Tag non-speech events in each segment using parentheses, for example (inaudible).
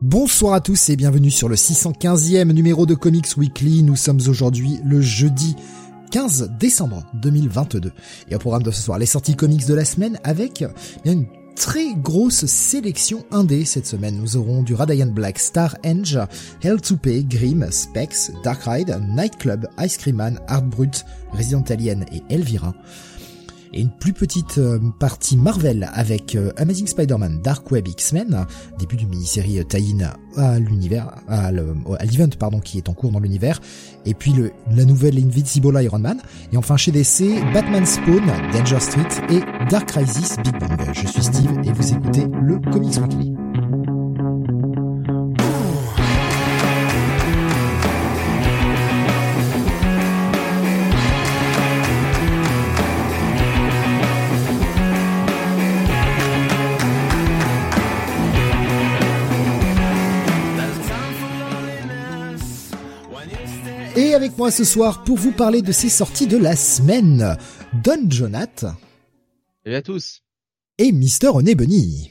Bonsoir à tous et bienvenue sur le 615e numéro de Comics Weekly. Nous sommes aujourd'hui le jeudi 15 décembre 2022. Et au programme de ce soir, les sorties comics de la semaine avec une très grosse sélection indé cette semaine. Nous aurons du Radiant Black, Star Enge, Hell to Pay, Grimm, Specs, Dark Ride, Nightclub, Ice Cream Man, Art Brut, Resident Alien et Elvira et une plus petite euh, partie Marvel avec euh, Amazing Spider-Man Dark Web X-Men, début d'une mini-série euh, tie-in à l'univers, à l'event pardon, qui est en cours dans l'univers, et puis le, la nouvelle Invincible Iron Man, et enfin chez DC, Batman Spawn, Danger Street et Dark Crisis Big Bang. Je suis Steve et vous écoutez le Comics Weekly. Avec moi ce soir pour vous parler de ces sorties de la semaine, Don Jonath. Salut à tous. Et Mister René Bunny.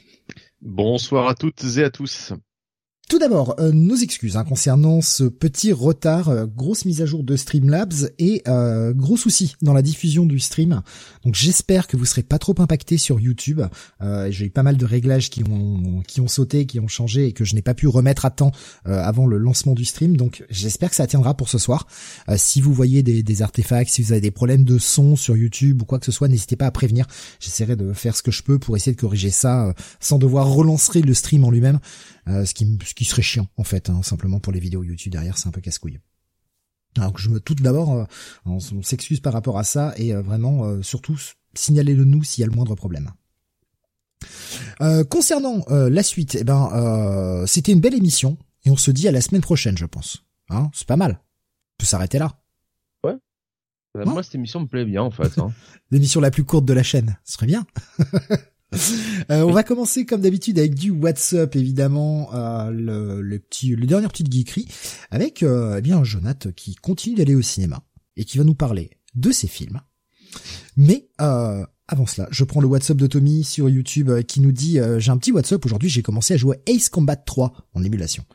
Bonsoir à toutes et à tous. Tout d'abord, euh, nos excuses hein, concernant ce petit retard, euh, grosse mise à jour de Streamlabs et euh, gros souci dans la diffusion du stream. Donc j'espère que vous serez pas trop impacté sur YouTube. J'ai eu pas mal de réglages qui ont qui ont sauté, qui ont changé et que je n'ai pas pu remettre à temps avant le lancement du stream. Donc j'espère que ça tiendra pour ce soir. si vous voyez des, des, artefacts, si vous avez des problèmes de son sur YouTube ou quoi que ce soit, n'hésitez pas à prévenir. J'essaierai de faire ce que je peux pour essayer de corriger ça sans devoir relancer le stream en lui-même. Euh, ce, qui, ce qui serait chiant en fait, hein, simplement pour les vidéos YouTube derrière, c'est un peu casse-couille. Donc je me tout d'abord, euh, on, s'excuse par rapport à ça et euh, vraiment surtout signalez-le nous s'il y a le moindre problème. concernant la suite, eh ben c'était une belle émission et on se dit à la semaine prochaine, je pense. Hein, c'est pas mal. On peut s'arrêter là. Ouais. Moi cette émission me plaît bien en fait. Hein. (laughs) L'émission la plus courte de la chaîne, ce serait bien. (laughs) (laughs) Euh, on va commencer comme d'habitude avec du WhatsApp évidemment, euh, le, le, petit, le dernier petit geekerie avec euh, eh bien Jonath qui continue d'aller au cinéma et qui va nous parler de ses films. Mais euh, avant cela, je prends le WhatsApp de Tommy sur YouTube euh, qui nous dit euh, j'ai un petit WhatsApp aujourd'hui, j'ai commencé à jouer Ace Combat 3 en émulation.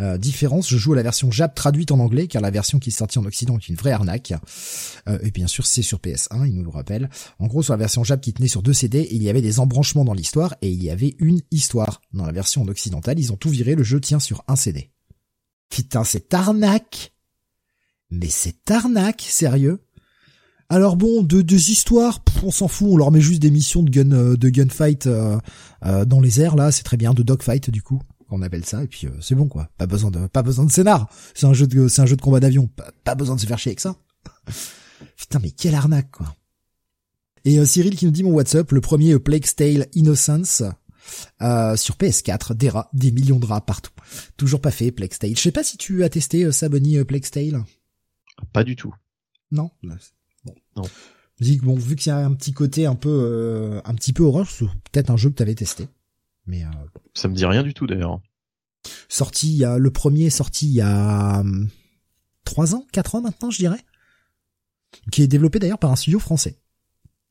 Euh, différence, je joue à la version Jap traduite en anglais car la version qui est sortie en Occident est une vraie arnaque. et bien sûr, c'est sur PS1, il nous le rappelle. En gros, sur la version Jap qui tenait sur deux CD, il y avait des embranchements dans l'histoire et il y avait une histoire. Dans la version occidentale, ils ont tout viré, le jeu tient sur un CD. Putain, c'est arnaque. Mais c'est arnaque, sérieux alors bon, de deux histoires, on s'en fout, on leur met juste des missions de gun euh, de gunfight euh, euh, dans les airs là, c'est très bien, de dogfight du coup, on appelle ça, et puis c'est bon quoi. Pas besoin de pas besoin de scénar. C'est un jeu de c'est un jeu de combat d'avion, pas, besoin de se faire chier avec ça. (laughs) Putain mais quelle arnaque quoi. Et Cyril qui nous dit mon WhatsApp, le premier Plague Tale Innocence. sur PS4, des rats, des millions de rats partout. Toujours pas fait, Tale. Je sais pas si tu as testé ça, Bonnie, Plague Tale. Pas du tout. Non, Bon. Je dis que bon, vu qu'il y a un petit côté un peu, euh, un petit peu horreur, c'est peut-être un jeu que tu avais testé. Mais euh, ça me dit rien du tout d'ailleurs. Sorti, il y a le premier sorti il y a hum, trois ans, quatre ans maintenant, je dirais, qui est développé d'ailleurs par un studio français.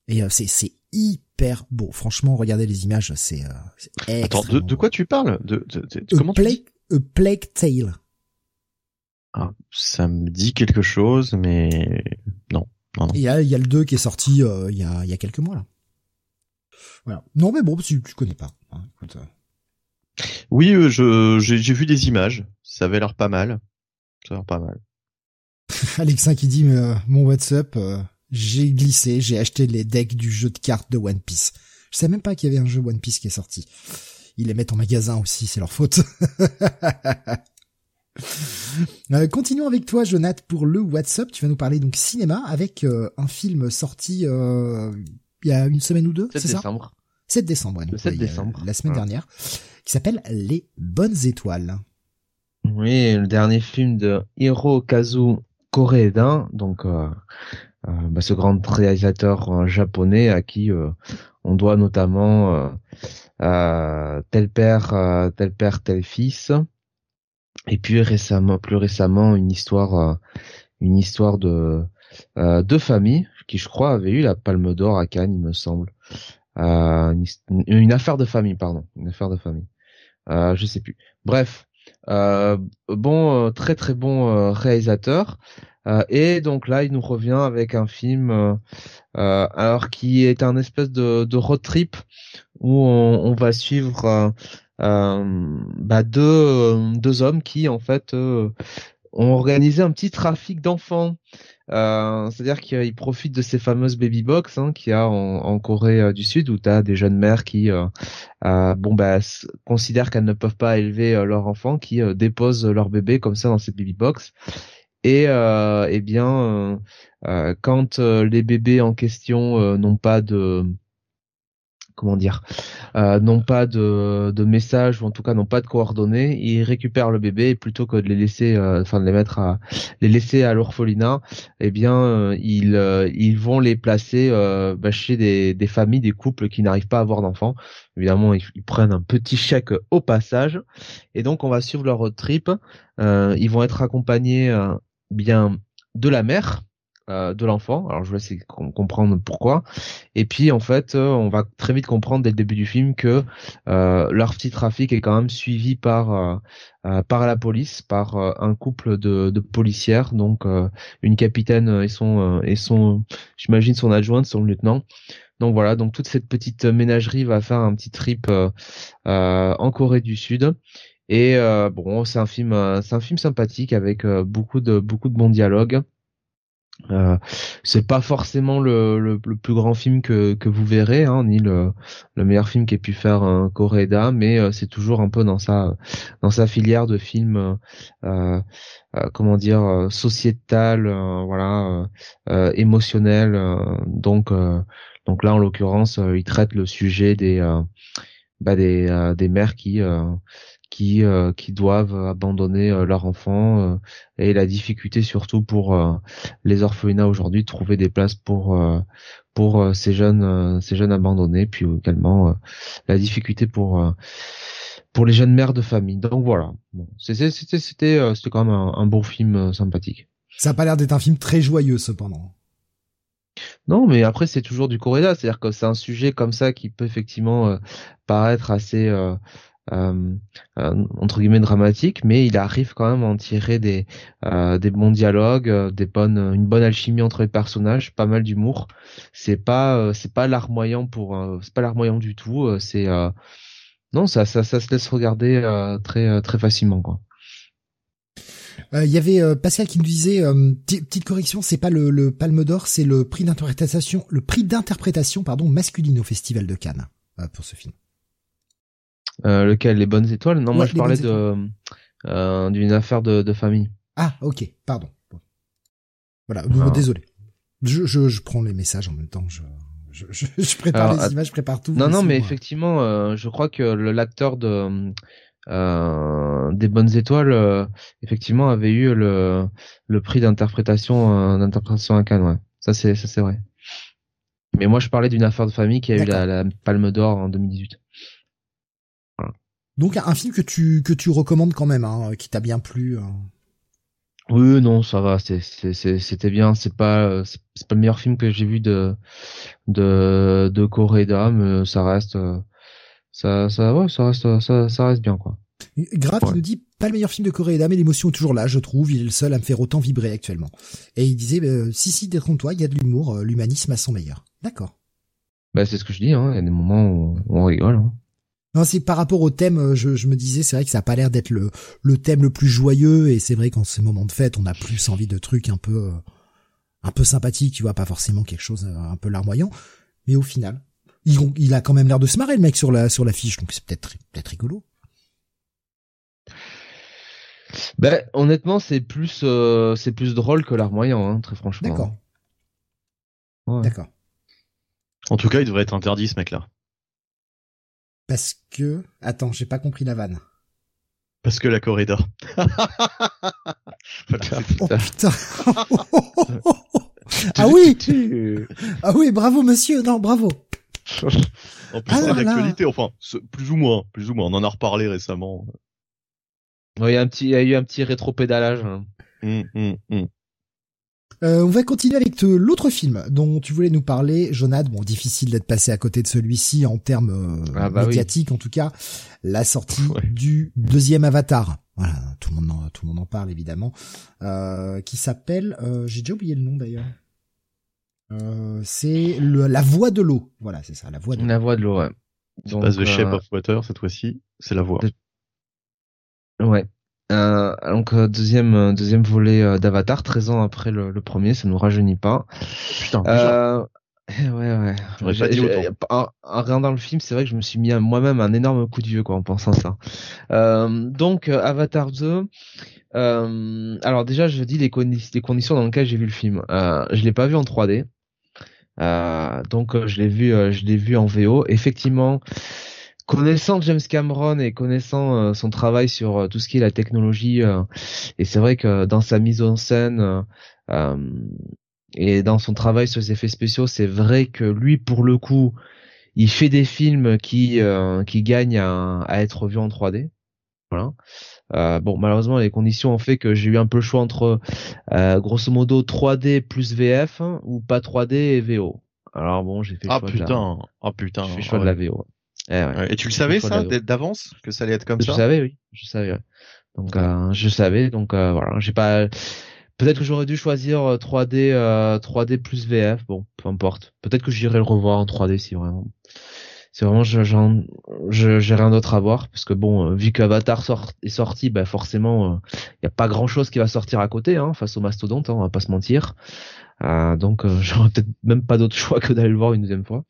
Et euh, c'est c'est hyper beau. Franchement, regardez les images, c'est. Euh, Attends, de, de, quoi tu parles de, de, de comment Plague, tu dis Plague Tale. Ah, ça me dit quelque chose, mais non. Il y a, il y a le 2 qui est sorti euh, il, y a, y a quelques mois là. Voilà. Non mais bon, tu, tu connais pas. Hein, écoute, euh. Oui, euh, je j'ai vu des images. Ça avait l'air pas mal. Ça a l'air pas mal. (laughs) Alexin qui dit mon WhatsApp, j'ai glissé, j'ai acheté les decks du jeu de cartes de One Piece. Je sais même pas qu'il y avait un jeu One Piece qui est sorti. Ils les mettent en magasin aussi, c'est leur faute. (laughs) Euh, continuons avec toi, Jonath, pour le WhatsApp. Tu vas nous parler donc cinéma avec euh, un film sorti euh, il y a une semaine ou deux, c'est ça? 7 décembre, le 7 décembre. la semaine dernière, qui s'appelle Les Bonnes Étoiles. Oui, le dernier film de Hirokazu Koreeda, donc bah, ce grand réalisateur japonais à qui on doit notamment tel père, tel père, tel fils, et puis récemment, plus récemment, une histoire, une histoire de de famille qui, je crois, avait eu la Palme d'Or à Cannes, il me semble. Une, une, affaire de famille, pardon, une affaire de famille. je sais plus. Bref, euh, bon, euh, très très bon euh, réalisateur. et donc là, il nous revient avec un film, alors qui est un espèce de, de road trip où on, on va suivre bah, deux, deux hommes qui en fait ont organisé un petit trafic d'enfants euh, c'est-à-dire qu'il profite de ces fameuses baby box hein, qu'il y a en, Corée euh, du Sud où tu as des jeunes mères qui euh, bon bah considèrent qu'elles ne peuvent pas élever leur enfant, qui déposent leur bébé comme ça dans ces baby box. Et eh bien quand les bébés en question n'ont pas de comment dire, euh, n'ont pas de, de message ou en tout cas n'ont pas de coordonnées, ils récupèrent le bébé et plutôt que de les laisser, euh, enfin de les mettre à les laisser à l'orphelinat, eh bien euh, ils euh, ils vont les placer bah, chez des, des familles, des couples qui n'arrivent pas à avoir d'enfants. Évidemment, ils, ils, prennent un petit chèque au passage et donc on va suivre leur road trip. ils vont être accompagnés bien de la mère euh, de l'enfant. Alors je vais essayer de comprendre pourquoi. Et puis en fait, euh, on va très vite comprendre dès le début du film que euh, leur petit trafic est quand même suivi par par la police, par un couple de, de policières, donc une capitaine et son et son, j'imagine son adjointe, son lieutenant. Donc voilà, donc toute cette petite ménagerie va faire un petit trip en Corée du Sud. Et bon, c'est un film, c'est un film sympathique avec beaucoup de beaucoup de bons dialogues. Euh, c'est pas forcément le, le, plus grand film que, que vous verrez, hein, ni le, le meilleur film qu'ait pu faire un Koreeda, mais euh, c'est toujours un peu dans sa dans sa filière de films, euh, euh comment dire, sociétal, voilà, émotionnel. donc donc là, en l'occurrence, il traite le sujet des bah, des des mères qui qui euh, qui doivent abandonner euh, leur enfant euh, et la difficulté surtout pour les orphelinats aujourd'hui de trouver des places pour pour ces jeunes ces jeunes abandonnés puis également la difficulté pour pour les jeunes mères de famille. Donc voilà. Bon, c'était c'était c'était quand même un, bon film sympathique. Ça a pas l'air d'être un film très joyeux cependant. Non, mais après c'est toujours du Coréda, c'est-à-dire que c'est un sujet comme ça qui peut effectivement paraître assez euh, entre guillemets dramatique, mais il arrive quand même à en tirer des euh, des bons dialogues, des bonnes une bonne alchimie entre les personnages, pas mal d'humour. C'est pas c'est pas larmoyant pour c'est pas larmoyant du tout. c'est non ça, ça ça se laisse regarder très très facilement quoi. Il y avait Pascal qui nous disait petite correction, c'est pas le, le Palme d'Or, c'est le prix d'interprétation, le prix d'interprétation pardon masculine au Festival de Cannes pour ce film. Euh, lequel? Les bonnes étoiles? Non, moi je parlais de euh, d'une affaire de, de, famille. Ah, ok, pardon. Voilà, désolé. Je, je, je, prends les messages en même temps. Je, je, je prépare les images, je prépare tout. Non, non, mais effectivement, euh, je crois que l'acteur de euh, des bonnes étoiles, euh, effectivement, avait eu le le prix d'interprétation d'interprétation à Cannes. Ouais. Ça c'est ça c'est vrai. Mais moi, je parlais d'une affaire de famille qui a eu la, la Palme d'Or en 2018. Donc un film que tu que tu recommandes quand même, hein, qui t'a bien plu. Hein. Oui, non, ça va, c'était bien. C'est pas c'est pas le meilleur film que j'ai vu de de de Coréda, mais ça reste ça ça ouais, ça reste ça ça reste bien quoi. Grave, il nous dit pas le meilleur film de Coréda, mais l'émotion est toujours là, je trouve. Il est le seul à me faire autant vibrer actuellement. Et il disait euh, si si détrompe-toi, il y a de l'humour, euh, l'humanisme à son meilleur. D'accord. Bah c'est ce que je dis. Hein. Il y a des moments où on rigole. Hein. Non, c'est par rapport au thème, euh, je, je me disais, c'est vrai que ça a pas l'air d'être le, le thème le plus joyeux, et c'est vrai qu'en ces moments de fête, on a plus envie de trucs un peu, euh, un peu sympathiques, tu vois, pas forcément quelque chose euh, un peu larmoyant. Mais au final, il, il a quand même l'air de se marrer le mec sur la sur l'affiche, donc c'est peut-être peut-être rigolo. Ben honnêtement, c'est plus c'est plus drôle que larmoyant, hein, très franchement. D'accord. D'accord. En tout cas, il devrait être interdit ce mec-là. Parce que... Attends, j'ai pas compris la vanne. Parce que la corrida. (laughs) Oh putain. (laughs) ah oui. Ah oui, bravo monsieur. Non, bravo. (laughs) en plus, c'est l'actualité. Enfin, plus ou moins, plus ou moins. On en a reparlé récemment. Il y a un petit, il y a eu un petit rétro-pédalage. Hein. Hum, hum, hum. Euh, on va continuer avec euh, l'autre film dont tu voulais nous parler, Jonathan. Bon, difficile d'être passé à côté de celui-ci en termes euh, ah bah médiatiques, en tout cas, la sortie du deuxième Avatar. Voilà, tout le monde en, tout le monde en parle évidemment, qui s'appelle, j'ai déjà oublié le nom d'ailleurs. c'est la voix de l'eau. Voilà, c'est ça, la voix de l'eau. La voix de l'eau. Ouais. Donc, passe The Shape of Water cette fois-ci, c'est la voix. Ouais. Euh, donc euh, deuxième euh, deuxième volet d'Avatar, 13 ans après le, premier, ça nous rajeunit pas. Putain. (laughs) ouais ouais. En, regardant le film, c'est vrai que je me suis mis moi-même un énorme coup de vieux quoi en pensant ça. donc Avatar 2. alors déjà, je dis les, les conditions dans lesquelles j'ai vu le film. je l'ai pas vu en 3D. donc je l'ai vu je l'ai vu en VO. Effectivement connaissant James Cameron et connaissant euh, son travail sur euh, tout ce qui est la technologie, euh, et c'est vrai que dans sa mise en scène et dans son travail sur les effets spéciaux, c'est vrai que lui, pour le coup, il fait des films qui qui gagnent à, à, être vus en 3D. Voilà. bon, malheureusement, les conditions ont fait que j'ai eu un peu le choix entre, grosso modo, 3D plus VF ou pas 3D et VO. Alors bon, j'ai fait le ah, choix putain. de la... Ah putain. J'ai fait le choix de la VO. Eh et tu le savais ça d'avance que ça allait être comme ça? Je savais, oui, je savais. Donc euh, je savais, donc euh, voilà, j'ai pas. Peut-être que j'aurais dû choisir 3D, euh, 3D plus VF. Bon, peu importe. Peut-être que j'irai le revoir en 3D si vraiment. Si vraiment j'ai rien d'autre à voir, parce que bon, vu qu'Avatar sort, est sorti, bah forcément, il y a pas grand-chose qui va sortir à côté, hein, face au mastodonte, hein, on va pas se mentir. Euh, donc euh, (laughs) j'aurais peut-être même pas d'autre choix que d'aller le voir une deuxième fois.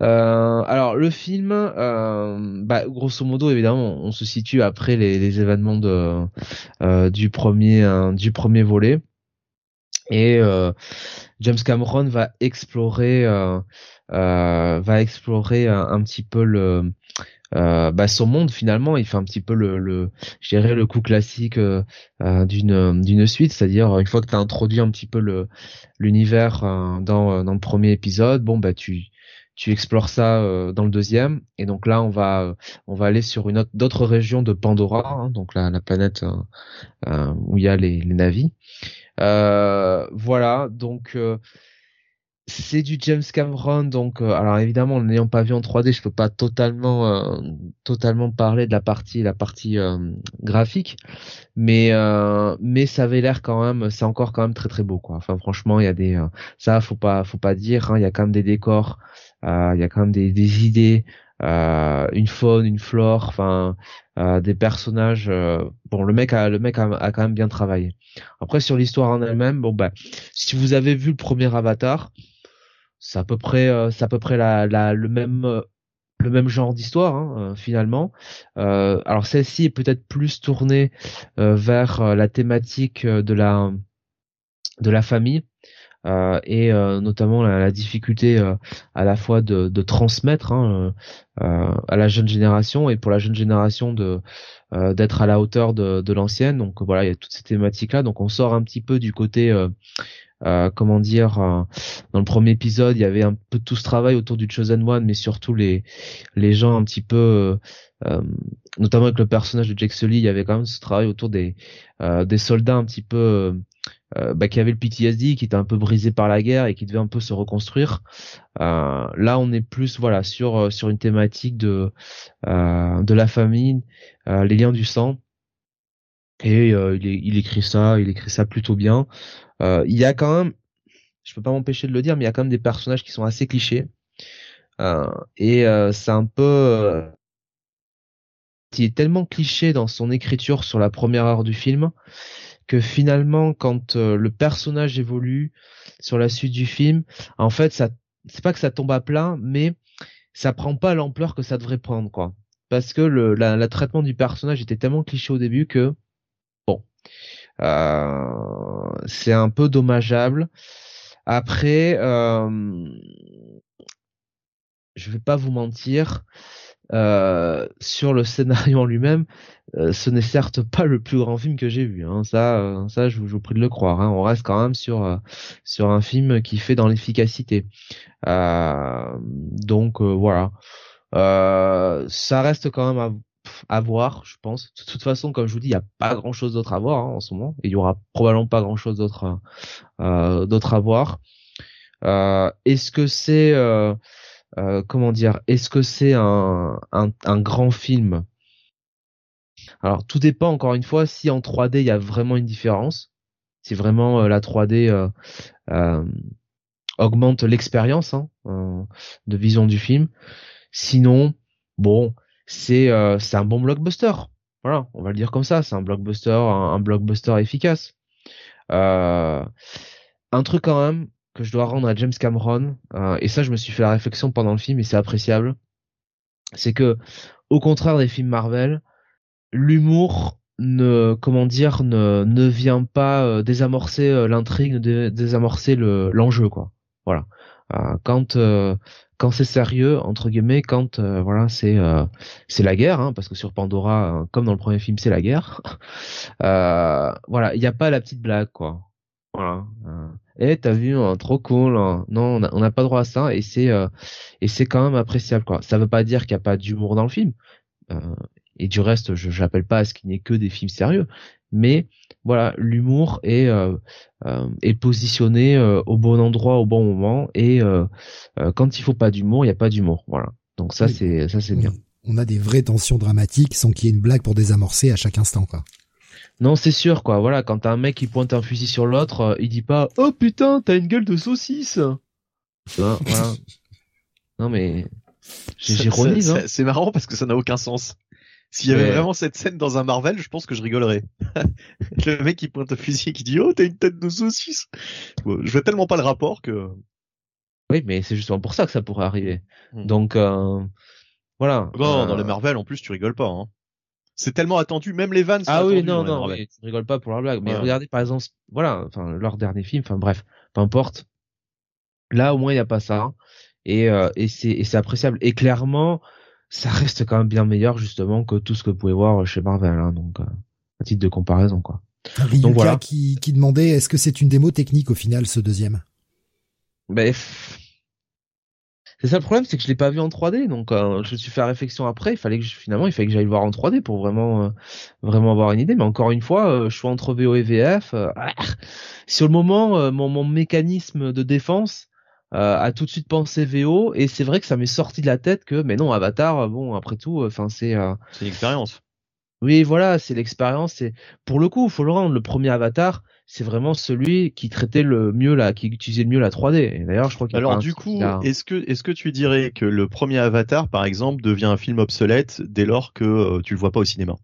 Euh, alors le film, bah, grosso modo évidemment, on se situe après les, les événements de du premier du premier volet et James Cameron va explorer va explorer un petit peu le euh, bah, son monde finalement il fait un petit peu le, le je le coup classique euh, euh, d'une d'une suite. C'est-à-dire une fois que tu as introduit un petit peu le l'univers dans dans le premier épisode bon bah tu tu explores ça dans le deuxième. Et donc là on va on va aller sur une autre d'autres régions de Pandora hein, donc la, la planète où il y a les les navis. Voilà donc c'est du James Cameron, donc euh, alors évidemment, en n'ayant pas vu en 3D, je peux pas totalement euh, totalement parler de la partie la partie euh, graphique, mais mais ça avait l'air quand même, c'est encore quand même très très beau quoi. Enfin franchement, il y a des ça faut pas faut pas dire, hein, il y a quand même des décors, il y a quand même des, des idées, une faune, une flore, enfin des personnages. bon, le mec a le mec a, a, quand même bien travaillé. Après sur l'histoire en elle-même, bon bah si vous avez vu le premier Avatar c'est à peu près euh, c'est à peu près la, la le même euh, le même genre d'histoire hein, euh, finalement. Alors celle-ci est peut-être plus tournée vers la thématique de la de la famille et notamment la, la difficulté à la fois de, de transmettre hein, à la jeune génération et pour la jeune génération de d'être à la hauteur de, de l'ancienne. Donc voilà, il y a toutes ces thématiques là. Donc on sort un petit peu du côté euh, comment dire, euh, dans le premier épisode, il y avait un peu tout ce travail autour du Chosen One, mais surtout les les gens un petit peu, euh, notamment avec le personnage de Jake Sully, il y avait quand même ce travail autour des des soldats un petit peu bah, qui avaient le PTSD, qui étaient un peu brisés par la guerre et qui devaient un peu se reconstruire. là, on est plus voilà sur sur une thématique de de la famille, les liens du sang. Et il, il écrit ça, il écrit ça plutôt bien. Euh, il y a quand même, je peux pas m'empêcher de le dire, mais il y a quand même des personnages qui sont assez clichés. Euh, et euh, c'est un peu il est tellement cliché dans son écriture sur la première heure du film que finalement quand le personnage évolue sur la suite du film en fait ça c'est pas que ça tombe à plat mais ça prend pas l'ampleur que ça devrait prendre quoi parce que le la, traitement du personnage était tellement cliché au début que bon euh, c'est un peu dommageable. Après, euh, je vais pas vous mentir, euh, sur le scénario en lui-même, euh, ce n'est certes pas le plus grand film que j'ai vu. Hein. Ça, euh, ça, je vous, prie de le croire. Hein. On reste quand même sur sur un film qui fait dans l'efficacité. donc voilà, ça reste quand même à, voir, je pense. De toute façon, comme je vous dis, il n'y a pas grand-chose d'autre à voir hein, en ce moment, il y aura probablement pas grand-chose d'autre d'autre à voir. Est-ce que c'est euh, comment dire, est-ce que c'est un, grand film? Alors tout dépend encore une fois si en 3D il y a vraiment une différence, si vraiment euh, la 3D euh, augmente l'expérience hein, de vision du film. Sinon, bon, c'est un bon blockbuster. Voilà, on va le dire comme ça, c'est un blockbuster, un blockbuster efficace. un truc quand même, que je dois rendre à James Cameron, euh, et ça je me suis fait la réflexion pendant le film et c'est appréciable, c'est que au contraire des films Marvel, l'humour ne comment dire ne ne vient pas euh, désamorcer euh, l'intrigue, désamorcer le l'enjeu quoi. Voilà. quand quand c'est sérieux entre guillemets, quand voilà c'est c'est la guerre, hein, parce que sur Pandora, comme dans le premier film, c'est la guerre. (laughs) voilà, il n'y a pas la petite blague quoi. Voilà eh t'as vu hein, trop cool hein. non on n'a pas droit à ça et c'est euh, et c'est quand même appréciable quoi. Ça veut pas dire qu'il n'y a pas d'humour dans le film euh, et du reste je j'appelle pas à ce qu'il n'y ait que des films sérieux mais voilà l'humour est euh, est positionné au bon endroit au bon moment et quand il faut pas d'humour il y a pas d'humour voilà. Donc ça c'est ça c'est bien. on a des vraies tensions dramatiques sans qu'il y ait une blague pour désamorcer à chaque instant quoi non, c'est sûr, quoi. Voilà, quand t'as un mec qui pointe un fusil sur l'autre, euh, il dit pas Oh putain, t'as une gueule de saucisse (laughs) voilà. Non, mais. J'ironise, hein. C'est marrant parce que ça n'a aucun sens. S'il y avait vraiment cette scène dans un Marvel, je pense que je rigolerais. (laughs) le mec qui pointe un fusil et qui dit Oh, t'as une tête de saucisse Je veux tellement pas le rapport que. Oui, mais c'est justement pour ça que ça pourrait arriver. Hmm. Donc, euh, voilà. Non, dans les euh, Marvel, en plus, tu rigoles pas. Hein c'est tellement attendu, même les vannes. Ah oui, non, non, mais tu rigoles pas pour la blague. Mais regardez, par exemple, voilà, enfin, leur dernier film, enfin bref, peu importe. Là, au moins, il n'y a pas ça. Et, euh, et c'est appréciable. Et clairement, ça reste quand même bien meilleur, justement, que tout ce que vous pouvez voir chez Marvel. Hein, donc, euh, à titre de comparaison, quoi. donc voilà. qui, qui demandait, est-ce que c'est une démo technique au final, ce deuxième? Ben, c'est ça le problème, c'est que je l'ai pas vu en 3D, donc euh, je me suis fait la réflexion après. Il fallait que finalement, il fallait que j'aille le voir en 3D pour vraiment, euh, vraiment avoir une idée. Mais encore une fois, euh, je suis entre VO et VF. Ah, sur le moment, mon, mon, mécanisme de défense a tout de suite pensé VO, et c'est vrai que ça m'est sorti de la tête que, mais non, Avatar, bon, après tout, enfin c'est. c'est une expérience. Oui, voilà, c'est l'expérience. C'est pour le coup, faut le rendre. Le premier Avatar, c'est vraiment celui qui traitait le mieux là, qui utilisait le mieux la 3D. d'ailleurs, je crois qu'il Alors du coup, est-ce que est-ce que tu dirais que le premier Avatar, par exemple, devient un film obsolète dès lors que euh, tu le vois pas au cinéma?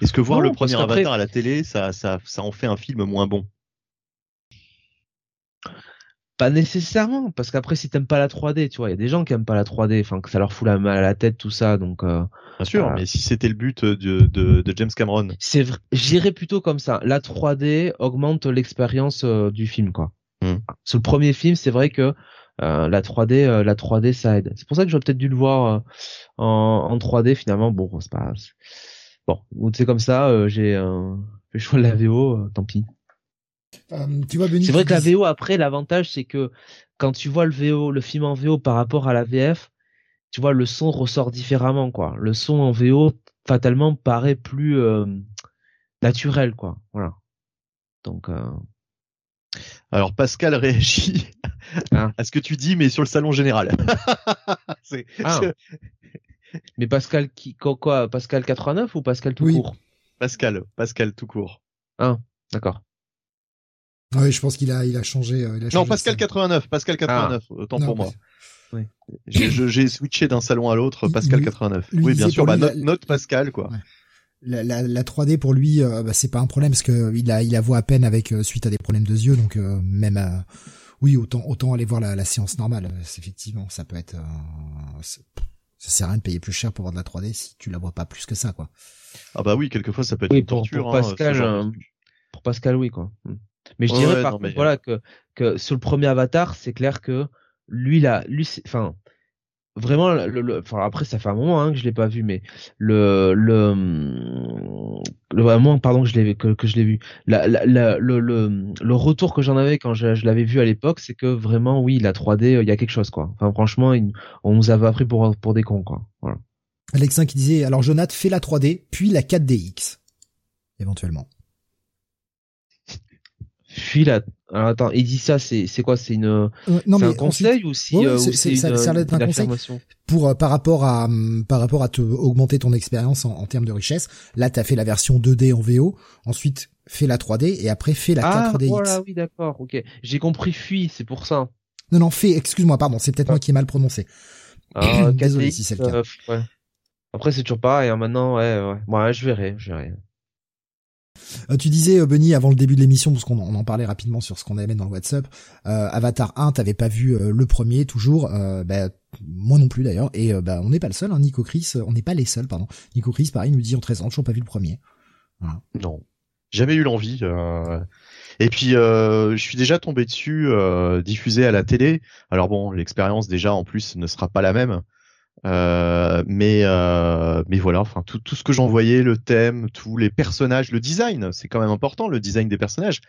Est-ce que voir le premier Avatar à la télé, ça, ça, ça en fait un film moins bon? Pas nécessairement, parce qu'après si t'aimes pas la 3D, tu vois, il y a des gens qui aiment pas la 3D, enfin que ça leur fout la mal à la tête, tout ça, donc. Euh, Bien sûr, mais si c'était le but de, de, de James Cameron. C'est vrai, j'irais plutôt comme ça. La 3D augmente l'expérience euh, du film, quoi. Hmm. Sur le premier film, c'est vrai que euh, la 3D, la 3D ça aide. C'est pour ça que j'aurais peut-être dû le voir en, en 3D finalement. Bon, c'est pas. Bon, c'est comme ça. j'ai fait le choix de la VO, tant pis. Euh, tu c'est vrai que la VO après l'avantage c'est que quand tu vois le VO, le film en VO par rapport à la VF, tu vois le son ressort différemment quoi. Le son en VO fatalement paraît plus euh, naturel quoi. Voilà. Donc euh... alors Pascal réagit hein (laughs) à ce que tu dis mais sur le salon général. (laughs) ah. Mais Pascal qui quoi, Pascal 89 ou Pascal tout court? Pascal, Pascal tout court. Ah, d'accord. Oui, je pense qu'il a, il a changé. Euh, il a non, Pascal 89, Pascal 89, ah. autant pour moi. Oui. J'ai switché d'un salon à l'autre, Pascal 89. oui, bien sûr, bah, note, Pascal, quoi. La, la, la, 3D pour lui, euh, bah, c'est pas un problème parce que il a, il a voit à peine avec euh, suite à des problèmes de yeux, donc même, oui, autant, autant aller voir la, la séance normale. effectivement, ça peut être, ça sert à rien de payer plus cher pour voir de la 3D si tu la vois pas plus que ça, quoi. Ah bah oui, quelquefois ça peut être une torture. Pour hein, Pascal, pour Pascal, oui, quoi. Hmm. Mais je dirais par contre, voilà que que sur le premier Avatar, c'est clair que lui là, lui, enfin, vraiment le, enfin après ça fait un moment hein, que je l'ai pas vu mais le le le moment pardon que je l'ai que, que je l'ai vu. La, la, le, le le retour que j'en avais quand je, je l'avais vu à l'époque c'est que vraiment oui la 3D il y a quelque chose quoi. Enfin franchement on nous avait appris pour pour des cons quoi. Voilà. Alexin qui disait alors Jonathan fait la 3D puis la 4DX éventuellement puis la alors attends, il dit ça, c'est c'est quoi? C'est une euh, non, mais un conseil ou si euh, c'est ça, conseil pour euh, par rapport à hum, par rapport à te augmenter ton expérience en, en, termes de richesse. Là, t'as fait la version 2D en VO, ensuite fait la 3D et après fait la ah, 4DX. Voilà, oui, d'accord, ok. J'ai compris fuit, c'est pour ça. Non, non, fait. Excuse-moi, pardon, c'est peut-être moi qui ai mal prononcé. Ah, (clears throat) Désolé si c'est le cas. ouais. Après, c'est toujours pareil. Hein, maintenant, ouais, ouais. Bon, je verrai, je verrai. Euh, tu disais, euh, Benny, avant le début de l'émission, parce qu'on en parlait rapidement sur ce qu'on avait dans le WhatsApp, euh, Avatar 1, t'avais pas vu le premier toujours, bah, moi non plus d'ailleurs, et bah, on n'est pas le seul, hein, Nico Chris, on n'est pas les seuls, pardon. Nico Chris, pareil, nous dit en 13 ans, toujours pas vu le premier. Non, jamais eu l'envie. Et puis, je suis déjà tombé dessus, diffusé à la télé. Alors bon, l'expérience déjà en plus ne sera pas la même. Euh, mais euh, mais voilà, enfin tout, tout ce que j'en voyais, le thème, tous les personnages, le design, c'est quand même important, le design des personnages.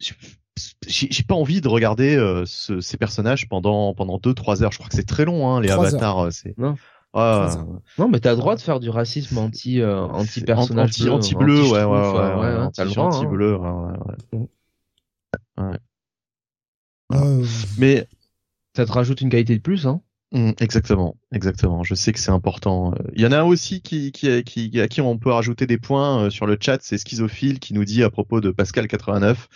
J'ai pas envie de regarder euh, ce, ces personnages pendant pendant deux trois heures. Je crois que c'est très long, hein, les avatars. Euh, c'est non. Ah, non, mais t'as le droit de faire du racisme anti euh, anti personnage anti, bleu, anti bleu, ouais, ouais, ouais, ouais, anti, le droit, anti bleu, ouais, ouais. ouais. Mais ça te rajoute une qualité de plus, hein. Mmh, exactement, exactement. Je sais que c'est important. Il y en a un aussi qui, qui, qui, à qui on peut rajouter des points euh, sur le chat, c'est Schizophile qui nous dit à propos de Pascal 89,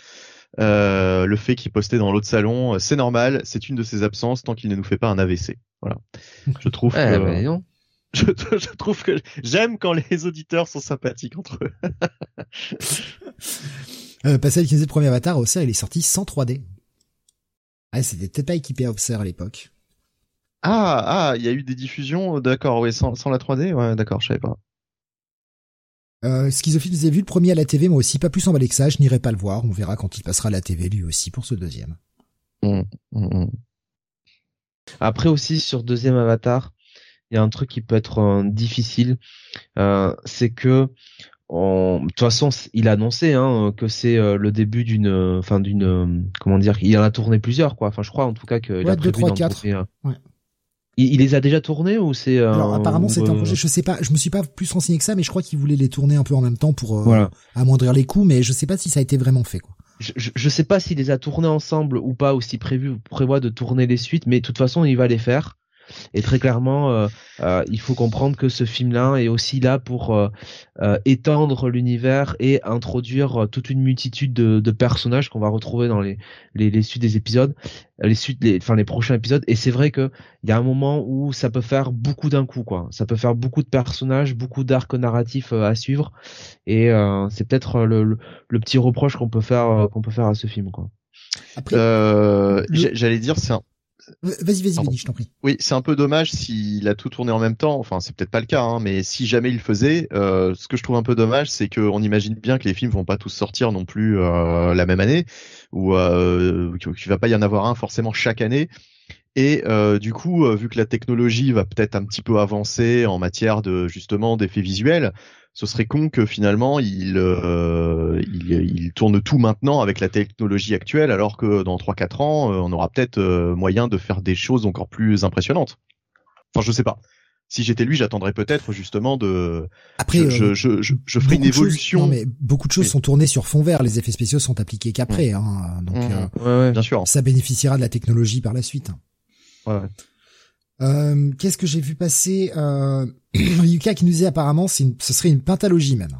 euh, le fait qu'il postait dans l'autre salon, euh, c'est normal, c'est une de ses absences tant qu'il ne nous fait pas un AVC. Voilà. Je trouve (laughs) eh, que, (laughs) je, je, trouve que j'aime quand les auditeurs sont sympathiques entre eux. (laughs) euh, Pascal qui disait le premier Avatar, Auxerre, il est sorti sans 3D. Ah, c'était peut-être pas équipé à Auxerre à l'époque. Ah, ah, il y a eu des diffusions, d'accord, oui, sans, sans la 3D, ouais, d'accord, je savais pas. Euh, Schizophile, vous avez vu le premier à la TV, moi aussi, pas plus emballé que ça, je n'irai pas le voir, on verra quand il passera à la TV lui aussi pour ce deuxième. Mmh, mmh, mmh. Après aussi, sur deuxième Avatar, il y a un truc qui peut être euh, difficile, euh, c'est que de toute façon, il a annoncé hein, que c'est euh, le début d'une, enfin d'une, comment dire, il en a tourné plusieurs quoi. Enfin, je crois en tout cas qu'il ouais, a prévu 2, 3, 4. Ouais. Il, les a déjà tournés ou c'est euh, Alors apparemment c'est un projet, je sais pas, je me suis pas plus renseigné que ça, mais je crois qu'il voulait les tourner un peu en même temps pour euh, amoindrir les coûts, mais je sais pas si ça a été vraiment fait quoi. Je, je, sais pas s'il les a tournés ensemble ou pas, ou s'il prévu prévoit de tourner les suites, mais de toute façon il va les faire. Et très clairement, euh, euh, il faut comprendre que ce film-là est aussi là pour euh, étendre l'univers et introduire toute une multitude de, de personnages qu'on va retrouver dans les, les, les, suites des épisodes, les suites, les, enfin les prochains épisodes. Et c'est vrai que il y a un moment où ça peut faire beaucoup d'un coup, quoi. Ça peut faire beaucoup de personnages, beaucoup d'arcs narratifs à suivre. Et c'est peut-être le, le, petit reproche qu'on peut faire qu'on peut faire à ce film, quoi. Après, euh, j'allais dire, c'est un, Vas-y, vas-y, je t'en prie. Oui, c'est un peu dommage s'il a tout tourné en même temps. Enfin, c'est peut-être pas le cas, hein, mais si jamais il le faisait, euh, ce que je trouve un peu dommage, c'est qu'on imagine bien que les films vont pas tous sortir non plus euh, la même année, ou euh, qu'il va pas y en avoir un forcément chaque année. Et euh, du coup, euh, vu que la technologie va peut-être un petit peu avancer en matière de justement d'effets visuels, ce serait con que finalement il, euh, il, il, tourne tout maintenant avec la technologie actuelle, alors que dans 3-4 ans, euh, on aura peut-être euh, moyen de faire des choses encore plus impressionnantes. Enfin, je sais pas. Si j'étais lui, j'attendrais peut-être justement de. Après, je, je, je, je ferai une évolution. non, mais beaucoup de choses sont tournées sur fond vert. Les effets spéciaux sont appliqués qu'après, hein, donc mmh. ouais, bien sûr. ça bénéficiera de la technologie par la suite. Ouais. Euh, Qu'est-ce que j'ai vu passer euh, (clears throat) Yuka qui nous disait apparemment c'est ce serait une pentalogie même.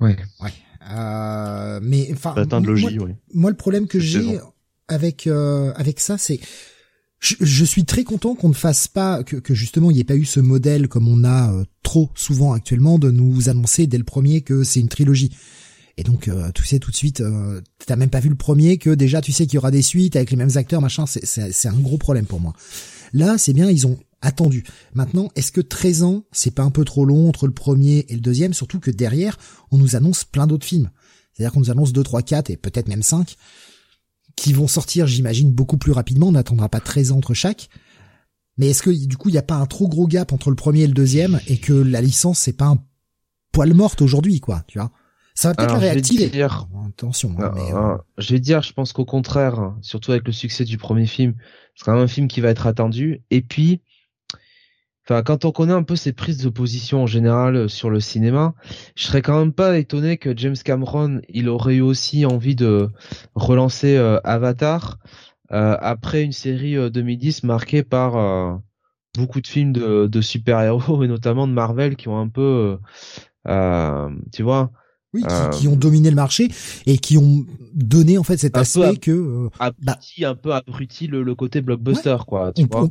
Ouais. Ouais. Euh, mais enfin, moi, oui. moi, le problème que j'ai avec euh, avec ça, c'est je, je, suis très content qu'on ne fasse pas que, que justement il n'y ait pas eu ce modèle comme on a euh, trop souvent actuellement de nous annoncer dès le premier que c'est une trilogie. Et donc euh, tu sais tout de suite, euh, t'as même pas vu le premier que déjà tu sais qu'il y aura des suites avec les mêmes acteurs machin. C'est un gros problème pour moi. Là, c'est bien, ils ont attendu. Maintenant, est-ce que 13 ans, c'est pas un peu trop long entre le premier et le deuxième, surtout que derrière, on nous annonce plein d'autres films. C'est-à-dire qu'on nous annonce 2, 3, 4 et peut-être même 5 qui vont sortir, j'imagine, beaucoup plus rapidement. On n'attendra pas 13 ans entre chaque. Mais est-ce que du coup il n'y a pas un trop gros gap entre le premier et le deuxième et que la licence c'est pas un poil morte aujourd'hui quoi, tu vois? Ça va peut-être réactiver. Dire... Attention. Hein, mais, euh, Je vais dire, je pense qu'au contraire, surtout avec le succès du premier film, c'est quand même un film qui va être attendu. Et puis, enfin, quand on connaît un peu ses prises de position en général euh, sur le cinéma, je serais quand même pas étonné que James Cameron, il aurait eu aussi envie de relancer euh, Avatar euh, après une série 2010 marquée par beaucoup de films de, de super-héros (laughs) et notamment de Marvel qui ont un peu, tu vois, oui, qui, ont dominé le marché et qui ont donné en fait cet aspect que bah, un peu abruti le, côté blockbuster quoi. Tu vois.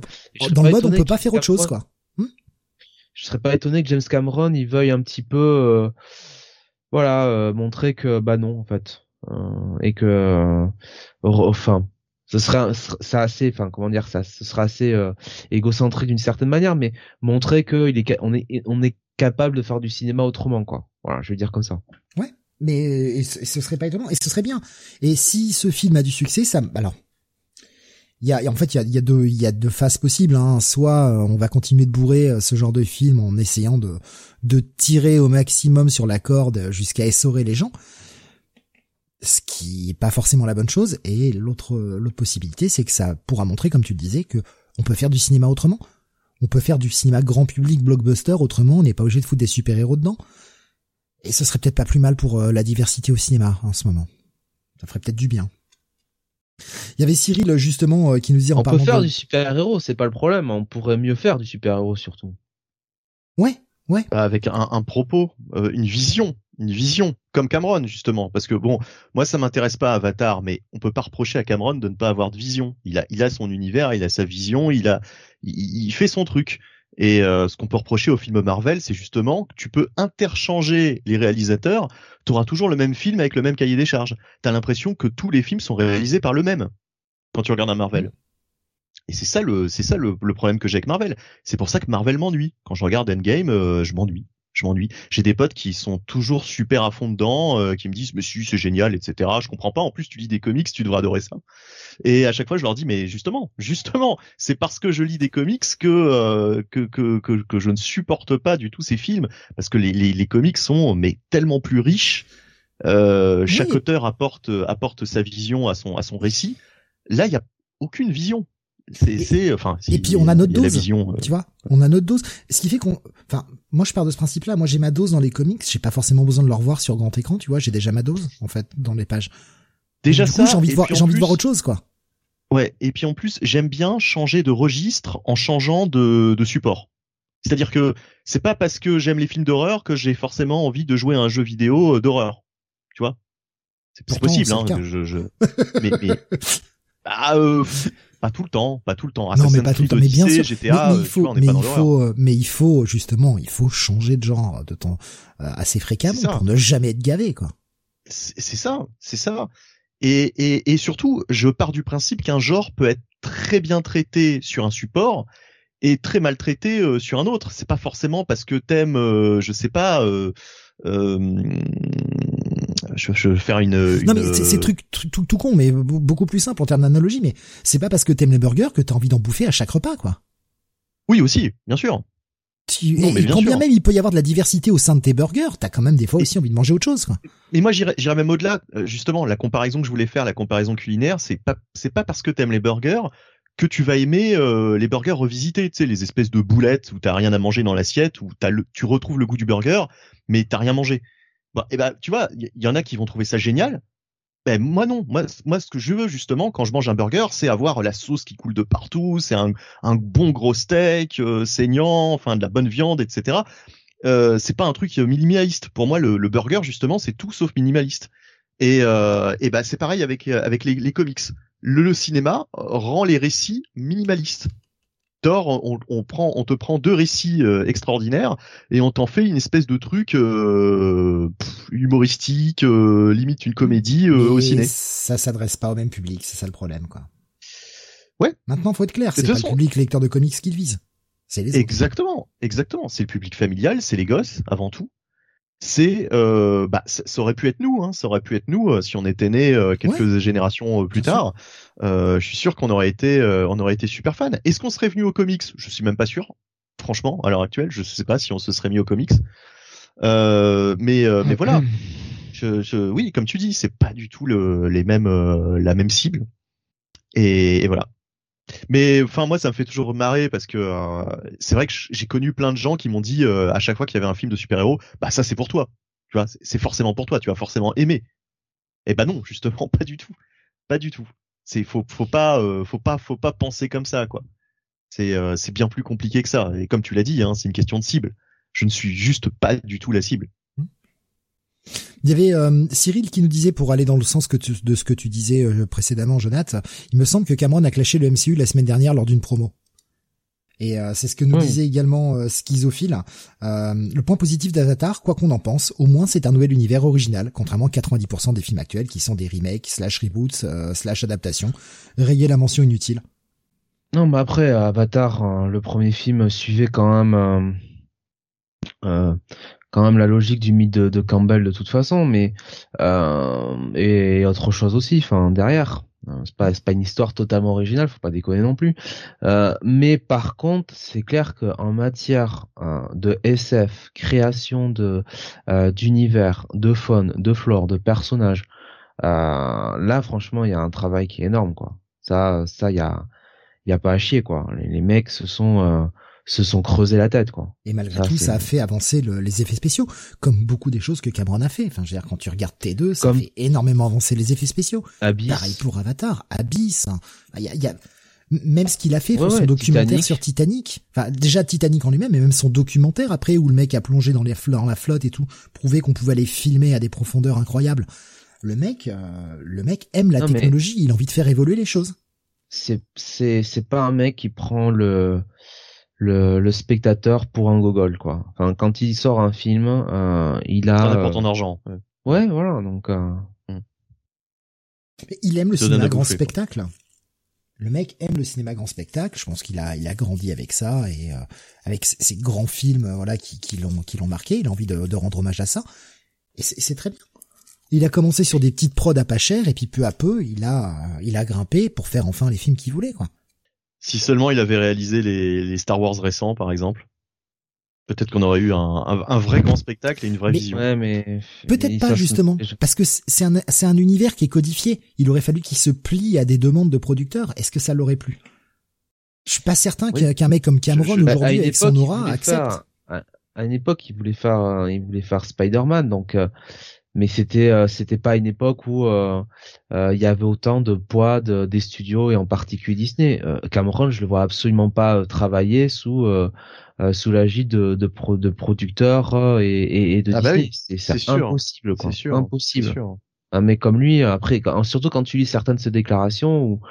dans le mode on peut pas faire autre chose quoi. Je serais pas étonné que James Cameron il veuille un petit peu euh, voilà euh, montrer que bah non en fait euh, et que enfin ce serait ça assez enfin comment dire ça ce sera assez égocentrique d'une certaine manière mais montrer que il est on est on est capable de faire du cinéma autrement quoi voilà je vais dire comme ça ouais mais ce serait pas étonnant et ce serait bien et si ce film a du succès ça alors il y a, en fait, il y a, y a deux, il y a deux phases possibles. Hein. Soit euh, on va continuer de bourrer euh, ce genre de film en essayant de, de tirer au maximum sur la corde jusqu'à essorer les gens, ce qui est pas forcément la bonne chose. Et l'autre, l'autre possibilité, c'est que ça pourra montrer, comme tu le disais, que on peut faire du cinéma autrement. On peut faire du cinéma grand public, blockbuster autrement. On n'est pas obligé de foutre des super héros dedans. Et ce serait peut-être pas plus mal pour euh, la diversité au cinéma en ce moment. Ça ferait peut-être du bien. Il y avait Cyril justement euh, qui nous disait on peut faire du super héros, c'est pas le problème. On pourrait mieux faire du super héros surtout. Ouais, ouais. Bah, avec un, propos, euh, une vision, une vision comme Cameron justement. Parce que bon, moi ça m'intéresse pas Avatar, mais on peut pas reprocher à Cameron de ne pas avoir de vision. Il a, il a son univers, il a sa vision, il a, il fait son truc. Et euh, ce qu'on peut reprocher au film Marvel, c'est justement que tu peux interchanger les réalisateurs, tu auras toujours le même film avec le même cahier des charges. Tu as l'impression que tous les films sont réalisés par le même quand tu regardes un Marvel. Et c'est ça le c'est ça le, problème que j'ai avec Marvel. C'est pour ça que Marvel m'ennuie. Quand je regarde Endgame, euh, je m'ennuie je m'ennuie. J'ai des potes qui sont toujours super à fond dedans, euh, qui me disent mais si c'est génial, etc. Je comprends pas. En plus, tu lis des comics, tu devrais adorer ça. Et à chaque fois, je leur dis mais justement, justement, c'est parce que je lis des comics que, euh, que, que, que je ne supporte pas du tout ces films parce que les, les, les comics sont mais tellement plus riches. Euh, chaque auteur apporte apporte sa vision à son à son récit. Là, il y a aucune vision. C'est, enfin. et puis on a notre dose. Vision, euh. Tu vois, on a notre dose. Ce qui fait qu'on, enfin, moi je pars de ce principe-là. Moi j'ai ma dose dans les comics. J'ai pas forcément besoin de le revoir sur grand écran. Tu vois, j'ai déjà ma dose en fait dans les pages. Déjà ça. J'ai envie de voir, j'ai envie de voir autre chose, quoi. Ouais. Et puis en plus, j'aime bien changer de registre en changeant de, de support. C'est-à-dire que c'est pas parce que j'aime les films d'horreur que j'ai forcément envie de jouer à un jeu vidéo euh, d'horreur. Tu vois C'est possible, hein. Je, je... (laughs) mais, mais... Bah, euh, pas tout le temps, pas tout le temps. non, mais pas tout le temps, mais bien sûr. GTA, mais, il faut, mais il faut, mais il faut justement, il faut changer de genre de temps euh, assez fréquemment pour ne jamais être gavé, quoi. C'est ça, c'est ça. Et, et, et surtout, je pars du principe qu'un genre peut être très bien traité sur un support et très mal traité euh, sur un autre. C'est pas forcément parce que t'aimes, euh, je sais pas, euh, je, je vais faire une. Non mais c'est truc tout, tout con, mais beaucoup plus simple en termes d'analogie. Mais c'est pas parce que t'aimes les burgers que t'as envie d'en bouffer à chaque repas, quoi. Oui aussi, bien sûr. Tu, non, mais bien quand bien même il peut y avoir de la diversité au sein de tes burgers, t'as quand même des fois aussi envie de manger autre chose. Quoi. Mais moi j'irais même au-delà. Euh, justement, la comparaison que je voulais faire, la comparaison culinaire, c'est pas c'est pas parce que t'aimes les burgers que tu vas aimer euh, les burgers revisités, tu sais, les espèces de boulettes où t'as rien à manger dans l'assiette, où t'as le, tu retrouves le goût du burger, mais t'as rien mangé. Bah, et eh ben, tu vois, il y, en a qui vont trouver ça génial. Ben moi non, moi, moi ce que je veux justement quand je mange un burger, c'est avoir la sauce qui coule de partout, c'est un, un bon gros steak euh, saignant, enfin de la bonne viande, etc. Euh, c'est pas un truc minimaliste. Pour moi, le, burger justement, c'est tout sauf minimaliste. Et, euh, et ben c'est pareil avec avec les, les comics. le, cinéma rend les récits minimalistes on, prend, on te prend deux récits euh, extraordinaires et on t'en fait une espèce de truc euh, humoristique, euh, limite une comédie au ciné. Ça s'adresse pas au même public, c'est ça le problème, quoi. Ouais. Maintenant, faut être clair, c'est pas le public lecteur de comics qu'il vise. C'est les Exactement, exactement. C'est le public familial, c'est les gosses avant tout. C'est euh, bah ça, aurait pu être nous hein, ça aurait pu être nous euh, si on était né euh, quelques générations plus tard. Je suis sûr qu'on aurait été on aurait été super fan est-ce qu'on serait venu aux comics? Je suis même pas sûr franchement à l'heure actuelle je sais pas si on se serait mis aux comics. Mais mais voilà. (clears throat) Je, je, oui comme tu dis c'est pas du tout le, les mêmes la même cible. Et, et voilà mais enfin moi ça me fait toujours marrer parce que euh, c'est vrai que j'ai connu plein de gens qui m'ont dit euh, à chaque fois qu'il y avait un film de super-héros, bah ça c'est pour toi. Tu vois, c'est forcément pour toi, tu vas forcément aimer. Et bah non, justement (laughs) pas du tout. Pas du tout. C'est faut faut pas euh, faut pas faut pas penser comme ça quoi. C'est c'est bien plus compliqué que ça et comme tu l'as dit hein, c'est une question de cible. Je ne suis juste pas du tout la cible. Il y avait euh, Cyril qui nous disait, pour aller dans le sens que de ce que tu disais euh, précédemment, Jonathan, il me semble que Cameron a clashé le MCU la semaine dernière lors d'une promo. Et euh, c'est ce que nous disait également Schizophile. le point positif d'Avatar, quoi qu'on en pense, au moins c'est un nouvel univers original, contrairement à 90% des films actuels qui sont des remakes, slash reboots, slash adaptations. Rayer la mention inutile. Non, mais après, Avatar, hein, le premier film suivait quand même quand même la logique du mythe de, Campbell de toute façon, mais euh, et autre chose aussi, enfin derrière. Euh, c'est pas, pas une histoire totalement originale, faut pas déconner non plus. Euh, mais par contre, c'est clair qu'en matière de SF, création de d'univers, de faune, de flore, de personnages, là franchement, il y a un travail qui est énorme quoi. Ça, ça, il y a, y a pas à chier quoi. Les, les mecs se sont se sont creusés la tête, quoi. Et malgré tout, ça a fait avancer les effets spéciaux, comme beaucoup des choses que Cameron a fait. Enfin, je veux dire, quand tu regardes T2, ça fait énormément avancer les effets spéciaux. Abyss. Pareil pour Avatar, Abyss. Hein. Il y, a, y a, même ce qu'il a fait, son documentaire sur Titanic. Enfin, déjà Titanic en lui-même, mais même son documentaire après, où le mec a plongé dans, les, dans la flotte et tout, prouvé qu'on pouvait aller filmer à des profondeurs incroyables. Le mec, euh, le mec aime la technologie, il a envie de faire évoluer les choses. C'est, c'est, c'est pas un mec qui prend le, le, le spectateur pour un gogol quoi. Enfin, quand il sort un film, euh, il a. Ça pour ton argent. Ouais, voilà donc. Euh... Hmm. il aime le cinéma grand spectacle. Le mec aime le cinéma grand spectacle. Je pense qu'il a, il a grandi avec ça et euh, avec ces grands films, voilà, qui, qui l'ont, qui l'ont marqué. Il a envie de, de rendre hommage à ça. Et c'est très bien. Il a commencé sur des petites prods à pas cher et puis peu à peu, il a, il a grimpé pour faire enfin les films qu'il voulait, quoi. Si seulement il avait réalisé les, Star Wars récents, par exemple. Peut-être qu'on aurait eu un, vrai grand spectacle et une vraie vision. mais peut-être pas justement, parce que c'est un c'est un univers qui est codifié. Il aurait fallu qu'il se plie à des demandes de producteurs. Est-ce que ça l'aurait plu? Je suis pas certain qu'un mec comme Cameron aujourd'hui avec son aura accepte. à, une époque, il voulait faire il voulait faire Spider-Man, donc euh, mais c'était euh, c'était pas une époque où euh, euh, il y avait autant de poids des studios et en particulier Disney. Cameron, je le vois absolument pas travailler sous sous l'agit de de, de producteurs et, et, de ah bah Disney. c'est impossible quoi. Sûr, impossible. Sûr. Un mec comme lui, après, surtout quand tu lis certaines de ses déclarations où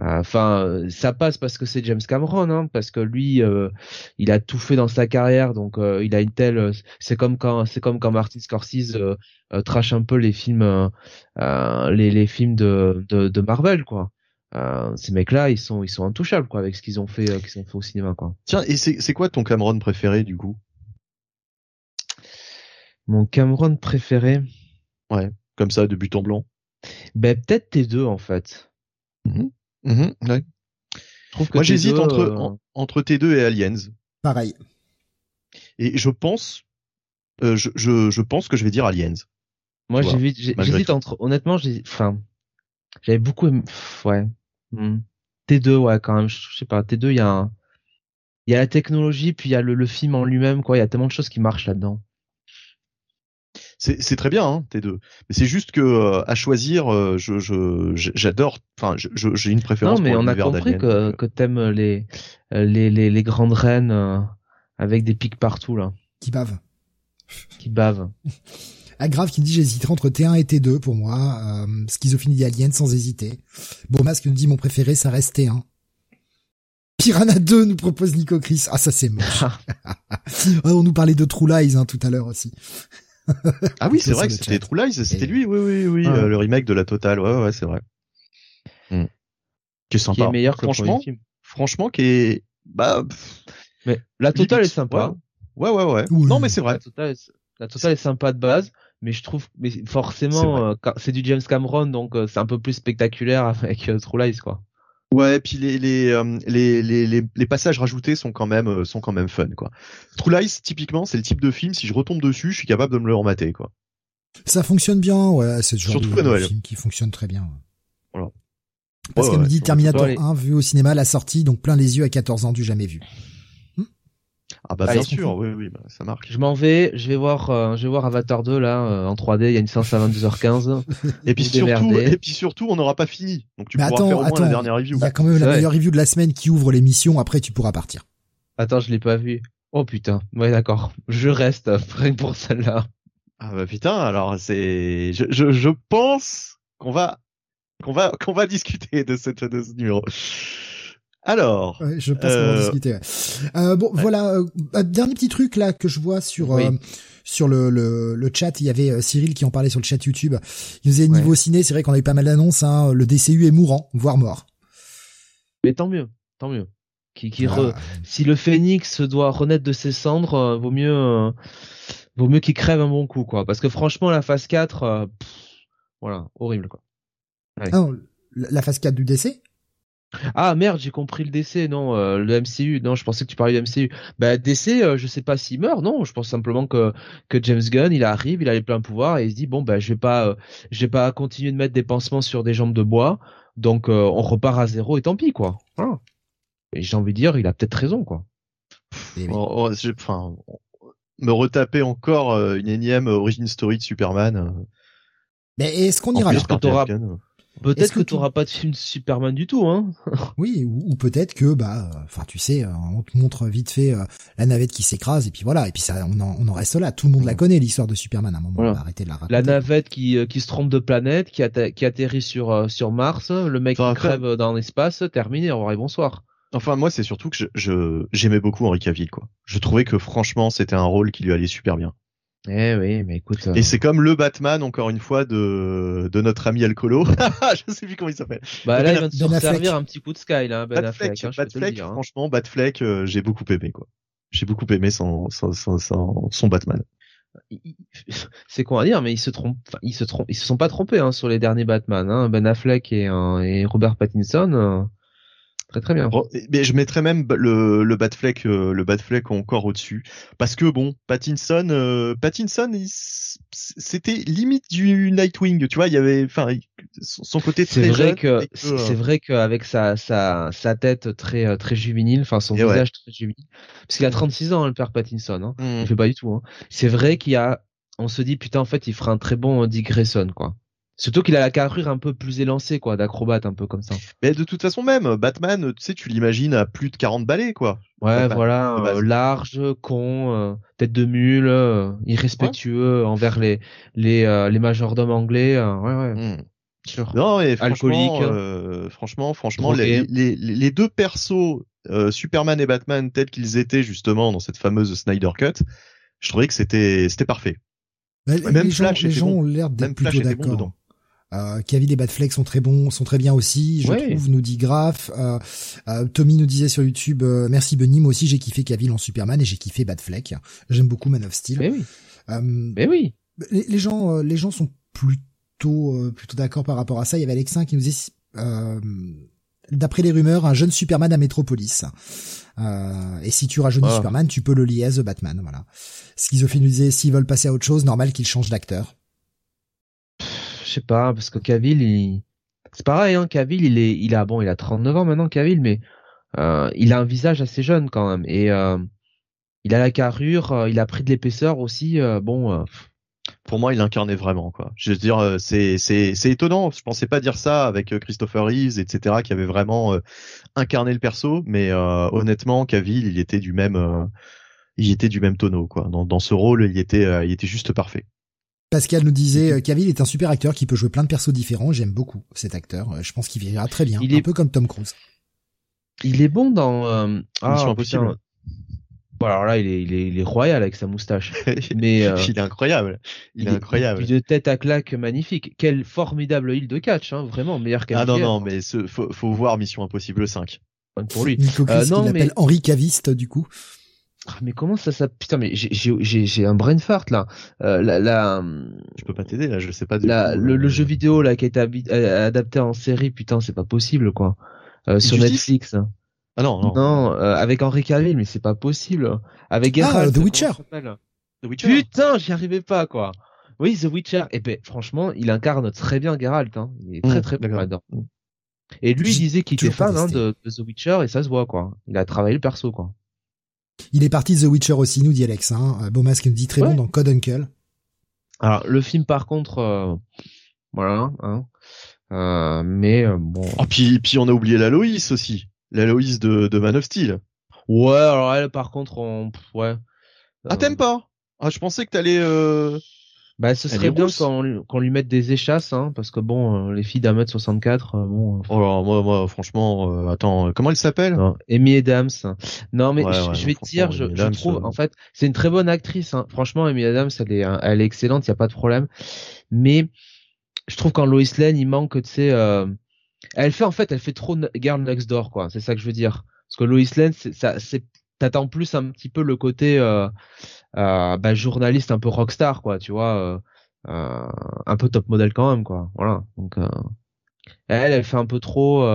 Enfin, ça passe parce que c'est James Cameron, hein, parce que lui, euh, il a tout fait dans sa carrière, donc euh, il a une telle. C'est comme quand, c'est comme quand Martin Scorsese euh, trash un peu les films, les, les films de, de, de Marvel, quoi. ces mecs-là, ils sont, ils sont intouchables, quoi, avec ce qu'ils ont fait, qu'ils ont fait au cinéma, quoi. Tiens, et c'est, quoi ton Cameron préféré, du coup? Mon Cameron préféré? Ouais, comme ça, de but en blanc. Ben peut-être tes deux, en fait. Mm Mmh ouais. Je trouve que Moi, j'hésite entre, euh, entre T2 et Aliens. Pareil. Et je pense, euh, je, je, je, pense que je vais dire Aliens. Moi, j'hésite entre, honnêtement, j'ai, enfin, j'avais beaucoup, aimé... ouais. Mmh. T2, ouais, quand même, je sais pas, T2, il y a un, il y a la technologie, puis il y a le, le film en lui-même, quoi, il y a tellement de choses qui marchent là-dedans c'est très bien hein, T2 mais c'est juste que euh, à choisir euh, je j'adore enfin j'ai une préférence non mais on a compris que que t'aimes les, les les les grandes reines euh, avec des pics partout là. Qui bavent. Qui bavent. (laughs) Agrave qui dit j'hésiterai entre T1 et T2 pour moi euh, schizophrénie Alien sans hésiter. Bon qui nous dit mon préféré ça reste T1 Piranha 2 nous propose Nico Chris. Ah, ça c'est moche. (laughs) (laughs) on nous parlait de True Lies hein, tout à l'heure aussi ah oui, c'est vrai que c'était True Lies, c'était lui, oui, oui, oui, euh, le remake de la totale, ouais, ouais, c'est vrai. Hmm. Qui est sympa. Qui est meilleur que franchement, franchement, qui est, bah, mais la totale est sympa. Ouais, ouais, ouais. Non, mais c'est vrai. La totale est sympa de base, mais je trouve, mais forcément, c'est du James Cameron, donc c'est un peu plus spectaculaire avec True Lies, quoi. Ouais, puis les les, les les, les passages rajoutés sont quand même sont quand même fun quoi. True Lies typiquement, c'est le type de film si je retombe dessus, je suis capable de me le remater quoi. Ça fonctionne bien, ouais, c'est le genre de, film qui fonctionne très bien. Voilà. Parce qu'elle me dit Terminator 1 vu au cinéma la sortie, donc plein les yeux à 14 ans du jamais vu. Ah bah, bien sûr, oui, oui, bah, ça marque. Je m'en vais, je vais voir, euh, je vais voir Avatar 2 là euh, en 3D. Il y a une séance à 22h15. (laughs) et puis surtout, et puis surtout, on n'aura pas fini. Donc tu pourras faire au moins la dernière review. Il y a quand même la meilleure review de la semaine qui ouvre l'émission. Après, tu pourras partir. Attends, je l'ai pas vu. Oh putain. Ouais, d'accord. Je reste (laughs) rien pour celle-là. Ah bah putain, alors c'est, je, je, je pense qu'on va, qu'on va, qu'on va discuter de cette de ce numéro. Alors, je pense qu'on va euh, discuter. Euh, bon, voilà, euh, dernier petit truc là que je vois sur euh, sur le, le, le chat. Il y avait Cyril qui en parlait sur le chat YouTube. Il nous disait niveau ciné, c'est vrai qu'on a eu pas mal d'annonces. Hein, le DCU est mourant, voire mort. Mais tant mieux, tant mieux. Qui, qui ah. Si le Phénix doit renaître de ses cendres, vaut mieux vaut mieux qu'il crève un bon coup, quoi. Parce que franchement, la phase 4, euh, voilà, horrible, quoi. Non, la phase 4 du DC ah merde, j'ai compris le DC, non, euh, le MCU, non, je pensais que tu parlais du MCU. Bah DC, euh, je sais pas s'il meurt, non, je pense simplement que que James Gunn, il arrive, il a les pleins pouvoirs et il se dit bon bah je vais pas, je vais pas continuer de mettre des pansements sur des jambes de bois, donc on repart à zéro et tant pis quoi. Et j'ai envie de dire, il a peut-être raison quoi. Oh, oh, enfin, me retaper encore euh, une énième origin story de Superman. Euh. Mais est-ce qu'on ira là? Peut-être que, tu n'auras pas de film de Superman du tout, hein. (laughs) oui, ou, peut-être que, bah, enfin, tu sais, euh, on te montre vite fait la navette qui s'écrase et puis voilà, et puis ça, on en, on en reste là. Tout le monde la connaît l'histoire de Superman. À un moment, on va arrêter de la raconter. La navette qui qui se trompe de planète, qui, qui atterrit sur sur Mars, le mec qui crève dans l'espace, terminé. Au revoir et bonsoir. Enfin, moi, c'est surtout que je, j'aimais beaucoup Henri Cavill, quoi. Je trouvais que franchement, c'était un rôle qui lui allait super bien. Eh oui, mais écoute. Et c'est comme le Batman, encore une fois, de, de notre ami Alcolo. (laughs) je sais plus comment il s'appelle. Bah là, il vient de se servir un petit coup de sky, là, Ben Affleck. Hein, Batfleck, hein. franchement, Batfleck, euh, j'ai beaucoup aimé, quoi. J'ai beaucoup aimé son, son, son, son, Batman. (laughs) C'est quoi à dire, mais ils se trompent, enfin, ils se trompent, ils se sont pas trompés hein, sur les derniers Batman. Hein. Ben Affleck et, et Robert Pattinson. Euh, Très très bien. Mais je mettrais même le, le Batfleck, euh, le Batfleck encore au-dessus, parce que bon, Pattinson, euh, Pattinson, c'était limite du Nightwing, tu vois, il y avait, enfin, son côté très c'est vrai que c'est euh, vrai qu'avec sa sa sa tête très très juvénile, enfin son visage très juvénile, parce qu'il a 36 ans hein, le père Pattinson, hein, mmh. il fait pas du tout. Hein. C'est vrai qu'il y a, on se dit putain en fait il fera un très bon Dick Grayson quoi. Surtout qu'il a la carrure un peu plus élancée, quoi, d'acrobate, un peu comme ça. Mais de toute façon même, Batman, tu sais, tu l'imagines à plus de 40 balais, quoi. Ouais, voilà, euh, large, con, euh, tête de mule, euh, irrespectueux envers les les les majordomes anglais. ouais, ouais. Hmm. Non, et franchement, franchement, franchement, les, les, les, deux persos, Superman et Batman, tels qu'ils étaient justement dans cette fameuse Snyder Cut, je trouvais que c'était c'était parfait. même Flash, les gens ont l'air d'être plutôt d'accord. Euh, Cavill et Batfleck sont très bons, sont très bien aussi, je trouve, nous dit Graf. Euh, euh, Tommy nous disait sur YouTube, euh, merci Benny, moi aussi j'ai kiffé Cavill en Superman et j'ai kiffé Batfleck. J'aime beaucoup Man of Steel. Mais oui. Mais oui. Les, gens, les gens sont plutôt, plutôt d'accord par rapport à ça. Il y avait Alexin qui nous disait, d'après les rumeurs, un jeune Superman à Metropolis. et si tu rajeunis ah. Superman, tu peux le lier à The Batman. Voilà. Schizophrénie nous disait, s'ils veulent passer à autre chose, normal qu'ils changent d'acteur je sais pas, parce que Cavill, il... c'est pareil, hein, Cavill, il est, il a, bon, il a 39 ans maintenant, Cavill, mais euh, il a un visage assez jeune quand même, et euh, il a la carrure, euh, il a pris de l'épaisseur aussi, bon. Pour moi, il incarnait vraiment, quoi. Je veux dire, c'est, c'est, c'est étonnant. Je pensais pas dire ça avec Christopher Reeves, etc., qui avait vraiment incarné le perso, mais honnêtement, Cavill, il était du même, il était du même tonneau, quoi. Dans, dans ce rôle, il était, il était juste parfait. Pascal nous disait, euh, Cavill est un super acteur qui peut jouer plein de persos différents. J'aime beaucoup cet acteur. Euh, je pense qu'il verra très bien. Il un peu comme Tom Cruise. Il est bon dans. Euh... Ah, Impossible. Bon, alors là, il est, il est, il est royal avec sa moustache. (laughs) Mais euh, il est incroyable. Il, est, incroyable. de tête à claque magnifique. Quelle formidable île de catch, hein, vraiment meilleur Ah non non, mais ce, faut, faut voir Mission Impossible 5. Pour lui. Nico Chris, euh, non, il mais... Henri Caviste du coup. Ah, mais comment ça ça putain mais j'ai un brain fart là. Euh, la, la je peux pas t'aider là, je sais pas. Du la, le, le, jeu vidéo là qui a été adapté en série, putain c'est pas possible quoi. Euh, sur Netflix. Ah non non. Non, euh, avec Henri Cavill mais c'est pas possible. Avec ah, Geralt, The Witcher. The Witcher. Putain j'y arrivais pas quoi. Oui The Witcher. Et eh ben franchement il incarne très bien Geralt. Hein. Il est très mmh, très bon là-dedans. Et lui, il disait qu'il était fan hein, de, de, The Witcher et ça se voit quoi. Il a travaillé le perso quoi. Il est parti de The Witcher aussi, nous dit Alex. Hein. Euh, Beaumas qui nous dit très bon dans Code Uncle. Alors le film par contre, euh, voilà. Hein, euh, mais euh, bon. Ah puis puis on a oublié la Loïs aussi, la Loïs de, de Man of Steel. Ouais alors elle par contre on ouais. Ah t'aimes pas? Ah je pensais que t'allais. Euh... Bah, ce serait bien qu'on lui mette des échasses, hein, parce que bon, euh, les filles d'un mètre 64, euh, bon. Euh, oh là, moi, moi, franchement, attends, comment elle s'appelle? Amy Adams. Non, mais je, vais te dire, je, je trouve, en fait, c'est une très bonne actrice. Hein. Franchement, Amy Adams, elle est, elle est excellente, il y a pas de problème. Mais je trouve qu'en Lois Lane, il manque, tu sais, elle fait en fait, elle fait trop Girl Next Door, quoi. C'est ça que je veux dire. Parce que Lois Lane, ça, c'est t'attends plus un petit peu le côté euh, euh, bah, journaliste un peu rockstar quoi tu vois euh, euh un peu top modèle quand même quoi voilà. Donc euh, elle elle fait un peu trop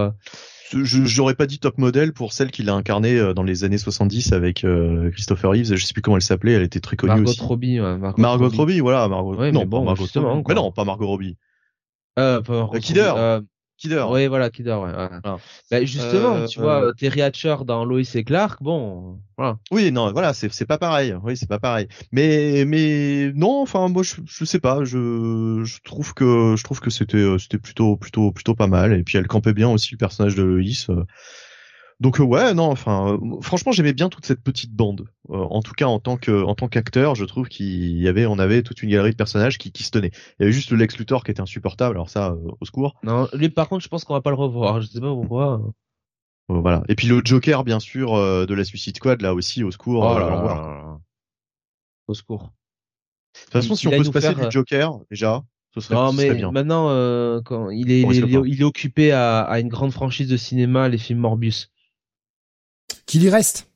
je j'aurais pas dit top modèle pour celle qu'il a incarnée dans les années 70 avec Christopher Reeves. Je sais plus comment elle s'appelait elle était très connue Margot aussi. Robbie ouais, Margot, Margot Robbie. voilà Margot non bon, Margot Robbie. mais non pas Margot Robbie. Euh, pas Kidder Kidder. Oui, voilà, Kidder, ouais. Ah. Bah, justement, euh, tu vois, euh... Terry Hatcher dans Lois et Clark, bon, voilà. Oui, non, voilà, c'est c'est pas pareil. Oui, c'est pas pareil. Mais mais non, enfin moi je je sais pas, je je trouve que je trouve que c'était euh, c'était plutôt plutôt plutôt pas mal et puis elle campait bien aussi le personnage de Lois. Donc euh, ouais, non, enfin, euh, franchement, j'aimais bien toute cette petite bande. Euh, en tout cas, en tant que, en tant qu'acteur, je trouve qu'il y avait, on avait toute une galerie de personnages qui, qui se tenaient. Il y avait juste le Lex Luthor qui était insupportable. Alors ça, au secours. Non, lui, par contre, je pense qu'on va pas le revoir. Je sais pas pourquoi. voilà. Et puis le Joker, bien sûr, de la Suicide Squad, là aussi, au secours. Oh au secours. De toute façon, si on peut se passer du Joker, déjà, ce serait, non, mais bien. maintenant, quand il est, il est, il est, occupé à, à, une grande franchise de cinéma, les films Morbius. Qu'il y reste.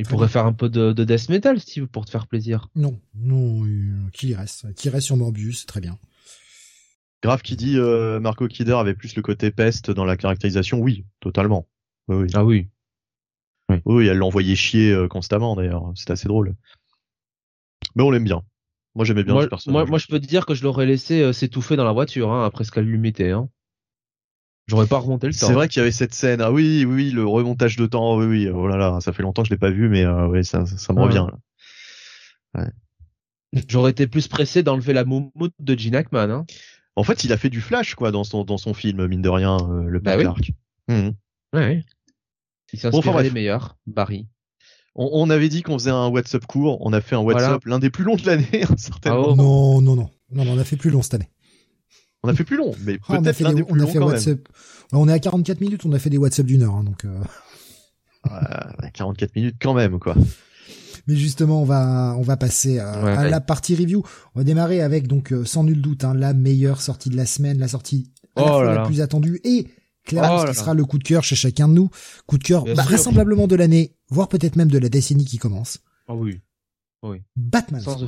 Il pourrait faire un peu de, de, death metal, Steve, pour te faire plaisir. Non, non, euh, qu'il y reste. Qu'il reste sur Morbius, très bien. Grave qui dit euh, Marco Kidder avait plus le côté peste dans la caractérisation. Oui, totalement. Oui, oui. Ah oui. Oui, oui elle l'envoyait chier euh, constamment d'ailleurs. C'est assez drôle. Mais on l'aime bien. Moi j'aimais bien moi, ce personnage. Moi, moi je peux te dire que je l'aurais laissé euh, s'étouffer dans la voiture hein, après ce qu'elle lui mettait. Hein. J'aurais pas remonté le temps. C'est vrai qu'il y avait cette scène. Ah oui, oui, le remontage de temps. Oui, oui. Oh là là, ça fait longtemps que je l'ai pas vu, mais euh, oui, ça, ça, me revient. Là. Ouais. J'aurais été plus pressé d'enlever la moumoute de Gene Hackman. Hein. En fait, il a fait du flash quoi dans son dans son film, mine de rien, euh, le bah Clark. Mmh. Ouais. Il s'est bon, enfin, les meilleurs. Barry. On, on, avait dit qu'on faisait un WhatsApp court. On a fait un WhatsApp l'un des plus longs de l'année, (laughs) certainement. Ah, oh. Non, non, non, non, on a fait plus long cette année. On a fait plus long, mais ah, peut-être l'un des plus longs quand WhatsApp. Même. On est à 44 minutes, on a fait des WhatsApp d'une heure, hein, donc. Euh... Ouais, 44 minutes quand même, quoi. Mais justement, on va on va passer à, ouais, à ouais. la partie review. On va démarrer avec donc euh, sans nul doute hein, la meilleure sortie de la semaine, la sortie à la, oh fois la plus attendue et clairement oh ce qui sera le coup de cœur chez chacun de nous, coup de cœur bah, vraisemblablement de l'année, voire peut-être même de la décennie qui commence. Ah oh oui. oui. Batman. Sans.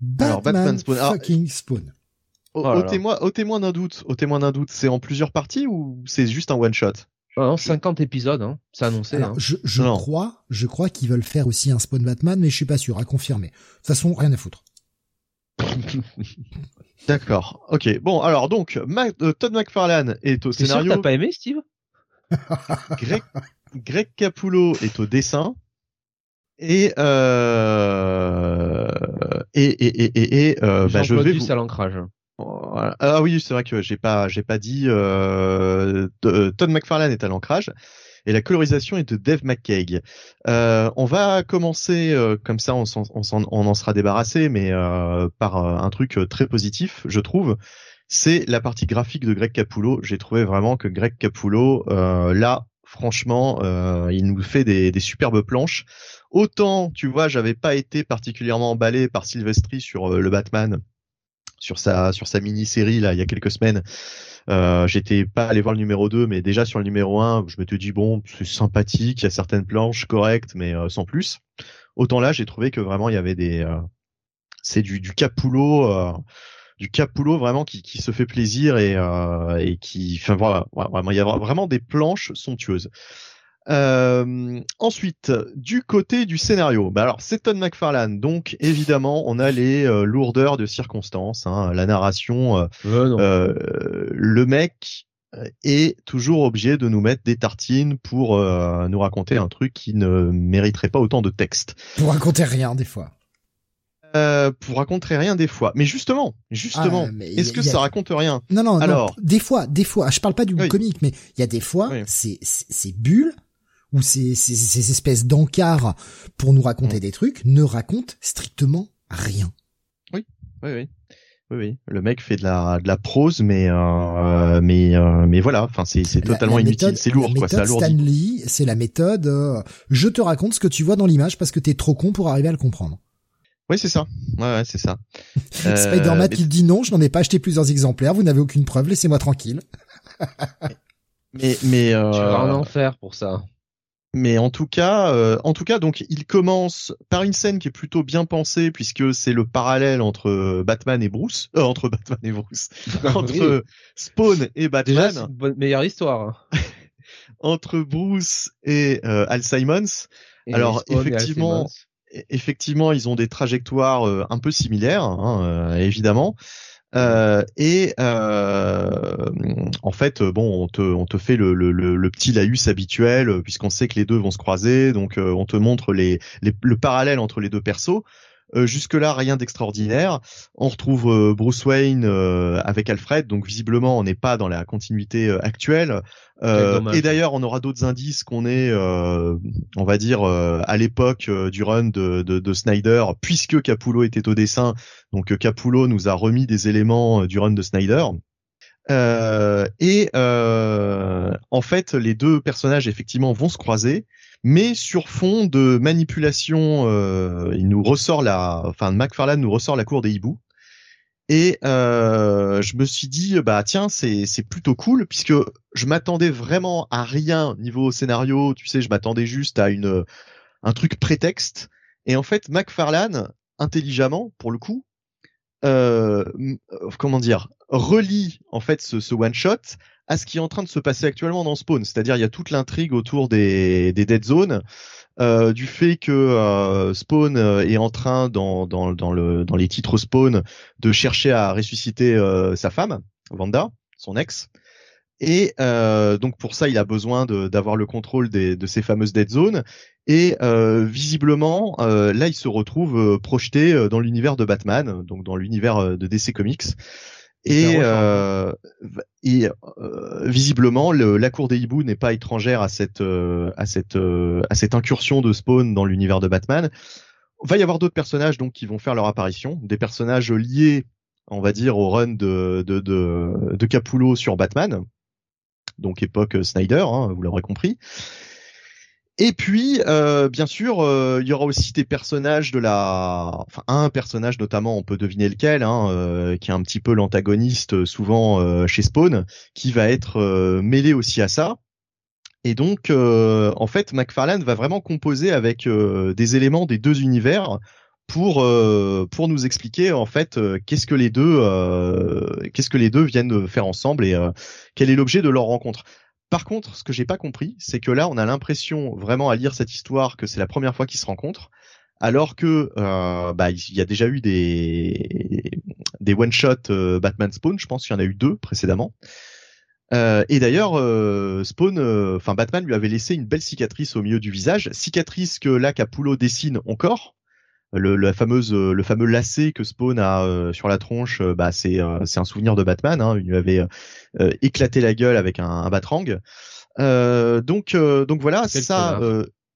Batman, Alors, Batman Spawn. fucking Spawn. Au, oh au témoin, au témoin d'un doute, au témoin d'un doute, c'est en plusieurs parties ou c'est juste un one shot non, 50 épisodes, hein. c'est annoncé. Alors, hein. Je, je crois, je crois qu'ils veulent faire aussi un Spawn Batman, mais je suis pas sûr, à confirmer. De toute façon, rien à foutre. (laughs) D'accord. Ok. Bon, alors donc, euh, Todd McFarlane est au scénario. T'as pas aimé, Steve? (laughs) Greg, Greg Capullo est au dessin. Et euh... et et et et, et euh, bah, je vais vous... à l'ancrage. Ah oui, c'est vrai que j'ai pas j'ai pas dit. Euh, Todd McFarlane est à l'ancrage et la colorisation est de Dave McCaig. Euh, on va commencer euh, comme ça, on, on, on, en sera débarrassé, mais euh, par euh, un truc très positif, je trouve. C'est la partie graphique de Greg Capullo. J'ai trouvé vraiment que Greg Capullo, euh, là, franchement, il nous fait des, des superbes planches. Autant, tu vois, j'avais pas été particulièrement emballé par Sylvestri sur le Batman sur sa sur sa mini-série là il y a quelques semaines. Euh, J'étais pas allé voir le numéro 2, mais déjà sur le numéro 1, je me suis dit bon, c'est sympathique, il y a certaines planches correctes, mais euh, sans plus. Autant là, j'ai trouvé que vraiment il y avait des, euh, c'est du du euh, du capullo vraiment qui, qui se fait plaisir et et qui, enfin voilà, vraiment il y a vraiment des planches somptueuses. Euh, ensuite, du côté du scénario, bah alors c'est Todd McFarlane, donc évidemment on a les euh, lourdeurs de circonstances, hein, la narration, euh, euh le mec est toujours obligé de nous mettre des tartines pour nous raconter un truc qui ne mériterait pas autant de texte. Pour raconter rien des fois. Euh, pour raconter rien des fois. Mais justement, justement, ah, est-ce que ça raconte rien? Non, non, Alors, des fois, des fois. Je parle pas du comique, mais il y a des fois, c'est c'est bulles ou ces, ces, ces espèces d'encarts pour nous raconter mm. des trucs ne racontent strictement rien. Oui, oui, oui. Oui, oui, le mec fait de la de la prose, mais euh, mais euh, mais voilà, enfin c'est c'est totalement inutile, c'est lourd quoi, c'est Stanley, c'est la méthode. Euh, je te raconte ce que tu vois dans l'image parce que t'es trop con pour arriver à le comprendre. Oui, c'est ça. Ouais, ouais c'est ça. (laughs) Spider-Man euh, il dit non, je n'en ai pas acheté plusieurs exemplaires, vous n'avez aucune preuve, laissez-moi tranquille. (laughs) mais mais euh... tu vas en enfer pour ça. Mais en tout cas, euh, en tout cas, donc il commence par une scène qui est plutôt bien pensée puisque c'est le parallèle entre Batman et Bruce, euh, entre (laughs) Batman et Bruce, entre Spawn et Batman. Déjà, une meilleure histoire. Hein. (laughs) entre Bruce et euh, Al Simons. Alors effectivement, effectivement, ils ont des trajectoires euh, un peu similaires, hein, évidemment. Euh, et euh, en fait, bon, on te, fait le, le, petit laïus habituel puisqu'on sait que les deux vont se croiser, donc euh, on te montre le parallèle entre les deux persos. Euh, jusque-là, rien d'extraordinaire. On retrouve euh, Bruce Wayne euh, avec Alfred, donc visiblement, on n'est pas dans la continuité actuelle. et d'ailleurs, on aura d'autres indices qu'on est, on va dire, à l'époque du run de, de, de, Snyder, puisque Capullo était au dessin. Donc Capullo nous a remis des éléments du run de Snyder. et en fait, les deux personnages effectivement vont se croiser mais sur fond de manipulation, euh, il nous ressort la, enfin McFarlane nous ressort la cour des hiboux. Et euh, je me suis dit bah tiens c'est c'est plutôt cool puisque je m'attendais vraiment à rien niveau scénario tu sais je m'attendais juste à une un truc prétexte et en fait McFarlane intelligemment pour le coup euh, comment dire relie en fait ce, ce one shot à ce qui est en train de se passer actuellement dans Spawn. C'est-à-dire il y a toute l'intrigue autour des, des dead zones, euh, du fait que euh, Spawn euh, est en train dans, dans, dans, le, dans les titres Spawn de chercher à ressusciter euh, sa femme, Wanda, son ex. Et euh, donc pour ça, il a besoin d'avoir le contrôle des, de ces fameuses dead zones. Et visiblement, là, il se retrouve projeté dans l'univers de Batman, donc dans l'univers de DC Comics. Et, euh, et euh, visiblement, le, la cour des hiboux n'est pas étrangère à cette euh, à cette euh, à cette incursion de Spawn dans l'univers de Batman. Va y avoir d'autres personnages donc qui vont faire leur apparition, des personnages liés, on va dire, au run de de de, de Capullo sur Batman, donc époque Snyder, hein, vous l'aurez compris. Et puis, euh, bien sûr, euh, il y aura aussi des personnages de la, enfin un personnage notamment, on peut deviner lequel, hein, euh, qui est un petit peu l'antagoniste souvent chez Spawn, qui va être mêlé aussi à ça. Et donc, en fait, McFarlane va vraiment composer avec des éléments des deux univers pour pour nous expliquer en fait qu'est-ce que les deux qu'est-ce que les deux viennent faire ensemble et quel est l'objet de leur rencontre. Par contre, ce que j'ai pas compris, c'est que là, on a l'impression vraiment à lire cette histoire que c'est la première fois qu'ils se rencontrent, alors que euh, bah, il y a déjà eu des des one shot euh, Batman Spawn, je pense qu'il y en a eu deux précédemment. Euh, et d'ailleurs, Spawn, enfin Batman lui avait laissé une belle cicatrice au milieu du visage, cicatrice que là Capullo dessine encore, le, la fameuse, le fameux lacet que Spawn a euh, sur la tronche, euh, bah c'est euh, c'est un souvenir de Batman. Hein, il lui avait éclaté la gueule avec un, un batrang. donc donc voilà, ça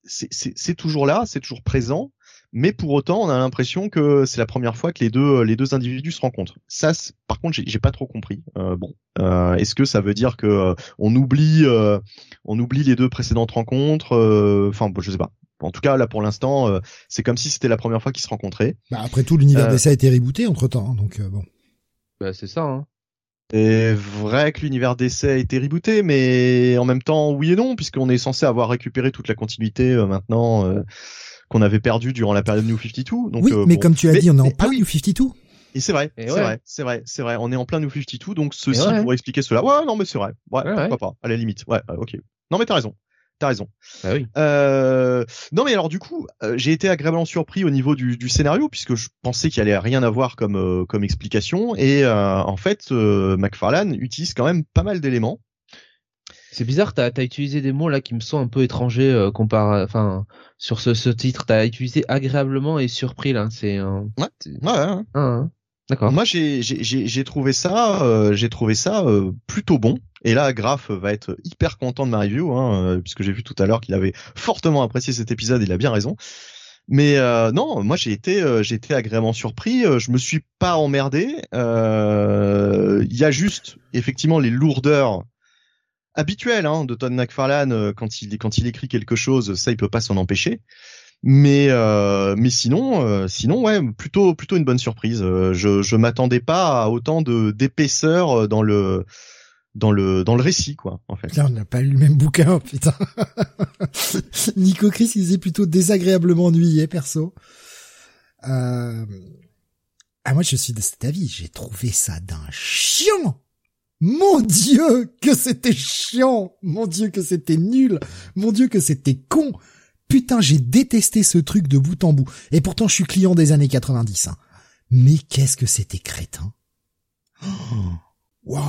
c'est toujours là, c'est toujours présent. Mais pour autant, on a l'impression que c'est la première fois que les deux les deux individus se rencontrent. Ça, par contre, j'ai pas trop compris. bon, est-ce que ça veut dire que on oublie on oublie les deux précédentes rencontres Enfin, bon, je sais pas. En tout cas, là pour l'instant, euh, c'est comme si c'était la première fois qu'ils se rencontraient. Bah, après tout, l'univers euh, d'essai a été rebooté entre temps, hein, donc euh, bon. Bah c'est ça. Hein. C'est vrai que l'univers d'essai a été rebooté, mais en même temps, oui et non, puisqu'on est censé avoir récupéré toute la continuité euh, maintenant euh, qu'on avait perdu durant la période New 52. Donc, oui, euh, mais bon. comme tu as Mais- dit, on est en mais- plein ah oui, New 52. Et c'est vrai, Et c'est ouais. vrai, c'est vrai, c'est vrai. On est en plein New 52, donc ceci ouais. pourrait expliquer cela. Ouais, non, mais c'est vrai. Ouais, Ouais, pourquoi pas, à la limite. Ouais, ok. Non, mais t'as raison. T'as raison. Bah oui. Euh, non, mais alors du coup, euh, j'ai été agréablement surpris au niveau du, du scénario puisque je pensais qu'il allait rien avoir comme euh, comme explication et euh, en fait, McFarlane utilise quand même pas mal d'éléments. C'est bizarre, t'as as utilisé des mots là qui me sont un peu étrangers comparé, enfin sur ce, ce titre. T'as utilisé agréablement et surpris là. C'est. Ouais. Ouais, ouais. Hein. Moi, j'ai trouvé ça, euh, j'ai trouvé ça euh, plutôt bon. Et là, Graf va être hyper content de ma review, hein, euh, puisque j'ai vu tout à l'heure qu'il avait fortement apprécié cet épisode. Il a bien raison. Mais non, moi j'ai été j'ai été agréablement surpris. Je me suis pas emmerdé. Il y a juste effectivement les lourdeurs habituelles hein, de Todd McFarlane quand il quand il écrit quelque chose. Ça, il peut pas s'en empêcher. Mais euh, mais sinon euh, sinon ouais plutôt plutôt une bonne surprise. Euh, je je m'attendais pas à autant de d'épaisseur euh, dans le dans le dans le récit quoi en fait. Putain, on n'a pas lu le même bouquin, (laughs) putain. Nico Chris, il disait plutôt désagréablement ennuyé, perso. Euh... Ah, moi, je suis de cet avis. J'ai trouvé ça d'un chiant. Mon Dieu, que c'était chiant. Mon Dieu, que c'était nul. Mon Dieu, que c'était con. Putain, j'ai détesté ce truc de bout en bout. Et pourtant, je suis client des années 90. Hein. Mais qu'est-ce que c'était crétin. Oh. Waouh,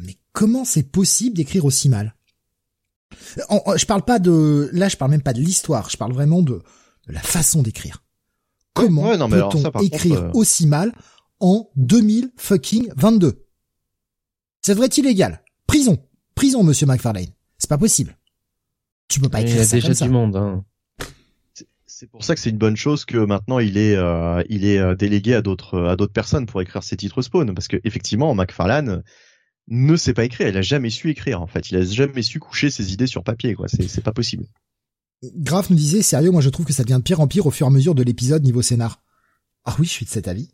mais comment c'est possible d'écrire aussi mal? Je parle pas de, là, je parle même pas de l'histoire. Je parle vraiment de, de la façon d'écrire. Comment Ouais, peut-on écrire contre, euh, aussi mal en 2000 fucking 22 Ça devrait être illégal. Prison, prison, Monsieur McFarlane. C'est pas possible. Tu peux pas Il y écrire a ça déjà ça. du monde. Hein. C'est- C'est pour ça que c'est une bonne chose que maintenant il est euh, il est euh, délégué à d'autres à d'autres personnes pour écrire ses titres Spawn parce que effectivement McFarlane ne sait pas écrire, il a jamais su écrire en fait, il a jamais su coucher ses idées sur papier quoi, c'est c'est pas possible. Graf nous disait, sérieux, moi je trouve que ça devient de pire en pire au fur et à mesure de l'épisode niveau scénar. Ah oui, je suis de cet avis.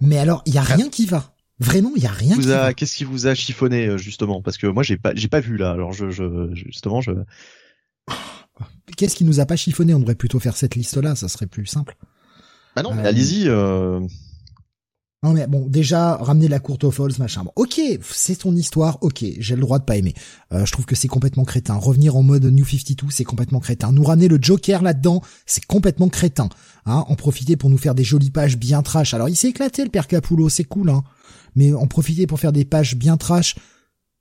Mais alors, il y a rien qui va. Vraiment, il y a rien Vous a-. Qu'est-ce qui vous a chiffonné euh, justement? Parce que moi j'ai pas j'ai pas vu là, alors je, je justement je Qu'est-ce qui nous a pas chiffonné? On devrait plutôt faire cette liste-là, ça serait plus simple. bah non mais Euh, allez-y euh... Non mais bon, déjà ramener la courte aux Falls, machin. Bon, ok, c'est ton histoire, ok, j'ai le droit de pas aimer. Euh, je trouve que c'est complètement crétin. Revenir en mode New 52, c'est complètement crétin. Nous ramener le Joker là-dedans, c'est complètement crétin. Hein, en profiter pour nous faire des jolies pages bien trash. Alors il s'est éclaté le père Capullo, c'est cool, hein. Mais en profiter pour faire des pages bien trash,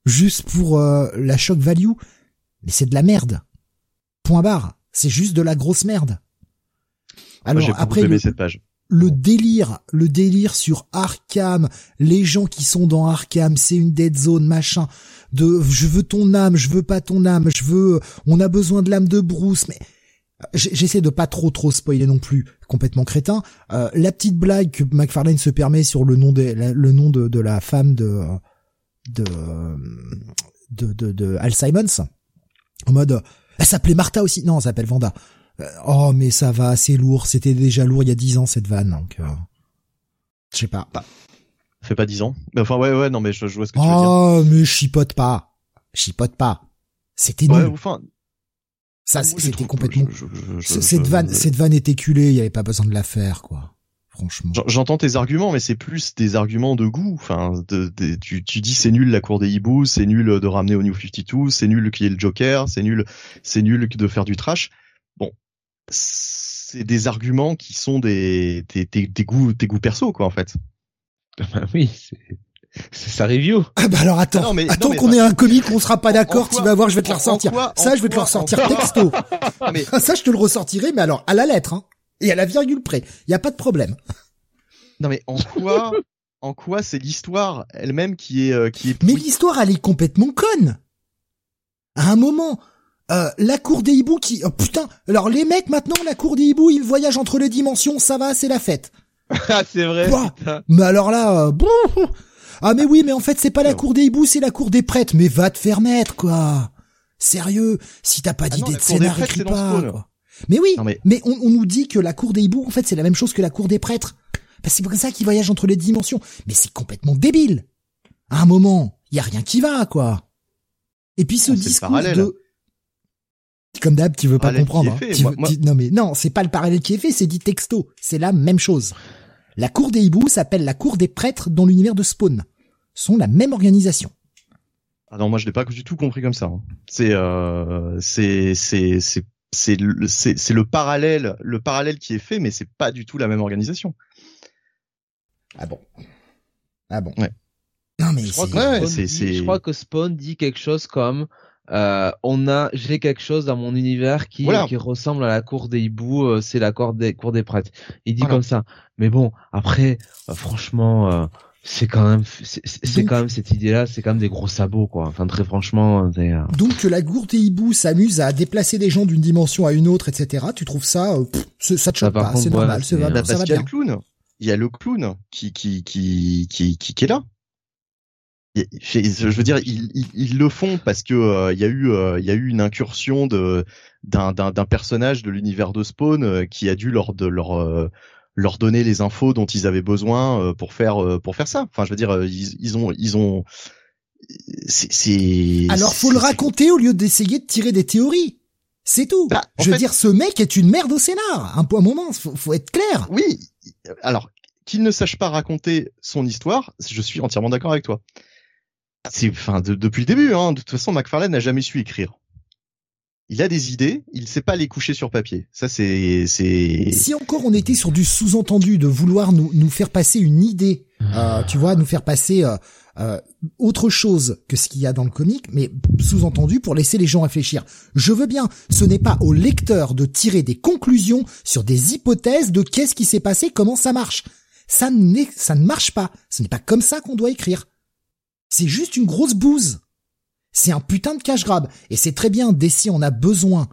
juste pour euh, la shock value, mais c'est de la merde. Point barre. C'est juste de la grosse merde. moi, Alors j'ai beaucoup après aimé le, cette page. Le délire, le délire sur Arkham, les gens qui sont dans Arkham, c'est une dead zone, machin, de je veux ton âme, je veux pas ton âme, je veux, on a besoin de l'âme de Bruce, mais j- j'essaie de pas trop trop spoiler non plus, complètement crétin. Euh, la petite blague que McFarlane se permet sur le nom de la- le nom de, de la femme de de de, de, de Al Simons, en mode, elle s'appelait Martha aussi, non, elle s'appelle Vanda. Euh, oh mais ça va, c'est lourd. C'était déjà lourd il y a dix ans cette vanne, donc euh, je sais pas. Ça fait pas 10 ans. Mais enfin ouais ouais non mais je, je vois ce que tu veux dire. Oh mais chipote pas, chipote pas. C'était Ouais, nul. enfin Ça c'était complètement. je- je- Cette vanne, cette vanne est éculée. Il y avait pas besoin de la faire quoi. Franchement. J'en- J'entends tes arguments, mais c'est plus des arguments de goût. Enfin, de, de- tu, tu dis c'est nul la cour des hiboux, c'est nul de ramener au New 52, c'est nul qu'il y ait le Joker, c'est nul, c'est nul de faire du trash. C'est des arguments qui sont des, des, des, des goûts, des goûts perso quoi en fait. (laughs) Bah oui, c'est c'est sa review. Ah bah alors attends, non, mais- attends qu'on bah- ait un comique, on sera pas d'accord. Tu quoi- vas voir, je vais te le ressortir. quoi- Ça, je vais te le ressortir quoi- texto. (laughs) Ah, mais ça, je te le ressortirai, mais alors à la lettre, hein, et à la virgule près. Il y a pas de problème. non mais en quoi, en quoi c'est l'histoire elle-même qui est euh, qui est Mais l'histoire, elle est complètement conne. À un moment, euh, la cour des hiboux qui... Oh putain, alors les mecs, maintenant, la cour des hiboux, ils voyagent entre les dimensions, ça va, c'est la fête. (laughs) Ah, c'est vrai. Mais alors là... euh, bon, ah mais oui, mais en fait, c'est pas la cour des hiboux, c'est la cour des prêtres. Mais va te faire mettre, quoi. Sérieux, si t'as pas Ah d'idée de scénar, prêtres, écris pas, quoi. Mais oui, Non, mais- mais on, on nous dit que la cour des hiboux, en fait, c'est la même chose que la cour des prêtres. Parce que c'est pour ça qu'il voyage entre les dimensions. Mais c'est complètement débile. À un moment, il y a rien qui va, quoi. Et puis ce discours de comme d'hab, tu veux pas comprendre. Hein. Non mais non, c'est pas le parallèle qui est fait, c'est dit texto. C'est la même chose. La cour des hiboux s'appelle la cour des prêtres dans l'univers de Spawn. Sont la même organisation. Ah non, moi je l'ai pas du tout compris comme ça. Hein. C'est euh, c'est c'est c'est c'est le parallèle le parallèle qui est fait, mais c'est pas du tout la même organisation. Ah bon. Ah bon. Ouais. Non mais je crois, que je crois que Spawn dit quelque chose comme euh, on a j'ai quelque chose dans mon univers qui qui ressemble à la cour des hiboux euh, c'est la cour des cour des prêtres. Il dit comme ça. Mais bon après euh, franchement euh, c'est quand même c'est quand même cette idée là c'est quand même des gros sabots quoi. Enfin très franchement donc que la cour des hiboux s'amuse à déplacer des gens d'une dimension à une autre etc tu trouves ça ça te choque pas c'est normal va, ça va bien. Il y a le clown. Il y a le clown qui qui qui qui, qui est là je veux dire, ils, ils, le font parce que euh, il y a eu euh, il y a eu une incursion de d'un d'un personnage de l'univers de Spawn euh, qui a dû leur de leur leur donner les infos dont ils avaient besoin pour faire pour faire ça. Enfin, je veux dire, ils, ils ont ils ont c'est alors faut le raconter au lieu d'essayer de tirer des théories. C'est tout. Bah, je veux dire, ce mec est une merde au scénar. Un, un moment, faut, faut être clair. Oui. Alors, qu'il ne sache pas raconter son histoire, je suis entièrement d'accord avec toi c'est enfin depuis le début. Hein, de toute façon, McFarlane n'a jamais su écrire. Il a des idées, il ne sait pas les coucher sur papier. Ça, c'est c'est. Si encore on était sur du sous-entendu de vouloir nous nous faire passer une idée, euh, tu vois, nous faire passer euh, euh, autre chose que ce qu'il y a dans le comic, mais sous-entendu pour laisser les gens réfléchir. Je veux bien. Ce n'est pas au lecteur de tirer des conclusions sur des hypothèses de qu'est-ce qui s'est passé, comment ça marche. Ça ça ne marche pas. Ce n'est pas comme ça qu'on doit écrire. C'est juste une grosse bouse. C'est un putain de cash grab. Et c'est très bien, DC en a besoin.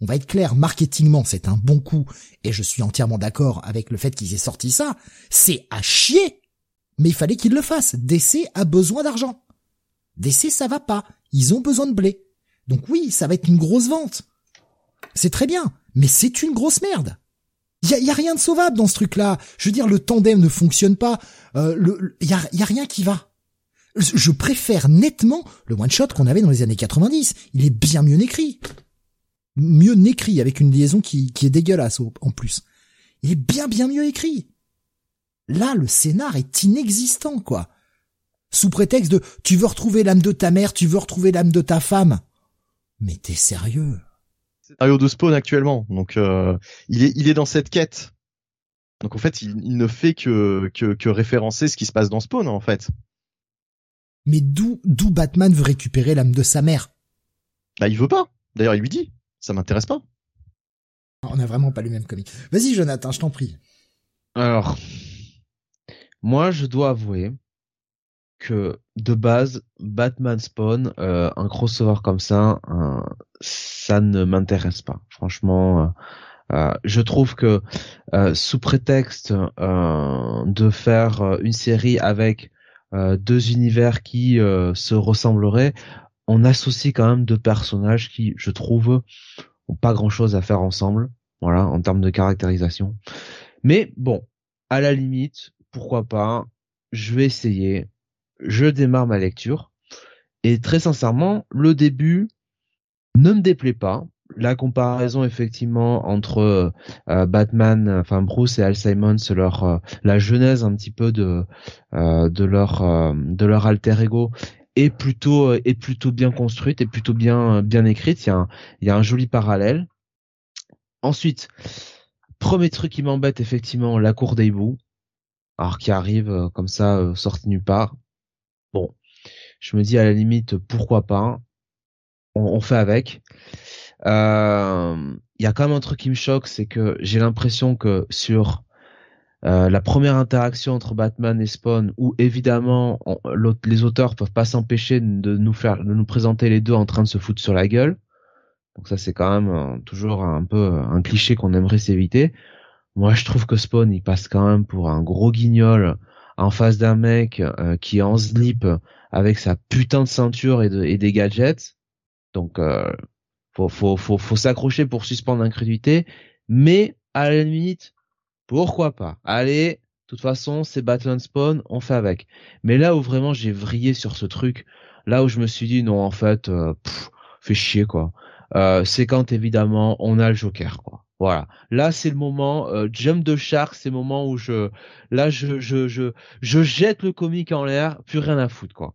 On va être clair, marketingement, c'est un bon coup. Et je suis entièrement d'accord avec le fait qu'ils aient sorti ça. C'est à chier. Mais il fallait qu'ils le fassent. DC a besoin d'argent. DC, ça va pas. Ils ont besoin de blé. Donc oui, ça va être une grosse vente. C'est très bien. Mais c'est une grosse merde. Il y a, rien de sauvable dans ce truc-là. Je veux dire, le tandem ne fonctionne pas. Euh, le, y a rien qui va je préfère nettement le one shot qu'on avait dans les années 90. Il est bien mieux écrit. Mieux écrit avec une liaison qui, est dégueulasse en plus. Il est bien bien mieux écrit. Là, le scénar est inexistant, quoi. Sous prétexte de tu veux retrouver l'âme de ta mère, tu veux retrouver l'âme de ta femme. Mais t'es sérieux Scénario de Spawn actuellement, donc euh, il est il est dans cette quête. Donc en fait, il, il ne fait que, que que référencer ce qui se passe dans Spawn en fait. Mais d'où d'où Batman veut récupérer l'âme de sa mère? Bah il veut pas. D'ailleurs il lui dit, ça m'intéresse pas. On n'a vraiment pas le même comic. Vas-y Jonathan, je t'en prie. Alors, moi je dois avouer que de base, Batman Spawn, euh, un crossover comme ça, ça ne m'intéresse pas. Franchement, euh, euh, je trouve que sous prétexte de faire une série avec deux univers qui euh, se ressembleraient, on associe quand même deux personnages qui, je trouve, ont pas grand chose à faire ensemble, voilà, en termes de caractérisation. Mais bon, à la limite, pourquoi pas, je vais essayer, je démarre ma lecture, et très sincèrement, le début ne me déplaît pas, la comparaison effectivement entre euh, Batman, enfin Bruce et Al Simon, leur euh, la genèse un petit peu de euh, de leur de leur alter ego est plutôt est plutôt bien construite et plutôt bien bien écrite. Il y a un, il y a un joli parallèle. Ensuite, premier truc qui m'embête effectivement, la cour des hiboux, alors qui arrive comme ça sortie nulle part. Bon, je me dis à la limite pourquoi pas, on, on fait avec. Il euh, y a quand même un truc qui me choque, c'est que j'ai l'impression que sur euh, la première interaction entre Batman et Spawn, où évidemment les auteurs peuvent pas s'empêcher de nous faire, de nous présenter les deux en train de se foutre sur la gueule. Donc ça c'est quand même euh, toujours un peu un cliché qu'on aimerait s'éviter. Moi je trouve que Spawn il passe quand même pour un gros guignol en face d'un mec qui est en slip avec sa putain de ceinture et, et des gadgets. Donc faut faut faut, faut s'accrocher pour suspendre l'incrédulité mais à la limite pourquoi pas? Allez De toute façon, c'est Batman Spawn, on fait avec. Mais là où vraiment j'ai vrillé sur ce truc, là où je me suis dit non en fait, euh, fait chier quoi. Euh, c'est quand évidemment on a le Joker quoi. Voilà. Là c'est le moment euh, jump de shark, c'est le moment où je là je je je je jette le comique en l'air, plus rien à foutre quoi.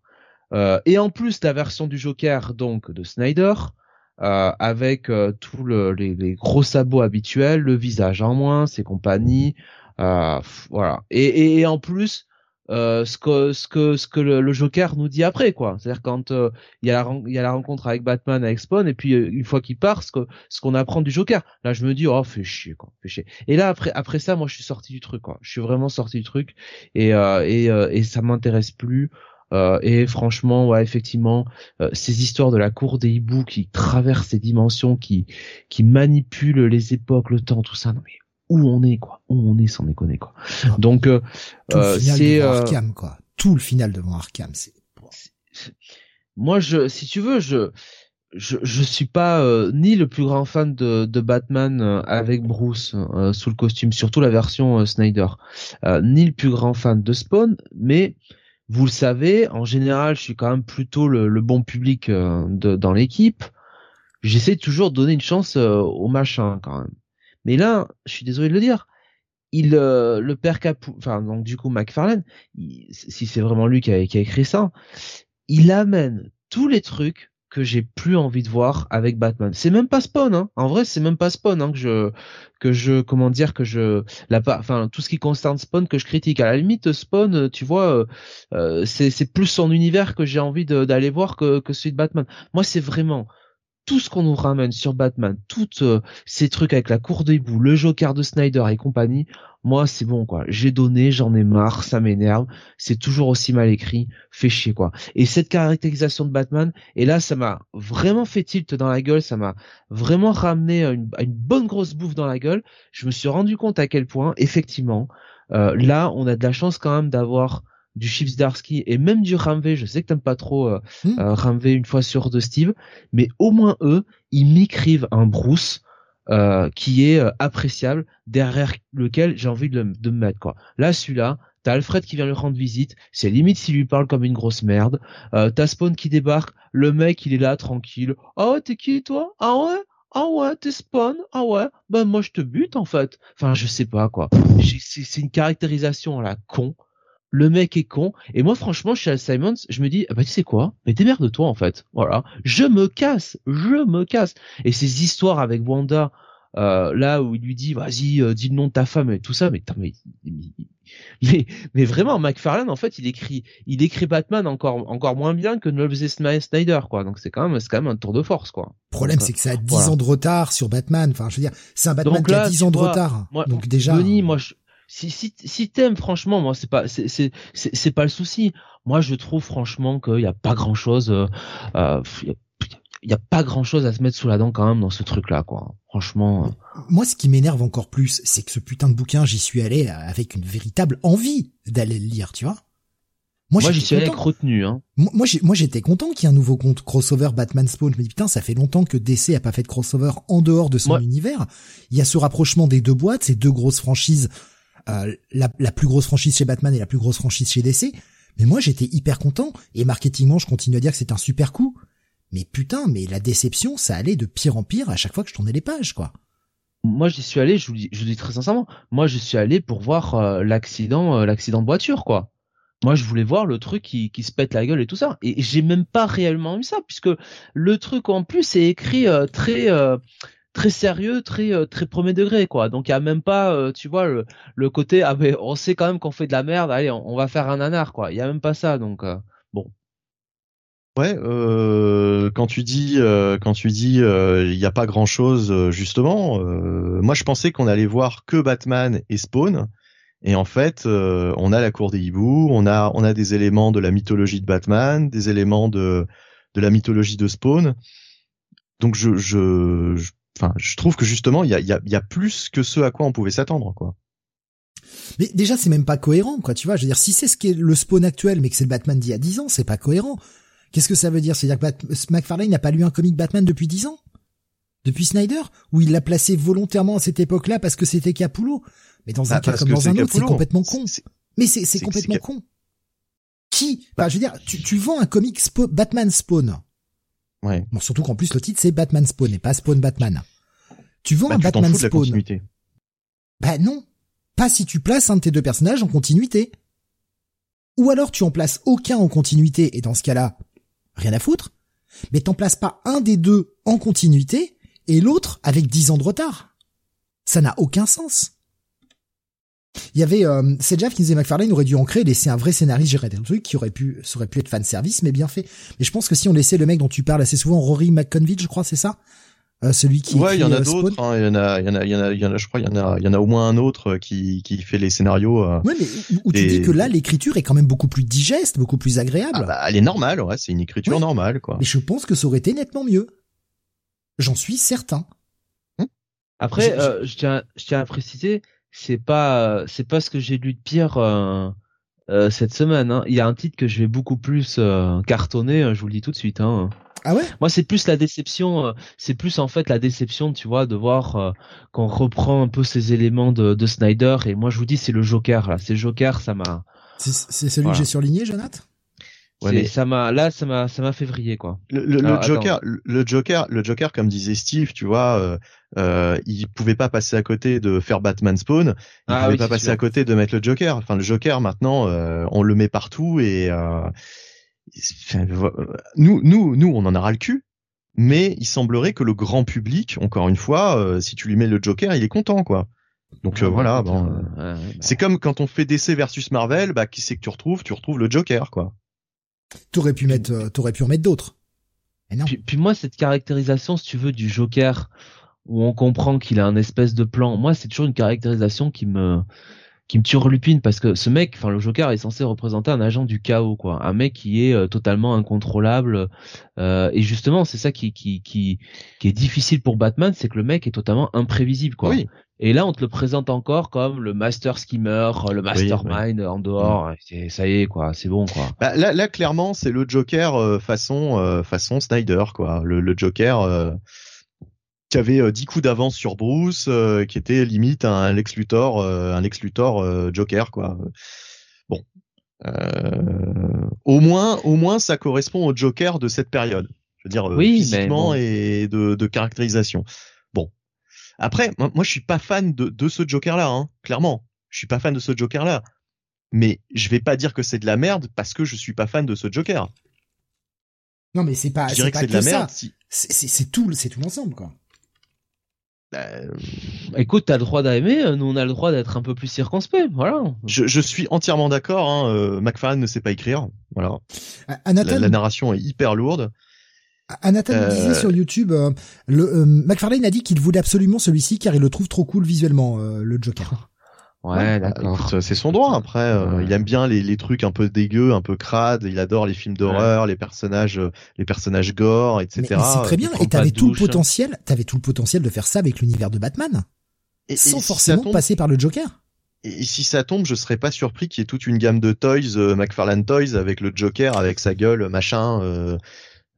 Euh, et en plus la version du Joker donc de Snyder euh, avec euh, tous le, les, les, gros sabots habituels, le visage en moins, ses compagnies, euh, voilà. Et, et, en plus, euh, ce que ce que ce que le, Joker nous dit après quoi. C'est-à-dire quand euh, il y a la y a la rencontre avec Batman avec Spawn et puis euh, une fois qu'il part ce que ce qu'on apprend du Joker. Là je me dis oh fais chier quoi fais chier. Et là après après ça moi je suis sorti du truc quoi. Je suis vraiment sorti du truc. Et et et ça m'intéresse plus et franchement ouais effectivement ces histoires de la cour des hiboux qui traversent ces dimensions qui qui manipulent les époques le temps tout ça non mais où on est quoi? Où on est sans déconner quoi? Donc euh, euh c'est euh, Arkham quoi. Tout le final devant Arkham c'est moi je si tu veux je je je suis pas euh, ni le plus grand fan de, de Batman avec Bruce sous le costume surtout la version Snyder ni le plus grand fan de Spawn mais vous le savez en général je suis quand même plutôt le, bon public de, dans l'équipe. J'essaie toujours de donner une chance au machin quand même. Mais là, je suis désolé de le dire, il euh, le père Capou, enfin donc du coup McFarlane, si c'est vraiment lui qui a, qui a, écrit ça, il amène tous les trucs que j'ai plus envie de voir avec Batman. C'est même pas Spawn, hein. En vrai, c'est même pas Spawn hein, que je que je comment dire que je la enfin tout ce qui concerne Spawn que je critique. À la limite, Spawn, tu vois, euh, euh c'est c'est plus son univers que j'ai envie d'aller voir que que celui de Batman. Moi, c'est vraiment tout ce qu'on nous ramène sur Batman, tous euh, ces trucs avec la cour des bouts, le Joker de Snyder et compagnie, moi c'est bon quoi. J'ai donné, j'en ai marre, ça m'énerve. C'est toujours aussi mal écrit, fait chier quoi. Et cette caractérisation de Batman, et là ça m'a vraiment fait tilt dans la gueule, ça m'a vraiment ramené à une, bonne grosse bouffe dans la gueule. Je me suis rendu compte à quel point effectivement euh, là on a de la chance quand même d'avoir du Chips Darsky et même du Ramvé. Je sais que t'aimes pas trop euh, hmm. euh une fois sur de Steve, mais au moins eux, ils m'écrivent un Bruce euh, qui est euh, appréciable, derrière lequel j'ai envie de, de, me mettre quoi. Là, celui-là. T'as Alfred qui vient lui rendre visite, c'est limite s'il lui parle comme une grosse merde. Euh, t'as Spawn qui débarque, le mec il est là tranquille. Ah ouais, t'es qui toi? Ah ouais? Ah ouais, t'es spawn, ah ouais, ben moi je te bute en fait. Enfin, je sais pas quoi. C'est une caractérisation à la con le mec est con. Et moi, franchement, chez Al Simons, je me dis, ah bah tu sais quoi, mais de toi en fait. Voilà, je me casse, je me casse. Et ces histoires avec Wanda, euh, là où il lui dit, vas-y, euh, dis le nom de ta femme et tout ça, mais mais, (laughs) mais, mais vraiment, McFarlane, en fait, il écrit, il écrit Batman encore, encore moins bien que ne le faisait Snyder, quoi. Donc c'est quand même, c'est quand même un tour de force, quoi. Le problème, c'est que ça a 10 ans de retard sur Batman. Enfin, je veux dire, c'est un Batman qui a 10 ans de retard. Donc déjà. moi, je, si si si t'aimes franchement moi c'est pas c'est c'est c'est pas le souci moi je trouve franchement qu'il y a pas grand chose euh, euh il y a pas grand chose à se mettre sous la dent quand même dans ce truc là quoi franchement euh. moi ce qui m'énerve encore plus c'est que ce putain de bouquin j'y suis allé avec une véritable envie d'aller le lire tu vois moi, j'y suis allé avec retenue. Hein. Moi, moi, j'étais content qu'il y ait un nouveau compte crossover Batman Spawn. Je me dis putain, ça fait longtemps que DC a pas fait de crossover en dehors de son univers. Il y a ce rapprochement des deux boîtes, ces deux grosses franchises euh, la, plus grosse franchise chez Batman et la plus grosse franchise chez DC. Mais moi, j'étais hyper content. Et marketingement, je continue à dire que c'est un super coup. Mais putain, mais la déception, ça allait de pire en pire à chaque fois que je tournais les pages, quoi. Moi, j'y suis allé, je vous, dis, dis très sincèrement, moi, je suis allé pour voir euh, l'accident, euh, l'accident de voiture, quoi. Moi, je voulais voir le truc qui, qui se pète la gueule et tout ça. Et j'ai même pas réellement eu ça, puisque le truc en plus est écrit très très sérieux, très euh, très premier degré quoi. Donc il y a même pas, euh, tu vois, le, le côté ah mais on sait quand même qu'on fait de la merde, allez on, va faire un nanar quoi. Il y a même pas ça donc euh, bon. Ouais, quand tu dis quand tu dis il n'y a pas grand chose justement, moi je pensais qu'on allait voir que Batman et Spawn. Et en fait, on a la cour des hiboux, on a on a des éléments de la mythologie de Batman, des éléments de de la mythologie de Spawn. Donc je, je, enfin, je trouve que justement, il y a, y, a, y a plus que ce à quoi on pouvait s'attendre, quoi. Mais déjà, c'est même pas cohérent, quoi. Tu vois, je veux dire, si c'est ce qui est le spawn actuel, mais que c'est le Batman d'il y a 10 ans, c'est pas cohérent. Qu'est-ce que ça veut dire? C'est-à-dire que McFarlane n'a pas lu un comic Batman depuis 10 ans? Depuis Snyder? Où il l'a placé volontairement à cette époque-là parce que c'était Capullo? Mais dans un bah, cas comme dans un autre, c'est complètement con. Mais c'est complètement con. Qui bah, je veux dire, tu, tu vends un comic Batman Spawn. Ouais. Bon, surtout qu'en plus le titre c'est Batman Spawn et pas Spawn Batman. Tu vends bah, un Batman Spawn. Bah non. Pas si tu places un de tes deux personnages en continuité. Ou alors tu en places aucun en continuité et dans ce cas-là, rien à foutre. Mais t'en places pas un des deux en continuité et l'autre avec dix ans de retard. Ça n'a aucun sens. Il y avait euh, c'est Jeff qui disait McFarlane aurait dû en créer, laisser un vrai scénariste gérer des trucs qui aurait pu, ça aurait pu être fan service, mais bien fait. Mais je pense que si on laissait le mec dont tu parles assez souvent, Rory McConville, je crois, c'est ça, euh, celui qui. Ouais, il y en a euh, d'autres. Hein, il y en a, il y en a, il y en a, il y en a, je crois, il y en a, il y en a au moins un autre qui qui fait les scénarios. Euh, ouais, mais où, tu dis que là, l'écriture est quand même beaucoup plus digeste, beaucoup plus agréable. Ah bah, elle est normale, ouais, c'est une écriture normale, quoi. Mais je pense que ça aurait été nettement mieux. J'en suis certain. Après, je, tiens, je tiens à préciser, c'est pas c'est pas ce que j'ai lu de pire euh, euh, cette semaine. Hein. Il y a un titre que je vais beaucoup plus euh, cartonner, hein, je vous le dis tout de suite. Hein. Ah ouais? Moi, c'est plus la déception. c'est plus en fait la déception, tu vois, de voir qu'on reprend un peu ces éléments de, de, Snyder. Et moi, je vous dis, c'est le Joker. Là, c'est Joker, ça m'a. C'est celui que j'ai surligné, Jonathan? Ouais, ça m'a là ça m'a ça m'a fait vriller quoi. Le, le, Joker le Joker le Joker comme disait Steve, tu vois, euh, euh, il pouvait pas passer à côté de faire Batman Spawn, il ah, pouvait pas passer à côté de mettre le Joker. Enfin le Joker maintenant euh, on le met partout et euh, nous nous nous on en a ras le cul. Mais il semblerait que le grand public, encore une fois, euh, si tu lui mets le Joker, il est content quoi. Donc voilà, bon, bah. c'est comme quand on fait DC versus Marvel, bah qui c'est que tu retrouves? Tu retrouves le Joker quoi. T'aurais pu mettre, euh, t'aurais pu en mettre d'autres. non. Puis, moi, cette caractérisation, si tu veux, du Joker, où on comprend qu'il a un espèce de plan, moi, c'est toujours une caractérisation qui me, qui me turlupine parce que ce mec, enfin le Joker est censé représenter un agent du chaos, quoi, un mec qui est euh, totalement incontrôlable. Euh, et justement, c'est ça qui, qui qui qui est difficile pour Batman, c'est que le mec est totalement imprévisible, quoi. Oui. Et là, on te le présente encore comme le master skimmer, le mastermind en dehors. Mm. Ça y est, quoi. C'est bon, quoi. Bah, là, là, clairement, c'est le Joker euh, façon euh, façon Snyder, quoi. Le, le Joker euh, qui avait 10 coups d'avance sur Bruce, qui était limite un Lex Luthor, un Lex Luthor Joker, quoi. Bon. au moins, au moins, ça correspond au Joker de cette période. Je veux dire, oui, physiquement et de, de caractérisation. Après, moi, moi je suis pas fan de, de ce Joker-là, hein, clairement. Je suis pas fan de ce Joker-là. Mais je vais pas dire que c'est de la merde parce que je suis pas fan de ce Joker. Non, mais c'est pas. Je dirais que c'est de la merde. Si... C'est tout, c'est tout l'ensemble, quoi. Bah, euh... Écoute, t'as le droit d'aimer, nous on a le droit d'être un peu plus circonspect, voilà. Je, je suis entièrement d'accord. Hein, euh, McFarlane ne sait pas écrire, voilà. la, la, narration est hyper lourde. Anathan euh... disait sur YouTube, euh, le, euh, McFarlane a dit qu'il voulait absolument celui-ci car il le trouve trop cool visuellement, euh, le Joker. (laughs) Ouais, d'accord. C'est son droit. Après, il aime bien les, les, trucs un peu dégueux, un peu crades. Il adore les films d'horreur, les personnages, les personnages gore, etc. C'est très bien. Et t'avais tout le potentiel. T'avais tout le potentiel de faire ça avec l'univers de Batman, et, sans forcément passer par le Joker. Et si ça tombe, je serais pas surpris qu'il y ait toute une gamme de toys, McFarlane Toys, avec le Joker, avec sa gueule, machin. Euh,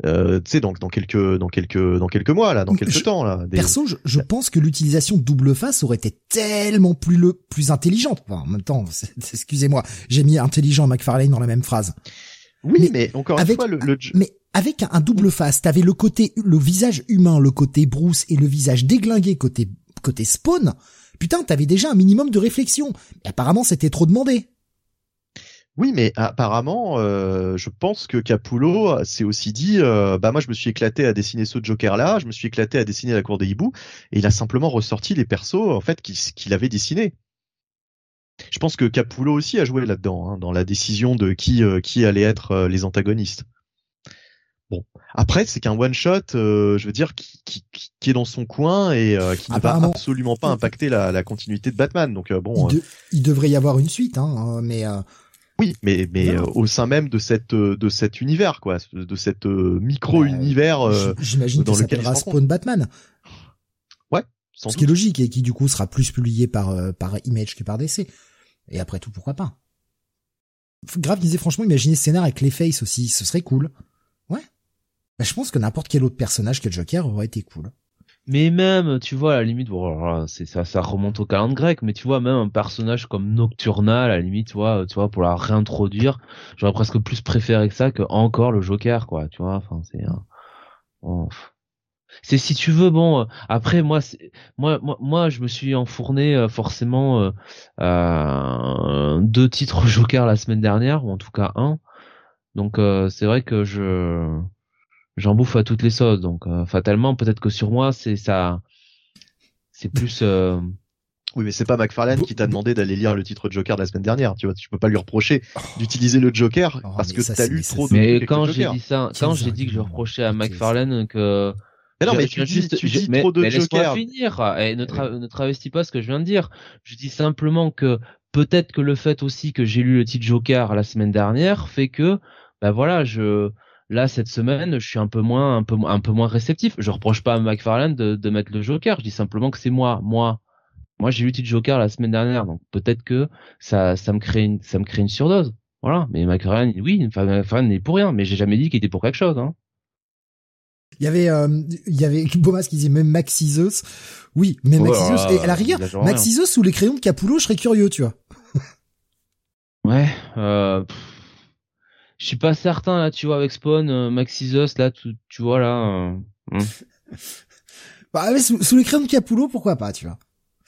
euh, tu sais donc dans quelques dans quelques dans quelques mois là dans quelques temps là perso je, je, pense que l'utilisation de double face aurait été tellement plus le plus intelligente. Enfin, en même temps (laughs) excusez-moi j'ai mis intelligent McFarlane dans la même phrase. Oui mais, encore une fois le, mais avec un, double face t'avais le côté le visage humain le côté Bruce et le visage déglingué côté côté Spawn putain t'avais déjà un minimum de réflexion. Mais apparemment c'était trop demandé oui, mais apparemment, euh, je pense que Capullo s'est aussi dit, euh, bah moi je me suis éclaté à dessiner ce Joker-là, je me suis éclaté à dessiner la cour des hiboux, et il a simplement ressorti les persos en fait qu'il avait dessinés. Je pense que Capullo aussi a joué là-dedans, hein, dans la décision de qui euh, qui allait être les antagonistes. Bon, après c'est qu'un one shot, je veux dire, qui, qui, qui, est dans son coin et qui ne va absolument pas impacter la, la continuité de Batman. Donc bon, il, il, devrait y avoir une suite, hein, mais oui, mais mais euh, au sein même de cette euh, de cet univers quoi, de cet euh, micro univers. J'imagine dans lequel s'appellera Spawn Batman. Ouais. Ce qui est logique et qui du coup sera plus publié par par Image que par DC. Et après tout, pourquoi pas Grave disait franchement, imaginez ce scénar avec les Faces aussi, ce serait cool. Ouais. Bah, je pense que n'importe quel autre personnage que Joker aurait été cool. Mais même, tu vois, à la limite, bon, c'est ça, ça remonte au calendrier grec, mais tu vois, même un personnage comme Nocturnal, à la limite, tu vois, tu vois, pour la réintroduire, j'aurais presque plus préféré que ça que encore le Joker, quoi, tu vois. Enfin, c'est, c'est si tu veux, bon. Après, moi, moi, moi, moi, je me suis enfourné euh, forcément euh, euh, deux titres Joker la semaine dernière, ou en tout cas un. Donc, euh, c'est vrai que je j'en bouffe à toutes les sauces. Donc euh, fatalement, peut-être que sur moi, c'est ça, c'est plus. Euh, oui, mais c'est pas McFarlane qui t'a demandé d'aller lire le titre de Joker de la semaine dernière. Tu vois, tu peux pas lui reprocher oh. d'utiliser le Joker oh, parce que t'as lu trop de. Mais quand j'ai dit ça, quand j'ai dit que je reprochais à McFarlane que. Mais non, mais tu, dis, tu dis trop de mais Joker. finir et ne, ne travestis pas ce que je viens de dire. Je dis simplement que peut-être que le fait aussi que j'ai lu le titre Joker la semaine dernière fait que, ben voilà, je Là, cette semaine, je suis un peu moins, un peu, un peu moins réceptif. Je reproche pas à McFarlane de, de mettre le Joker. Je dis simplement que c'est moi, moi. Moi, j'ai eu le Joker la semaine dernière, donc peut-être que ça, ça me crée une, ça me crée une surdose. Voilà. Mais McFarlane, oui, McFarlane n'est pour rien, mais j'ai jamais dit qu'il était pour quelque chose, hein. Il y avait, euh, il y avait Bomas qui disait même Maxizeus. Oui, mais oh et à la rigueur, Maxizeus sous les crayons de Capullo, je serais curieux, tu vois. ouais, euh, je suis pas certain là, tu vois, avec Spawn, euh, Maxisus, là, tu, tu vois là. Euh, hmm. (laughs) bah, sous, les crayons de Capullo, pourquoi pas, tu vois.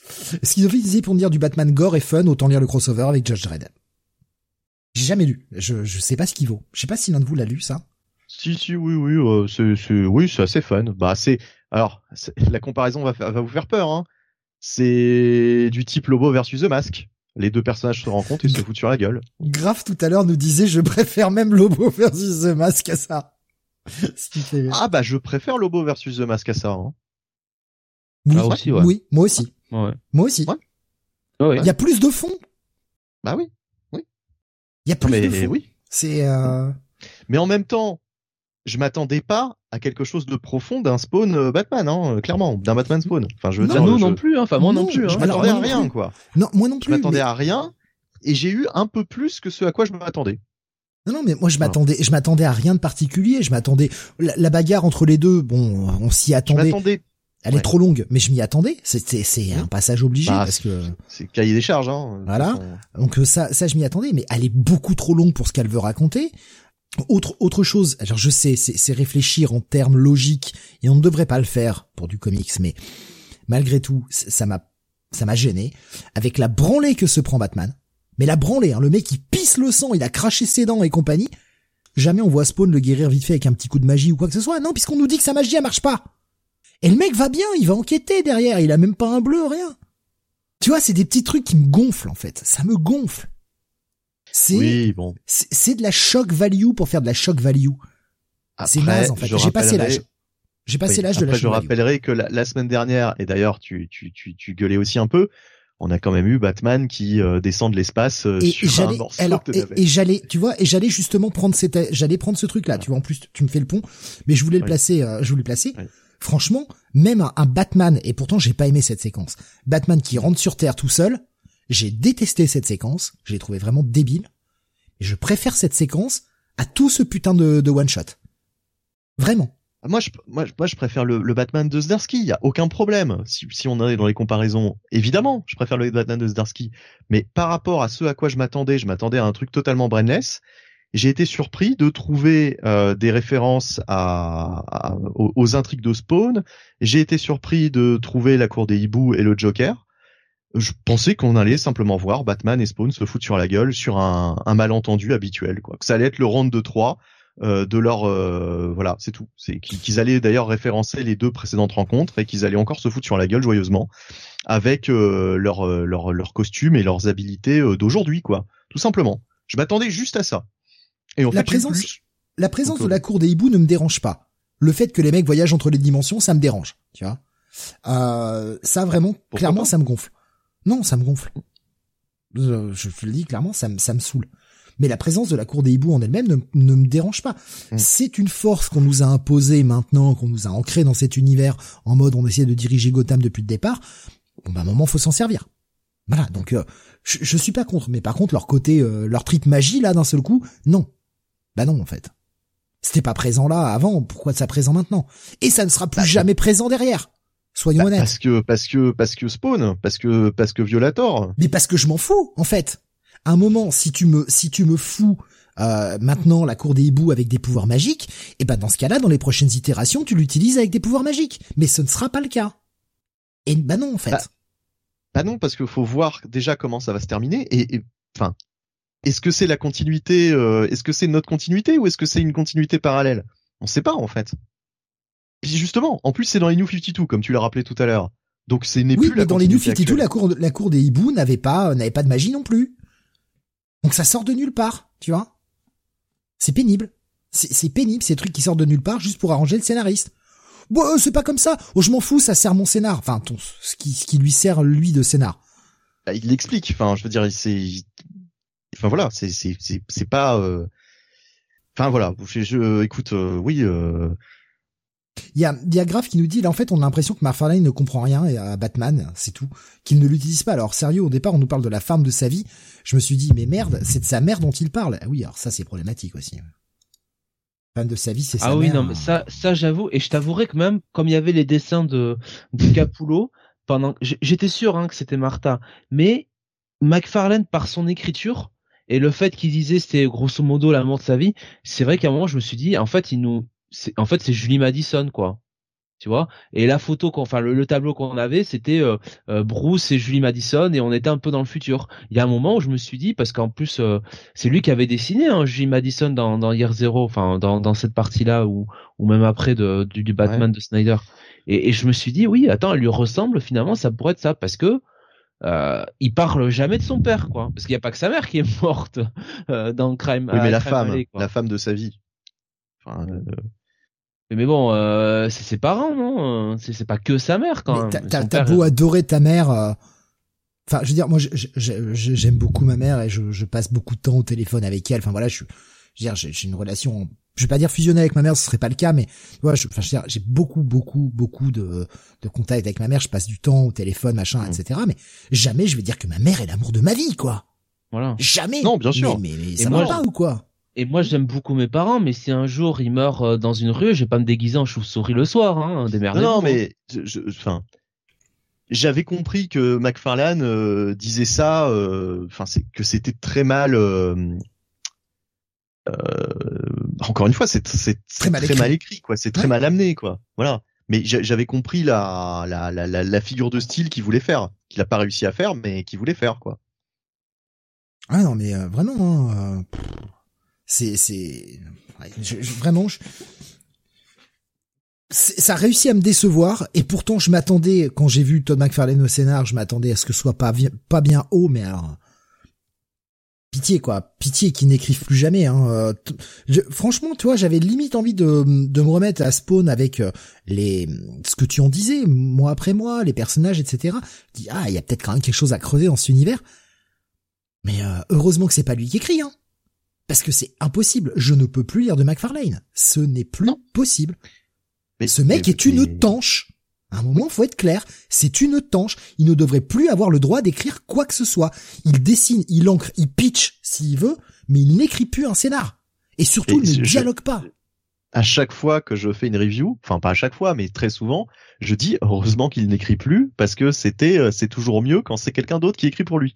Ce qu'ils ont fait pour dire du Batman gore et fun, autant lire le crossover avec Judge Dredd. J'ai jamais lu. Je, je sais pas ce qu'il vaut. Je sais pas si l'un de vous l'a lu, ça. Si, si, oui, oui, euh, c'est, c'est, oui, c'est assez fun. Bah, c'est, alors, la comparaison va, va vous faire peur, hein. C'est du type Lobo versus The Mask les deux personnages se rencontrent et se foutent sur la gueule. Graf tout à l'heure nous disait je préfère même Lobo versus The Mask à ça. (laughs) Ah bah je préfère Lobo versus The Mask à ça. Hein. Oui, ah, aussi, ouais. oui, moi aussi. Ouais. Moi aussi. Ouais. Il y a plus de fond. Bah oui, oui. Il y a plus de fond. Oui. C'est. Euh... Mais en même temps, je m'attendais pas à quelque chose de profond d'un spawn euh, Batman, hein, clairement, d'un Batman spawn. Enfin, je veux dire, nous non plus, hein. enfin moi non, plus. Hein. Je m'attendais à rien, quoi. Non, moi non plus. Je m'attendais à rien, et j'ai eu un peu plus que ce à quoi je m'attendais. Non, non, mais moi je m'attendais, je m'attendais à rien de particulier. Je m'attendais la, bagarre entre les deux. Bon, on s'y attendait. Elle est trop longue, mais je m'y attendais. C'était, c'est un passage obligé bah, parce que c'est cahier des charges. Hein, voilà. Donc euh, ça, ça je m'y attendais, mais elle est beaucoup trop longue pour ce qu'elle veut raconter. Autre autre chose, alors je sais, c'est réfléchir en termes logiques et on ne devrait pas le faire pour du comics, mais malgré tout, ça m'a ça m'a gêné avec la branlée que se prend Batman. Mais la branlée, hein, le mec qui pisse le sang, il a craché ses dents et compagnie. Jamais on voit Spawn le guérir vite fait avec un petit coup de magie ou quoi que ce soit. Non, puisqu'on nous dit que sa magie elle marche pas. Et le mec va bien, il va enquêter derrière, il a même pas un bleu, rien. Tu vois, c'est des petits trucs qui me gonflent en fait. Ça me gonfle. C'est bon. c'est de la shock value pour faire de la shock value. C'est naze en fait. J'ai passé l'âge. J'ai passé l'âge de la Je rappellerai que la, semaine dernière, et d'ailleurs tu, tu, tu, tu gueulais aussi un peu, on a quand même eu Batman qui euh, descend de l'espace euh, sur un morceau alors, et, j'allais, tu vois, et j'allais justement prendre cette, j'allais prendre ce truc là. Tu vois, en plus, tu me fais le pont, mais je voulais le placer, euh, je voulais le placer. Franchement, même un, un, Batman, et pourtant j'ai pas aimé cette séquence. Batman qui rentre sur Terre tout seul, j'ai détesté cette séquence, j'ai trouvé vraiment débile. Et je préfère cette séquence à tout ce putain de, one shot. Vraiment. Moi, je, je préfère le, Batman de Zdarsky. Il y a aucun problème. Si, si on est dans les comparaisons, évidemment, je préfère le Batman de Zdarsky. Mais par rapport à ce à quoi je m'attendais, je m'attendais à un truc totalement brainless. J'ai été surpris de trouver euh, des références aux, intrigues de Spawn. J'ai été surpris de trouver la cour des hiboux et le Joker je pensais qu'on allait simplement voir Batman et Spawn se foutre sur la gueule sur un, un malentendu habituel, quoi. Que ça allait être le round de 3 euh, de leur euh, voilà, c'est tout. C'est qu'ils allaient d'ailleurs référencer les deux précédentes rencontres et qu'ils allaient encore se foutre sur la gueule joyeusement avec euh, leur, euh, leur leur costume et leurs habilités euh, d'aujourd'hui, quoi. Tout simplement. Je m'attendais juste à ça. Et en la présence, la présence de la cour des hiboux ne me dérange pas. Le fait que les mecs voyagent entre les dimensions, ça me dérange, tu vois. ça vraiment, clairement, ça me gonfle. Non, ça me gonfle. Je, te le dis clairement, ça me, ça me saoule. Mais la présence de la cour des hiboux en elle-même ne, me dérange pas. Mm. C'est une force qu'on nous a imposée maintenant, qu'on nous a ancrée dans cet univers en mode on essaie de diriger Gotham depuis le départ. Bon, bah, un moment, faut s'en servir. Voilà, donc euh, je, je suis pas contre, mais par contre leur côté, euh, leur trip magie là d'un seul coup, non. Bah non en fait. C'était pas présent là avant, pourquoi ça présent maintenant? Et ça ne sera plus bah, jamais présent derrière. Soyons bah, honnêtes. Parce que parce que parce que Spawn, parce que parce que Violator. Mais parce que je m'en fous en fait. À un moment, si tu me si tu me fous euh, maintenant la cour des hiboux avec des pouvoirs magiques, et eh ben dans ce cas-là, dans les prochaines itérations, tu l'utilises avec des pouvoirs magiques. Mais ce ne sera pas le cas. Et bah non en fait. Bah, bah non parce qu'il faut voir déjà comment ça va se terminer et enfin est-ce que c'est la continuité euh, Est-ce que c'est notre continuité ou est-ce que c'est une continuité parallèle? On sait pas en fait. Puis justement, en plus c'est dans les New 52 comme tu l'as rappelé tout à l'heure. Donc c'est n'est oui, plus mais dans les New 52 la cour la cour des hiboux n'avait pas n'avait pas de magie non plus. Donc ça sort de nulle part, tu vois. C'est pénible. C'est pénible ces trucs qui sortent de nulle part juste pour arranger le scénariste. Bon, euh, c'est pas comme ça. Oh, je m'en fous, ça sert mon scénar. Enfin, ton, ce qui, ce qui lui sert lui de scénar. Bah, il l'explique. Enfin, je veux dire, c'est, Enfin voilà, c'est c'est c'est pas. Euh, enfin voilà, je, écoute, euh, oui. Euh, il y a, il y a Graf qui nous dit, là, en fait, on a l'impression que McFarlane ne comprend rien à Batman, c'est tout, qu'il ne l'utilise pas. Alors, sérieux, au départ, on nous parle de la femme de sa vie. Je me suis dit, mais merde, c'est de sa mère dont il parle. Ah oui, alors ça, c'est problématique aussi. Femme de sa vie, c'est sa mère. Ah oui, non, mais ça, ça, j'avoue, et je t'avouerai que même, comme il y avait les dessins de, de Capullo, pendant, j'étais sûr, hein, que c'était Martha, mais McFarlane, par son écriture, et le fait qu'il disait c'était grosso modo l'amour de sa vie, c'est vrai qu'à un moment je me suis dit en fait il nous en fait c'est Julie Madison quoi. Tu vois? Et la photo qu'on enfin le, tableau qu'on avait c'était euh, euh, Bruce et Julie Madison et on était un peu dans le futur. Il y a un moment où je me suis dit parce qu'en plus euh, c'est lui qui avait dessiné hein, Julie Madison dans dans Year Zero enfin dans dans cette partie-là ou ou même après de du, Batman de Snyder. Et, et je me suis dit oui, attends, elle lui ressemble finalement ça pourrait être ça parce que euh, il parle jamais de son père, quoi, parce qu'il n'y a pas que sa mère qui est morte dans Crime. Oui, mais la femme, la femme de sa vie. Enfin, euh... mais, bon, euh, c'est ses parents, non C'est pas que sa mère, quand même. T'as beau adorer ta mère. Euh, enfin, je veux dire, moi, j'aime beaucoup ma mère et je, je, passe beaucoup de temps au téléphone avec elle. Enfin voilà, je, je veux dire, j'ai une relation je vais pas dire fusionner avec ma mère, ce serait pas le cas, mais voilà, je, enfin, j'ai beaucoup, beaucoup, beaucoup de, de contacts avec ma mère. Je passe du temps au téléphone, machin, mmh. etc. Mais jamais je vais dire que ma mère est l'amour de ma vie, quoi. Voilà. Jamais. Non, bien sûr. Mais, mais, ça va pas ou quoi? Et moi, j'aime beaucoup mes parents, mais si un jour ils meurent euh, dans une rue, je vais pas me déguiser en chauve-souris le soir, hein, des Non, non, mais, enfin, j'avais compris que McFarlane euh, disait ça, euh, enfin, c'est que c'était très mal euh, encore une fois, c'est très, mal, très mal écrit, quoi. C'est très mal amené, quoi. Voilà. Mais j'avais compris la, la, la, la, figure de style qu'il voulait faire, qu'il a pas réussi à faire, mais qu'il voulait faire, quoi. Ah non, mais euh, vraiment, hein, c'est c'est vraiment. Je, ça a réussi à me décevoir et pourtant je m'attendais quand j'ai vu Todd McFarlane au scénar, je m'attendais à ce que ce soit pas bien, pas bien haut, mais alors pitié quoi, pitié qu'ils n'écrivent plus jamais. Hein. Euh, franchement, tu vois, j'avais limite envie de, de me remettre à Spawn avec euh, les ce que tu en disais, mois après mois, les personnages, etc. Je dis ah, il y a peut-être quand même quelque chose à creuser dans cet univers. Mais euh, heureusement que c'est pas lui qui écrit, hein, parce que c'est impossible. Je ne peux plus lire de McFarlane. Ce n'est plus possible. Mais, Ce mec est une tanche. À un moment, faut être clair, c'est une tanche. Il ne devrait plus avoir le droit d'écrire quoi que ce soit. Il dessine, il encre, il pitch s'il veut, mais il n'écrit plus un scénar. Et surtout, il ne dialogue pas. À chaque fois que je fais une review, enfin pas à chaque fois, mais très souvent, je dis heureusement qu'il n'écrit plus parce que c'était, euh, c'est toujours mieux quand c'est quelqu'un d'autre qui écrit pour lui.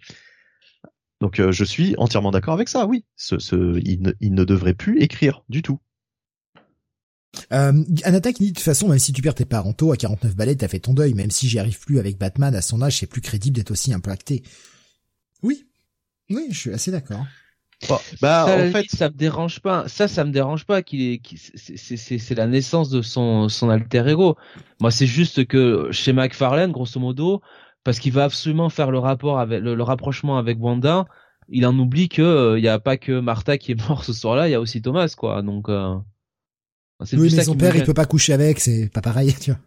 Donc euh, je suis entièrement d'accord avec ça. Oui, ce, ce, il ne devrait plus écrire du tout. Euh, Anata qui dit de toute façon, même si tu perds tes parentaux à 49 balais, t'as fait ton deuil. Même si j'y arrive plus avec Batman à son âge, c'est plus crédible d'être aussi impacté. Oui, oui, je suis assez d'accord. bah, ça, en fait, ça me dérange pas. Ça, ça me dérange pas qu'il est. C'est la naissance de son son alter ego. Moi, c'est juste que chez McFarlane, grosso modo, parce qu'il va absolument faire le rapport avec le, rapprochement avec Wanda, il en oublie que il euh, y a pas que Martha qui est (laughs) mort ce soir-là, il y a aussi Thomas, quoi. Donc. Euh... Oui, mais son père, il peut pas coucher avec, c'est pas pareil, tu vois.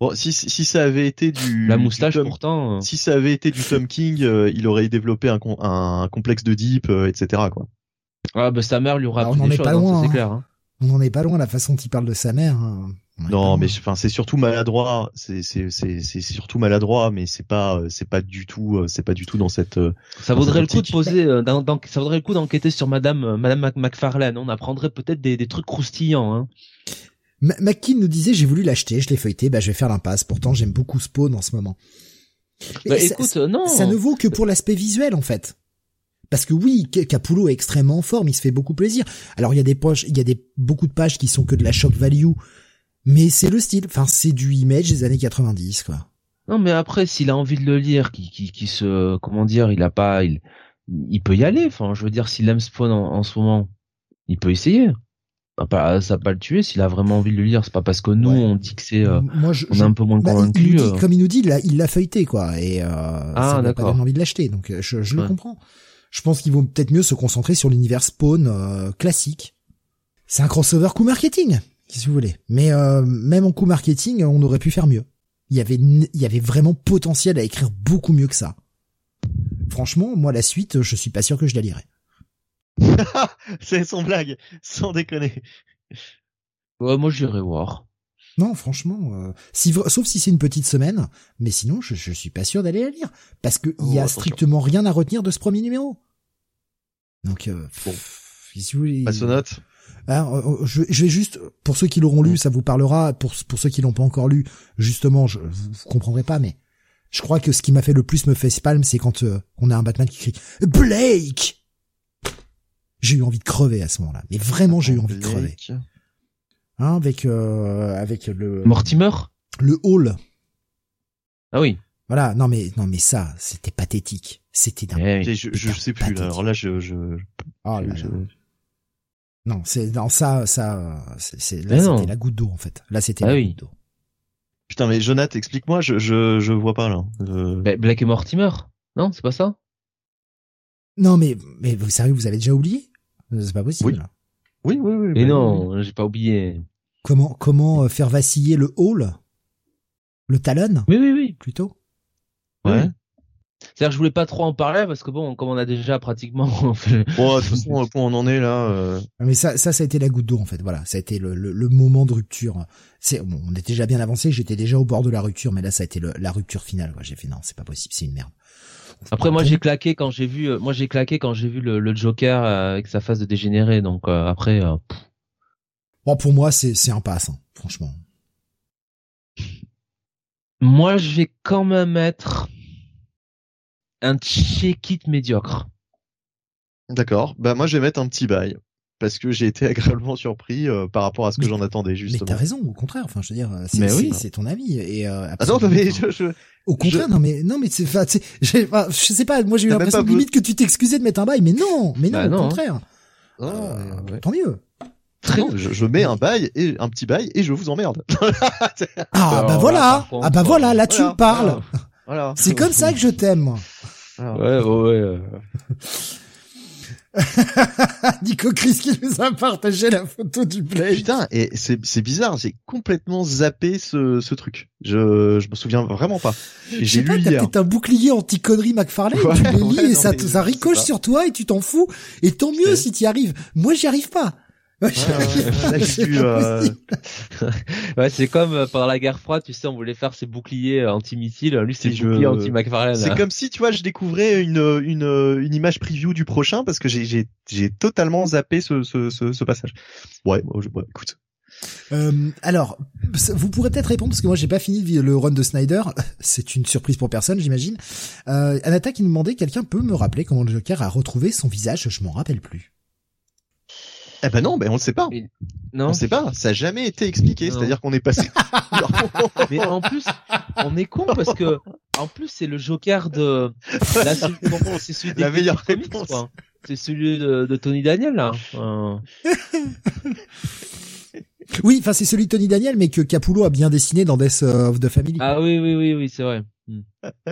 Bon, si, si ça avait été du la moustache pourtant, euh. si ça avait été du Tom (laughs) King, euh, il aurait développé un, un complexe de Deep, euh, etc. quoi. Ah bah sa mère lui aura appris des choses, hein, c'est clair. Hein. On en est pas loin la façon dont il parle de sa mère. Hein. Non, mais enfin c'est surtout maladroit. C'est c'est c'est c'est surtout maladroit, mais c'est pas c'est pas du tout c'est pas du tout dans cette. Ça vaudrait le coup de poser, dans, ça vaudrait le coup d'enquêter sur Madame Madame McFarlane. On apprendrait peut-être des des trucs croustillants. Hein. McKean nous disait j'ai voulu l'acheter, je l'ai feuilleté, bah je vais faire l'impasse. Pourtant j'aime beaucoup Spawn en ce moment. Bah, écoute, ça, non. Ça ne vaut que pour l'aspect visuel en fait. Parce que oui, Capullo est extrêmement en forme, il se fait beaucoup plaisir. Alors il y a des pages, il y a des beaucoup de pages qui sont que de la shock value, mais c'est le style. Enfin, c'est du image des années 90 quoi. Non, mais après, s'il a envie de le lire, qui, qui, qui se, comment dire, il a pas, il, il peut y aller. Enfin, je veux dire, s'il aime Spawn en, ce moment, il peut essayer. Ça pas, ça pas le tuer s'il a vraiment envie de le lire. C'est pas parce que nous on dit que c'est, euh, on est un peu moins bah, convaincu. Euh. Comme il nous dit, il l'a feuilleté quoi, et euh, ah, ça pas envie de l'acheter. Donc euh, je, je le comprends. Je pense qu'il vaut peut-être mieux se concentrer sur l'univers Spawn classique. C'est un crossover coup marketing, si vous voulez. Mais même en coup marketing, on aurait pu faire mieux. Il y avait, il y avait vraiment potentiel à écrire beaucoup mieux que ça. Franchement, moi la suite, je suis pas sûr que je la lirai. (laughs) c'est son blague, sans déconner. Ouais, moi j'irai voir. Non, franchement, euh, si, sauf si c'est une petite semaine, mais sinon je, je suis pas sûr d'aller la lire parce que il y a oh, strictement rien à retenir de ce premier numéro. Donc, euh, bon. si vous voulez, euh, euh, je, je, vais juste, pour ceux qui l'auront lu, ça vous parlera. Pour, pour ceux qui l'ont pas encore lu, justement, je, vous, comprendrez pas, mais je crois que ce qui m'a fait le plus me fait palme, c'est quand euh, on a un Batman qui crie Blake. J'ai eu envie de crever à ce moment-là, mais vraiment j'ai eu envie de crever. Hein, avec avec le Mortimer, le Hall. Ah oui. Voilà, non mais non mais ça, c'était pathétique. C'était d'un. Eh je, je sais plus. alors là, je je. Oh là là. Non, c'est dans ça, ça, c'est là c'était la goutte d'eau en fait. Là c'était ah la goutte d'eau. Putain, mais Jonathan, explique-moi, je, je je vois pas là. Black et Mortimer, non, c'est pas ça? Non, mais mais vous savez, vous avez déjà oublié? C'est pas possible. Oui, oui, oui. mais non, j'ai pas oublié. Comment comment euh, faire vaciller le hall, le talon? Oui, oui, oui. Plutôt? Ouais. C'est-à-dire que je voulais pas trop en parler parce que bon, comme on a déjà pratiquement. (laughs) fait... Bon, de toute façon, point on en est là. Euh... Ah, mais ça, ça, ça a été la goutte d'eau en fait. Voilà, ça a été le, le, le moment de rupture. C'est, bon, on était déjà bien avancé. J'étais déjà au bord de la rupture, mais là, ça a été la rupture finale. J'ai fait non, c'est pas possible, c'est une merde. Après, moi, j'ai claqué quand j'ai vu, euh, moi, j'ai claqué quand j'ai vu le, le, Joker euh, avec sa phase de dégénéré. Donc euh, après. Bon, pour moi, c'est c'est un pass, hein, franchement. Moi, je vais quand même être un check-it médiocre. D'accord. Bah moi je vais mettre un petit bail parce que j'ai été (laughs) agréablement surpris euh, par rapport à ce que j'en attendais justement. Mais t'as raison, au contraire. Enfin, je veux dire, c'est oui. c'est ton avis et euh, ah non, mais je, je, au contraire, non mais non mais c'est, enfin, je sais pas. Moi j'ai eu l'impression limite que tu t'excusais de mettre un bail, mais non, mais non, bah au hein. contraire. Ah, euh, tant mieux. Très non, je, je, mets un bail et un petit bail et je vous emmerde. (laughs) ah bah voilà, ah bah voilà, là tu me parles. Voilà. C'est comme ça que je t'aime. Ouais, ouais, ouais. (laughs) Nico Chris qui nous a partagé la photo du play. Putain, et c'est, c'est bizarre, j'ai complètement zappé ce, ce truc. Je, je me souviens vraiment pas. J'ai lu hier. T'as peut-être un bouclier anti-connerie McFarlane, tu le lis et ça, ça ricoche sur toi et tu t'en fous. Et tant mieux si tu y arrives. Moi, j'y arrive pas. Euh, (laughs) ouais, c'est comme euh, pendant la guerre froide, tu sais, on voulait faire ses boucliers euh, anti-missiles. Lui, c'est boucliers anti-McFarlane. C'est comme si, tu vois, je découvrais une, une, une image preview du prochain parce que j'ai, j'ai, j'ai totalement zappé ce, ce, ce, passage. Ouais, écoute. Euh, alors, vous pourrez peut-être répondre parce que moi j'ai pas fini le run de Snyder. (laughs) C'est une surprise pour personne, j'imagine. Euh, Anata qui nous demandait quelqu'un peut me rappeler comment le Joker a retrouvé son visage? Je m'en rappelle plus. Eh ben non, ben on le sait pas. non. On sait pas. Ça a jamais été expliqué. C'est-à-dire qu'on est passé. (laughs) mais en plus, on est con parce que en plus c'est le Joker de. (laughs) c'est celui La meilleure C'est celui de, Tony Daniel là. (laughs) Oui, enfin c'est celui de Tony Daniel, mais que Capullo a bien dessiné dans Death of the Family. Ah oui, oui, oui, oui, c'est vrai. Hmm. (laughs)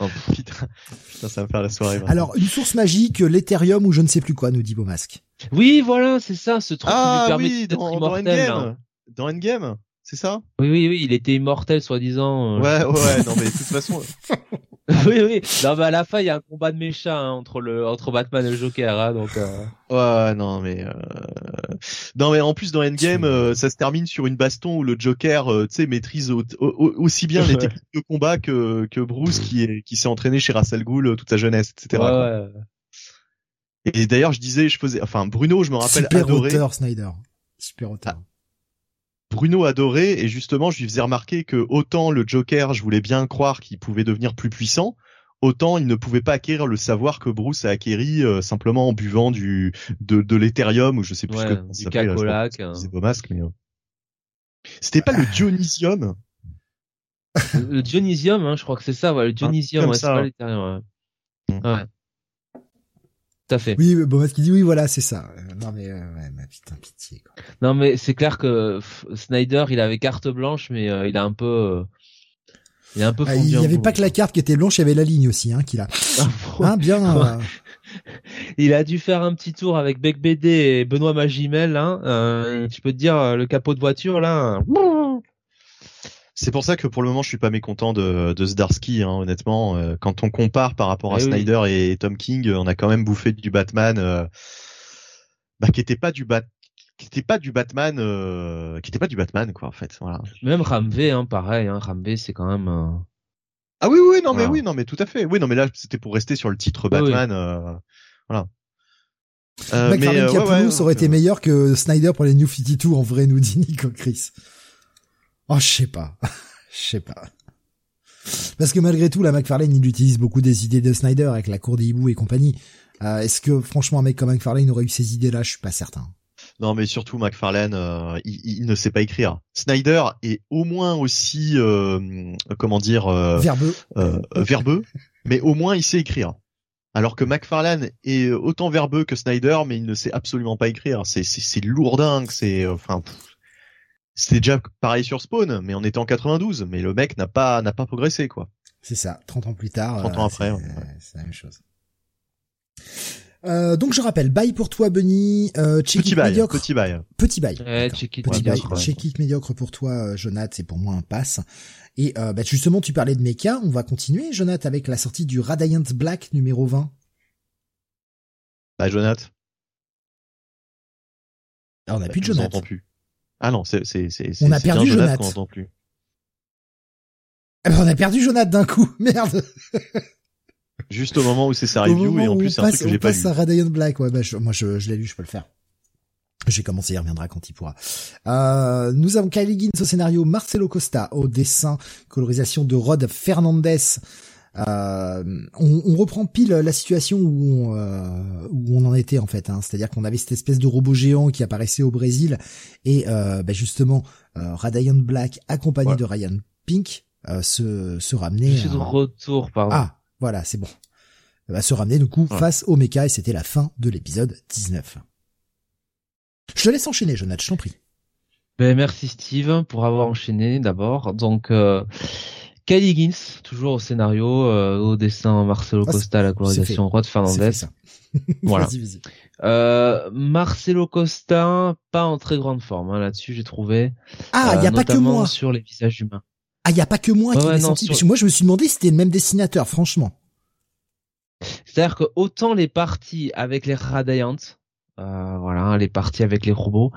oh, putain. putain, ça va faire la soirée. Alors, une source magique, l'Ethereum ou je ne sais plus quoi, nous dit Beaumasque. Oui, voilà, c'est ça, ce truc ah, qui lui permet oui, dans, immortel. Dans Endgame, dans Endgame c'est ça? Oui, oui, oui, il était immortel, soi-disant. Euh. Ouais, ouais, non, mais de toute façon. (laughs) oui, oui. Non, mais à la fin, il y a un combat de méchants hein, entre le entre Batman et le Joker, hein, donc. Euh... Ouais, non, mais euh... non, mais en plus dans Endgame, euh, ça se termine sur une baston où le Joker, euh, tu sais, maîtrise aussi bien les techniques de combat que que Bruce qui est qui s'est entraîné chez Russell Gould toute sa jeunesse, etc. Ouais, ouais. Et d'ailleurs, je disais, je faisais, enfin, Bruno, je me rappelle Super auteur, Snyder. Super auteur. Bruno adorait et justement je lui faisais remarquer que autant le Joker, je voulais bien croire qu'il pouvait devenir plus puissant, autant il ne pouvait pas acquérir le savoir que Bruce a acquéri euh, simplement en buvant du de, de l'éthérium ou je sais plus ce que du cacolac. C'est beau masque mais euh. c'était pas le Dionysium? le Dionysium, hein, je crois que c'est ça, ouais, le Dionysium, ouais, c'est pas l'éthérium. Ouais. Mm. Ouais. Tout à fait. Oui, bon, qui dit oui, voilà, c'est ça. Euh, non mais, ouais, mais putain, pitié. Quoi. Non mais c'est clair que Snyder, il avait carte blanche, mais il a un peu, il un peu ah, Il n'y avait pas que la carte qui était blanche, il y avait la ligne aussi, hein, qu'il a. (laughs) Ah, hein, bien. Euh. (laughs) il a dû faire un petit tour avec Beck BD et Benoît Magimel, hein. Euh, je peux te dire, euh, le capot de voiture, là. C'est pour ça que pour le moment, je suis pas mécontent de, de Zdarsky, hein, honnêtement. Euh, quand on compare par rapport à eh Snyder et Tom King, on a quand même bouffé du Batman, bah, qui était pas du Bat qui n'était pas du Batman, euh, qui était pas du Batman quoi en fait. Voilà. Même Ramvé, hein, pareil. Hein, Ramvé, c'est quand même. Euh... Ah oui, oui, non mais oui, non mais tout à fait. Oui, non mais là c'était pour rester sur le titre Batman. Euh, voilà. Euh, mais euh, ouais, ça aurait été meilleur que Snyder pour les New 52 en vrai, nous dit Nico Chris. Oh, je sais pas. (laughs) Je sais pas. Parce que malgré tout, la McFarlane, il utilise beaucoup des idées de Snyder avec la cour des hiboux et compagnie. Euh, Est-ce que franchement un mec comme McFarlane aurait eu ces idées-là? Je suis pas certain. Non, mais surtout McFarlane, euh, il, ne sait pas écrire. Snyder est au moins aussi, euh, comment dire, verbeux, verbeux, mais au moins il sait écrire. Alors que McFarlane est autant verbeux que Snyder, mais il ne sait absolument pas écrire. C'est c'est lourdingue, c'est enfin. C'était déjà pareil sur Spawn, mais on était en 92, mais le mec n'a pas n'a pas progressé quoi. C'est ça, 30 ans plus tard. 30 ans après. C'est la même chose. Euh, donc je rappelle, bye pour toi Benny, euh, petit bail, médiocre. Petit bail. Petit bail. check it, petit bail. Check it médiocre pour toi, euh, Jonath, c'est pour moi un pass. Et euh, bah, justement, tu parlais de mecha, on va continuer, Jonath, avec la sortie du Radiant Black numéro 20. Bah, Jonath. Ah, on a plus de Jonath. plus. Ah non, c'est c'est c'est. On a perdu Jonath. On plus. Eh ben, on a perdu Jonath d'un coup, (laughs) merde. Juste au moment où c'est sa review et en plus c'est un truc que j'ai pas lu. passe à Radiant Black, ouais, bah, moi je, je l'ai lu, je peux le faire. J'ai commencé, il reviendra quand il pourra. Euh, nous avons Kylie Gins au scénario, Marcelo Costa au dessin, colorisation de Rod Fernandez. Euh, on, on, reprend pile la situation où on, euh, où on en était en fait. Hein. C'est-à-dire qu'on avait cette espèce de robot géant qui apparaissait au Brésil et euh, bah justement euh, Radiant Black accompagné de Ryan Pink euh, se, se ramener. Je suis de retour, pardon. Ah, voilà, c'est bon. Va se ramener du coup face au mecha et c'était la fin de l'épisode 19. Je te laisse enchaîner, Jonathan, je t'en prie. Ben, merci Steve pour avoir enchaîné d'abord. Donc euh, Kylie Gins, toujours au scénario, euh, au dessin Marcelo ah, Costa, la colorisation Rod Fernandez. (laughs) voilà. Euh, Marcelo Costa, pas en très grande forme hein, là-dessus, j'ai trouvé. Ah, il y a pas que moi sur les visages humains. Ah, il y a pas que moi qui senti. Parce que moi, je me suis demandé si c'était le même dessinateur, franchement. C'est-à-dire que autant les parties avec les Radiant, euh, voilà, les parties avec les robots,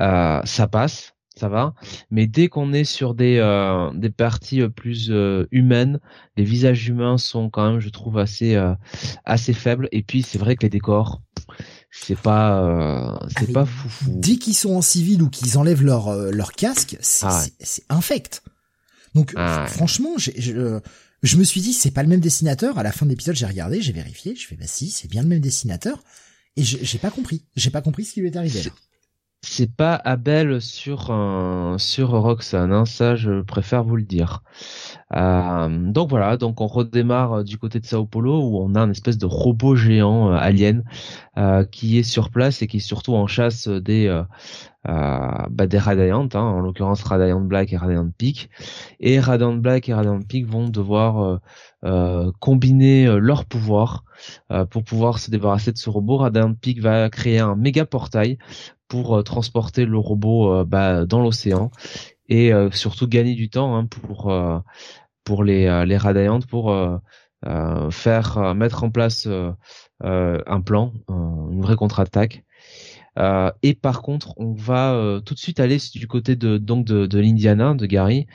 euh, ça passe, ça va. Mais dès qu'on est sur des euh, des parties euh, plus euh, humaines, les visages humains sont quand même, je trouve, assez euh, assez faibles. Et puis c'est vrai que les décors, c'est pas c'est ah, pas fou, Dès qu'ils sont en civil ou qu'ils enlèvent leur leur casque, c'est ah infect. Donc ah franchement, je, je me suis dit c'est pas le même dessinateur. À la fin de l'épisode, j'ai regardé, j'ai vérifié, je fais bah si, c'est bien le même dessinateur. Et j'ai pas compris, j'ai pas compris ce qui lui est arrivé. C'est pas Abel sur sur Roxanne, hein, ça je préfère vous le dire. Euh, donc voilà, donc on redémarre euh, du côté de Sao Paulo où on a un espèce de robot géant euh, alien qui est sur place et qui est surtout en chasse des bah, des Radiant, hein, en l'occurrence Radiant Black et Radiant Peak. Et Radiant Black et Radiant Peak vont devoir combiner leurs pouvoirs pour pouvoir se débarrasser de ce robot. Radiant Peak va créer un méga portail pour transporter le robot bah, dans l'océan et surtout gagner du temps hein, pour pour les, euh, les Radiantes pour euh, euh, faire mettre en place un plan, une vraie contre-attaque. Euh, et par contre, on va tout de suite aller du côté de donc de, de l'Indiana, de Gary,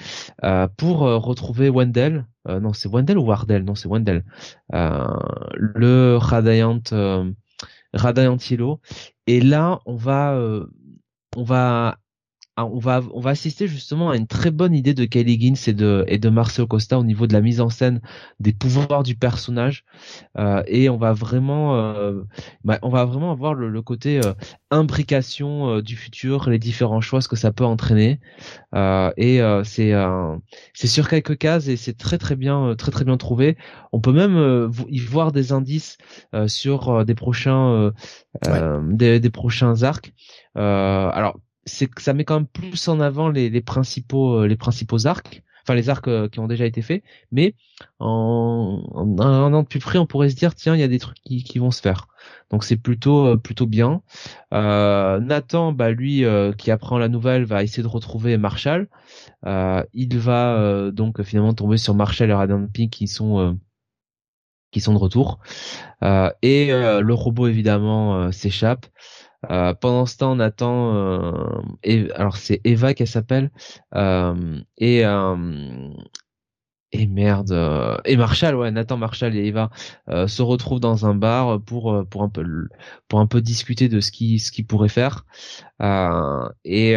euh, pour retrouver Wendell. non, c'est Wendell ou Wardell? Non, c'est Wendell. le Radiant, Radiant Yellow. Et là, on va on va on va on va assister justement à une très bonne idée de Kelly Gins et de et de Marcelo Costa au niveau de la mise en scène des pouvoirs du personnage euh, et on va vraiment euh, bah, on va vraiment avoir le, le côté euh, imbrication euh, du futur, les différents choix, ce que ça peut entraîner et c'est c'est sur quelques cases et c'est très très bien très très bien trouvé. On peut même y voir des indices sur des prochains des, des prochains arcs. alors c'est que ça met quand même plus en avant les, les principaux euh, les principaux arcs enfin les arcs euh, qui ont déjà été faits. Mais en, en de plus près on pourrait se dire tiens il y a des trucs qui, qui vont se faire. Donc c'est plutôt euh, plutôt bien. Euh, Nathan bah lui qui apprend la nouvelle va essayer de retrouver Marshall. Il va donc finalement tomber sur Marshall et Radiant Pink qui sont qui sont de retour. Et le robot évidemment s'échappe euh, pendant ce temps, on attend. Euh, alors c'est Eva qu'elle s'appelle euh, et et merde euh, et Marshall ouais Nathan Marshall et Eva euh, se retrouvent dans un bar pour euh, pour un peu pour un peu discuter de ce qui ce qu'ils pourraient faire et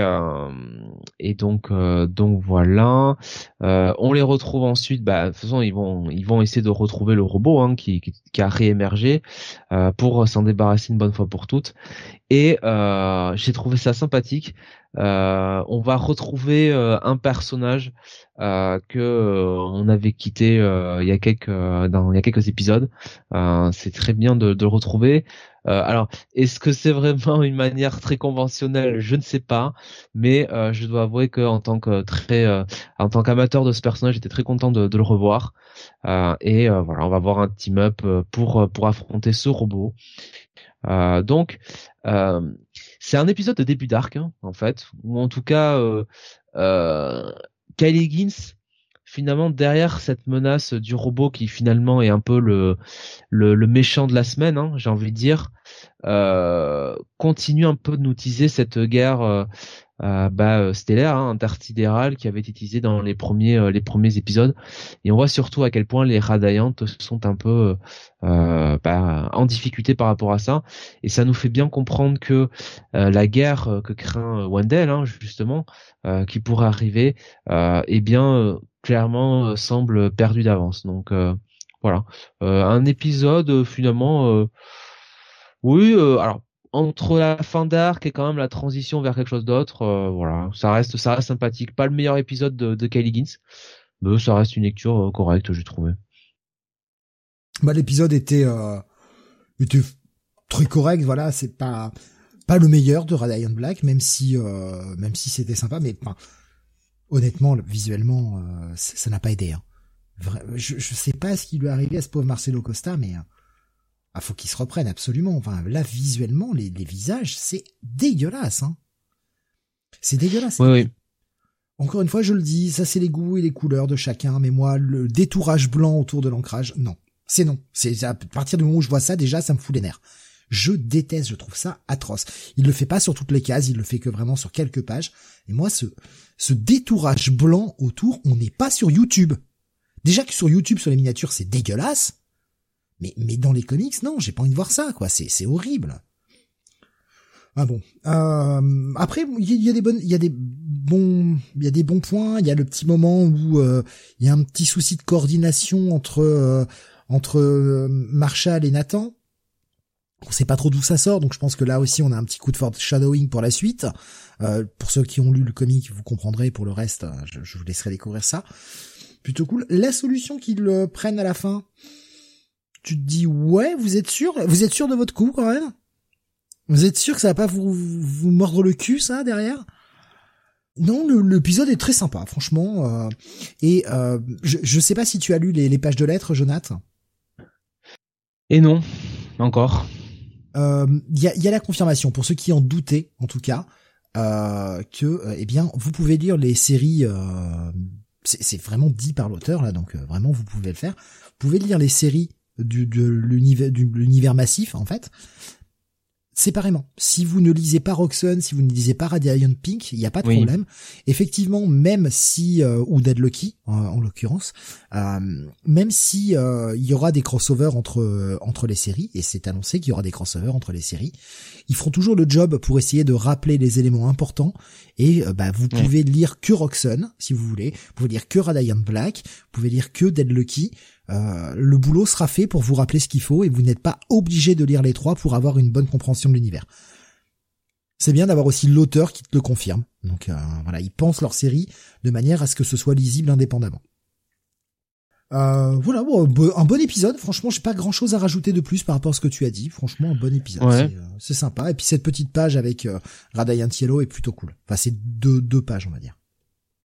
et donc donc voilà on les retrouve ensuite bah de toute façon ils vont ils vont essayer de retrouver le robot hein, qui, qui, qui a réémergé pour s'en débarrasser une bonne fois pour toutes et j'ai trouvé ça sympathique euh, on va retrouver euh, un personnage euh, que on avait quitté il y a quelques dans il y a quelques épisodes. c'est très bien de, de le retrouver. Alors, est-ce que c'est vraiment une manière très conventionnelle? Je ne sais pas, mais je dois avouer que en tant que très, en tant qu'amateur de ce personnage, j'étais très content de, le revoir. et voilà, on va voir un team up pour pour affronter ce robot. donc, c'est un épisode de début d'arc, hein, en fait, ou en tout cas, euh, euh, Kylie Gins, finalement, derrière cette menace du robot qui finalement est un peu le, le, méchant de la semaine, hein, j'ai envie de dire, euh, continue un peu de nous teaser cette guerre euh, euh, bah, stellaire, hein, intersidérale, qui avait été utilisée dans les premiers les premiers épisodes. Et on voit surtout à quel point les radayantes sont un peu bah, en difficulté par rapport à ça. Et ça nous fait bien comprendre que la guerre que craint Wendell, hein, justement, qui pourrait arriver, eh bien clairement semble perdu d'avance. Donc voilà, un épisode finalement. oui, alors entre la fin d'arc et quand même la transition vers quelque chose d'autre, euh, voilà, ça reste ça reste sympathique. Pas le meilleur épisode de, de Kylie mais ça reste une lecture euh, correcte, j'ai trouvé. Bah l'épisode était euh, était très correct, voilà, c'est pas pas le meilleur de Radiant Black, même si euh, même si c'était sympa, mais honnêtement, visuellement, ça n'a pas aidé. Hein. Je, je sais pas ce qui lui est arrivé à ce pauvre Marcelo Costa, mais ah, faut qu'ils se reprennent absolument. Enfin, là, visuellement, les, les visages, c'est dégueulasse. Hein. C'est dégueulasse. Oui, oui. Encore une fois, je le dis, ça c'est les goûts et les couleurs de chacun, mais moi, le détourage blanc autour de l'ancrage, non. C'est non. C'est à partir du moment où je vois ça, déjà, ça me fout les nerfs. Je déteste, je trouve ça atroce. Il le fait pas sur toutes les cases, il le fait que vraiment sur quelques pages. Et moi, ce, ce détourage blanc autour, on n'est pas sur YouTube. Déjà que sur YouTube, sur les miniatures, c'est dégueulasse. Mais, mais dans les comics, non, j'ai pas envie de voir ça, quoi. C'est, c'est horrible. Ah bon. Euh, après, il y, a des bonnes, il y a des bons, il y a des bons points. Il y a le petit moment où euh, il y a un petit souci de coordination entre euh, entre Marshall et Nathan. On sait pas trop d'où ça sort, donc je pense que là aussi on a un petit coup de foreshadowing pour la suite. pour ceux qui ont lu le comic, vous comprendrez. Pour le reste, je, je vous laisserai découvrir ça. Plutôt cool. La solution qu'ils prennent à la fin, tu te dis ouais, vous êtes sûr? Vous êtes sûr de votre coup quand même Vous êtes sûr que ça va pas vous, vous mordre le cul ça derrière? Non, l'épisode est très sympa, franchement. Euh, et euh, je, je sais pas si tu as lu les, les pages de lettres, Jonathan. Et non, encore. Il euh, y, a, la confirmation pour ceux qui en doutaient, en tout cas, euh, que eh bien vous pouvez lire les séries. c'est vraiment dit par l'auteur là, donc vraiment vous pouvez le faire. Vous pouvez lire les séries du, de l'univers, l'univers massif en fait. Séparément. Si vous ne lisez pas Roxanne, si vous ne lisez pas Radiant Pink, il n'y a pas de problème. Effectivement, même si euh, ou Dead Lucky en, l'occurrence, euh, même si euh, il y aura des crossovers entre entre les séries et c'est annoncé qu'il y aura des crossovers entre les séries, ils feront toujours le job pour essayer de rappeler les éléments importants et bah vous pouvez lire que Roxanne si vous voulez, vous pouvez lire que Radiant Black, vous pouvez lire que Dead Lucky. Euh, le boulot sera fait pour vous rappeler ce qu'il faut et vous n'êtes pas obligé de lire les trois pour avoir une bonne compréhension de l'univers. C'est bien d'avoir aussi l'auteur qui te le confirme. Donc euh, voilà, ils pensent leur série de manière à ce que ce soit lisible indépendamment. Euh, voilà, un bon épisode. Franchement, j'ai pas grand chose à rajouter de plus par rapport à ce que tu as dit. Franchement, un bon épisode. C'est sympa. Et puis cette petite page avec Radiant Yellow est plutôt cool. Enfin, c'est deux, deux pages, on va dire.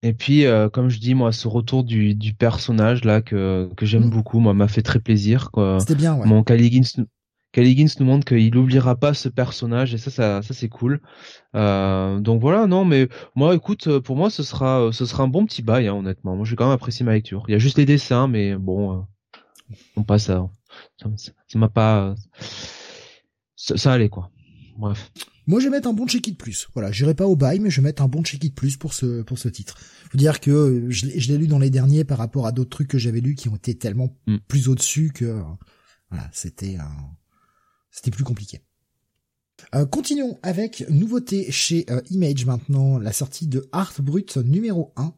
Et puis, euh, comme je dis, moi, ce retour du, du personnage là que, que j'aime mm. beaucoup, moi, m'a fait très plaisir. C'était bien, ouais. Mon Caligins, nous montre qu'il n'oubliera pas ce personnage et ça, ça, ça c'est cool. Euh, donc voilà, non, mais moi, écoute, pour moi, ce sera, ce sera un bon petit bail, hein, honnêtement. Moi, j'ai quand même apprécié ma lecture. Il y a juste les dessins, mais bon, euh, on passe à, ça m'a pas, ça, ça allait quoi. Bref. Moi, je vais mettre un bon check-it plus. Voilà, j'irai pas au bail, mais je vais mettre un bon check-it plus pour ce pour ce titre. Faut dire que je, l'ai lu dans les derniers par rapport à d'autres trucs que j'avais lus qui ont été tellement mm. plus au-dessus que voilà, c'était c'était plus compliqué. Euh, continuons avec nouveauté chez euh, Image maintenant, la sortie de Art Brut numéro 1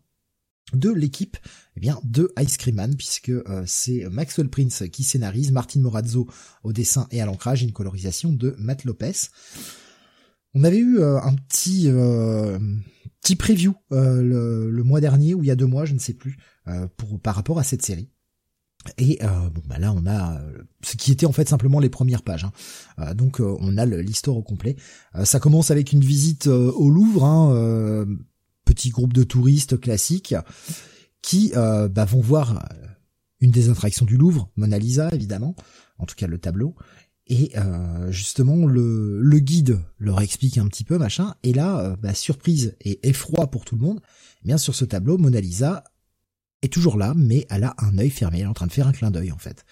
de l'équipe eh bien de Ice Cream Man puisque euh, c'est Maxwell Prince qui scénarise, Martin Morazzo au dessin et à l'ancrage, une colorisation de Matt Lopez. On avait eu euh, un petit euh, petit preview euh, le, mois dernier ou il y a deux mois, je ne sais plus, pour par rapport à cette série. Et bon bah là on a ce qui était en fait simplement les premières pages. Hein. donc on a l'histoire au complet. ça commence avec une visite au Louvre, hein, petit groupe de touristes classiques qui bah, vont voir une des attractions du Louvre, Mona Lisa évidemment, en tout cas le tableau, et euh, justement, le, le, guide leur explique un petit peu, machin. Et là, euh, bah, surprise et effroi pour tout le monde, eh bien sur ce tableau, Mona Lisa est toujours là, mais elle a un œil fermé. Elle est en train de faire un clin d'œil en fait.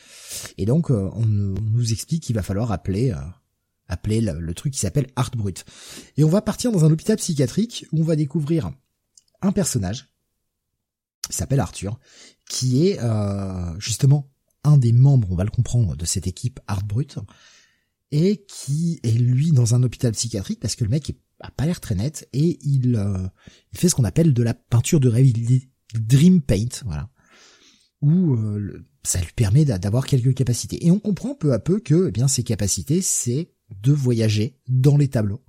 Et donc, euh, on, nous explique qu'il va falloir appeler appeler le, truc qui s'appelle Art Brut. Et on va partir dans un hôpital psychiatrique où on va découvrir un personnage qui s'appelle Arthur, qui est justement un des membres, on va le comprendre, de cette équipe Art Brut, et qui est lui dans un hôpital psychiatrique parce que le mec a pas l'air très net et il, euh, il fait ce qu'on appelle de la peinture de rêve, dream paint, voilà, où euh, ça lui permet d'avoir quelques capacités. Et on comprend peu à peu que, eh bien, ses capacités, c'est de voyager dans les tableaux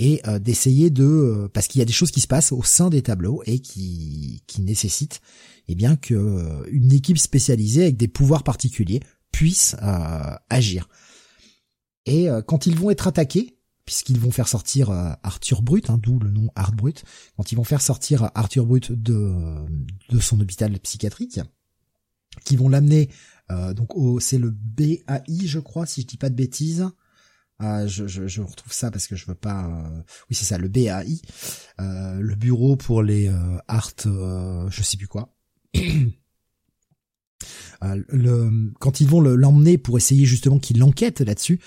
et euh, d'essayer de, parce qu'il y a des choses qui se passent au sein des tableaux et qui, qui nécessitent eh bien que euh, une équipe spécialisée avec des pouvoirs particuliers puisse euh, agir. Et euh, quand ils vont être attaqués, puisqu'ils vont faire sortir Arthur Brut, hein, d'où le nom Art Brut, quand ils vont faire sortir Arthur Brut de, de son hôpital psychiatrique, qui vont l'amener donc c'est le BAI je crois si je dis pas de bêtises je, je, je, retrouve ça parce que je veux pas. Oui, c'est ça, le BAI, le bureau pour les art, je sais plus quoi. (coughs) Euh, le, quand ils vont l'emmener pour essayer justement qu'il enquête là-dessus,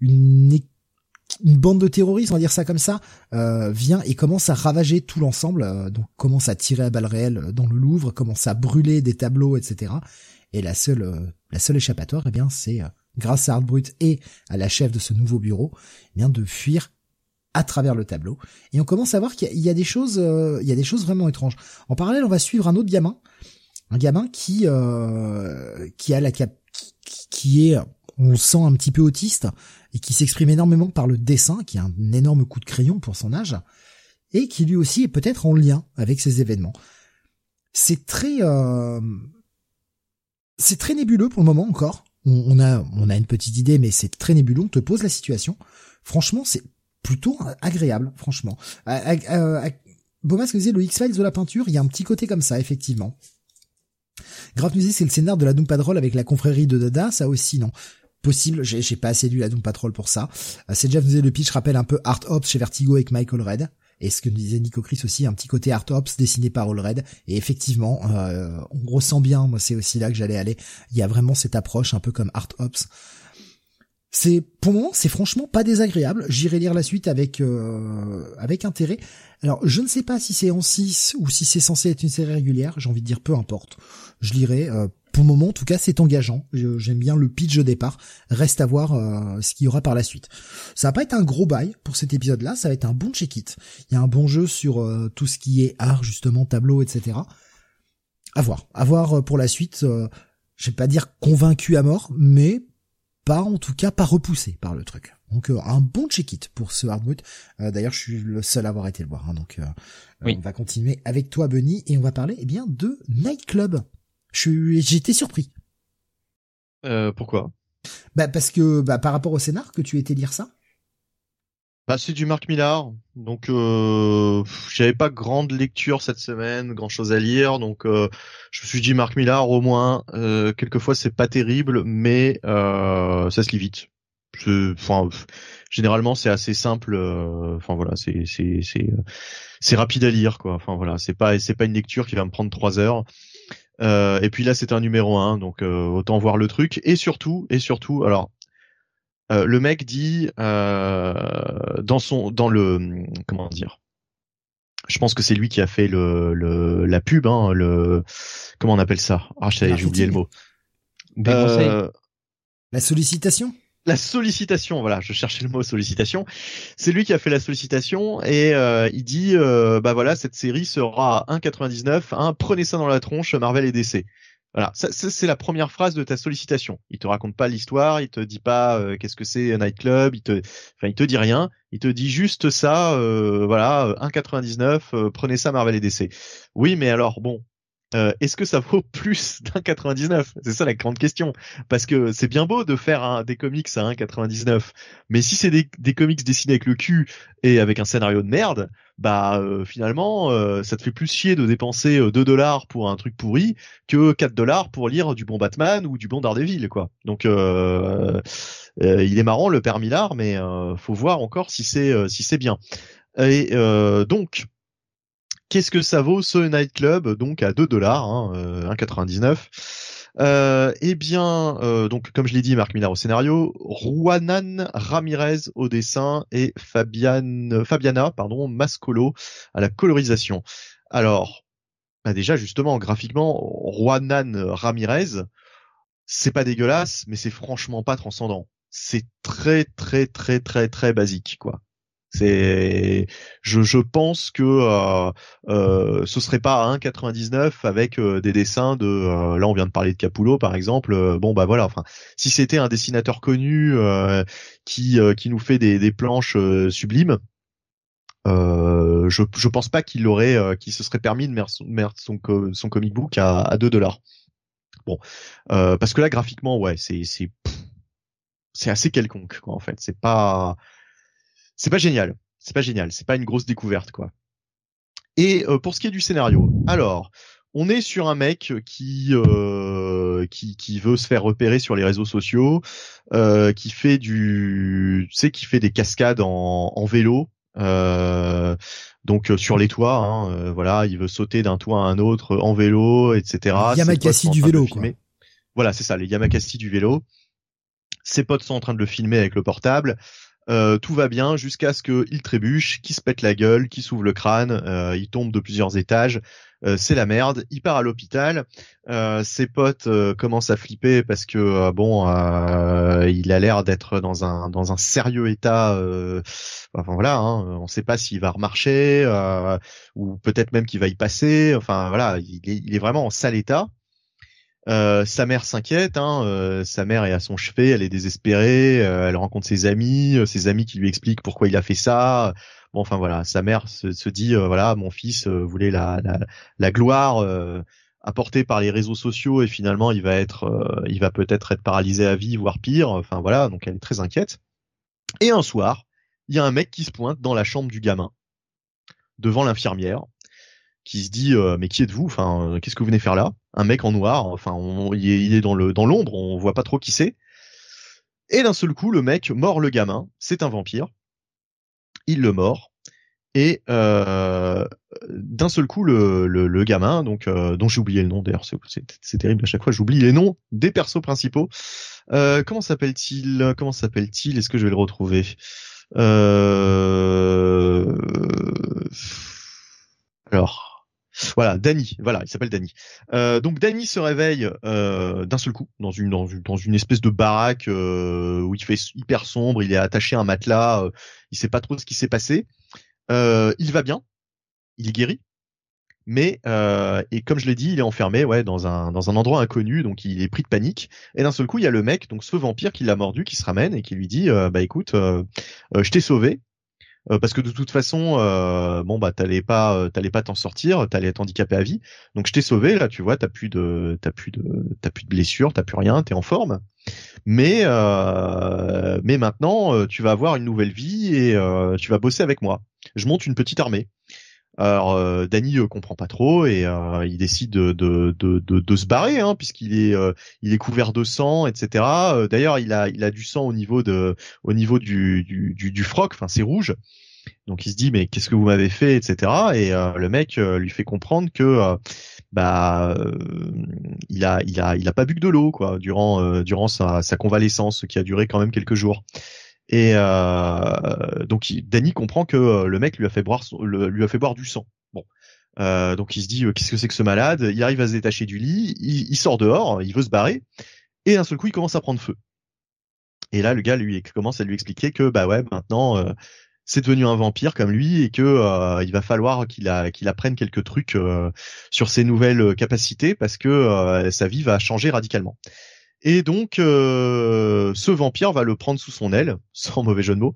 une, une bande de terroristes, on va dire ça comme ça, euh, vient et commence à ravager tout l'ensemble, euh, donc commence à tirer à balles réelles dans le Louvre, commence à brûler des tableaux, etc. Et la seule, la seule échappatoire, eh bien, c'est grâce à Artbrut et à la chef de ce nouveau bureau, eh bien, de fuir à travers le tableau. Et on commence à voir qu'il y, a des choses, il y a des choses vraiment étranges. En parallèle, on va suivre un autre gamin un gamin qui euh, qui a la qui est on sent un petit peu autiste et qui s'exprime énormément par le dessin, qui a un énorme coup de crayon pour son âge, et qui lui aussi est peut-être en lien avec ces événements. C'est très, euh, c'est très nébuleux pour le moment encore. On, a, on a une petite idée, mais c'est très nébuleux. On te pose la situation. Franchement, c'est plutôt agréable, franchement. Bomas disait le X-Files de la peinture, il y a un petit côté comme ça, effectivement. Grave Musée, c'est le scénar de la Doom Patrol avec la confrérie de Dada, ça aussi, non? Possible, j'ai pas assez lu la Doom Patrol pour ça. C'est déjà faisait le pitch rappelle un peu Art Ops chez Vertigo avec Michael Red. Et ce que disait Nico Chris aussi, un petit côté Art Ops dessiné par All Red. Et effectivement, euh, on ressent bien, moi c'est aussi là que j'allais aller. Il y a vraiment cette approche un peu comme Art Ops. C'est pour moment, c'est franchement pas désagréable. J'irai lire la suite avec euh, avec intérêt. Alors, je ne sais pas si c'est en 6 ou si c'est censé être une série régulière. J'ai envie de dire peu importe. Je lirai. Euh, pour le moment, en tout cas, c'est engageant. J'aime bien le pitch de départ. Reste à voir euh, ce qu'il y aura par la suite. Ça va pas être un gros bail pour cet épisode-là. Ça va être un bon check-it. Il y a un bon jeu sur tout ce qui est art, justement, tableau, etc. À voir. À voir pour la suite. je vais pas dire convaincu à mort, mais pas en tout cas pas repoussé par le truc. Donc euh, un bon check-it pour ce Hardwood. Euh, D'ailleurs, je suis le seul à avoir été le voir. Hein, donc euh, euh, on va continuer avec toi, Bunny, et on va parler eh bien de Nightclub. Je j'étais surpris. pourquoi? Bah parce que bah, par rapport au scénar que tu étais lire ça. Bah, c'est du Marc Millard, donc euh, j'avais pas grande lecture cette semaine, grand chose à lire, donc euh, je me suis dit Marc Millard au moins. Euh, quelquefois c'est pas terrible, mais euh, ça se lit vite. Enfin, généralement c'est assez simple. Euh, enfin voilà, c'est c'est c'est c'est rapide à lire quoi. Enfin voilà, c'est pas c'est pas une lecture qui va me prendre trois heures. Et puis là c'est un numéro un, donc autant voir le truc. Et surtout et surtout, alors euh, le mec dit euh, dans son dans le comment dire je pense que c'est lui qui a fait le, le la pub hein, le comment on appelle ça? Ah j'ai oublié le mot. Euh, la sollicitation? La sollicitation, voilà, je cherchais le mot sollicitation. C'est lui qui a fait la sollicitation et euh, il dit, euh, bah voilà, cette série sera à 1,99. Hein, prenez ça dans la tronche, Marvel et DC. Voilà, ça, c'est la première phrase de ta sollicitation. Il te raconte pas l'histoire, il te dit pas euh, qu'est-ce que c'est un nightclub, il te, enfin, il te dit rien. Il te dit juste ça, euh, voilà, 1,99, euh, prenez ça Marvel et DC. Oui, mais alors bon, euh, est-ce que ça vaut (laughs) plus d'un 99 C'est ça la grande question. Parce que c'est bien beau de faire un, des comics à 1,99, mais si c'est des, comics dessinés avec le cul et avec un scénario de merde, bah euh, finalement euh, ça te fait plus chier de dépenser 2 dollars pour un truc pourri que 4 dollars pour lire du bon Batman ou du bon Daredevil quoi. Donc il est marrant le père Millard, mais faut voir encore si c'est si c'est bien. Et donc Qu'est-ce que ça vaut ce nightclub? Donc à 2 dollars, hein, 1,99 euh, euh, eh bien, euh, donc comme je l'ai dit, Marc Millar au scénario, Juanan Ramirez au dessin et Fabian, Fabiana pardon, Mascolo à la colorisation. Alors, bah déjà justement graphiquement, Juanan Ramirez, c'est pas dégueulasse, mais c'est franchement pas transcendant. C'est très très très très très basique quoi. C'est, je, je pense que euh, euh, ce serait pas à 1,99 avec euh, des dessins de, euh, là on vient de parler de Capullo par exemple. bon bah voilà, enfin si c'était un dessinateur connu qui qui nous fait des, des planches sublimes, je je pense pas qu'il aurait, qui se serait permis de mettre son, son, comic book à, à 2 dollars. Bon, parce que là graphiquement ouais c'est c'est c'est assez quelconque quoi en fait. C'est pas c'est pas génial. C'est pas génial. C'est pas une grosse découverte, quoi. Et euh, pour ce qui est du scénario, alors, on est sur un mec qui euh, qui, qui veut se faire repérer sur les réseaux sociaux, euh, qui fait du, tu sais, qui fait des cascades en, en vélo. Euh, donc sur les toits, hein, voilà, il veut sauter d'un toit à un autre en vélo, etc. Yamakasi du vélo, quoi. Voilà, c'est ça, les Yamakasi du vélo. Ses potes sont en train de le filmer avec le portable. Euh, tout va bien jusqu'à ce qu'il trébuche, qu'il se pète la gueule, qu'il s'ouvre le crâne, euh, il tombe de plusieurs étages, euh, c'est la merde, il part à l'hôpital, ses potes commencent à flipper parce que bon, il a l'air d'être dans un dans un sérieux état. enfin voilà, hein, on ne sait pas s'il va remarcher ou peut-être même qu'il va y passer. Enfin voilà, il est vraiment en sale état. Euh, sa mère s'inquiète, hein, euh, sa mère est à son chevet, elle est désespérée, euh, elle rencontre ses amis, ses amis qui lui expliquent pourquoi il a fait ça. Bon, enfin voilà, sa mère se, dit voilà, mon fils voulait la, la, la gloire apportée par les réseaux sociaux et finalement il va être, il va peut-être être paralysé à vie, voire pire. Enfin voilà, donc elle est très inquiète. Et un soir, il y a un mec qui se pointe dans la chambre du gamin, devant l'infirmière, qui se dit mais qui êtes-vous? Enfin, qu'est-ce que vous venez faire là? Un mec en noir. Enfin, il, est, dans le dans l'ombre, on voit pas trop qui c'est. Et d'un seul coup, le mec mord le gamin. C'est un vampire. Il le mord. Et euh, d'un seul coup, le, le, gamin, donc euh, dont j'ai oublié le nom d'ailleurs, c'est terrible à chaque fois, j'oublie les noms des persos principaux. Euh, comment s'appelle-t-il Comment s'appelle-t-il Est-ce que je vais le retrouver? Euh... Alors, voilà, Danny. Voilà, il s'appelle Danny. Euh, donc Danny se réveille euh, d'un seul coup dans une, dans une dans une espèce de baraque où il fait hyper sombre. Il est attaché à un matelas. il sait pas trop ce qui s'est passé. Euh, il va bien, il est guéri, mais euh, et comme je l'ai dit, il est enfermé ouais dans un dans un endroit inconnu, donc il est pris de panique. Et d'un seul coup, il y a le mec, donc ce vampire qui l'a mordu, qui se ramène et qui lui dit euh, bah écoute, je t'ai sauvé. Parce que de toute façon, bon bah t'allais pas, t'allais pas t'en sortir, t'allais être handicapé à vie. Donc je t'ai sauvé là, tu vois, t'as plus de, t'as plus de, t'as plus de blessures, t'as plus rien, t'es en forme. Mais mais maintenant, tu vas avoir une nouvelle vie et tu vas bosser avec moi je monte une petite armée. Alors euh, Danny euh, comprend pas trop et euh, il décide de, de, de, de, se barrer hein, puisqu'il est euh, il est couvert de sang, etc. D'ailleurs il a il a du sang au niveau de au niveau du du, du, du froc, enfin c'est rouge. Donc il se dit mais qu'est-ce que vous m'avez fait, etc. Et le mec lui fait comprendre que bah il a il a il a pas bu que de l'eau quoi durant durant sa, sa convalescence qui a duré quand même quelques jours. Et euh, donc Danny comprend que euh, le mec lui a fait boire lui a fait boire du sang. Bon. Euh, donc il se dit qu'est-ce que c'est que ce malade? Il arrive à se détacher du lit, il, sort dehors, il veut se barrer, et d'un seul coup il commence à prendre feu. Et là le gars lui commence à lui expliquer que bah ouais maintenant c'est devenu un vampire comme lui et que il va falloir qu'il qu'il apprenne quelques trucs sur ses nouvelles capacités parce que sa vie va changer radicalement. Et donc, euh, ce vampire va le prendre sous son aile, (laughs) sans mauvais jeu de mots,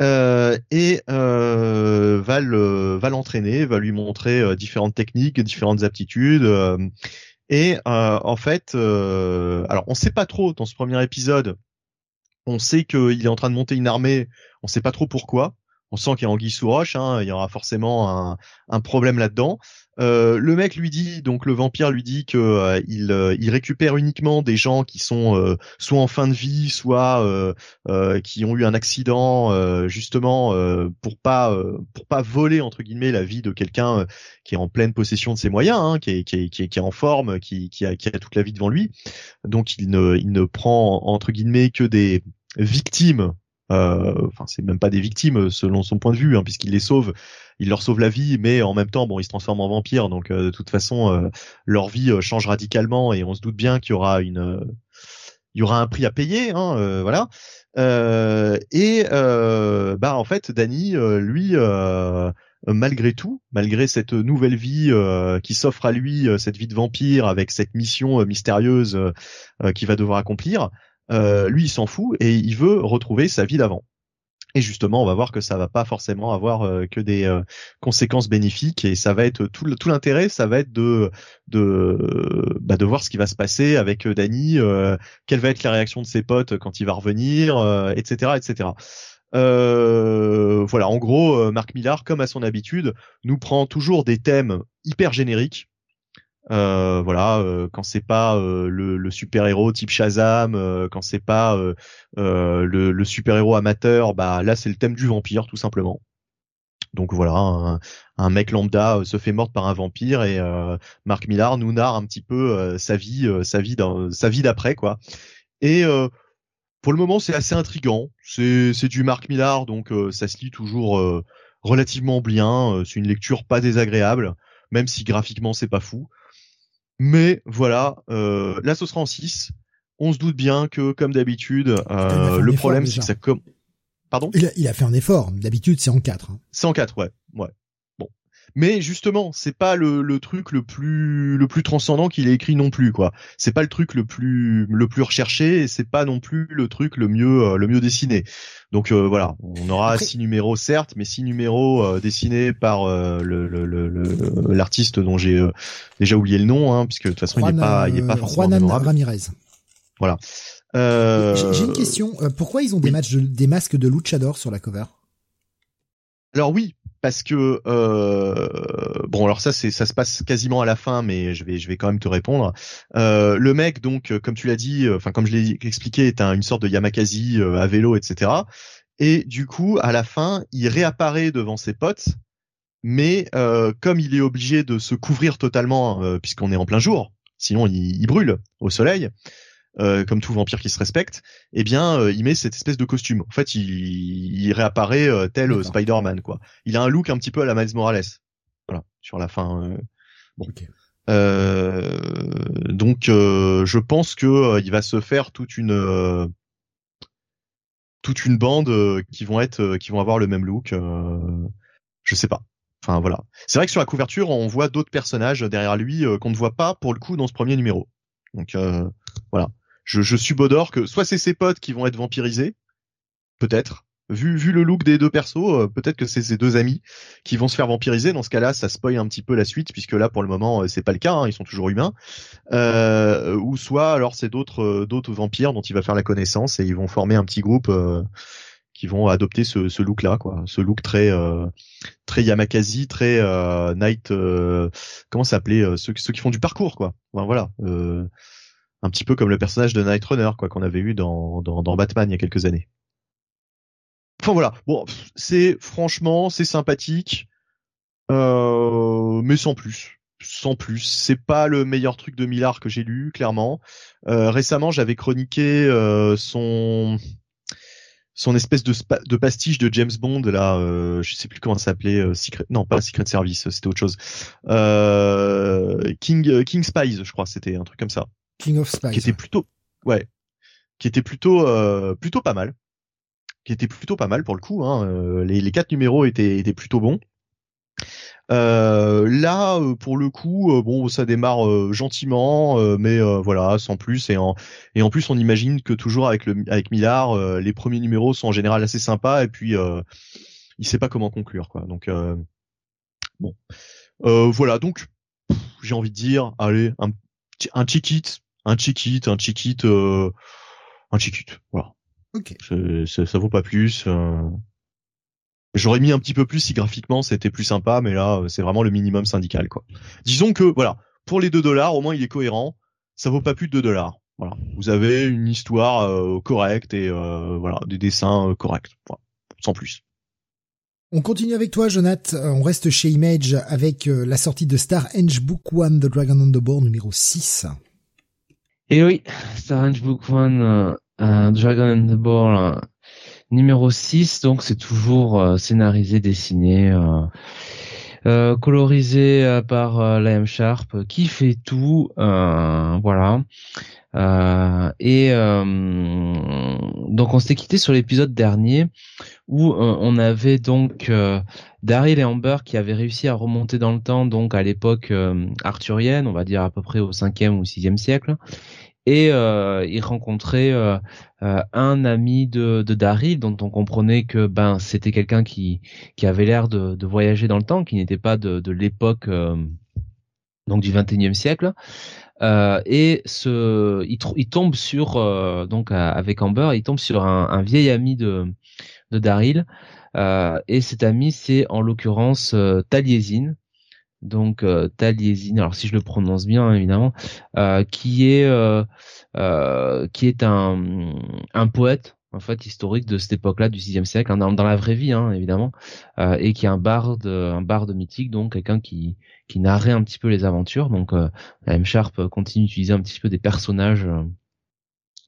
euh, et euh, va le va l'entraîner, va lui montrer différentes techniques, différentes aptitudes. et en fait, alors on sait pas trop dans ce premier épisode. On sait qu'il est en train de monter une armée. On sait pas trop pourquoi. On sent qu'il y a anguille sous roche. Hein, il y aura forcément un, un problème là-dedans. Euh, le mec lui dit, donc le vampire lui dit que euh, il, euh, il, récupère uniquement des gens qui sont soit en fin de vie, soit qui ont eu un accident, justement pour pas pour pas voler entre guillemets la vie de quelqu'un qui est en pleine possession de ses moyens, hein, qui, est, qui, est, qui, est, qui, est, en forme, qui, qui, a, qui a toute la vie devant lui. Donc il ne il ne prend entre guillemets que des victimes enfin c'est même pas des victimes selon son point de vue hein, puisqu'il les sauve il leur sauve la vie, mais en même temps, bon, ils se transforment en vampires, donc euh, de toute façon, euh, leur vie euh, change radicalement et on se doute bien qu'il y aura une, il y aura un prix à payer, hein, voilà. et bah en fait, Danny, lui, malgré tout, malgré cette nouvelle vie qui s'offre à lui, cette vie de vampire avec cette mission mystérieuse qu'il va devoir accomplir, lui, il s'en fout et il veut retrouver sa vie d'avant. Et justement, on va voir que ça va pas forcément avoir euh, que des euh, conséquences bénéfiques et ça va être tout, l'intérêt, ça va être bah, de voir ce qui va se passer avec euh, Danny, quelle va être la réaction de ses potes quand il va revenir, etc., etc. voilà, en gros, Marc Millar, comme à son habitude, nous prend toujours des thèmes hyper génériques euh, voilà, euh, quand c'est pas euh, le, super héros type Shazam, quand c'est pas le, super héros amateur, bah là c'est le thème du vampire tout simplement. Donc voilà, un, mec lambda se fait mordre par un vampire et Marc Millar nous narre un petit peu sa vie, sa vie dans, sa vie d'après quoi. Et pour le moment c'est assez intrigant. C'est c'est du Marc Millar donc ça se lit toujours relativement bien. c'est une lecture pas désagréable, même si graphiquement c'est pas fou. Mais voilà, euh, là ce sera en 6. On se doute bien que, comme d'habitude, euh, le problème c'est que ça comme... Pardon? Il a, il a, fait un effort. D'habitude c'est en 4. Hein. C'est en 4, ouais. ouais. Mais justement, c'est pas le, le, truc le plus le plus transcendant qu'il ait écrit non plus quoi. C'est pas le truc le plus le plus recherché et c'est pas non plus le truc le mieux euh, le mieux dessiné. Donc euh, voilà, on aura six numéros certes, mais six numéros euh, dessinés par le l'artiste dont j'ai déjà oublié le nom hein, puisque de toute façon il est pas il est pas forcément Juan Ramirez. Voilà. J'ai une question. Pourquoi ils ont des matchs des masques de luchador sur la cover? Alors oui, parce que euh, bon alors ça c'est ça se passe quasiment à la fin mais je vais je vais quand même te répondre. Euh, le mec donc comme tu l'as dit enfin comme je l'ai expliqué est un, une sorte de Yamakasi euh, à vélo etc Et du coup, à la fin, il réapparaît devant ses potes, mais euh, comme il est obligé de se couvrir totalement, euh, puisqu'on est en plein jour, sinon il, brûle au soleil, euh, comme tout vampire qui se respecte, eh bien, il met cette espèce de costume. En fait, il, réapparaît tel Spider-Man, quoi. Il a un look un petit peu à la Miles Morales. Voilà, sur la fin. bon. donc, je pense que il va se faire toute une toute une bande euh, qui vont être euh, qui vont avoir le même look. Euh, je sais pas. Enfin voilà. C'est vrai que sur la couverture, on voit d'autres personnages derrière lui qu'on ne voit pas pour le coup dans ce premier numéro. Donc voilà. Je, je subodore que soit c'est ses potes qui vont être vampirisés, peut-être, vu, vu le look des deux persos, euh, peut-être que c'est ces deux amis qui vont se faire vampiriser. Dans ce cas-là, ça spoil un petit peu la suite, puisque là, pour le moment, euh, c'est pas le cas. Hein, ils sont toujours humains. Euh, ou soit, alors, c'est d'autres d'autres vampires dont il va faire la connaissance et ils vont former un petit groupe qui vont adopter ce, ce look-là, quoi. Ce look très très Yamakasi, très Night. comment s'appelait ceux, ceux qui font du parcours, quoi. voilà. Un petit peu comme le personnage de Night Runner, quoi, qu'on avait eu dans, dans, Batman il y a quelques années. Enfin voilà, bon, c'est franchement, c'est sympathique, euh, mais sans plus, sans plus. C'est pas le meilleur truc de Millard que j'ai lu, clairement. Euh, récemment, j'avais chroniqué euh, son son espèce de, de pastiche de James Bond là, je sais plus comment ça s'appelait, Secret, non pas Secret Service, c'était autre chose. King King Spies, je crois, c'était un truc comme ça. King of Spies. Qui était plutôt, ouais, qui était plutôt plutôt pas mal qui était plutôt pas mal pour le coup. Hein. Euh, les, quatre numéros étaient, étaient plutôt bons. Euh, là, euh, pour le coup, bon, ça démarre gentiment, mais voilà, sans plus. Et en et en plus, on imagine que toujours avec le avec Millard, les premiers numéros sont en général assez sympas, et puis il sait pas comment conclure, quoi. Donc bon, voilà. Donc j'ai envie de dire, allez, un un check un check un check un check Voilà. Ok. Ça, ça, vaut pas plus. Euh. J'aurais mis un petit peu plus si graphiquement c'était plus sympa, mais là c'est vraiment le minimum syndical quoi. Disons que voilà, pour les 2 dollars, au moins il est cohérent. Ça vaut pas plus de 2 dollars. Voilà, vous avez une histoire euh, correcte et euh, voilà des dessins corrects, sans plus. On continue avec toi, Jonath. On reste chez Image avec la sortie de Star Henge Book One, The Dragon on the Board numéro 6. Et oui, Star Henge Book One, Dragon and the Ball numéro 6, donc c'est toujours euh, scénarisé, dessiné, euh, euh, colorisé par Liam Sharp, qui fait tout, voilà. Et donc on s'était quitté sur l'épisode dernier où on avait donc Daryl et Amber qui avaient réussi à remonter dans le temps, donc à l'époque arthurienne, on va dire à peu près au 5e ou 6e siècle, et euh, il rencontrait euh, euh, un ami de, de Daryl dont on comprenait que ben c'était quelqu'un qui qui avait l'air de, de, voyager dans le temps, qui n'était pas de, de l'époque donc du 21e siècle. Et ce, il, il tombe sur donc avec Amber, il tombe sur un, un vieil ami de de Daryl. et cet ami, c'est en l'occurrence Taliesin, donc euh, Taliesin, alors si je le prononce bien évidemment, euh, qui est euh, euh, qui est un, un poète en fait historique de cette époque-là du 6 siècle, hein, dans, la vraie vie hein, évidemment, euh, et qui est un barde, un barde mythique, donc quelqu'un qui qui narrait un petit peu les aventures. Donc la M Sharp continue d'utiliser un petit peu des personnages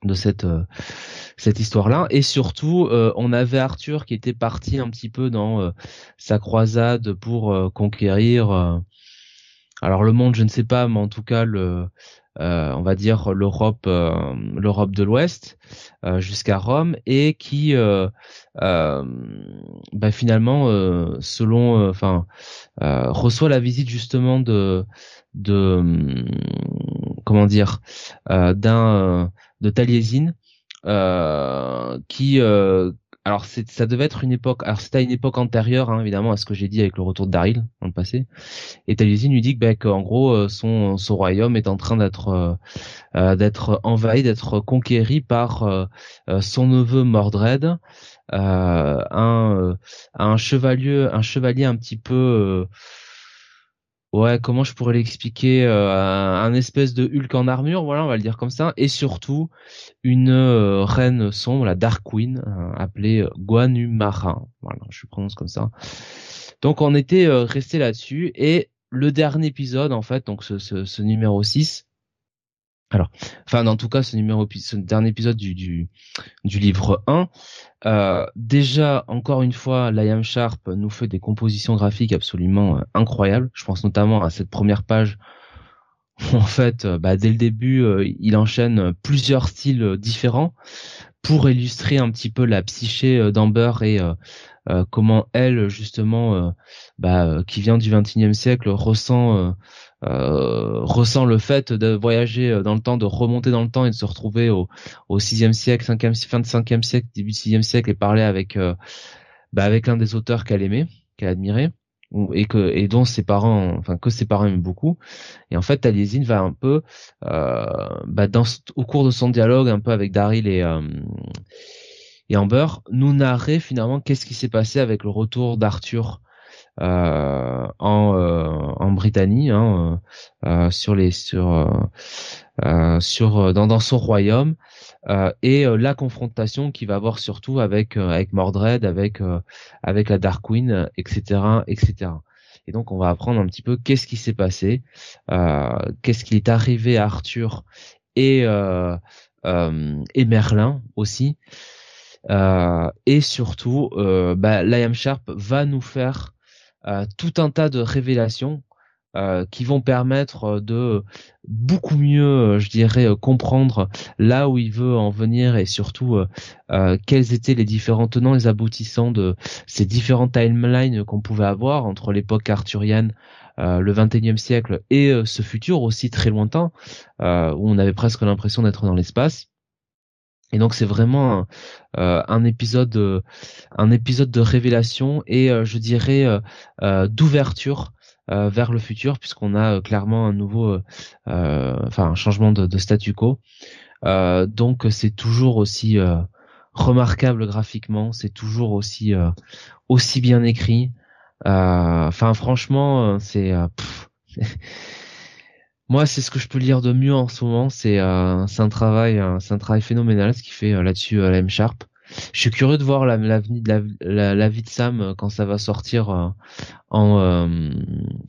de cette euh, cette histoire-là et surtout euh, on avait Arthur qui était parti un petit peu dans euh, sa croisade pour conquérir alors le monde je ne sais pas mais en tout cas le on va dire l'Europe l'Europe de l'Ouest jusqu'à Rome et qui bah, finalement selon enfin reçoit la visite justement de de comment dire d'un de Taliesin, euh, qui euh, alors ça devait être une époque alors c'était à une époque antérieure hein, évidemment à ce que j'ai dit avec le retour de Daryl dans le passé. Et Taliesin lui dit que bah, qu'en gros euh, son royaume est en train d'être d'être envahi d'être conquéri par son neveu Mordred un un chevalier un chevalier un petit peu ouais, comment je pourrais l'expliquer, euh, un, espèce de Hulk en armure, voilà, on va le dire comme ça, et surtout une euh, reine sombre, la Dark Queen, euh, appelée Guanumara, voilà, je prononce comme ça. Donc on était resté là-dessus, et le dernier épisode, en fait, donc ce, ce, ce numéro 6, alors, enfin, en tout cas, ce numéro, ce dernier épisode du, livre 1, euh, déjà, encore une fois, Liam Sharp nous fait des compositions graphiques absolument euh, incroyables. Je pense notamment à cette première page où, en fait, euh, bah, dès le début, il enchaîne plusieurs styles différents pour illustrer un petit peu la psyché d'Amber et comment elle, justement, bah, qui vient du XXIe siècle, ressent euh, ressent le fait de voyager euh, dans le temps, de remonter dans le temps et de se retrouver au, au 6 siècle, 5 fin de 5 siècle, début du 6 siècle et parler avec euh, bah, avec l'un des auteurs qu'elle aimait, qu'elle admirait et que et dont ses parents enfin que ses parents aiment beaucoup. Et en fait Taliesin va un peu euh, bah, dans au cours de son dialogue un peu avec Daryl et et Amber nous narrer finalement qu'est-ce qui s'est passé avec le retour d'Arthur en, euh, en Britannie, hein, euh, sur les sur sur dans, dans son royaume. et la confrontation qu'il va avoir surtout avec avec Mordred, avec avec la Dark Queen, etc., etc. Et donc on va apprendre un petit peu qu'est-ce qui s'est passé, qu'est-ce qui est arrivé à Arthur et et Merlin aussi. et surtout, bah, Liam Sharp va nous faire euh, tout un tas de révélations euh, qui vont permettre de beaucoup mieux, je dirais, comprendre là où il veut en venir et surtout euh, quels étaient les différents tenants et aboutissants de ces différentes timelines qu'on pouvait avoir entre l'époque arthurienne, le 21e siècle et ce futur aussi très lointain où on avait presque l'impression d'être dans l'espace. Et donc c'est vraiment euh, un épisode, euh, un épisode de révélation et euh, je dirais d'ouverture vers le futur puisqu'on a clairement un nouveau, enfin un changement de, statu quo. donc c'est toujours aussi remarquable graphiquement, c'est toujours aussi aussi bien écrit. Enfin franchement c'est (laughs) Moi, c'est ce que je peux lire de mieux en ce moment. C'est euh, un travail, c'est un travail phénoménal ce qu'il fait euh, là-dessus à la M Sharp. Je suis curieux de voir la, la, la, vie de Sam euh, quand ça va sortir en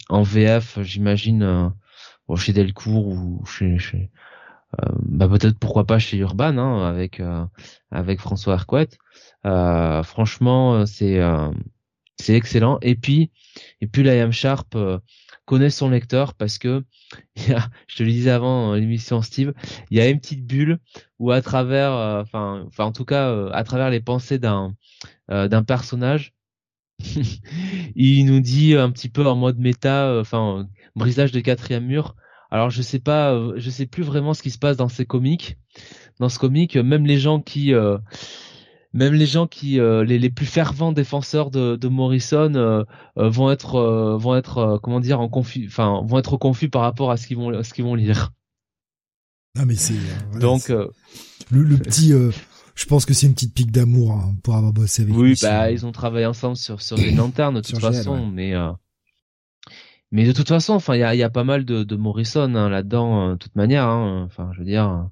en VF. J'imagine chez Delcourt ou chez, chez bah peut-être pourquoi pas chez Urban hein, avec avec François Arquette. franchement, c'est c'est excellent. Et puis et puis la M Sharp connaît son lecteur parce que (laughs) je te le disais avant l'émission Steve, il y a une petite bulle où à travers, euh, enfin, enfin en tout cas euh, à travers les pensées d'un euh, d'un personnage, (laughs) il nous dit un petit peu en mode méta, enfin brisage de quatrième mur. Alors je sais pas, je sais plus vraiment ce qui se passe dans ces comics. Dans ce comic, même les gens qui même les gens qui euh, les, les, plus fervents défenseurs de, de Morrison euh, euh, vont être vont être comment dire en confus enfin vont être confus par rapport à ce qu'ils vont ce qu'ils vont lire. Ah mais c'est donc le, le, petit je pense que c'est une petite pique d'amour hein, pour avoir bossé avec. Oui, bah ils ont travaillé ensemble sur sur les lanternes de toute façon, mais mais de toute façon, enfin il y a, y a pas mal de, de Morrison hein, là-dedans, de toute manière. Hein, enfin je veux dire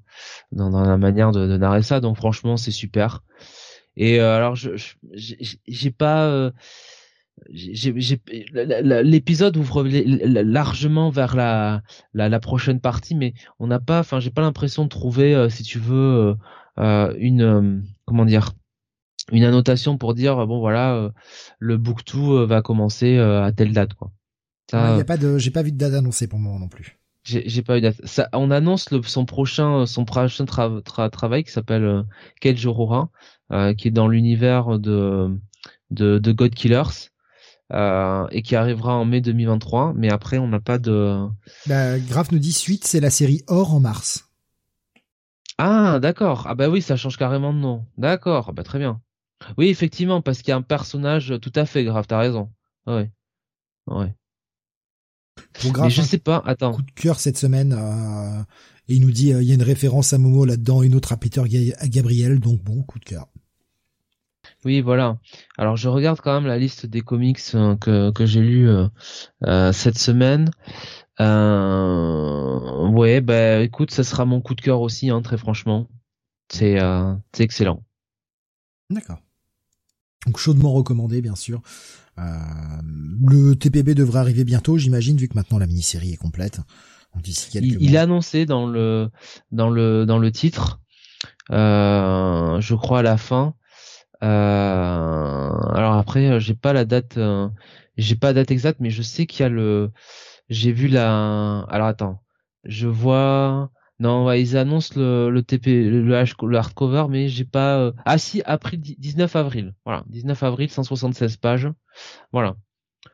dans, dans la manière de, de narrer ça, donc franchement c'est super. Et euh, alors, je j'ai pas euh, l'épisode ouvre largement vers la, la, la prochaine partie mais on n'a pas enfin j'ai pas l'impression de trouver euh, si tu veux euh, une comment dire une annotation pour dire bon voilà le book 2 va commencer à telle date quoi. Ça, y a pas de j'ai pas vu de date annoncée pour moi non plus. J'ai pas eu date. Ça on annonce le, son prochain son prochain travail qui s'appelle Aurora euh, qui est dans l'univers de, de, de God Killers. Euh, et qui arrivera en mai 2023. Mais après, on n'a pas de. Bah, Graf nous dit suite, c'est la série Or en mars. Ah, d'accord. Ah bah oui, ça change carrément de nom. D'accord. Ah bah très bien. Oui, effectivement, parce qu'il y a un personnage tout à fait grave. T'as raison. Ouais. Ouais. Mais je sais pas. Attends. Coup de cœur cette semaine. Euh, et il nous dit, il y a une référence à Momo là-dedans, une autre à Peter à Gabriel. Donc bon, coup de cœur. Oui, voilà. Alors je regarde quand même la liste des comics euh, que, que j'ai lu euh, euh, cette semaine. Euh, ouais, bah écoute, ça sera mon coup de cœur aussi, hein, très franchement. C'est c'est excellent. D'accord. Donc chaudement recommandé, bien sûr. le TPB devrait arriver bientôt, j'imagine, vu que maintenant la mini-série est complète. il, il est annoncé dans le dans le dans le titre. je crois à la fin. Euh, alors après, euh, j'ai pas la date, euh, j'ai pas la date exacte, mais je sais qu'il y a le, j'ai vu la. Alors attends, je vois. Non, ils annoncent le, TP, le hardcover, mais j'ai pas. Ah si, après 19 avril. Voilà, 19 avril, 176 pages. Voilà,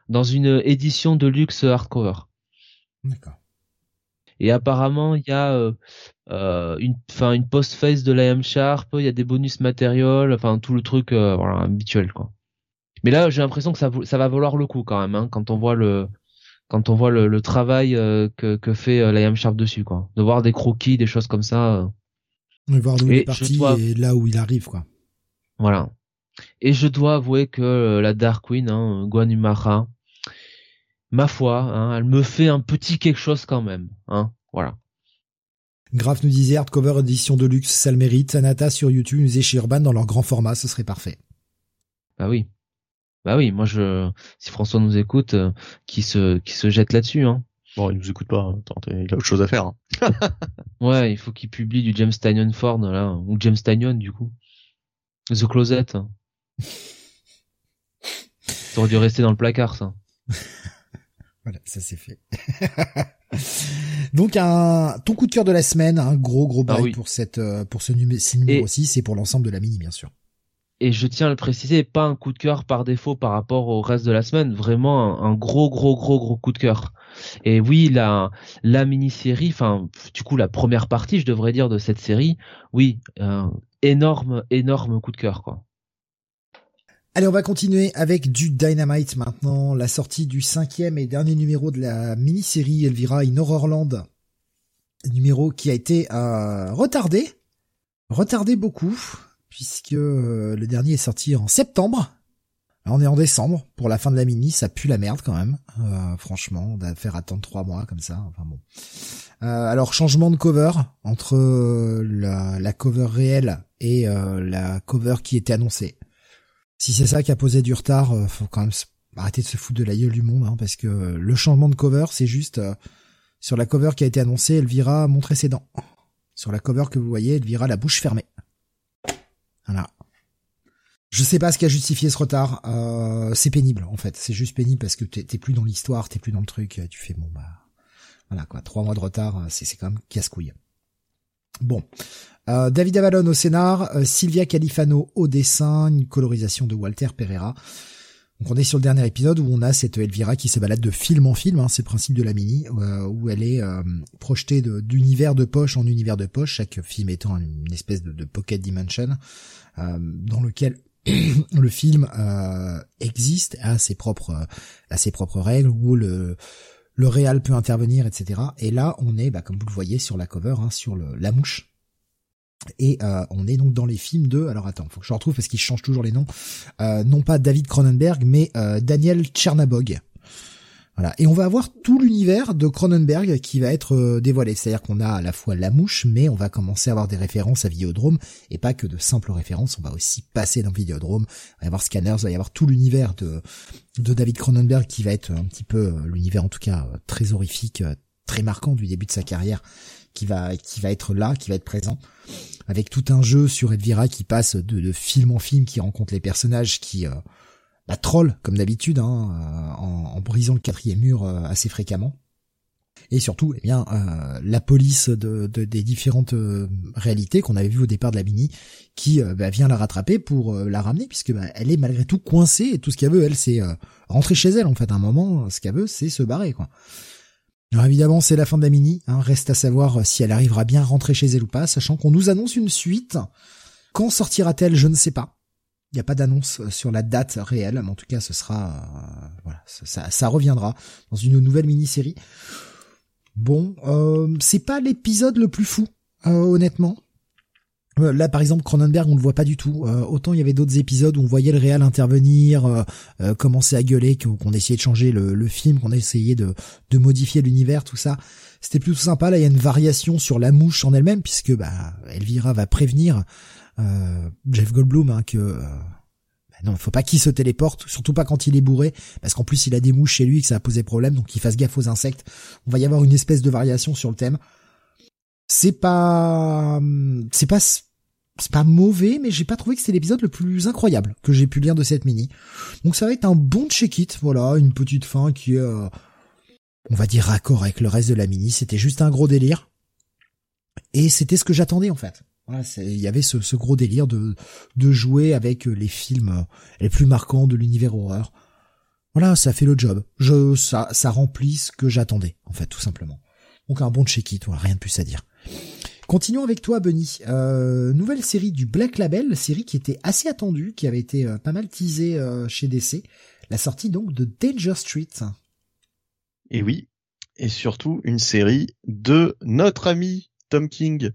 dans une édition de luxe hardcover. D'accord. Et apparemment, il y a euh, euh une, enfin une post-phase de l'IM Sharp, il y a des bonus matériels, enfin tout le truc euh, voilà, habituel quoi. Mais là, j'ai l'impression que ça, ça va valoir le coup quand même, hein, quand on voit le, quand on voit le, le travail euh, que, que fait euh, l'IM Sharp dessus quoi. De voir des croquis, des choses comme ça. De voir d'où il est parti et là où il arrive quoi. Voilà. Et je dois avouer que la Dark Queen, hein, Guanumara, ma foi, hein, elle me fait un petit quelque chose quand même. Hein, voilà. Graf nous disait hardcover édition de luxe, ça le mérite. Anata sur YouTube nous disait chez Urban dans leur grand format, ce serait parfait. Bah oui. Bah oui, moi je si François nous écoute, euh, qui se qui se jette là-dessus hein. Bon, il nous écoute pas, hein. il a autre chose à faire. Hein. (laughs) (laughs) ouais, il faut qu'il publie du James Tynion Ford là ou James Tynion du coup. The Closet. (laughs) Ça aurait dû rester dans le placard ça. Voilà, ça c'est fait. (laughs) Donc un ton coup de cœur de la semaine, un gros gros ah bail pour cette euh, pour ce numéro, numéro aussi, c'est pour l'ensemble de la mini bien sûr. Et je tiens à le préciser, pas un coup de cœur par défaut par rapport au reste de la semaine, vraiment un, gros gros gros gros coup de cœur. Et oui, la la mini-série, enfin du coup la première partie, je devrais dire de cette série, oui, un énorme énorme coup de cœur quoi. Allez, on va continuer avec du Dynamite maintenant, la sortie du cinquième et dernier numéro de la mini-série Elvira in Horrorland. Numéro qui a été euh, retardé, retardé beaucoup, puisque euh, le dernier est sorti en septembre. on est en décembre pour la fin de la mini, ça pue la merde quand même. Euh, franchement, on faire attendre trois mois comme ça. Enfin bon. alors changement de cover entre la cover réelle et la cover qui était annoncée si c'est ça qui a posé du retard, euh, faut quand même arrêter de se foutre de la gueule du monde, hein, parce que le changement de cover, c'est juste euh, sur la cover qui a été annoncée, Elvira a montré ses dents. Sur la cover que vous voyez, Elvira la bouche fermée. Voilà. Je sais pas ce qui a justifié ce retard. Euh, c'est pénible en fait. C'est juste pénible parce que t'es plus dans l'histoire, t'es plus dans le truc. Tu fais bon bah voilà quoi. Trois mois de retard, c'est c'est quand même casse-couille. Bon, euh, David Avalon au scénar, euh, Sylvia Califano au dessin, une colorisation de Walter Pereira. Donc on est sur le dernier épisode où on a cette Elvira qui se balade de film en film, hein, c'est le principe de la mini, euh, où elle est projetée d'univers de, poche en univers de poche, chaque film étant une espèce de, pocket dimension, dans lequel (clears throat) le film existe à ses propres à ses propres règles, où le le réal peut intervenir, etc. Et là, on est, bah, comme vous le voyez sur la cover, hein, sur le, la mouche. Et euh, on est donc dans les films de, alors attends, faut que je retrouve parce qu'ils changent toujours les noms, euh, non pas David Cronenberg, mais euh, Daniel Tchernabog. Voilà. Et on va avoir tout l'univers de Cronenberg qui va être euh, dévoilé. C'est-à-dire qu'on a à la fois la mouche, mais on va commencer à avoir des références à Videodrome, et pas que de simples références, on va aussi passer dans Videodrome, il va y avoir Scanners, il va y avoir tout l'univers de, David Cronenberg qui va être un petit peu, euh, l'univers en tout cas euh, très horrifique, très marquant du début de sa carrière, qui va, qui va être là, qui va être présent, avec tout un jeu sur Edvira qui passe de, de film en film, qui rencontre les personnages qui bah, troll comme d'habitude, hein, euh, en, brisant le quatrième mur euh, assez fréquemment. Et surtout, eh bien, euh, la police de, des différentes réalités qu'on avait vues au départ de la mini, qui bah, vient la rattraper pour la ramener, puisque bah, elle est malgré tout coincée, et tout ce qu'elle veut, elle, c'est rentrer chez elle, en fait. À un moment, ce qu'elle veut, c'est se barrer, quoi. Alors évidemment, c'est la fin de la mini. Hein, reste à savoir si elle arrivera bien à rentrer chez elle ou pas, sachant qu'on nous annonce une suite. Quand sortira-t-elle Je ne sais pas. Il n'y a pas d'annonce euh, sur la date réelle, mais en tout cas, ce sera, euh, voilà, ça, ça, reviendra dans une nouvelle mini-série. Bon, euh, c'est pas l'épisode le plus fou, euh, honnêtement. Là, par exemple, Cronenberg, on le voit pas du tout. autant il y avait d'autres épisodes où on voyait le réal intervenir, commencer à gueuler, qu'on essayait de changer le, le film, qu'on essayait de, de modifier l'univers, tout ça. C'était plutôt sympa. Là, il y a une variation sur la mouche en elle-même, puisque bah, Elvira va prévenir Jeff Goldblum hein, que non, il faut pas qu'il se téléporte, surtout pas quand il est bourré, parce qu'en plus il a des mouches chez lui et que ça a posé problème, donc qu'il fasse gaffe aux insectes. On va y avoir une espèce de variation sur le thème. C'est pas, c'est pas, c'est pas mauvais, mais j'ai pas trouvé que c'était l'épisode le plus incroyable que j'ai pu lire de cette mini. Donc ça va être un bon check-it, voilà, une petite fin qui est, euh, on va dire raccord avec le reste de la mini. C'était juste un gros délire. Et c'était ce que j'attendais en fait il y avait ce, gros délire de, jouer avec les films les plus marquants de l'univers horreur. Voilà, ça fait le job. Ça, remplit ce que j'attendais, en fait, tout simplement. Donc un bon check-it, rien de plus à dire. Continuons avec toi, Bunny. Euh, nouvelle série du Black Label, série qui était assez attendue, qui avait été euh, pas mal teasée euh, chez DC. La sortie donc de Danger Street. Et oui, et surtout une série de notre ami Tom King,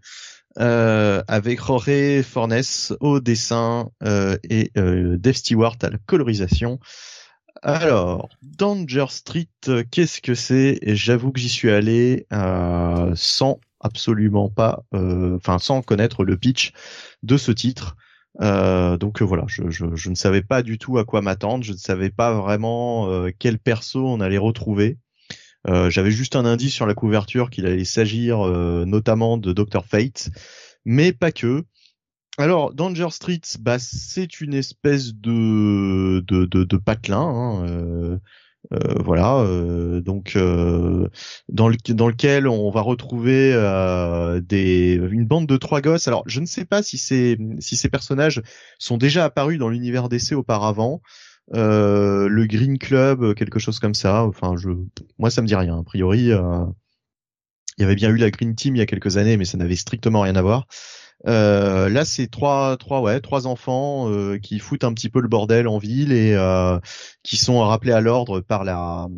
euh, avec Jorge Fornes au dessin euh, et euh, Dave Stewart à la colorisation. Alors, Danger Street, qu'est-ce que c'est? J'avoue que j'y suis allé sans absolument pas, enfin sans connaître le pitch de ce titre. donc voilà, je, je, ne savais pas du tout à quoi m'attendre, je ne savais pas vraiment quel perso on allait retrouver. Euh, j'avais juste un indice sur la couverture qu'il allait s'agir euh, notamment de Dr Fate, mais pas que. Alors, Danger Street, bah, c'est une espèce de de, de, de patelin, hein, euh, euh voilà, donc dans, le, dans lequel on va retrouver des une bande de trois gosses. Alors, je ne sais pas si ces si ces personnages sont déjà apparus dans l'univers d'essai auparavant. Euh, le Green Club, quelque chose comme ça. Enfin, je, moi, ça me dit rien. A priori, euh, il y avait bien eu la Green Team il y a quelques années, mais ça n'avait strictement rien à voir. Euh, là, c'est trois, trois, ouais, trois enfants qui foutent un petit peu le bordel en ville et qui sont rappelés à l'ordre par la,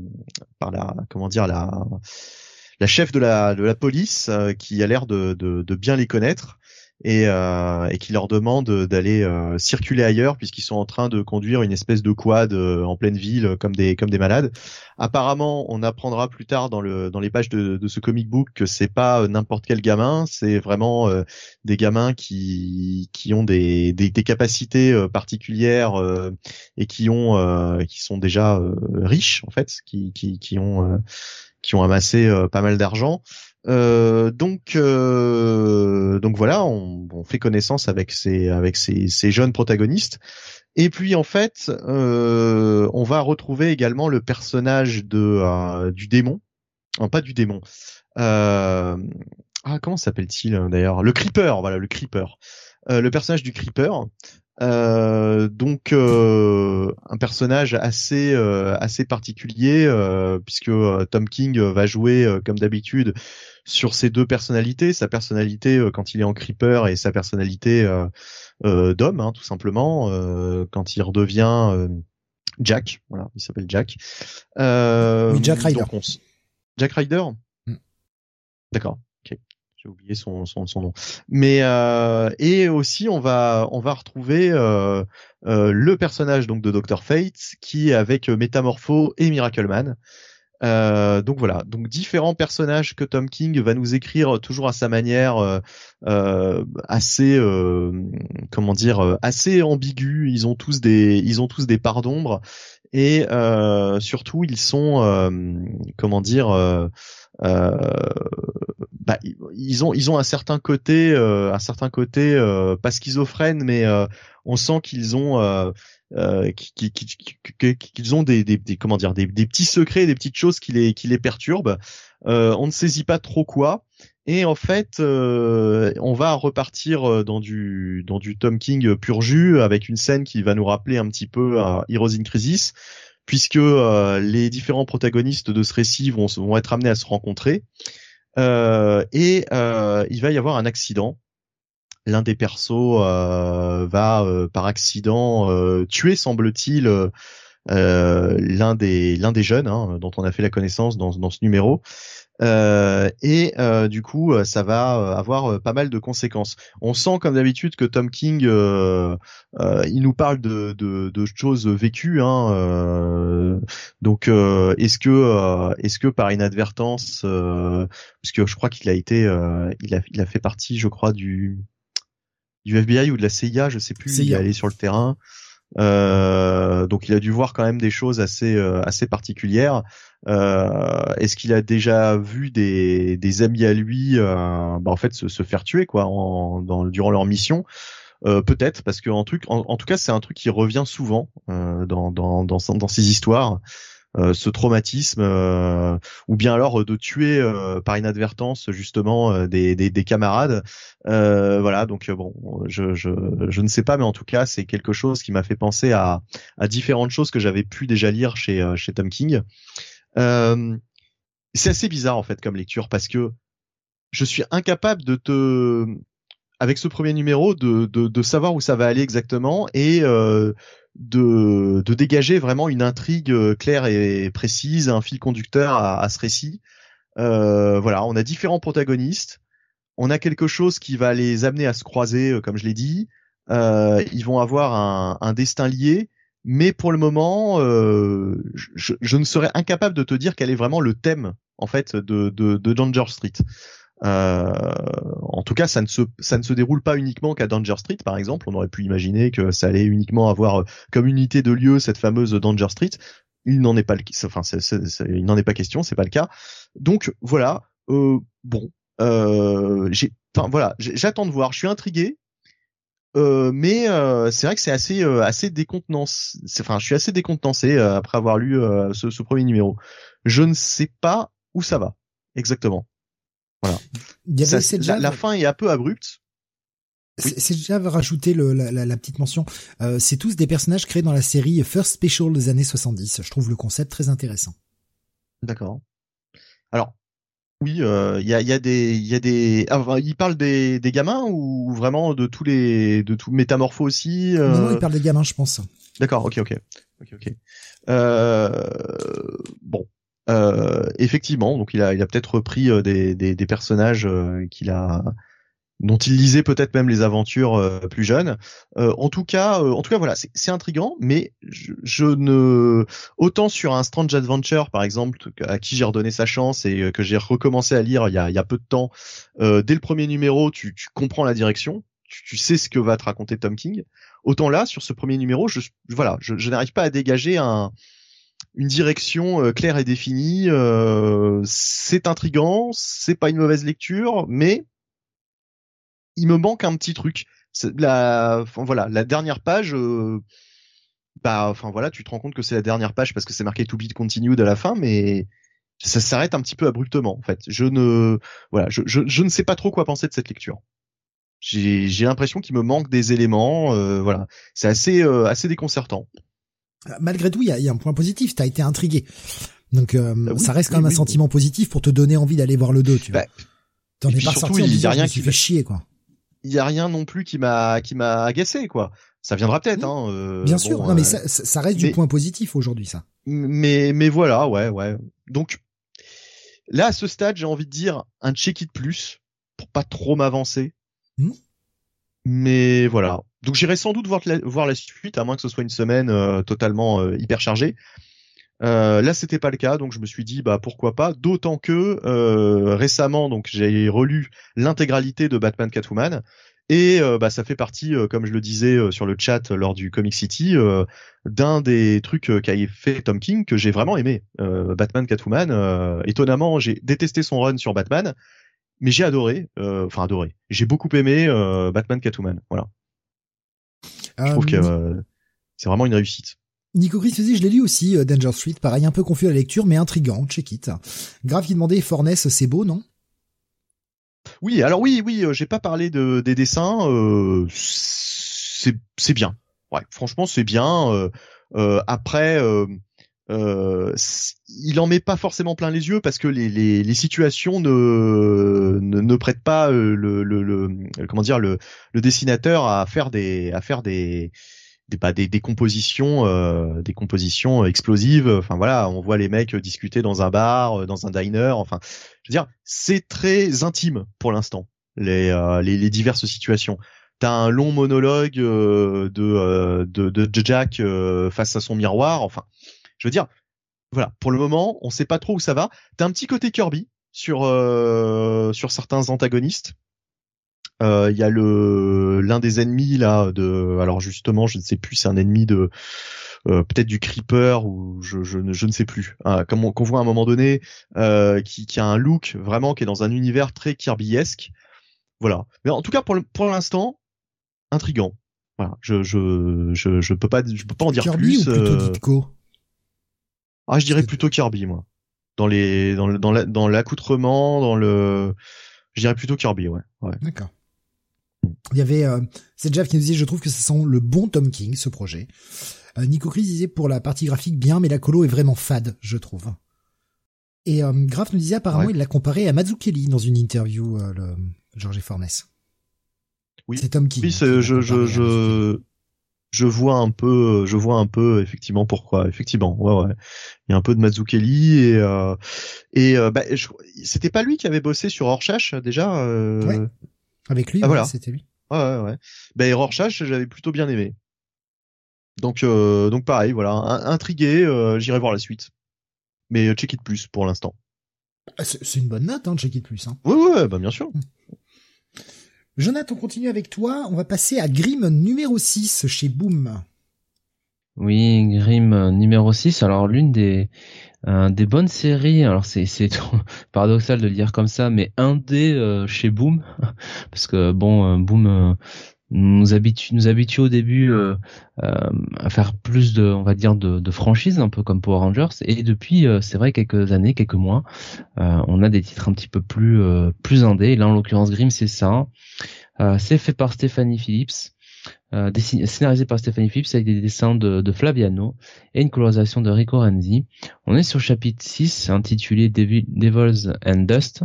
par la, comment dire, la, la chef de la, de la police qui a l'air de, de, de, bien les connaître et, euh, et qui leur demande d'aller euh, circuler ailleurs puisqu'ils sont en train de conduire une espèce de quad euh, en pleine ville comme des comme des malades. Apparemment, on apprendra plus tard dans le dans les pages de, de ce comic book que c'est pas n'importe quel gamin, c'est vraiment des gamins qui qui ont des des, des capacités particulières et qui ont qui sont déjà riches en fait, qui qui qui ont qui ont amassé pas mal d'argent. Euh, donc, euh, donc voilà, on, on, fait connaissance avec ces avec ces, ces, jeunes protagonistes. Et puis en fait, euh, on va retrouver également le personnage de euh, du démon, non pas du démon. Euh, ah comment s'appelle-t-il d'ailleurs? Le Creeper, voilà le Creeper. le personnage du Creeper, euh, donc euh, un personnage assez euh, assez particulier puisque Tom King va jouer comme d'habitude sur ses deux personnalités, sa personnalité quand il est en creeper et sa personnalité d'homme hein, tout simplement quand il redevient Jack, voilà, il s'appelle Jack. Jack Ryder. Jack Ryder? Mm. D'accord oublié son, son, nom. Mais euh, et aussi on va on va retrouver euh, euh, le personnage donc de Dr Fate qui est avec Métamorpho et Miracle Man. Euh, donc voilà, donc différents personnages que Tom King va nous écrire toujours à sa manière euh, euh, assez comment dire assez ambigu. Ils ont tous des ils ont tous des parts d'ombre et surtout ils sont comment dire bah, ils ont ils ont un certain côté euh, un certain côté euh, pas schizophrène mais euh, on sent qu'ils ont qu'ils ont des, des, des, comment dire des, petits secrets des petites choses qui les qui les perturbent. On ne saisit pas trop quoi. Et en fait on va repartir dans du dans du Tom King pur jus avec une scène qui va nous rappeler un petit peu à Heroes in Crisis puisque les différents protagonistes de ce récit vont, vont être amenés à se rencontrer. euh, et euh, il va y avoir un accident. L'un des persos euh, va par accident tuer, semble-t-il, l'un des l'un des jeunes hein, dont on a fait la connaissance dans, dans ce numéro. Euh, et euh, du coup, euh, ça va avoir pas mal de conséquences. On sent comme d'habitude que Tom King, il nous parle de, de, de choses vécues. Hein, donc, est-ce que, est-ce que par inadvertance, puisque je crois qu'il a été, il a, il a fait partie, je crois, du du FBI ou de la CIA, je sais plus. CIA. Il est allé sur le terrain. Euh, donc il a dû voir quand même des choses assez euh, assez particulières. Euh, Est-ce qu'il a déjà vu des, des amis à lui, bah, en fait, se, se, faire tuer quoi, en, durant leur mission? Peut-être parce que en truc, en, en, tout cas, c'est un truc qui revient souvent dans, dans, dans, dans ces histoires. Euh, ce traumatisme euh, ou bien alors euh, de tuer par inadvertance justement des, des, des camarades. Voilà donc bon je, je, je ne sais pas mais en tout cas c'est quelque chose qui m'a fait penser à, à différentes choses que j'avais pu déjà lire chez chez Tom King. C'est assez bizarre en fait comme lecture parce que je suis incapable de te avec ce premier numéro de, de, de savoir où ça va aller exactement et euh, de, de dégager vraiment une intrigue euh, claire et précise, un fil conducteur à, à ce récit. Euh, voilà, on a différents protagonistes, on a quelque chose qui va les amener à se croiser, euh, comme je l'ai dit. Euh, ils vont avoir un, un, destin lié, mais pour le moment, euh, je, je, ne serais incapable de te dire quel est vraiment le thème en fait de, de, de Danger Street. Euh, en tout cas, ça ne se ça ne se déroule pas uniquement qu'à Danger Street, par exemple. On aurait pu imaginer que ça allait uniquement avoir euh, comme unité de lieu cette fameuse Danger Street. Il n'en est pas le, enfin, il n'en est pas question, c'est pas le cas. Donc voilà. Euh, bon, euh, j'ai, enfin voilà, j'attends de voir. Je suis intrigué. Euh, mais euh, c'est vrai que c'est assez assez décontenancé. Enfin, je suis assez décontenancé après avoir lu ce, premier numéro. Je ne sais pas où ça va exactement. Voilà. la, fin est un peu abrupte. C'est déjà rajouter le, la, la, petite mention. Euh, c'est tous des personnages créés dans la série First Special des années 70. Je trouve le concept très intéressant. D'accord. Alors, oui, euh, il y, a, y, a, des, il y a des. Ah, il parle des, des gamins ou vraiment de tous les, de tout métamorpho aussi. Euh... Non, non, il parle des gamins, je pense. D'accord, ok, ok, ok, ok. Bon, effectivement, donc il a, il a peut-être repris euh, des, des, des, personnages euh, qu'il a, dont il lisait peut-être même les aventures plus jeunes. en tout cas, en tout cas, voilà, c'est intrigant, mais je, je, ne, autant sur un Strange Adventure par exemple, à qui j'ai redonné sa chance et que j'ai recommencé à lire il y a, il y a peu de temps, dès le premier numéro, tu, tu comprends la direction, tu, tu, sais ce que va te raconter Tom King. Autant là, sur ce premier numéro, je, voilà, je, je n'arrive pas à dégager un une direction euh, claire et définie. Euh, c'est intrigant, c'est pas une mauvaise lecture, mais il me manque un petit truc. La, enfin, voilà, la dernière page. Euh, bah, enfin voilà, tu te rends compte que c'est la dernière page parce que c'est marqué to be continued à la fin, mais ça s'arrête un petit peu abruptement en fait. Je ne, voilà, je, je, je ne sais pas trop quoi penser de cette lecture. J'ai, l'impression qu'il me manque des éléments, voilà, c'est assez, assez déconcertant malgré tout, il y a, y a, un point positif. T'as été intrigué, donc euh, bah ça reste quand même un sentiment positif pour te donner envie d'aller voir le 2 Tu vois. Bah, T'en es pas sorti il y a rien qui fait chier, quoi. Il y a rien non plus qui m'a qui m'a agacé, quoi. Ça viendra peut-être, hein. Euh, Bien sûr, non, mais euh, ça, ça reste du point positif aujourd'hui, ça. Mais mais voilà, ouais, ouais. Donc là, à ce stade, j'ai envie de dire un check it plus pour pas trop m'avancer. Hmm. Mais voilà, donc j'irai sans doute voir la, suite, à moins que ce soit une semaine euh, totalement euh, hyper chargée. Euh, là, c'était pas le cas, donc je me suis dit bah pourquoi pas. D'autant que euh, récemment, donc j'ai relu l'intégralité de Batman Catwoman et bah ça fait partie, comme je le disais sur le chat lors du Comic City, d'un des trucs qu'a fait Tom King que j'ai vraiment aimé. Batman Catwoman. étonnamment, j'ai détesté son run sur Batman, mais j'ai adoré, enfin adoré. J'ai beaucoup aimé Batman Catwoman. Voilà. Je trouve que euh, euh, c'est vraiment une réussite. Nico Chris je l'ai lu aussi, euh, Danger Street, pareil, un peu confus à la lecture, mais intrigant, check it. Grave qui demandait, Forness, c'est beau, non? Oui, alors oui, oui, j'ai pas parlé de, des dessins, euh, c'est bien. Ouais, franchement, c'est bien. Euh, après, euh, il en met pas forcément plein les yeux parce que les, les, les situations ne, ne, ne prêtent pas euh, le, le, le, comment dire le, le dessinateur à faire des à faire des des, bah, des, des compositions, euh, des compositions explosives. Enfin voilà, on voit les mecs discuter dans un bar, euh, dans un diner. Enfin, je veux dire, c'est très intime pour l'instant les, euh, les, les diverses situations. T'as un long monologue de, de, de Jack face à son miroir. Enfin, je veux dire, voilà, pour le moment, on sait pas trop où ça va. T'as un petit côté Kirby sur sur certains antagonistes. Euh, il y a le l'un des ennemis là de alors justement je ne sais plus c'est un ennemi de euh, peut-être du creeper ou je, je, je ne sais plus. Hein, comme on, qu'on voit à un moment donné euh, qui, qui a un look vraiment qui est dans un univers très Kirbyesque. Voilà. Mais en tout cas pour pour l'instant intrigant. Voilà. Je je je je peux pas je peux pas en dire Kirby plus ou plutôt Ditko? Ah je dirais plutôt Kirby moi dans les dans le, dans l'accoutrement dans le je dirais plutôt Kirby ouais, ouais. d'accord il y avait, euh, c'est Jeff qui nous disait, je trouve que ça sent le bon Tom King, ce projet. Euh, Nico Chris disait, pour la partie graphique, bien, mais la colo est vraiment fade, je trouve. Et euh, Graf nous disait, apparemment, il l'a comparé à Mazzucchelli dans une interview, euh, le Georges Fornes. Oui. C'est Tom King. Oui, je, je, je, je vois un peu, je vois un peu effectivement pourquoi. Effectivement, ouais, ouais. Il y a un peu de Mazzucchelli et euh, et bah, c'était pas lui qui avait bossé sur Rorschach déjà. Euh... Avec lui, ah, voilà. c'était lui. Ouais, ouais, ouais. Ben, Rorschach, j'avais plutôt bien aimé. Donc, euh, donc pareil, voilà, intrigué, euh, j'irai voir la suite. Mais euh, check it plus pour l'instant. Ah, c'est une bonne note, hein, check it plus. Hein. Ouais, ouais, bah bien sûr. Jonathan, on continue avec toi. On va passer à Grimm numéro 6 chez Boom. Oui, Grimm numéro 6. Alors l'une des euh, des bonnes séries. Alors c'est c'est (laughs) paradoxal de le dire comme ça, mais un des euh, chez Boom, (laughs) parce que bon, euh, Boom nous habitue nous au début à faire plus de on va dire de, de franchises un peu comme Power Rangers et depuis c'est vrai quelques années quelques mois on a des titres un petit peu plus plus indés là en l'occurrence Grimm c'est ça c'est fait par Stephanie Phillips euh, scénarisé par Stephanie Phillips avec des dessins de, Flaviano et une colorisation de Rico Renzi. On est sur chapitre 6 intitulé Devils and Dust.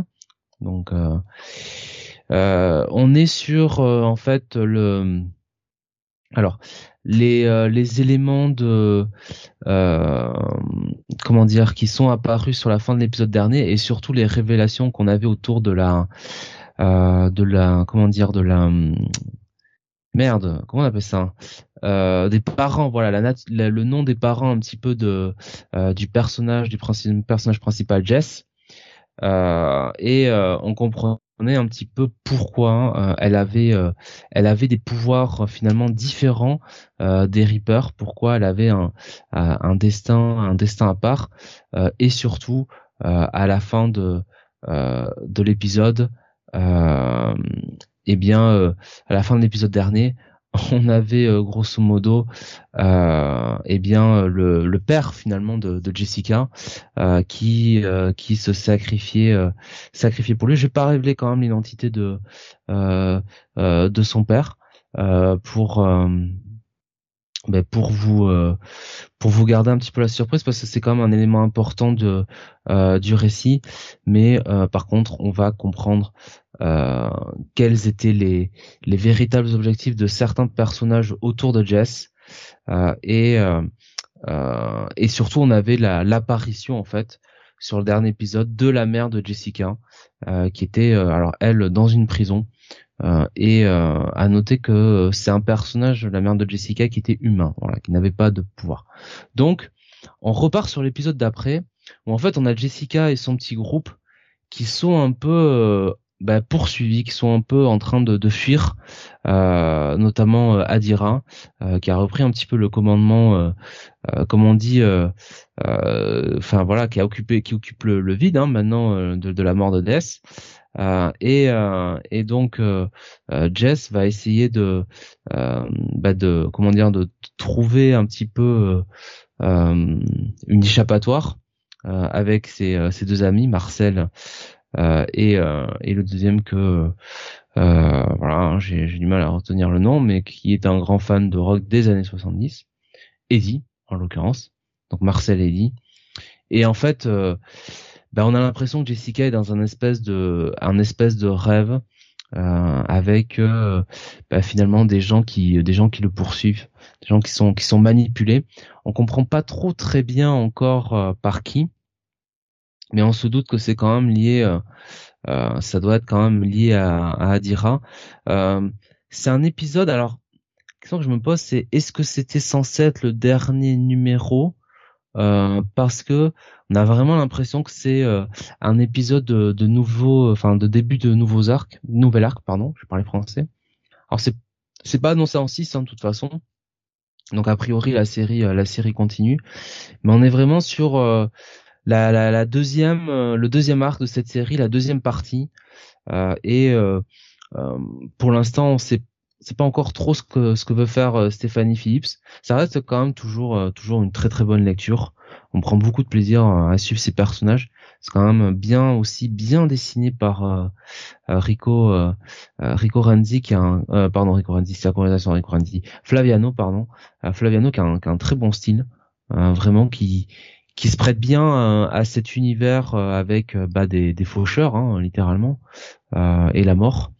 Donc euh, euh, on est sur en fait le alors les les éléments de comment dire qui sont apparus sur la fin de l'épisode dernier et surtout les révélations qu'on avait autour de la de la comment dire de la merde, comment on appelle ça euh, Des parents, voilà, la, le nom des parents un petit peu de euh, du personnage, du personnage principal Jess, euh, et on comprenait un petit peu pourquoi elle avait elle avait des pouvoirs finalement différents des Reapers, pourquoi elle avait un un destin un destin à part, et surtout à la fin de de l'épisode eh bien, euh, à la fin de l'épisode dernier, on avait euh, grosso modo, euh, eh bien, le, père finalement de, Jessica euh, qui qui se sacrifiait sacrifiait pour lui. Je vais pas révéler quand même l'identité de de son père pour ben pour vous pour vous garder un petit peu la surprise parce que c'est quand même un élément important de du récit. Mais par contre on va comprendre euh, quels étaient les, les véritables objectifs de certains personnages autour de Jess. Euh, et euh, et surtout on avait l'apparition en fait sur le dernier épisode de la mère de Jessica qui était alors elle dans une prison et à noter que c'est un personnage la mère de Jessica qui était humain qui n'avait pas de pouvoir. Donc on repart sur l'épisode d'après où en fait on a Jessica et son petit groupe qui sont un peu bah, poursuivis, qui sont un peu en train de, de fuir, euh, notamment euh, Adira, euh, qui a repris un petit peu le commandement, euh, comme on dit, enfin voilà, qui a occupé, qui occupe le, vide hein, maintenant de, de, la mort de Death. et, et donc Jess va essayer de, bah de, comment dire, de trouver un petit peu une échappatoire avec ses, ses deux amis, Marcel euh, et, euh, et le deuxième que euh, voilà, j'ai du mal à retenir le nom, mais qui est un grand fan de rock des années 70, Eddie en l'occurrence, donc Marcel Eddie. Et en fait, ben on a l'impression que Jessica est dans un espèce de un espèce de rêve avec bah, finalement des gens qui des gens qui le poursuivent, des gens qui sont qui sont manipulés. On comprend pas trop très bien encore par qui, mais on se doute que c'est quand même lié. ça doit être quand même lié à, à Adira. c'est un épisode. Alors, la question que je me pose, c'est est-ce que c'était censé être le dernier numéro euh, parce que on a vraiment l'impression que c'est euh, un épisode de, de nouveau, enfin de début de nouveaux arcs, nouvel arc, pardon, je parlais français. Alors c'est c'est pas annoncé en 6 hein, de toute façon. Donc a priori la série euh, la série continue, mais on est vraiment sur la, la, la, deuxième le deuxième arc de cette série, la deuxième partie, et pour l'instant on sait c'est pas encore trop ce que ce que veut faire euh, Stéphanie Phillips. Ça reste quand même toujours euh, toujours une très très bonne lecture. On prend beaucoup de plaisir euh, à suivre ces personnages. C'est quand même bien aussi bien dessiné par Rico Rico Renzi qui a un pardon Rico Renzi c'est la conversation Rico Renzi Flaviano pardon Flaviano qui a, un, qui a un très bon style vraiment qui qui se prête bien à cet univers avec bah, des, faucheurs hein, littéralement et la mort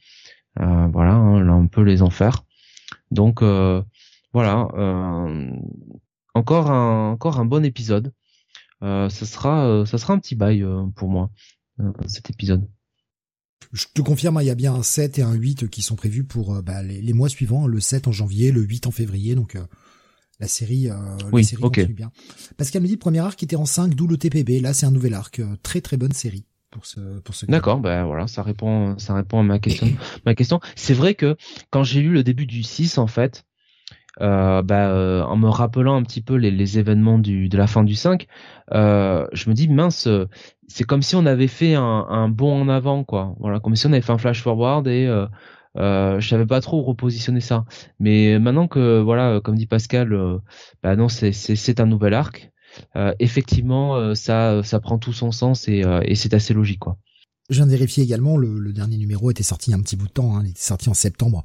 euh, voilà, hein, là, un peu les enfers. Donc euh, voilà, euh, encore un encore un bon épisode. ça sera ça sera un petit bail pour moi cet épisode. Je te confirme, hein, il y a bien un 7 et un 8 qui sont prévus pour bah, les, mois suivants, le 7 en janvier, le 8 en février, donc la série, oui, la série continue bien. Pascal me dit, le premier arc était en 5, d'où le TPB, là c'est un nouvel arc, très très bonne série pour ce pour ce D'accord, ben voilà, ça répond ça répond à ma question. (laughs) ma question, c'est vrai que quand j'ai lu le début du 6 en fait, euh, bah, euh, en me rappelant un petit peu les, les événements du de la fin du 5, euh, je me dis mince, c'est comme si on avait fait un, un bond en avant quoi. Voilà, comme si on avait fait un flash forward et euh, je savais pas trop repositionner ça. Mais maintenant que voilà, comme dit Pascal, euh, bah non, c'est un nouvel arc. Euh, effectivement, euh, ça, ça prend tout son sens et, euh, et c'est assez logique, quoi. Je viens de vérifier également, le, le, dernier numéro était sorti il y a un petit bout de temps, hein, il était sorti en septembre,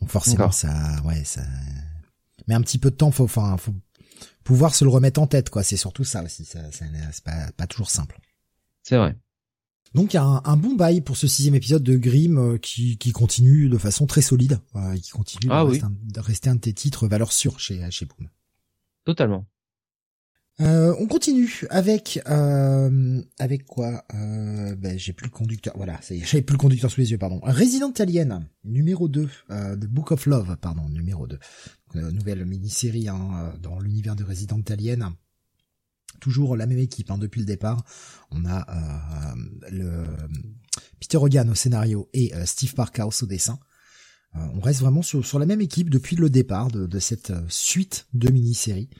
donc forcément ça, ouais, ça, mais un petit peu de temps, faut, enfin, faut pouvoir se le remettre en tête, quoi. C'est surtout ça aussi, ça, c'est pas, pas toujours simple. C'est vrai. Donc il y a un, un, bon bail pour ce sixième épisode de Grimm qui, qui continue de façon très solide, euh, qui continue ah de, rester un, de, rester un, de tes titres valeur sûre chez chez Boom. Totalement. Euh, on continue avec euh, avec quoi euh, ben, J'ai plus le conducteur. Voilà, (laughs) j'avais plus le conducteur sous les yeux. Pardon. Resident Alien numéro 2, euh, The Book of Love, pardon, numéro 2. Euh, nouvelle mini-série hein, euh, dans l'univers de Resident Alien. Toujours la même équipe hein, depuis le départ. On a le Peter Hogan au scénario et Steve Parkhouse au dessin. on reste vraiment sur, la même équipe depuis le départ de, cette suite de mini-séries.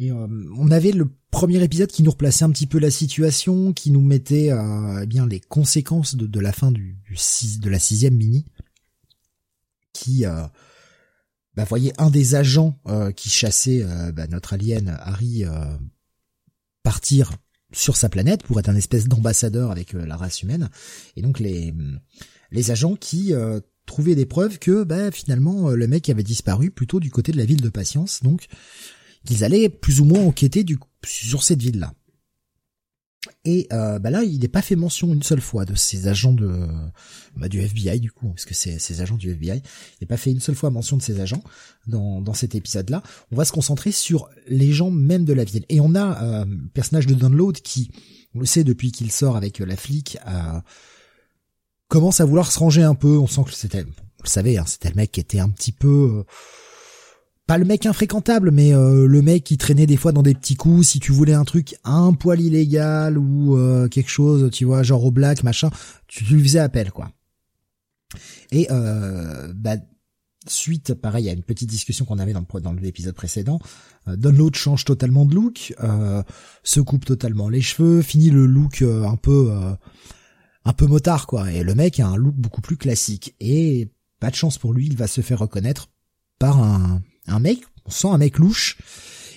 Et euh, on avait le premier épisode qui nous replaçait un petit peu la situation, qui nous mettait euh, eh bien les conséquences de, la fin du, du de la sixième mini, qui euh, bah, un des agents euh, qui chassait bah, notre alien Harry partir sur sa planète pour être un espèce d'ambassadeur avec la race humaine, et donc les les agents qui trouvaient des preuves que bah, finalement le mec avait disparu plutôt du côté de la ville de Patience, donc qu'ils allaient plus ou moins enquêter du, sur cette ville-là. Et euh, bah là, il n'est pas fait mention une seule fois de ces agents de bah, du FBI du coup, parce que c'est ces agents du FBI. Il n'est pas fait une seule fois mention de ces agents dans, dans cet épisode-là. On va se concentrer sur les gens même de la ville. Et on a euh, personnage de Download qui, on le sait depuis qu'il sort avec la flic, euh, commence à vouloir se ranger un peu. On sent que c'était, vous le savez, hein, c'était le mec qui était un petit peu pas le mec infréquentable, mais euh, le mec qui traînait des fois dans des petits coups. Si tu voulais un truc un poil illégal ou euh, quelque chose, tu vois, genre au black, machin, tu, lui faisais appel, quoi. Et euh, bah, suite, pareil, à une petite discussion qu'on avait dans, l'épisode précédent, euh, change totalement de look, se coupe totalement les cheveux, finit le look un peu un peu motard, quoi. Et le mec a un look beaucoup plus classique. Et pas de chance pour lui, il va se faire reconnaître par un un mec, on sent un mec louche,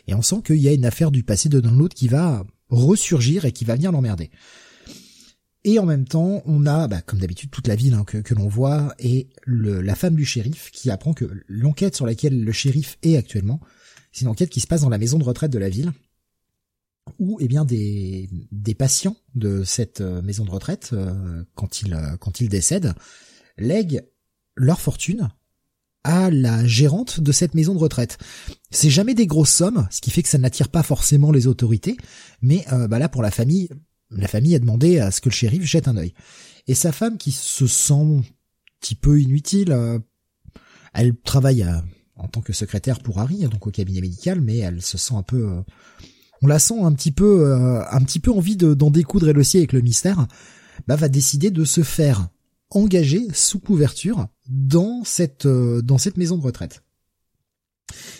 et on sent qu'il y a une affaire du passé de Download qui va ressurgir et qui va venir l'emmerder. Et en même temps, on a, bah, comme d'habitude, toute la ville hein, que, l'on voit et la femme du shérif qui apprend que l'enquête sur laquelle le shérif est actuellement, c'est une enquête qui se passe dans la maison de retraite de la ville, où eh bien des, des patients de cette euh, maison de retraite, euh, quand ils quand ils décèdent, lèguent leur fortune à la gérante de cette maison de retraite. C'est jamais des grosses sommes, ce qui fait que ça n'attire pas forcément les autorités, mais euh, bah là pour la famille, la famille a demandé à ce que le shérif jette un œil. Et sa femme qui se sent un petit peu inutile, euh, elle travaille euh, en tant que secrétaire pour Harry, donc au cabinet médical, mais elle se sent un peu, on la sent un petit peu, un petit peu envie d'en découdre aussi avec le mystère, bah va décider de se faire engagé sous couverture dans cette euh, dans cette maison de retraite.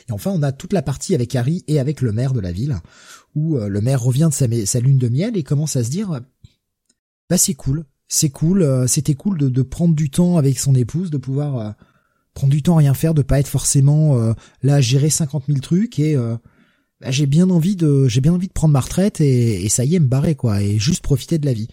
Et enfin, on a toute la partie avec Harry et avec le maire de la ville, où euh, le maire revient de sa, sa, lune de miel et commence à se dire, bah c'est cool, c'est cool, euh, c'était cool de, de, prendre du temps avec son épouse, de pouvoir prendre du temps à rien faire, de pas être forcément là à gérer 50 000 trucs et bah, j'ai bien envie de j'ai bien envie de prendre ma retraite et, et ça y est me barrer quoi et juste profiter de la vie.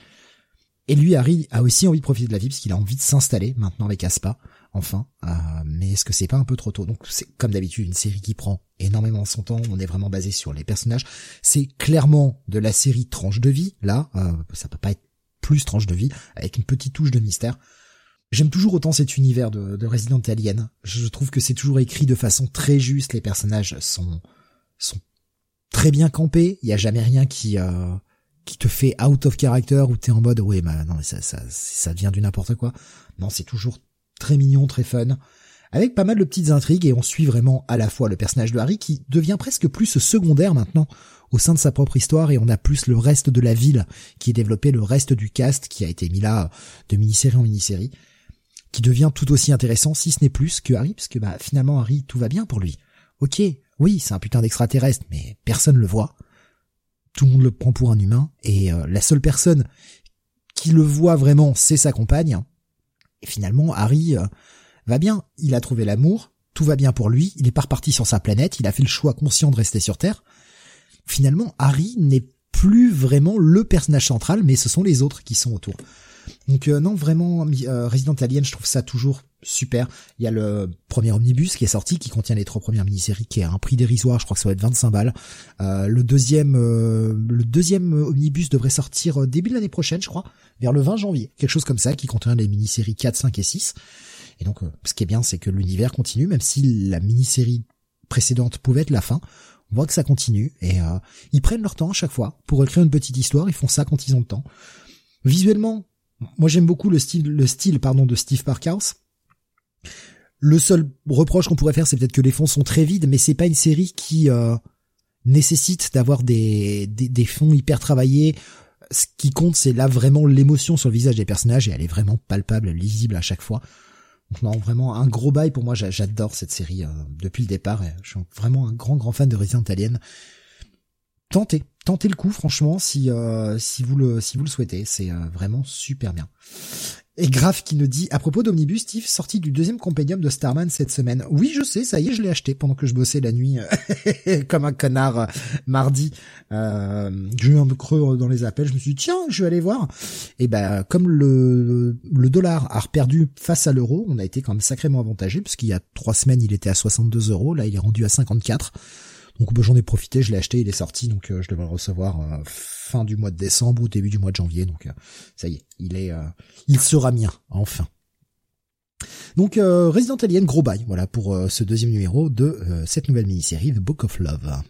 Et lui, Harry, a aussi envie de profiter de la vie parce qu'il a envie de s'installer maintenant avec Aspa, enfin. Euh, mais est-ce que c'est pas un peu trop tôt? Donc c'est comme d'habitude une série qui prend énormément son temps. On est vraiment basé sur les personnages. C'est clairement de la série tranche de vie. Là, euh, ça peut pas être plus tranche de vie avec une petite touche de mystère. J'aime toujours autant cet univers de, de Resident Alien. Je trouve que c'est toujours écrit de façon très juste. Les personnages sont sont très bien campés. Il y a jamais rien qui euh, qui te fait out of character où t'es en mode ouais bah non ça ça ça devient du n'importe quoi. Non, c'est toujours très mignon, très fun, avec pas mal de petites intrigues et on suit vraiment à la fois le personnage de Harry qui devient presque plus secondaire maintenant au sein de sa propre histoire et on a plus le reste de la ville qui est développé, le reste du cast qui a été mis là de mini-série en mini-série, qui devient tout aussi intéressant si ce n'est plus que Harry parce que bah finalement Harry tout va bien pour lui. Ok, oui c'est un putain d'extraterrestre mais personne le voit tout le monde le prend pour un humain, et euh, la seule personne qui le voit vraiment, c'est sa compagne. Et finalement, Harry euh, va bien, il a trouvé l'amour, tout va bien pour lui, il est pas reparti sur sa planète, il a fait le choix conscient de rester sur Terre. Finalement, Harry n'est plus vraiment le personnage central, mais ce sont les autres qui sont autour. Donc euh, non, vraiment, Resident Alien, je trouve ça toujours super. Il y a le premier omnibus qui est sorti, qui contient les trois premières mini-séries, qui a un prix dérisoire, je crois que ça va être 25 balles. Euh, le deuxième, euh, le deuxième omnibus devrait sortir euh, début de l'année prochaine, je crois, vers le 20 janvier, quelque chose comme ça, qui contient les mini-séries 4, 5 et 6. Et donc, ce qui est bien, c'est que l'univers continue, même si la mini-série précédente pouvait être la fin. On voit que ça continue et ils prennent leur temps à chaque fois pour écrire une petite histoire. Ils font ça quand ils ont le temps. Visuellement, moi j'aime beaucoup le style, le style pardon de Steve Parkhouse le seul reproche qu'on pourrait faire, c'est peut-être que les fonds sont très vides, mais c'est pas une série qui euh, nécessite d'avoir des, des, fonds hyper travaillés. Ce qui compte, c'est là vraiment l'émotion sur le visage des personnages et elle est vraiment palpable, lisible à chaque fois. Donc non, vraiment un gros bail pour moi. J'adore cette série euh, depuis le départ. je suis vraiment un grand grand fan de Resident Alien. Tentez, tentez le coup, franchement, si euh, si vous le si vous le souhaitez, c'est vraiment super bien. Et Graf qui nous dit, à propos d'Omnibus, Steve, sorti du deuxième compendium de Starman cette semaine. Oui, je sais, ça y est, je l'ai acheté pendant que je bossais la nuit, euh, (laughs) comme un connard euh, mardi. Euh, j'ai eu un peu creux dans les appels, je me suis dit, tiens, je vais aller voir. Et ben, comme le, le dollar a reperdu face à l'euro, on a été quand même sacrément avantagé, puisqu'il y a trois semaines, il était à 62 euros, là, il est rendu à 54. Donc j'en ai profité, je l'ai acheté, il est sorti, donc euh, je devrais le recevoir euh, fin du mois de décembre ou début du mois de janvier. Donc euh, ça y est, il est, il sera mien enfin. Donc Resident Alien, gros bail, voilà pour ce deuxième numéro de cette nouvelle mini-série The Book of Love.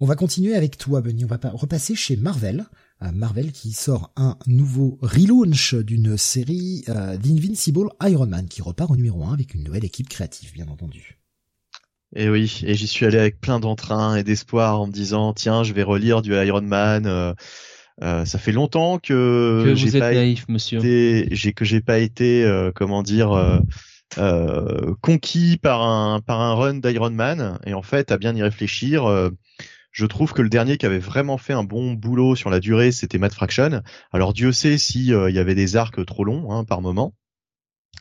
On va continuer avec toi, Benny. On va repasser chez Marvel. Marvel qui sort un nouveau relaunch d'une série Invincible Iron Man qui repart au numéro 1 avec une nouvelle équipe créative, bien entendu. Et oui, et j'y suis allé avec plein d'entrain et d'espoir en me disant tiens, je vais relire du Iron Man. Euh, euh, ça fait longtemps que, que j'ai pas naïf, monsieur. j'ai que j'ai pas été euh, comment dire euh, conquis par un par un run d'Iron Man. Et en fait, à bien y réfléchir. je trouve que le dernier qui avait vraiment fait un bon boulot sur la durée, c'était Matt Fraction. Alors Dieu sait s'il il y avait des arcs trop longs hein, par moment.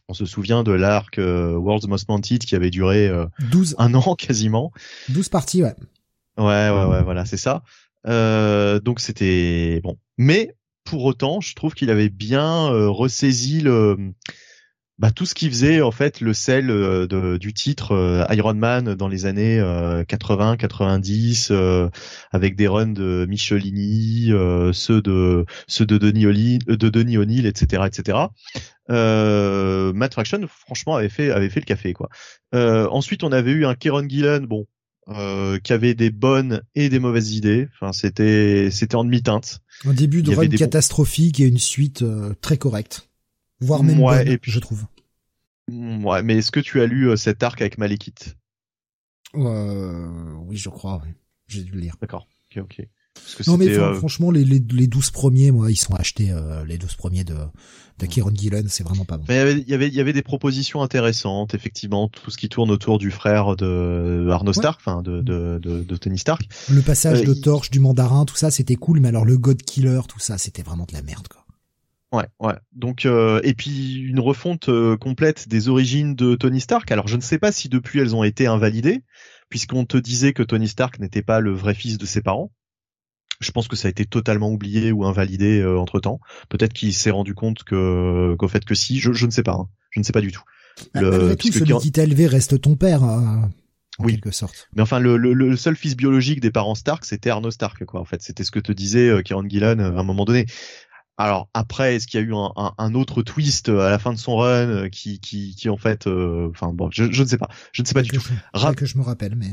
On se souvient de l'arc euh, World's Most Wanted qui avait duré 12 euh, un an (laughs) quasiment. 12 parties, ouais. Ouais, ouais, ouais, voilà, c'est ça. Euh, donc c'était bon, mais pour autant, je trouve qu'il avait bien ressaisi le bah, tout ce qui faisait en fait le sel de, du titre Iron Man dans les années 80, 90, avec des runs de Michelini, ceux de ceux de Denis O'Neill, de Denis O'Neill, etc., etc. Matt Fraction, franchement, avait fait avait fait le café quoi. ensuite, on avait eu un Kieron Gillen, bon, euh, qui avait des bonnes et des mauvaises idées. Enfin, c'était c'était en demi-teinte. Un début de run catastrophique et une suite euh, très correcte, voire même bonne, et puis, je trouve. Mm, ouais, mais est-ce que tu as lu euh, cet arc avec Malekith? Euh, Oui, je crois. Oui. J'ai dû le lire. D'accord. Ok, ok non mais euh, franchement les, les, les 12 premiers moi ils sont achetés euh, les 12 premiers de de Kieron Gillen c'est vraiment pas bon. Mais il y avait il y avait des propositions intéressantes effectivement tout ce qui tourne autour du frère de Arno Stark enfin de, de, de, de Tony Stark. Le passage euh, de torche du mandarin tout ça c'était cool mais alors le God Killer tout ça c'était vraiment de la merde quoi. Ouais, ouais. Donc et puis une refonte complète des origines de Tony Stark. Alors je ne sais pas si depuis elles ont été invalidées, puisqu'on te disait que Tony Stark n'était pas le vrai fils de ses parents. Je pense que ça a été totalement oublié ou invalidé euh, entre temps. Peut-être qu'il s'est rendu compte que qu'au fait que si, je, je ne sais pas, hein. je ne sais pas du tout. Bah, le, malgré tout, celui qui t'a élevé reste ton père. Hein, en oui. quelque sorte. Mais enfin, le, le, le, seul fils biologique des parents Stark, c'était Arno Stark, quoi. En fait, c'était ce que te disait euh, Kieran Gillan euh, à un moment donné. Alors après, est-ce qu'il y a eu un, un, un, autre twist à la fin de son run euh, qui, qui, qui en fait, enfin bon, je, je, ne sais pas, je ne sais pas du tout. que je me rappelle, mais.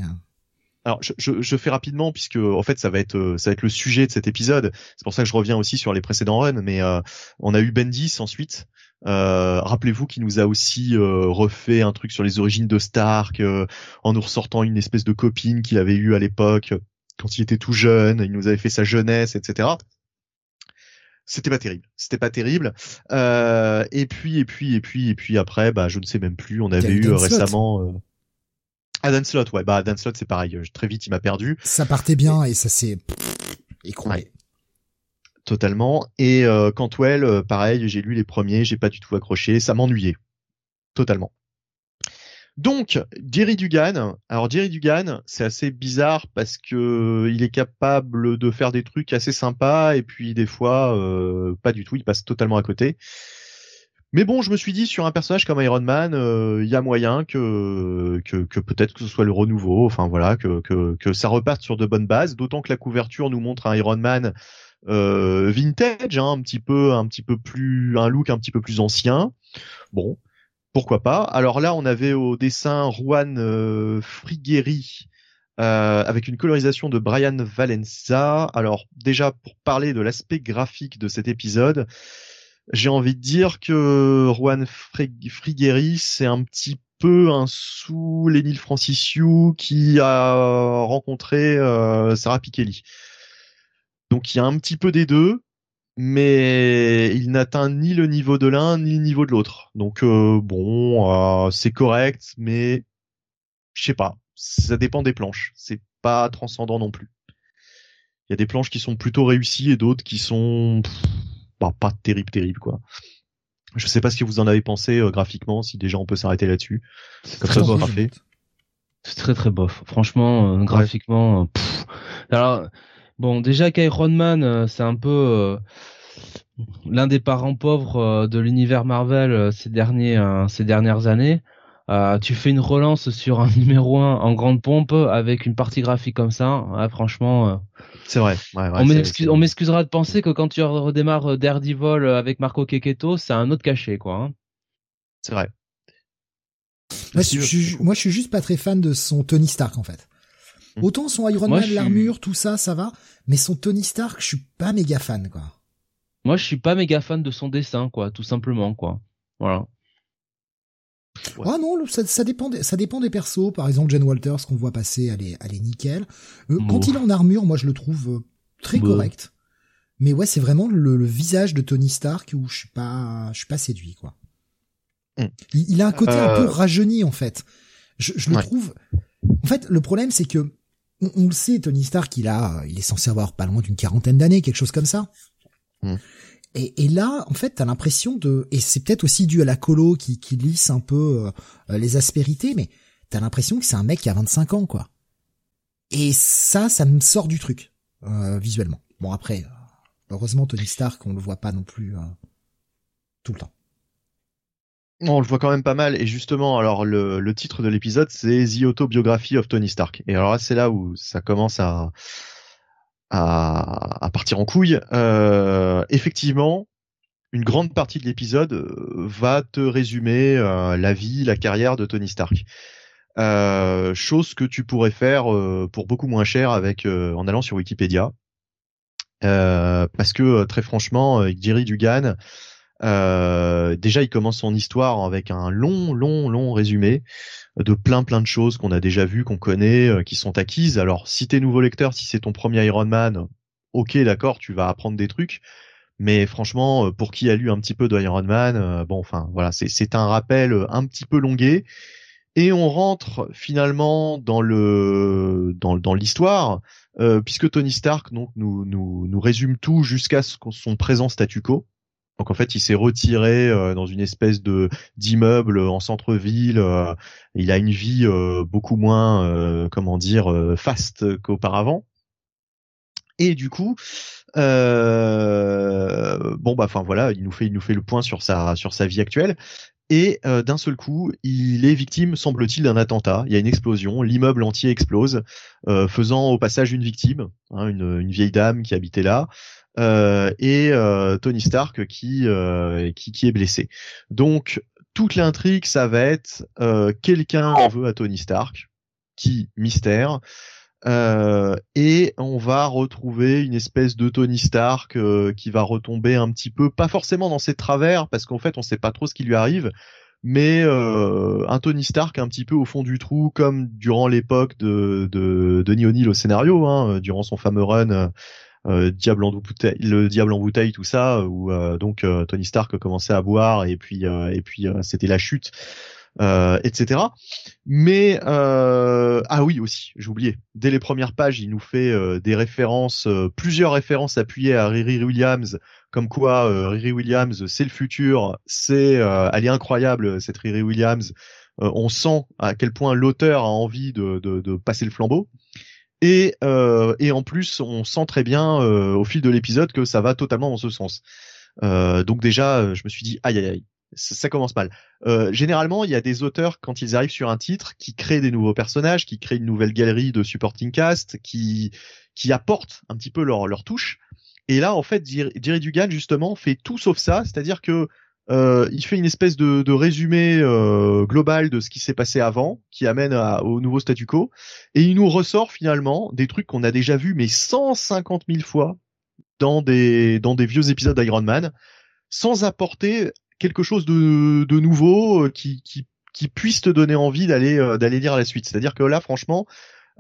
Alors, je, je, je, fais rapidement puisque en fait ça va être euh, ça va être le sujet de cet épisode. C'est pour ça que je reviens aussi sur les précédents runs. Mais euh, on a eu Bendis ensuite. Euh, Rappelez-vous qu'il nous a aussi euh, refait un truc sur les origines de Stark en nous ressortant une espèce de copine qu'il avait eue à l'époque quand il était tout jeune. Il nous avait fait sa jeunesse, etc. C'était pas terrible. C'était pas terrible. et puis et puis et puis et puis après, bah je ne sais même plus. On avait eu récemment. Adam Slot, ouais, bah Adam Slot c'est pareil. Très vite il m'a perdu. Ça partait bien et, ça s'est écroulé. Totalement. Et euh, Cantwell, euh, pareil, j'ai lu les premiers, j'ai pas du tout accroché, ça m'ennuyait. Totalement. Donc, Jerry Dugan. Alors Jerry Dugan, c'est assez bizarre parce que il est capable de faire des trucs assez sympas et puis des fois euh, pas du tout, il passe totalement à côté. Mais bon, je me suis dit sur un personnage comme Iron Man, euh, il y a moyen que que, que peut-être que ce soit le renouveau, enfin voilà, que, que que ça reparte sur de bonnes bases. D'autant que la couverture nous montre un Iron Man euh, vintage, hein, un petit peu un petit peu plus un look un petit peu plus ancien. Bon, pourquoi pas. Alors là, on avait au dessin Juan euh, Frigueri. Euh, avec une colorisation de Brian Valenza. Alors déjà pour parler de l'aspect graphique de cet épisode, j'ai envie de dire que Juan Frigueri, c'est un petit peu un sous Lénil Francisiou qui a rencontré euh, Sarah Pikeli. Donc il y a un petit peu des deux, mais il n'atteint ni le niveau de l'un ni le niveau de l'autre. Donc euh, bon, euh, c'est correct, mais je sais pas, ça dépend des planches. C'est pas transcendant non plus. Il y a des planches qui sont plutôt réussies et d'autres qui sont pas, terrible, terrible, quoi. Je sais pas ce que vous en avez pensé euh, graphiquement, si déjà on peut s'arrêter là-dessus. Comme ça, bof, C'est très très bof. Franchement, euh, graphiquement, euh, alors bon, déjà qu'Iron Man, c'est un peu l'un des parents pauvres de l'univers Marvel ces derniers ces dernières années. Euh, tu fais une relance sur un (laughs) numéro 1 en grande pompe avec une partie graphique comme ça, franchement. Euh, c'est vrai. on m'excusera de penser que quand tu redémarres euh, Daredevil avec Marco Keketo, c'est un autre cachet, quoi. Hein. C'est vrai. Moi je, suis, moi, je suis juste pas très fan de son Tony Stark, en fait. Hmm. Autant son Iron Man, l'armure, tout ça, ça va. Mais son Tony Stark, je suis pas méga fan, quoi. Moi, je suis pas méga fan de son dessin, quoi, tout simplement, quoi. Voilà. Ah non, ça, ça, dépend des, ça dépend des persos. Par exemple, Jen Walters qu'on voit passer, elle est, elle est nickel. Euh, quand il est en armure, moi je le trouve euh, très correct. Mais ouais, c'est vraiment le, visage de Tony Stark où je suis pas, je suis pas séduit quoi. Hmm. Il, a un côté un peu euh. rajeuni en fait. Je, je le trouve. En fait, le problème c'est que on, le sait, Tony Stark, il a, il est censé avoir pas loin d'une quarantaine d'années, quelque chose comme ça. Hmm. Et, et, là, en fait, t'as l'impression de, et c'est peut-être aussi dû à la colo qui, qui lisse un peu euh, les aspérités, mais t'as l'impression que c'est un mec qui a 25 ans, quoi. Et ça, ça me sort du truc euh, visuellement. Bon après, heureusement Tony Stark, on le voit pas non plus euh, tout le temps. On le voit quand même pas mal. Et justement, alors le, titre de l'épisode, c'est The Autobiography of Tony Stark. Et alors là, c'est là où ça commence à, à, partir en couille. Euh, effectivement, une grande partie de l'épisode euh, va te résumer euh, la vie, la carrière de Tony Stark. Chose que tu pourrais faire pour beaucoup moins cher avec en allant sur Wikipédia. parce que très franchement, Jerry Dugan, euh, déjà, il commence son histoire avec un long, long, long résumé de plein, plein de choses qu'on a déjà vues, qu'on connaît, euh, qui sont acquises. Alors, si t'es nouveau lecteur, si c'est ton premier Iron Man, ok, d'accord, tu vas apprendre des trucs. Mais franchement, euh, pour qui a lu un petit peu de Iron Man, bon, enfin, voilà, c'est un rappel un petit peu longué. Et on rentre finalement dans le dans, l'histoire, puisque Tony Stark donc nous nous, nous résume tout jusqu'à son présent statu quo. Donc en fait, il s'est retiré euh, dans une espèce de d'immeuble en centre-ville. Euh, il a une vie euh, beaucoup moins, comment dire, faste qu'auparavant. Et du coup, bon bah enfin voilà, il nous fait le point sur sa vie actuelle. Et d'un seul coup, il est victime, semble-t-il, d'un attentat. Il y a une explosion, l'immeuble entier explose, faisant au passage une victime, hein, une, vieille dame qui habitait là. Euh, et euh, Tony Stark qui, euh, qui, qui est blessé. Donc toute l'intrigue, ça va être quelqu'un en veut à Tony Stark, qui mystère. Euh, et on va retrouver une espèce de Tony Stark qui va retomber un petit peu, pas forcément dans ses travers, parce qu'en fait on sait pas trop ce qui lui arrive, mais euh, un Tony Stark un petit peu au fond du trou, comme durant l'époque de, de Denis O'Neill au scénario, hein, durant son fameux run euh, diable en bouteille, le diable en bouteille, tout ça, où euh, donc euh, Tony Stark commençait à boire et puis et puis c'était la chute. etc. Mais ah oui aussi, j'ai oublié. Dès les premières pages, il nous fait des références, plusieurs références appuyées à Riri Williams, comme quoi Riri Williams c'est le futur, c'est elle est incroyable cette Riri Williams. on sent à quel point l'auteur a envie de, de, de passer le flambeau. Et, euh, et en plus, on sent très bien euh, au fil de l'épisode que ça va totalement dans ce sens. Euh, donc déjà, je me suis dit, aïe aïe aïe, ça, commence mal. généralement, il y a des auteurs quand ils arrivent sur un titre qui créent des nouveaux personnages, qui créent une nouvelle galerie de supporting cast, qui qui apportent un petit peu leur leur touche. Et là, en fait, Jerry Dugan justement fait tout sauf ça, c'est-à-dire que euh, il fait une espèce de, de résumé euh, global de ce qui s'est passé avant, qui amène au nouveau statu quo, et il nous ressort finalement des trucs qu'on a déjà vus mais 150 000 fois dans des dans des vieux épisodes d'Iron Man, sans apporter quelque chose de, de nouveau euh, qui, qui qui puisse te donner envie d'aller euh, d'aller lire la suite. C'est-à-dire que là, franchement,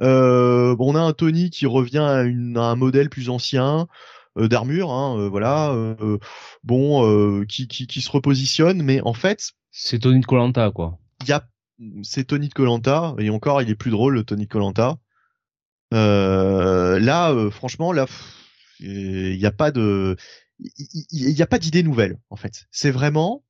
euh, on a un Tony qui revient à, une, à un modèle plus ancien. Euh, d'armure, hein, euh, voilà, euh, bon, qui, qui, qui se repositionne, mais en fait, c'est Tony de Colanta quoi. Il y a, c'est Tony de Colanta et encore, il est plus drôle le Tony de Colanta. là, franchement, là, il n'y a pas de, il n'y a pas d'idée nouvelle en fait. C'est vraiment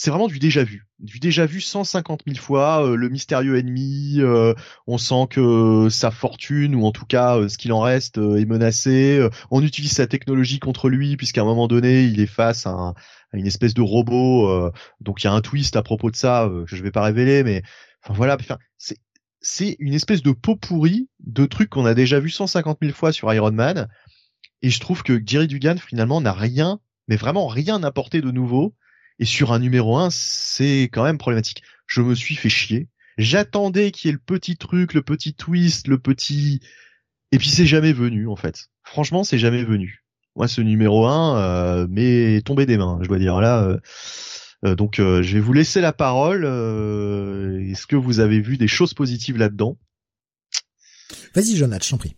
c'est vraiment du déjà vu, du déjà vu 150 000 fois. Euh, le mystérieux ennemi, euh, on sent que sa fortune ou en tout cas euh, ce qu'il en reste est menacé. on utilise sa technologie contre lui puisqu'à un moment donné il est face à, une espèce de robot. donc il y a un twist à propos de ça que je vais pas révéler, mais enfin voilà, c'est c'est une espèce de pot pourri de trucs qu'on a déjà vu 150 000 fois sur Iron Man. Et je trouve que Jerry Dugan finalement n'a rien, mais vraiment rien apporté de nouveau et sur un numéro 1, c'est quand même problématique. Je me suis fait chier. J'attendais qu'il y ait le petit truc, le petit twist, le petit... Et puis c'est jamais venu en fait. Franchement, c'est jamais venu. Moi, ce numéro 1 euh, m'est tombé des mains, je dois dire. Là, euh, euh, donc je vais vous laisser la parole. Est-ce que vous avez vu des choses positives là-dedans? Vas-y, Jonathan, je t'en prie.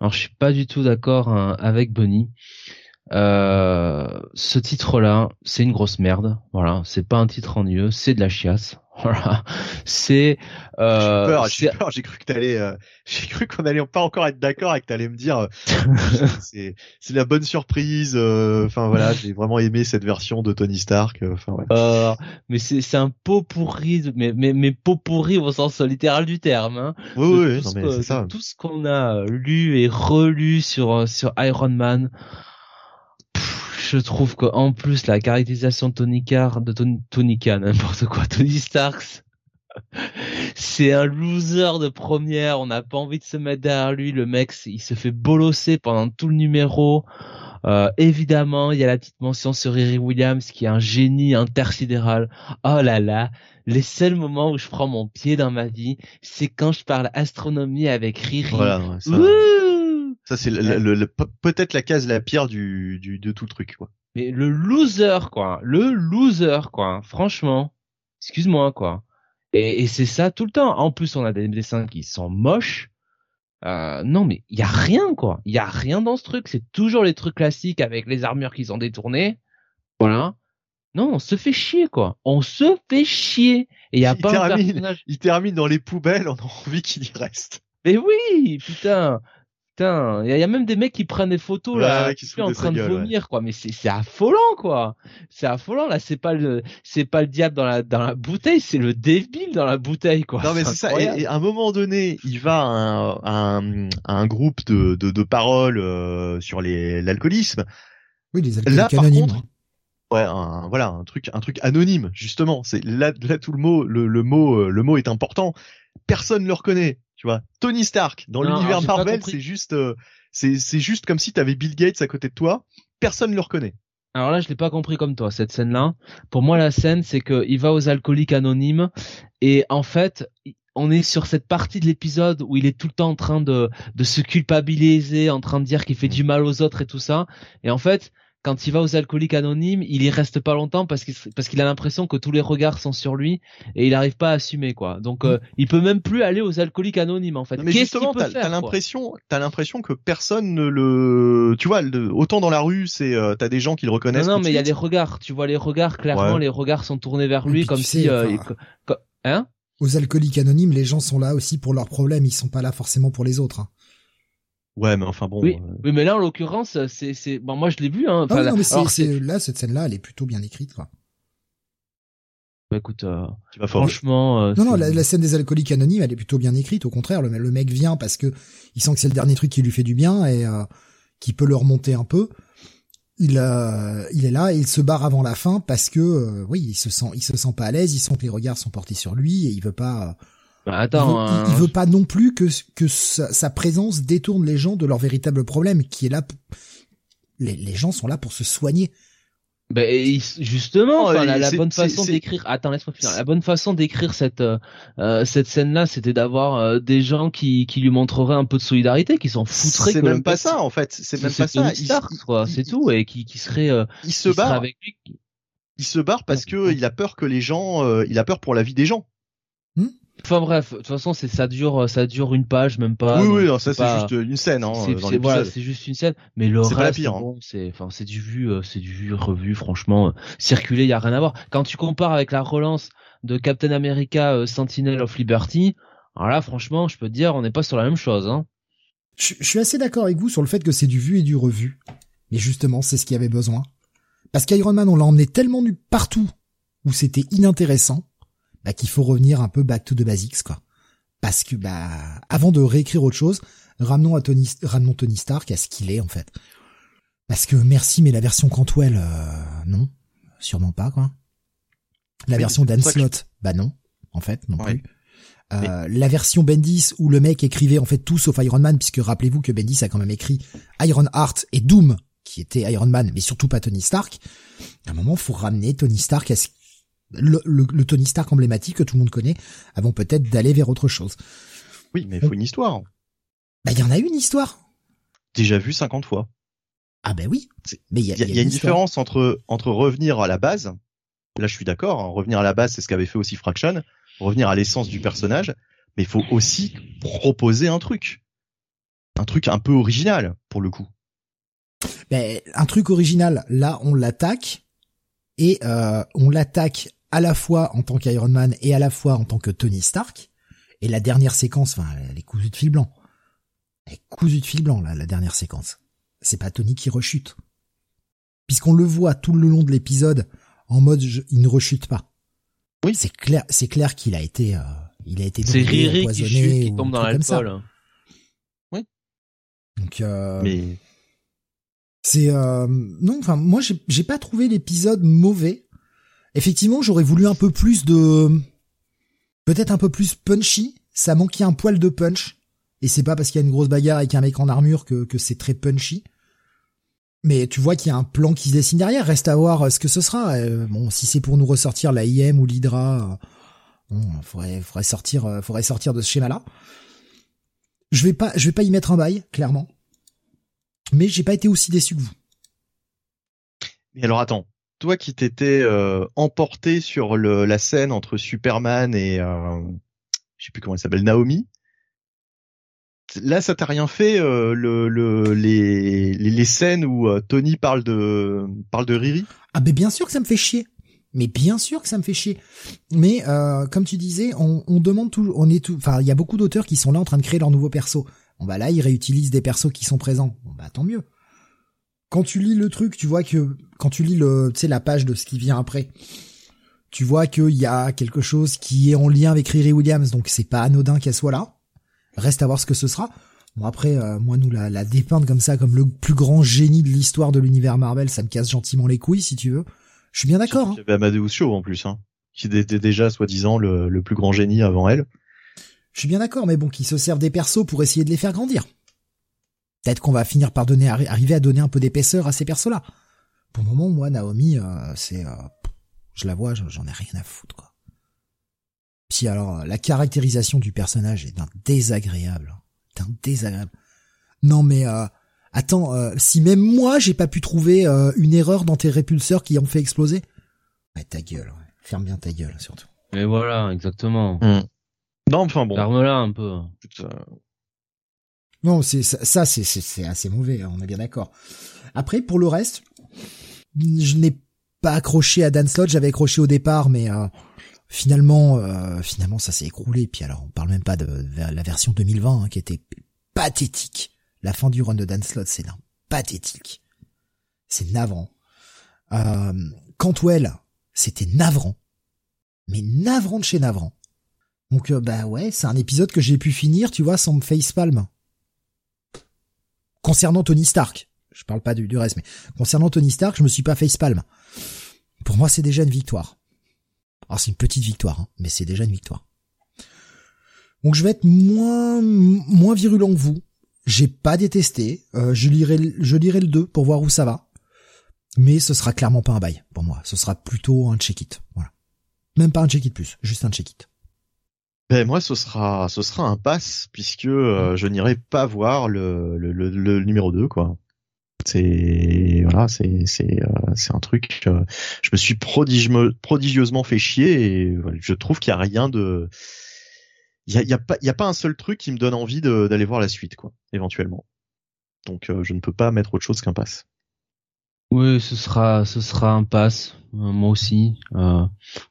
Alors, je suis pas du tout d'accord hein, avec Bonnie. Euh, ce titre-là, c'est une grosse merde. Voilà, c'est pas un titre ennuyeux, c'est de la chiasse. (laughs) Voilà, c'est. Euh, j'ai peur, j'ai peur. J'ai cru que t'allais, euh, (laughs) j'ai cru qu'on allait pas encore être d'accord et que t'allais me dire, euh, (laughs) c'est, c'est la bonne surprise. Euh, enfin voilà, j'ai vraiment aimé cette version de Tony Stark. Enfin ouais. mais c'est, c'est un pot pourri, mais mais mais pot pourri au sens littéral du terme. Hein, oui, oui, non, mais c'est ça. Tout ce qu'on a lu et relu sur sur Iron Man je trouve qu'en plus la caractérisation de Tony Car, de Tony, Tony (laughs) n'importe quoi, Tony Starks, (laughs) c'est un loser de première. On n'a pas envie de se mettre derrière lui. Le mec, il se fait bolosser pendant tout le numéro. Euh, évidemment, il y a la petite mention sur Riri Williams qui est un génie intersidéral. Oh là là, les seuls moments où je prends mon pied dans ma vie, c'est quand je parle astronomie avec Riri. Voilà, ça, c'est peut-être la case la pire du, du de tout le truc quoi. Mais le loser quoi, le loser quoi. Franchement, excuse-moi quoi. Et, et c'est ça tout le temps. En plus, on a des dessins qui sont moches. Euh, non, mais il y a rien quoi. Il y a rien dans ce truc. C'est toujours les trucs classiques avec les armures qu'ils ont détournées. Voilà. Non, on se fait chier quoi. On se fait chier. Et il y a pas termine, un personnage. Il termine dans les poubelles. On a envie qu'il y reste. Mais oui, putain. Putain, il y, a même des mecs qui prennent des photos là, qui sont en train de vomir quoi. Mais c'est affolant quoi. C'est affolant là. C'est pas le c'est pas le diable dans la dans la bouteille, c'est le débile dans la bouteille quoi. Non mais c'est ça. Et, à un moment donné, il va à un, un, groupe de de, de paroles euh, sur les l'alcoolisme. Oui, les alcooliques anonymes. ouais, un, voilà, un truc un truc anonyme justement. C'est là là tout le mot le, le mot euh, le mot est important. Personne le reconnaît tu vois. Tony Stark dans l'univers Marvel, c'est juste, euh, c'est juste comme si t'avais Bill Gates à côté de toi. Personne ne le reconnaît. Alors là, je l'ai pas compris comme toi cette scène-là. Pour moi, la scène, c'est que il va aux alcooliques anonymes et en fait, on est sur cette partie de l'épisode où il est tout le temps en train de de se culpabiliser, en train de dire qu'il fait du mal aux autres et tout ça. Et en fait, quand il va aux alcooliques anonymes, il y reste pas longtemps parce qu'il parce qu'il a l'impression que tous les regards sont sur lui et il n'arrive pas à assumer quoi. Donc euh, il peut même plus aller aux alcooliques anonymes en fait. mais justement, t'as as, l'impression, t'as l'impression que personne ne le, tu vois, autant dans la rue, c'est euh, t'as des gens qui le reconnaissent. Non, non mais il y a des regards. Tu vois les regards clairement, les regards sont tournés vers lui comme si, euh, hein? Aux alcooliques anonymes, les gens sont là aussi pour leurs problèmes. Ils sont pas là forcément pour les autres. Hein. Ouais, mais enfin bon. Oui, euh, oui mais là en l'occurrence, c'est c'est bon moi je l'ai vu hein. non, non, mais c'est là cette scène là, elle est plutôt bien écrite quoi. Bah écoute, euh, franchement. Euh, non non, la, scène des alcooliques anonymes, elle est plutôt bien écrite. Au contraire, le, le mec vient parce que il sent que c'est le dernier truc qui lui fait du bien et qui peut le remonter un peu. Il il est là et il se barre avant la fin parce que oui, il se sent il se sent pas à l'aise. Il sent que les regards sont portés sur lui et il veut pas bah, attends, il, veut, hein, pas non plus que que sa, présence détourne les gens de leur véritable problème, qui est là. Les, les gens sont là pour se soigner. Ben justement, la, bonne façon d'écrire. Attends, laisse-moi finir. La bonne façon d'écrire cette euh, cette scène-là, c'était d'avoir euh, des gens qui qui lui montreraient un peu de solidarité, qui s'en foutraient. C'est même pas ça en fait. C'est même pas ça. c'est tout, et qui qui serait. Euh, il se barre avec lui. Il se barre parce que il a peur que les gens. il a peur pour la vie des gens. Enfin bref, de toute façon, c'est ça dure, ça dure une page, même pas. Oui, oui, ça c'est juste une scène. Hein, c'est voilà, c'est juste une scène. Mais le reste, hein. bon, c'est, enfin, c'est du vu, euh, c'est du vu revu. Franchement, circuler, il y a rien à voir. Quand tu compares avec la relance de Captain America euh, Sentinel of Liberty, alors là, franchement, je peux te dire, on n'est pas sur la même chose. Hein. Je, je suis assez d'accord avec vous sur le fait que c'est du vu et du revu. Mais justement, c'est ce qu'il y avait besoin. Parce qu'Iron Man, on l'a emmené tellement nu partout où c'était inintéressant bah, qu'il faut revenir un peu back to the basics, quoi. Parce que, bah, avant de réécrire autre chose, ramenons à Tony, ramenons Tony Stark à ce qu'il est, en fait. Parce que merci, mais la version Cantwell, euh, non. Sûrement pas, quoi. La version Dan Slott, bah non. En fait, non plus. Euh, la version Bendis où le mec écrivait en fait tout sauf Iron Man puisque rappelez-vous que Bendis a quand même écrit Iron Heart et Doom qui était Iron Man mais surtout pas Tony Stark. À un moment faut ramener Tony Stark à ce le, le, Tony Stark emblématique que tout le monde connaît, avant peut-être d'aller vers autre chose. Oui, mais il faut une histoire. Bah, il y en a une histoire. Déjà vu 50 fois. Ah ben oui. Mais il y a, y a, une, différence entre entre revenir à la base. Là, je suis d'accord. Hein, revenir à la base, c'est ce qu'avait fait aussi Fraction. Revenir à l'essence du personnage, mais il faut aussi proposer un truc, un truc un peu original pour le coup. Ben, un truc original. Là, on l'attaque et euh, on l'attaque à la fois en tant qu'Iron Man et à la fois en tant que Tony Stark. Et la dernière séquence, enfin, elle est cousue de fil blanc. Elle est cousue de fil blanc, là, la dernière séquence. C'est pas Tony qui rechute. Puisqu'on le voit tout le long de l'épisode en mode il ne rechute pas. Oui. C'est clair, c'est clair qu'il a été, euh, il a été C'est Riri qui chute, qui tombe dans l'alcool. Oui. Donc, euh, Mais C'est euh, non, enfin moi j'ai pas trouvé l'épisode mauvais. Effectivement, j'aurais voulu un peu plus de peut-être un peu plus punchy. Ça manquait un poil de punch. Et c'est pas parce qu'il y a une grosse bagarre avec un mec en armure que, que c'est très punchy. Mais tu vois qu'il y a un plan qui se dessine derrière. Reste à voir euh, ce que ce sera. Euh, bon, si c'est pour nous ressortir la IM ou l'Hydra, bon, faudrait, faudrait sortir, faudrait sortir de ce schéma-là. Je vais pas, je vais pas y mettre un bail, clairement mais j'ai pas été aussi déçu que vous. Mais alors attends, toi qui t'étais euh, emporté sur la scène entre Superman et euh, je sais plus comment elle s'appelle Naomi. Là, ça t'a rien fait euh, le, le les, scènes où Tony parle de Riri? Ah ben bien sûr que ça me fait chier. Mais bien sûr que ça me fait chier. Mais comme tu disais, on, demande tout, on est tout, enfin il y a beaucoup d'auteurs qui sont là en train de créer leur nouveau perso. Bon bah là, ils réutilisent des persos qui sont présents. Bon bah tant mieux. Quand tu lis le truc, tu vois que quand tu lis le, tu sais la page de ce qui vient après, tu vois qu'il y a quelque chose qui est en lien avec Riri Williams, donc c'est pas anodin qu'elle soit là. Reste à voir ce que ce sera. Bon après, euh, moi nous la, la dépeindre comme ça, comme le plus grand génie de l'histoire de l'univers Marvel, ça me casse gentiment les couilles si tu veux. Je suis bien d'accord. Hein. Il y avait Amadeus Cho en plus, hein, qui était déjà soi-disant le, le plus grand génie avant elle. Je suis bien d'accord, mais bon, qu'ils se servent des persos pour essayer de les faire grandir. Peut-être qu'on va finir par donner, arriver à donner un peu d'épaisseur à ces persos-là. Pour le moment, moi, Naomi, euh, c'est, euh, je la vois, j'en ai rien à foutre, quoi. Puis alors, la caractérisation du personnage est d'un désagréable, d'un désagréable. Non mais, euh, attends, si même moi j'ai pas pu trouver une erreur dans tes répulseurs qui ont fait exploser, ouais, ta gueule, ferme bien ta gueule surtout. Mais voilà, exactement. Mmh. Non, enfin bon. Ferme-la un peu. Non, c'est ça, c'est c'est assez mauvais. Hein, on est bien d'accord. Après, pour le reste, je n'ai pas accroché à Dan Slott. J'avais accroché au départ, mais euh, finalement, euh, finalement, ça s'est écroulé. Puis alors, on parle même pas de, la version 2020 hein, qui était pathétique. La fin du run de Dan Slott, c'est pathétique. C'est navrant. Euh, Cantwell, c'était navrant. Mais navrant de chez navrant. Donc euh, bah ouais, c'est un épisode que j'ai pu finir, tu vois, sans me facepalm. Concernant Tony Stark, je parle pas du, reste, mais concernant Tony Stark, je me suis pas facepalm. Pour moi, c'est déjà une victoire. Alors c'est une petite victoire, hein, mais c'est déjà une victoire. Donc je vais être moins moins virulent que vous. J'ai pas détesté. Euh, je lirai je lirai le 2 pour voir où ça va. Mais ce sera clairement pas un bail pour moi. Ce sera plutôt un check-it. Voilà. Même pas un check-it plus, juste un check-it. Ben moi, ce sera, ce sera un pass puisque euh, je n'irai pas voir le, le, le, numéro 2 quoi. C'est voilà, c'est c'est euh, c'est un truc. Euh, je me suis prodigieusement fait chier et je trouve qu'il y a rien de, il y a, y a pas il y a pas un seul truc qui me donne envie d'aller voir la suite quoi, éventuellement. Donc je ne peux pas mettre autre chose qu'un pass. Oui, ce sera, ce sera un pass. Euh, moi aussi. Euh,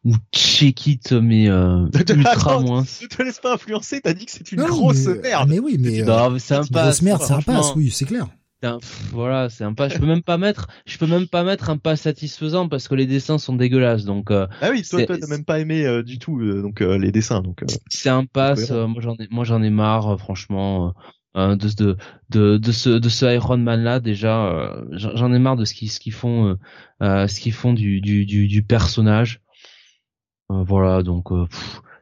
ou check it, mais euh, (laughs) ultra moins. Ne te laisse pas influencer. T'as dit que c'est une grosse merde. Mais oui, mais euh, c'est un pass. Grosse merde, c'est un pass. Oui, c'est clair. Voilà, c'est un pass. Je peux même pas mettre, je peux même pas mettre un pas satisfaisant parce que les dessins sont dégueulasses. Donc. Euh, ah oui, toi, t'as même pas aimé du tout, donc les dessins. Donc. c'est un pass. moi, j'en ai, moi, j'en ai marre, franchement. De, de, de, de, ce, de ce Iron Man là déjà euh, j'en ai marre de ce qu'ils ce qu'ils font euh, euh, ce qu'ils font du, du, du, du personnage voilà donc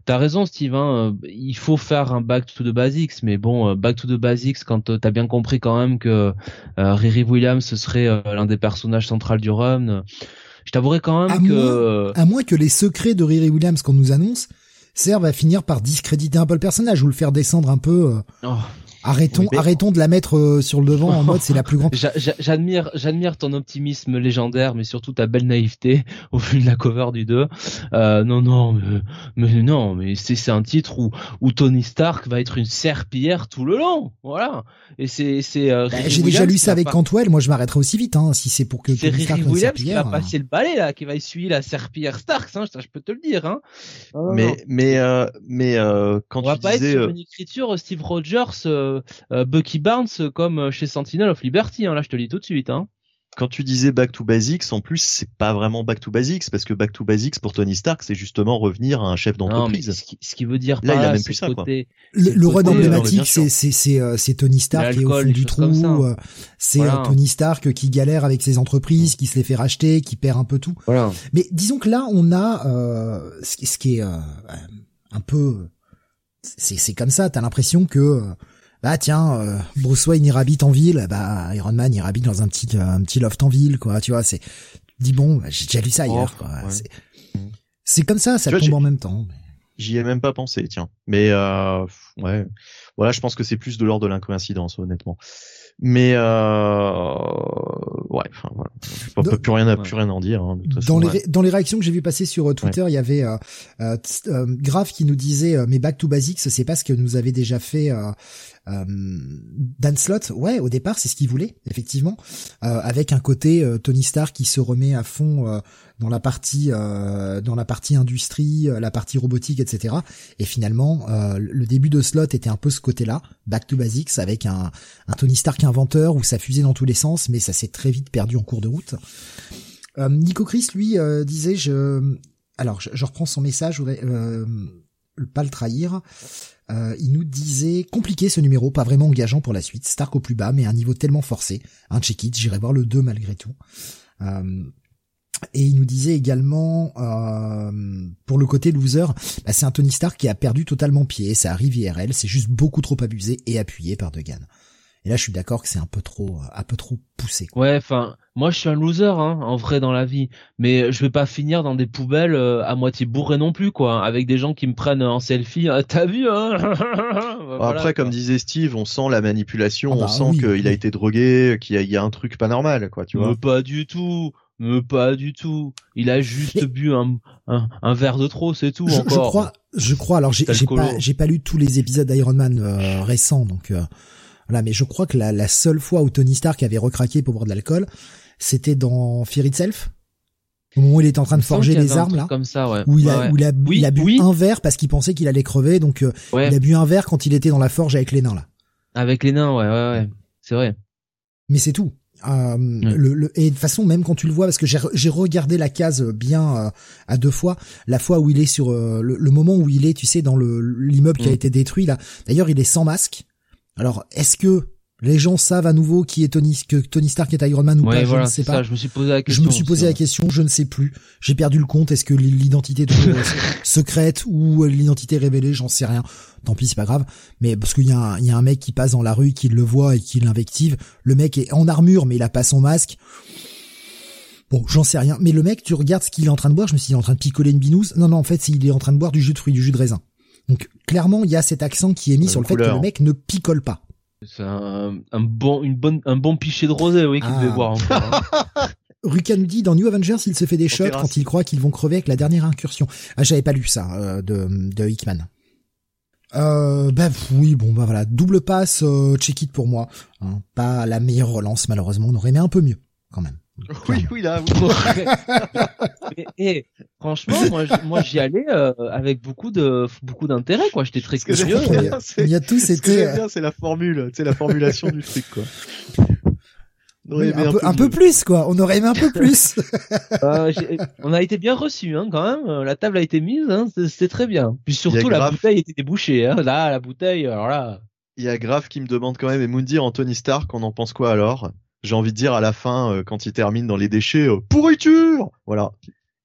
T'as raison, Steven. il faut faire un back to the basics, mais bon, back to the basics quand t'as bien compris quand même que Riri Williams ce serait l'un des personnages centraux du run. Je t'avouerai quand même que à moins que les secrets de Riri Williams qu'on nous annonce servent à finir par discréditer un peu le personnage ou le faire descendre un peu. Oh. Arrêtons, arrêtons de la mettre euh, sur le devant en mode c'est la plus grande. (laughs) J'admire, j'admire ton optimisme légendaire, mais surtout ta belle naïveté (laughs) au vu de la cover du 2. Euh, non, non, mais, non, mais c'est c'est un titre où où Tony Stark va être une serpillière tout le long, voilà. Et c'est c'est. Euh, bah, J'ai déjà lu ça avec Cantwell. Moi, je m'arrêterai aussi vite, hein, si c'est pour que c'est Riri Williams qui va passer le balai là, qui va essuyer la serpillière Stark, hein, je peux te le dire, hein. mais mais euh, mais quand On tu va pas être sur une écriture Steve Rogers. Euh, Bucky Barnes comme chez Sentinel of Liberty. Hein, là, je te le dis tout de suite. Hein. quand tu disais Back to Basics, en plus, c'est pas vraiment Back to Basics parce que Back to Basics pour Tony Stark, c'est justement revenir à un chef d'entreprise. Ce, qui veut dire là, il a même plus ça. quoi. Le, le run emblématique, c'est euh, Tony Stark qui est au fond du trou. Euh, c'est euh, Tony Stark qui galère avec ses entreprises, qui se les fait racheter, qui perd un peu tout. Voilà. Mais disons que là, on a euh, ce qui est un peu, c'est c'est comme ça. T'as l'impression que bah tiens, euh, Bruce Wayne il habite en ville, bah Iron Man il habite dans un petit un petit loft en ville quoi, tu vois, c'est dis bon, bah, j'ai déjà lu ça ailleurs quoi. C'est comme ça, ça tombe en même temps. J'y ai même pas pensé, tiens. Mais euh, ouais, voilà, je pense que c'est plus de l'ordre de l'incoïncidence, honnêtement. Mais euh, ouais, enfin voilà, on peut plus rien, à, plus rien en dire. Hein, dans les dans les réactions que j'ai vu passer sur euh, Twitter, il y avait euh, euh, euh, Grave qui nous disait mais Back to Basics, c'est pas ce que nous avait déjà fait euh, Dan Slott, ouais, au départ, c'est ce qu'il voulait, effectivement, euh, avec un côté euh, Tony Stark qui se remet à fond euh, dans la partie dans la partie industrie, la partie robotique, etc. Et finalement, le début de Slott était un peu ce côté-là, Back to Basics, avec un, un Tony Stark inventeur où ça fusait dans tous les sens, mais ça s'est très vite perdu en cours de route. Nico Chris, lui, disait, je, alors, je, je, reprends son message, je voudrais pas le trahir. Euh, il nous disait compliqué ce numéro, pas vraiment engageant pour la suite. Stark au plus bas, mais un niveau tellement forcé. Un check-it, j'irai voir le 2 malgré tout. Euh, et il nous disait également, euh, pour le côté loser, bah c'est un Tony Stark qui a perdu totalement pied. Ça arrive IRL, c'est juste beaucoup trop abusé et appuyé par Degan. Et là, je suis d'accord que c'est un peu trop, un peu trop poussé. Ouais, enfin, moi, je suis un loser, hein, en vrai, dans la vie. Mais je vais pas finir dans des poubelles euh, à moitié bourré non plus, quoi, avec des gens qui me prennent en selfie. Ah, T'as vu, hein (laughs) Après, comme disait Steve, on sent la manipulation, ah on bah sent qu'il a été drogué, qu'il y, a un truc pas normal, quoi, tu vois. Mais pas du tout. Mais pas du tout. Il a juste bu un, un, verre de trop, c'est tout. Je, encore. je crois, je crois. Alors j'ai pas, j'ai pas lu tous les épisodes d'Iron Man euh, récents, donc. Euh, voilà, mais je crois que la, la, seule fois où Tony Stark avait recraqué pour boire de l'alcool, c'était dans Fear Itself. Au moment où il était en train de forger les armes là, comme ça, ouais. où il a, Où il a, il a bu un verre parce qu'il pensait qu'il allait crever, donc euh, il a bu un verre quand il était dans la forge avec les nains là. Avec les nains, ouais, ouais, ouais, c'est vrai. Mais c'est tout. Euh, le, le, et de toute façon, même quand tu le vois, parce que j'ai regardé la case bien euh, à deux fois, la fois où il est sur euh, le, moment où il est, tu sais, dans l'immeuble qui a mm. été détruit là. D'ailleurs, il est sans masque. Alors, est-ce que les gens savent à nouveau qui est Tony, que Tony Stark est Iron Man ou pas, je ne sais pas. je me suis posé la question. Je me suis posé la question, je ne sais plus. J'ai perdu le compte. Est-ce que l'identité est (laughs) secrète ou l'identité révélée, j'en sais rien. Tant pis, c'est pas grave. Mais parce qu'il y a un, il y a un mec qui passe dans la rue, qui le voit et qui l'invective. Le mec est en armure, mais il a pas son masque. Bon, j'en sais rien. Mais le mec, tu regardes ce qu'il est en train de boire. Je me suis dit, il est en train de picoler une binouse. Non, non, en fait, il est en train de boire du jus de fruits, du jus de raisin. Donc, clairement, il y a cet accent qui est mis sur le fait que le mec ne picole pas. C'est un, bon, une bonne, un bon pichet de rosé, oui, qu'il devait ah. boire encore. Hein. (laughs) Ruka nous dit dans New Avengers, il se fait des shots quand il croit qu'ils vont crever avec la dernière incursion. Ah, j'avais pas lu ça euh, de, de Hickman. Euh, bah oui, bon bah voilà, double passe, euh, check it pour moi. Hein, pas la meilleure relance malheureusement, on aurait aimé un peu mieux quand même. (laughs) Oui, oui, là. et, (laughs) franchement, moi, moi, j'y allais euh, avec beaucoup de beaucoup d'intérêt, quoi. J'étais très curieux. Il y a tout, c'était. C'est la formule, c'est la formulation du truc, quoi. un, peu, un, peu, plus quoi, on aurait aimé un peu plus. (laughs) euh, on a été bien reçus hein, quand même, la table a été mise, hein, c'était très bien. Puis surtout la bouteille était débouchée, hein. là la bouteille, alors là. Il y a Grave qui me demande quand même, et Mundi Anthony Stark, on en pense quoi alors? J'ai envie de dire à la fin, euh, quand il termine dans les déchets, euh, pourriture Voilà,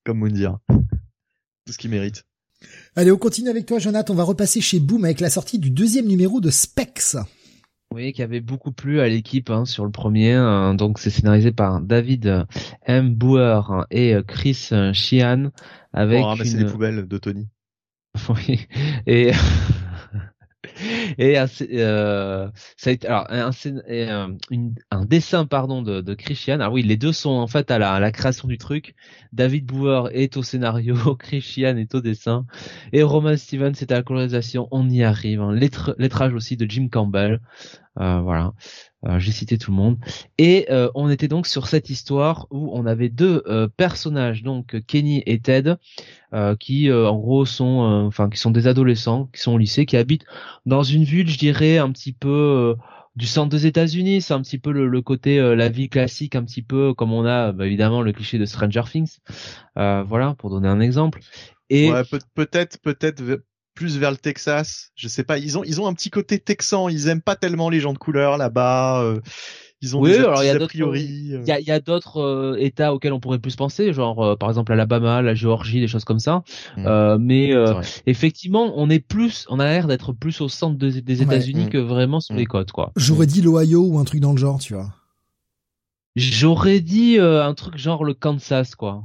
comme Moundir. (laughs) Tout ce qu'il mérite. Allez, on continue avec toi, Jonathan. On va repasser chez Boom avec la sortie du deuxième numéro de Specs. Oui, qui avait beaucoup plu à l'équipe hein, sur le premier. Hein. donc, c'est scénarisé par David M. Bauer et Chris Sheehan avec. On ramasser une... les poubelles de Tony. (laughs) oui. Et (laughs) (laughs) et euh, ça a été, alors un, un, dessin pardon de, de Christian. Ah oui, les deux sont en fait à la, à la création du truc. David Bauer est au scénario, (laughs) Christian est au dessin et Roman Stevens est à la colorisation. On y arrive. Hein. lettrage aussi de Jim Campbell. Euh, voilà. Euh, j'ai cité tout le monde. Et euh, on était donc sur cette histoire où on avait deux euh, personnages, donc Kenny et Ted, qui en gros sont, enfin, qui sont des adolescents, qui sont au lycée, qui habitent dans une ville, je dirais, un petit peu du centre des États-Unis. C'est un petit peu le, côté la vie classique, un petit peu comme on a bah, évidemment le cliché de Stranger Things. voilà, pour donner un exemple. Et peut-être peut-être plus vers le Texas. Je sais pas. Ils ont ils ont un petit côté texan. Ils aiment pas tellement les gens de couleur là-bas. Euh, ils ont oui, des alors il y a d'autres il y a, y a d'autres euh, États auxquels on pourrait plus penser, genre euh, par exemple Alabama, la Géorgie, des choses comme ça. Mmh. mais effectivement, on est plus, on a l'air d'être plus au centre des États-Unis mmh. que vraiment sur mmh. les côtes, quoi. J'aurais dit l'Ohio ou un truc dans le genre, tu vois. J'aurais dit un truc genre le Kansas, quoi.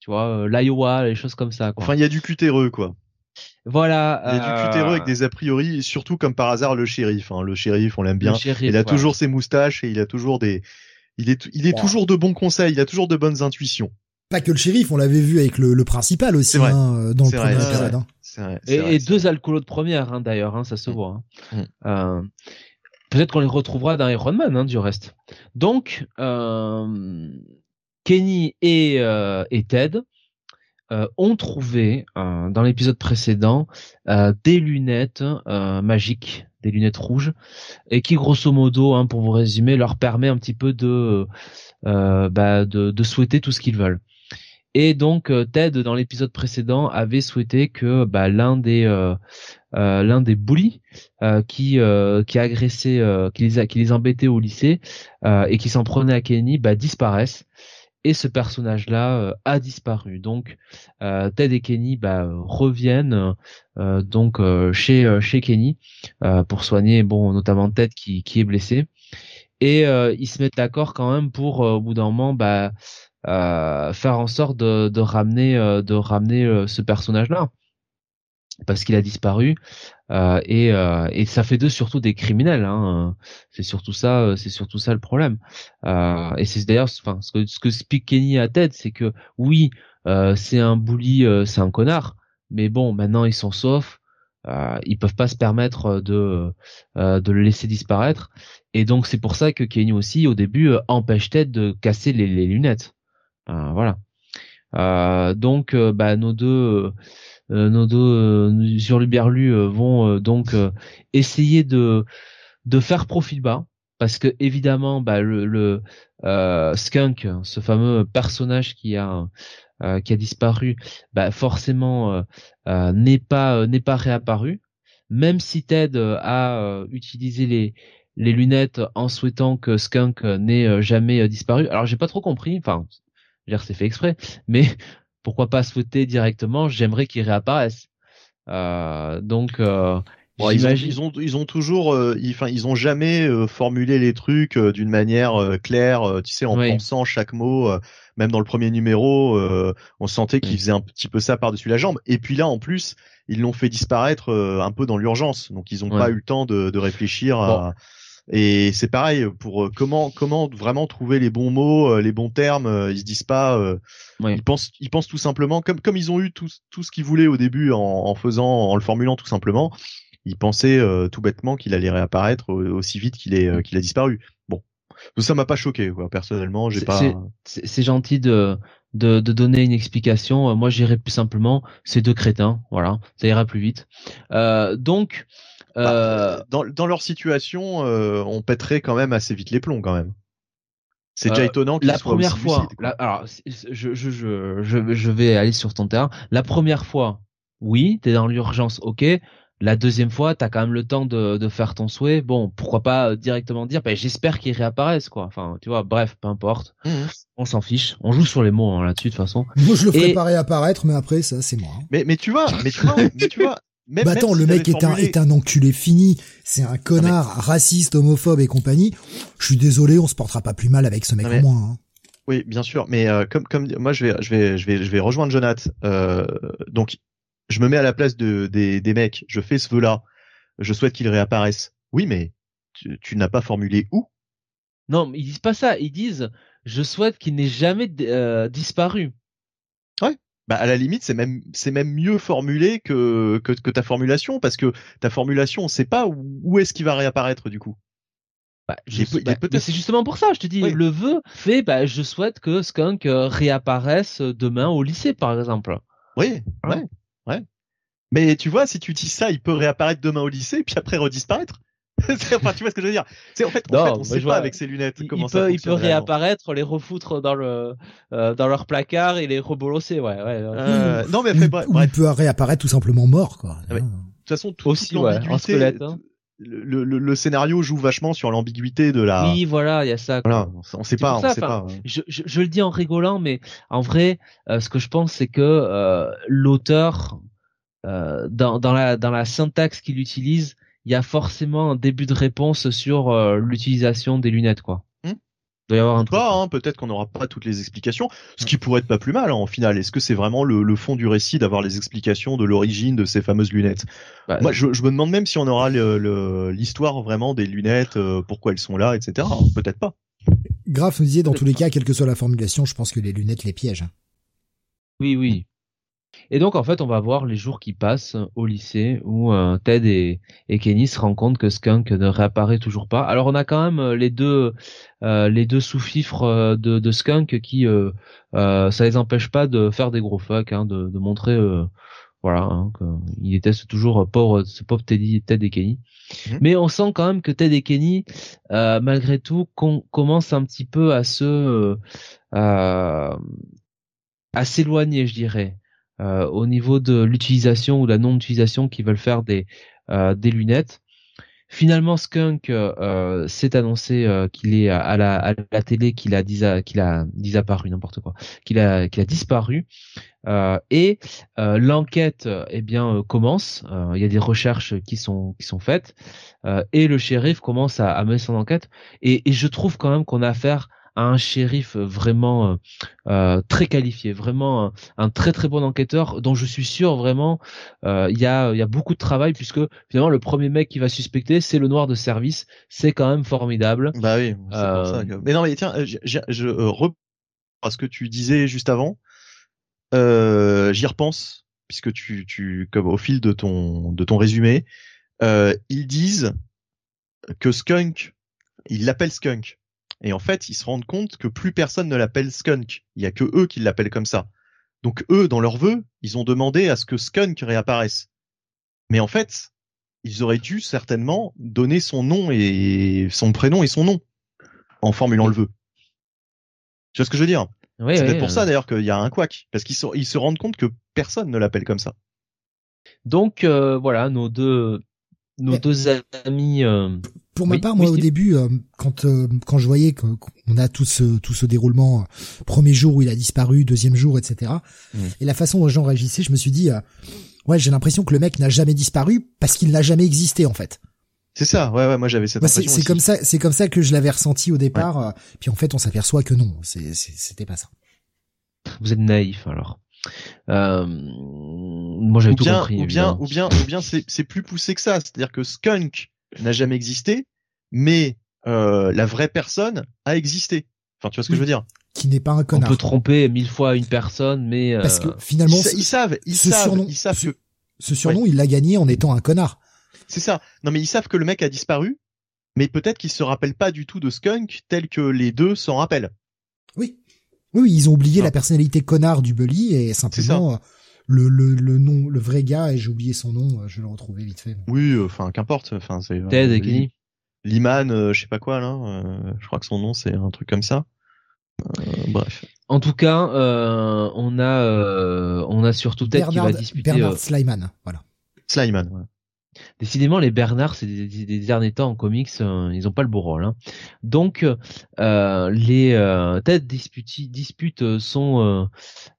Tu vois, l'Iowa, les choses comme ça. Quoi. Enfin, il y a du cutéreux, quoi. Voilà. Il y a du cutéreux avec euh, des a priori, surtout comme par hasard le shérif. Hein. Le shérif, on l'aime bien. il a toujours ses moustaches et il a toujours des, il est, il est toujours de bons conseils. Il a toujours de bonnes intuitions. Pas que le shérif, on l'avait vu avec le, principal aussi hein, dans le premier épisode. Hein. et, deux alcoolos de première hein, d'ailleurs, hein, ça se mm. voit. Mm. Euh, peut-être qu'on les retrouvera dans Iron Man du reste. Donc euh, Kenny et, et Ted euh, ont trouvé euh, dans l'épisode précédent euh, des lunettes magiques, des lunettes rouges, et qui grosso modo, hein, pour vous résumer, leur permet un petit peu de bah, de, de, souhaiter tout ce qu'ils veulent. Et donc Ted dans l'épisode précédent avait souhaité que bah, l'un des l'un des bullies qui qui agressait qui les qui les embêtait au lycée et qui s'en prenait à Kenny bah, disparaisse et ce personnage-là euh, a disparu. Donc euh, Ted et Kenny bah, reviennent euh, donc chez Kenny pour soigner bon notamment Ted qui, est blessé. Et ils se mettent d'accord quand même pour au bout d'un moment bah, faire en sorte de ramener ce personnage-là. Parce qu'il a disparu euh, et, euh, et ça fait d'eux surtout des criminels. Hein. C'est surtout ça, c'est surtout ça le problème. Euh, et c'est d'ailleurs, enfin, ce que ce que Kenny à tête, c'est que oui, euh, c'est un bully, euh, c'est un connard, mais bon, maintenant ils sont saufs. Euh, ils peuvent pas se permettre de de le laisser disparaître et donc c'est pour ça que Kenny aussi au début empêche Ted de casser les, les lunettes voilà donc bah nos deux euh, nos deux euh, sur Luberlu euh, vont donc essayer de de faire profil bas parce que évidemment bah, le, skunk ce fameux personnage qui a qui a disparu bah forcément n'est pas n'est pas réapparu. Même si Ted a utilisé les les lunettes en souhaitant que Skunk n'ait jamais disparu. Alors j'ai pas trop compris enfin c'est fait exprès mais pourquoi pas souhaiter directement j'aimerais qu'il réapparaisse. Euh, donc euh, ils, ont, ils, ont, ils ont toujours, euh, enfin ils, ont jamais euh, formulé les trucs d'une manière claire, tu sais, en pensant chaque mot. même dans le premier numéro, on sentait qu'ils faisaient un petit peu ça par-dessus la jambe. Et puis là, en plus, ils l'ont fait disparaître un peu dans l'urgence, donc ils n'ont pas eu le temps de, de réfléchir à, et c'est pareil pour euh, comment comment vraiment trouver les bons mots, euh, les bons termes. Euh, ils se disent pas. Ils pensent ils pensent tout simplement comme comme ils ont eu tout tout ce qu'ils voulaient au début en, en, faisant en le formulant tout simplement. Ils pensaient tout bêtement qu'il allait réapparaître aussi vite qu'il est qu'il a disparu. Bon, ça m'a pas choqué quoi. Personnellement, j'ai pas. C'est gentil de de, de, donner une explication. Moi, j'irais plus simplement, c'est deux crétins, voilà, ça ira plus vite. Euh, donc, bah, euh, dans, dans leur situation, euh, on pèterait quand même assez vite les plombs quand même. C'est déjà euh, étonnant la première fois. alors, je, je, je, je, vais aller sur ton terrain. La première fois, oui, t'es dans l'urgence, ok. La deuxième fois, t'as quand même le temps de, de faire ton souhait. Bon, pourquoi pas directement dire, bah, j'espère qu'il réapparaisse, quoi. Enfin, tu vois, bref, peu importe. Mmh. On s'en fiche. On joue sur les mots hein, là-dessus de toute façon. Moi, je le ferai pas réapparaître, mais après, ça, c'est moi. Hein. Mais, mais tu vois, mais tu vois, mais tu vois, bah attends, le mec est un, est un enculé fini, c'est un connard raciste, homophobe et compagnie. Je suis désolé, on se portera pas plus mal avec ce mec au moins. Hein. Oui, bien sûr, mais euh, comme comme moi je vais je vais je vais je vais rejoindre Jonath. Euh, donc je me mets à la place de des des mecs, je fais ce vœu là, je souhaite qu'il réapparaisse. Oui, mais tu, tu n'as pas formulé où? Non, ils disent pas ça. Ils disent je souhaite qu'il n'ait jamais euh, disparu. Bah à la limite c'est même c'est même mieux formulé que, que, que ta formulation parce que ta formulation on sait pas où, est-ce qu'il va réapparaître du coup. Bah, bah c'est justement pour ça, je te dis, le vœu fait, bah, je souhaite que Skunk euh, réapparaisse demain au lycée, par exemple. Oui, hein ouais, ouais. Mais tu vois, si tu dis ça, il peut réapparaître demain au lycée, puis après redisparaître. (laughs) enfin, tu vois ce que je veux dire C'est en fait, en fait on sait pas avec ses lunettes comment il ça peut, Il peut réapparaître, les refoutre dans le euh, dans leur placard et les rebolosser, ouais. ouais. Euh, non mais bref, il peut réapparaître tout simplement mort, quoi. Ah de toute façon, tout, aussi, ouais, en squelette. Hein. Le, le, le, scénario joue vachement sur l'ambiguïté de la. Oui, voilà, il y a ça. Voilà, on sait pas, on sait pas. Je, je, je, le dis en rigolant, mais en vrai, euh, ce que je pense, c'est que euh, l'auteur, euh, dans, dans la dans la syntaxe qu'il utilise, il y a forcément un début de réponse sur euh, l'utilisation des lunettes, quoi. Hmm. Il doit y avoir un pas, hein, peut-être qu'on n'aura pas toutes les explications, ce qui pourrait être pas plus mal hein, en final. Est-ce que c'est vraiment le, le, fond du récit d'avoir les explications de l'origine de ces fameuses lunettes? Bah, Moi, je, je, me demande même si on aura l'histoire vraiment des lunettes, euh, pourquoi elles sont là, etc. (laughs) Peut-être pas. Graf nous disait dans tous les cas, quelle que soit la formulation, je pense que les lunettes les piègent. Oui, oui. Et donc en fait, on va voir les jours qui passent au lycée où euh, Ted et, Kenny se rendent compte que Skunk ne réapparaît toujours pas. Alors on a quand même euh, les deux euh, les deux sous-fifres de, de, Skunk qui ça les empêche pas de faire des gros fuck, hein, de, de, montrer voilà hein, qu'ils détestent toujours pauvre ce pauvre Teddy, Ted et Kenny. Mhm. Mais on sent quand même que Ted et Kenny, malgré tout, commencent un petit peu à se à s'éloigner, je dirais. Euh, au niveau de l'utilisation ou de la non-utilisation qu'ils veulent faire des, euh, des lunettes. Finalement, Skunk euh, s'est annoncé qu'il est à la, à la télé, qu'il a, qu'il a disparu, n'importe quoi, qu'il a, qu'il a disparu. et l'enquête, eh bien, commence. Il y a des recherches qui sont qui sont faites et le shérif commence à, à mener son enquête. Et, et je trouve quand même qu'on a affaire un shérif vraiment euh, euh, très qualifié, vraiment un, très très bon enquêteur dont je suis sûr vraiment euh, il y a il y a beaucoup de travail puisque finalement le premier mec qui va suspecter c'est le noir de service, c'est quand même formidable. Bah oui, c'est pour ça Mais non mais tiens, je, je, je reprends à ce que tu disais juste avant. J'y repense puisque tu tu comme au fil de ton de ton résumé, ils disent que Skunk, ils l'appellent Skunk et en fait, ils se rendent compte que plus personne ne l'appelle Skunk. Il y a que eux qui l'appellent comme ça. Donc eux, dans leur vœu, ils ont demandé à ce que Skunk réapparaisse. Mais en fait, ils auraient dû certainement donner son nom et son prénom et son nom en formulant le vœu. Tu vois ce que je veux dire? Oui, C'est peut-être pour ça d'ailleurs qu'il y a un quack, parce qu'ils se, ils se rendent compte que personne ne l'appelle comme ça. Donc euh, voilà, nos deux nos deux amis. Euh, pour ma part, moi au début, euh, quand euh, quand je voyais qu'on a tout ce tout ce déroulement, premier jour où il a disparu, deuxième jour, etc. Et la façon dont les gens réagissaient, je me suis dit, ouais, j'ai l'impression que le mec n'a jamais disparu parce qu'il n'a jamais existé en fait. C'est ça, ouais, ouais, moi j'avais cette impression. C'est comme ça, c'est comme ça que je l'avais ressenti au départ. puis en fait, on s'aperçoit que non, c'était pas ça. Vous êtes naïf alors. Euh, moi j'avais tout compris. Ou bien, ou bien, ou bien, c'est plus poussé que ça. C'est-à-dire que Skunk n'a jamais existé, mais euh, la vraie personne a existé. Enfin, tu vois ce que je veux dire? Qui n'est pas un connard. On peut tromper mille fois une personne, mais euh, parce que finalement, ils, savent, ils savent, surnom, ils savent ce, que ce surnom, il l'a gagné en étant un connard. C'est ça. Non, mais ils savent que le mec a disparu, mais peut-être qu'ils se rappellent pas du tout de Skunk tel que les deux s'en rappellent. Oui. Oui, ils ont oublié la personnalité connard du Bully et simplement euh, le, le, le nom, le vrai gars, et j'ai oublié son nom, euh, je vais le retrouver vite fait. Oui, euh, enfin, qu'importe, enfin, c'est. Ted et Kenny. Liman, je sais pas quoi, là, je crois que son nom, c'est un truc comme ça. bref. En tout cas, on a, on a surtout Ted qui va disputer. Bernard Slyman, voilà. Slyman, voilà. Décidément, les Bernard, c'est des, derniers temps en comics, euh, ils ont pas le beau rôle. Hein. Donc, euh, les euh, Ted dispute, dispute son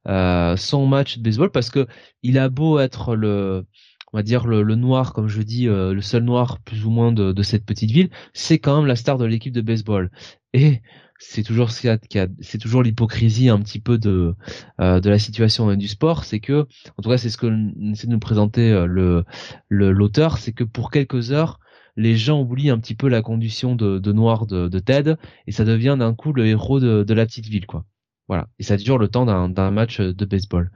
euh, match de baseball parce que il a beau être le on va dire le, noir, comme je dis, le seul noir plus ou moins de, de cette petite ville, c'est quand même la star de l'équipe de baseball. Et c'est toujours c'est toujours l'hypocrisie un petit peu de euh, de la situation du sport, c'est que en tout cas c'est ce que essaie de nous présenter euh, le l'auteur, c'est que pour quelques heures les gens oublient un petit peu la condition de, de noir de, de, Ted et ça devient d'un coup le héros de, de la petite ville quoi. Voilà. Et ça dure le temps d'un match de baseball.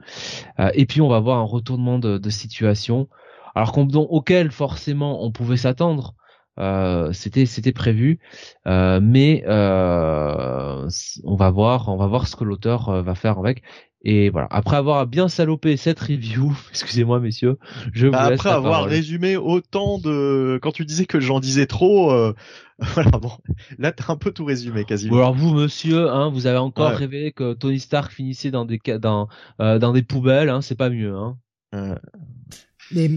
Euh, et puis on va voir un retournement de, de situation, alors qu'on, auquel forcément on pouvait s'attendre, euh, c'était c'était prévu, euh, mais euh, on va voir on va voir ce que l'auteur va faire avec. Et voilà. Après avoir bien salopé cette review, (laughs) excusez-moi messieurs, je bah, après avoir résumé autant de, quand tu disais que j'en disais trop, euh... (laughs) voilà bon, là t'as un peu tout résumé quasiment. alors vous monsieur, hein, vous avez encore rêvé que Tony Stark finissait dans des dans euh, dans des poubelles, hein, c'est pas mieux, hein. Euh... Mais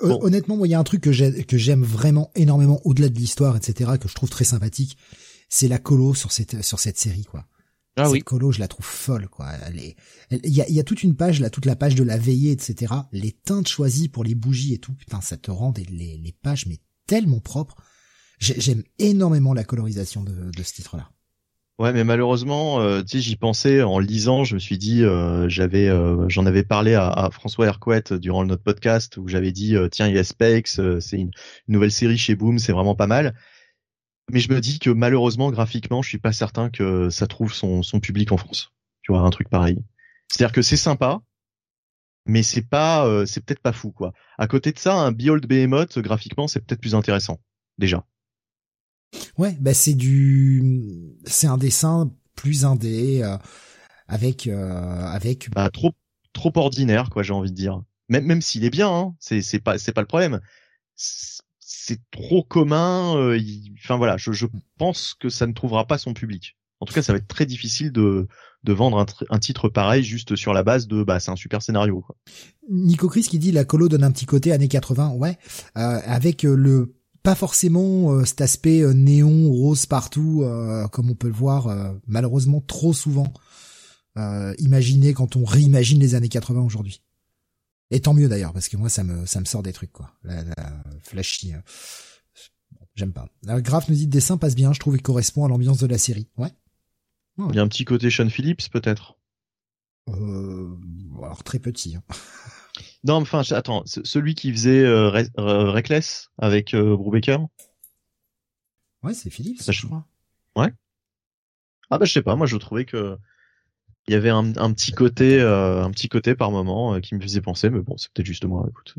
honnêtement, moi il y a un truc que j'aime vraiment énormément au-delà de l'histoire, etc., que je trouve très sympathique, c'est la colo sur cette sur cette série quoi. Ah Cette colo, je la trouve folle, quoi. Il y, a, y a toute une page, là, toute la page de la veillée, etc. Les teintes choisies pour les bougies et tout, putain, ça te rend les, les pages, mais tellement propres. J'aime énormément la colorisation de, de ce titre-là. Ouais, mais malheureusement, euh, tu sais, j'y pensais en lisant. Je me suis dit, euh, j'avais, euh, j'en avais parlé à, François Hercouet durant notre podcast où j'avais dit, tiens, il y a c'est une, nouvelle série chez Boom, c'est vraiment pas mal mais je me dis que malheureusement graphiquement, je suis pas certain que ça trouve son, son public en France. Tu vois, un truc pareil. C'est-à-dire que c'est sympa, mais c'est pas, euh, c'est peut-être pas fou quoi. À côté de ça, un Behold Behemoth graphiquement, c'est peut-être plus intéressant déjà. Ouais, bah c'est du, c'est un dessin plus indé euh, avec euh, avec. Bah trop trop ordinaire quoi, j'ai envie de dire. Même même s'il est bien, hein, c'est c'est pas c'est pas le problème c'est trop commun. Euh, enfin voilà, je, je, pense que ça ne trouvera pas son public. En tout cas, ça va être très difficile de, de vendre un, un titre pareil juste sur la base de bah c'est un super scénario. Quoi. Nico Chris qui dit la colo donne un petit côté années 80, ouais, euh, avec le pas forcément cet aspect néon rose partout comme on peut le voir malheureusement trop souvent imaginé quand on réimagine les années 80 aujourd'hui. Et tant mieux d'ailleurs, parce que moi ça me ça me sort des trucs quoi. La, la flashy. Euh, j'aime pas. La graphe nous dit le dessin passe bien, je trouve qu'il correspond à l'ambiance de la série. Ouais. Il y a un petit côté Sean Phillips peut-être? Euh, alors très petit. Hein. (laughs) Non, enfin attends, celui qui faisait euh, Reckless avec euh, Brubaker? Ouais, c'est Phillips, je crois. Ouais. Ah bah je sais pas, moi je trouvais que il y avait un, petit côté, euh, un petit côté par moment euh, qui me faisait penser, mais bon, c'est peut-être juste moi. Écoute.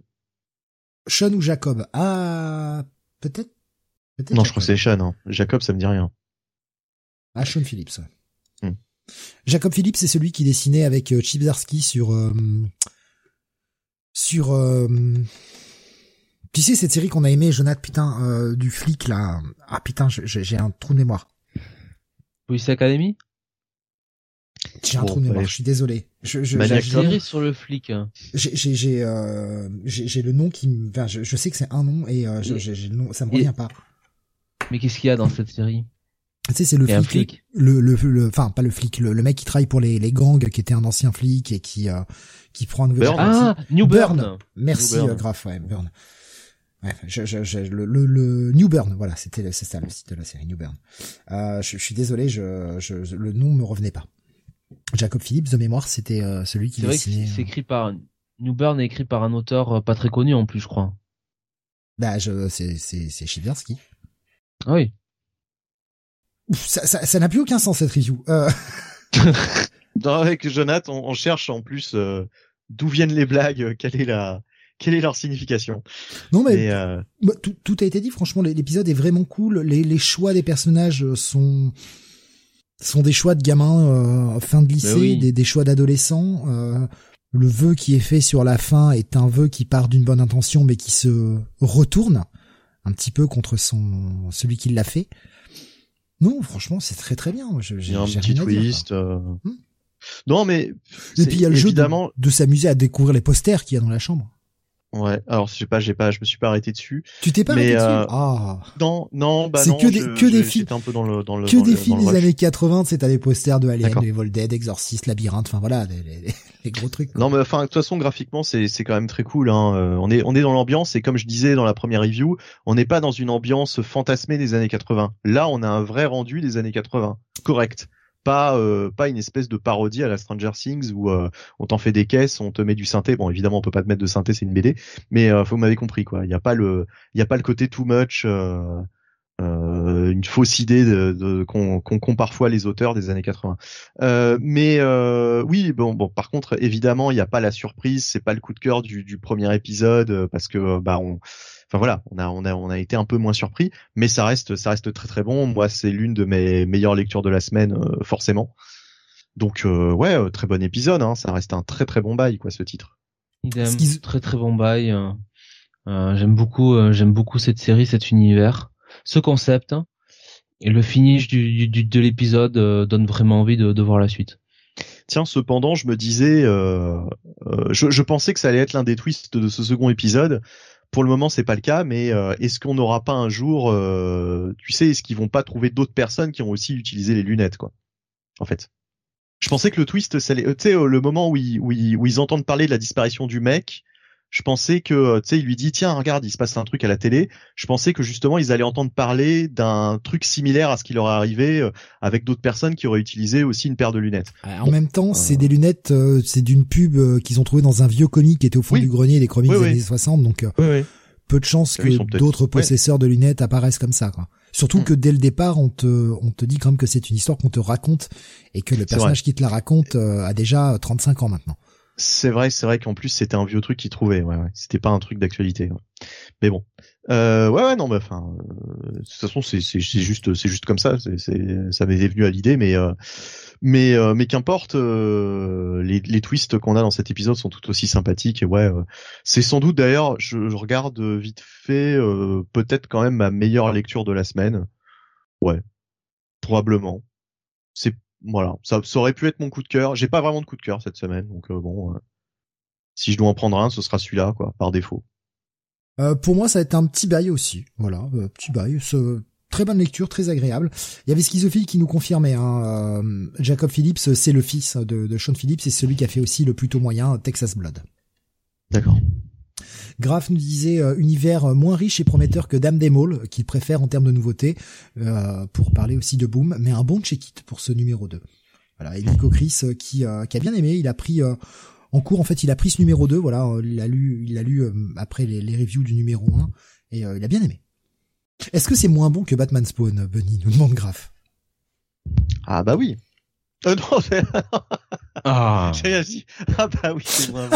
Sean ou Jacob? Ah, peut-être. non, je crois que c'est Sean. Hein. Jacob, ça me dit rien. Ah, Sean Phillips. Hmm. Jacob Phillips, c'est celui qui dessinait avec euh, Chip sur sur. Tu sais cette série qu'on a aimé, Jonathan, putain, du flic là. Ah putain, j'ai un trou de mémoire. Police Academy? J'ai un trou de mémoire, je suis désolé. Je, je, j'ai sur le flic. Hein. J'ai j'ai euh, j'ai le nom qui enfin, je, je sais que c'est un nom et euh, j'ai le nom ça me revient pas. Mais qu'est-ce qu'il y a dans cette série? Tu sais c'est le flic, le le enfin pas le flic le, le, mec qui travaille pour les les gangs qui était un ancien flic et qui euh, qui prend un nouveau Ah, New Burn. Merci New Burn. Euh, Graf ouais, Burn. Ouais, je, je, le, le, le, New Burn, voilà, c'était c'est ça le site de la série New Burn. Euh, je, je, suis désolé, je, je, le nom me revenait pas. Jacob Phillips de mémoire, c'était euh, celui qui. C'est vrai que c'est écrit par Newburn est écrit par un auteur euh, pas très connu en plus, je crois. Bah, je, c'est c'est c'est Chiversky. Ah oui. Ça, ça, ça n'a plus aucun sens cette review. Euh... (laughs) avec Jonathan, on, on, cherche en plus euh, d'où viennent les blagues, quelle est la quelle est leur signification. Non mais, bah, tout, tout, a été dit. Franchement, l'épisode est vraiment cool. Les, les choix des personnages sont sont des choix de gamins euh, fin de lycée, des, des, choix d'adolescents. Euh, le vœu qui est fait sur la fin est un vœu qui part d'une bonne intention, mais qui se retourne un petit peu contre son celui qui l'a fait. Non, franchement, c'est très très bien. Il y a un petit twist. Euh. Hmm. Non, mais et puis il y a le évidemment... jeu de s'amuser à découvrir les posters qu'il y a dans la chambre. Ouais, alors je sais pas, j'ai pas, je me suis pas arrêté dessus. Tu t'es pas arrêté dessus? Euh, Ah. Non, non, bah C'est que des que des films un peu dans le dans le que des films des années 80, c'est à des posters de Alien, de Evil Dead, Exorcist, Labyrinthe, enfin voilà, les, les, (laughs) gros trucs. Non mais enfin de toute façon graphiquement c'est c'est quand même très cool hein. Euh, on est on est dans l'ambiance et comme je disais dans la première review, on n'est pas dans une ambiance fantasmée des années 80. Là, on a un vrai rendu des années 80. Correct pas euh, pas une espèce de parodie à la Stranger Things où euh, on t'en fait des caisses, on te met du synthé. Bon, évidemment, on peut pas te mettre de synthé, c'est une BD, mais euh, vous m'avez compris quoi. Il y a pas le il y a pas le côté too much une fausse idée de, de qu'ont qu parfois les auteurs des années 80. mais oui, bon, bon, par contre, évidemment, il n'y a pas la surprise, c'est pas le coup de cœur du, du premier épisode parce que bah on enfin voilà, on a on a on a été un peu moins surpris, mais ça reste ça reste très très bon. Moi, c'est l'une de mes meilleures lectures de la semaine, euh, forcément. Donc ouais, très bon épisode. Hein, ça reste un très très bon bail quoi ce titre. Idem, très très bon bail. j'aime beaucoup, j'aime beaucoup cette série, cet univers, ce concept. Hein. et le finish du, de l'épisode donne vraiment envie de, voir la suite. Tiens, cependant, je me disais, euh, euh, je, pensais que ça allait être l'un des twists de ce second épisode. Pour le moment, c'est pas le cas, mais euh, est-ce qu'on n'aura pas un jour, tu sais, est-ce qu'ils vont pas trouver d'autres personnes qui ont aussi utilisé les lunettes, quoi En fait, je pensais que le twist, tu le moment où où ils entendent parler de la disparition du mec, je pensais que euh, tu sais il lui dit tiens regarde il se passe un truc à la télé. Je pensais que justement ils allaient entendre parler d'un truc similaire à ce qui leur est arrivé euh, avec d'autres personnes qui auraient utilisé aussi une paire de lunettes. Euh, en même temps c'est des lunettes c'est d'une pub qu'ils ont trouvé dans un vieux comic qui était au fond du grenier des comics des années 60 donc peu de chances que d'autres possesseurs de lunettes apparaissent comme ça quoi. Surtout hmm. que dès le départ on te on te dit quand même que c'est une histoire qu'on te raconte et que le personnage qui te la raconte a déjà 35 ans maintenant c'est vrai, c'est vrai qu'en plus c'était un vieux truc qu'il trouvait. Ouais, ouais. C'était pas un truc d'actualité. Mais bon, euh, ouais, ouais, non, mais enfin, euh, de toute façon, c'est juste, c'est juste comme ça. C'est ça m'est venu à l'idée, mais euh, mais euh, mais qu'importe. les les twists qu'on a dans cet épisode sont tout aussi sympathiques. Et ouais, c'est sans doute d'ailleurs, je, je, regarde vite fait, peut-être quand même ma meilleure lecture de la semaine. Ouais, probablement. C'est voilà, ça, ça, aurait pu être mon coup de cœur. J'ai pas vraiment de coup de cœur cette semaine, donc euh, bon, euh, si je dois en prendre un, ce sera celui-là, quoi, par défaut. Euh, pour moi, ça va être un petit bail aussi. Voilà, petit bail. Ce... Très bonne lecture, très agréable. Il y avait Schizophile qui nous confirmait, hein, Jacob Phillips, c'est le fils de, de Sean Phillips, c'est celui qui a fait aussi le plutôt moyen Texas Blood. D'accord. Graf nous disait euh, univers euh, moins riche et prometteur que Dame des Malls, qu'il préfère en termes de nouveautés, euh, pour parler aussi de Boom, mais un bon check-it pour ce numéro 2. Voilà, et Nico Chris qui, qui a bien aimé, il a pris en cours, en fait, il a pris ce numéro 2, voilà, il l'a lu, il l'a lu après les, les, reviews du numéro 1, et il a bien aimé. Est-ce que c'est moins bon que Batman Spawn, Bunny nous demande Graf Ah bah oui. Euh, non, (laughs) ah. J'ai dit. Ah bah oui, c'est moi.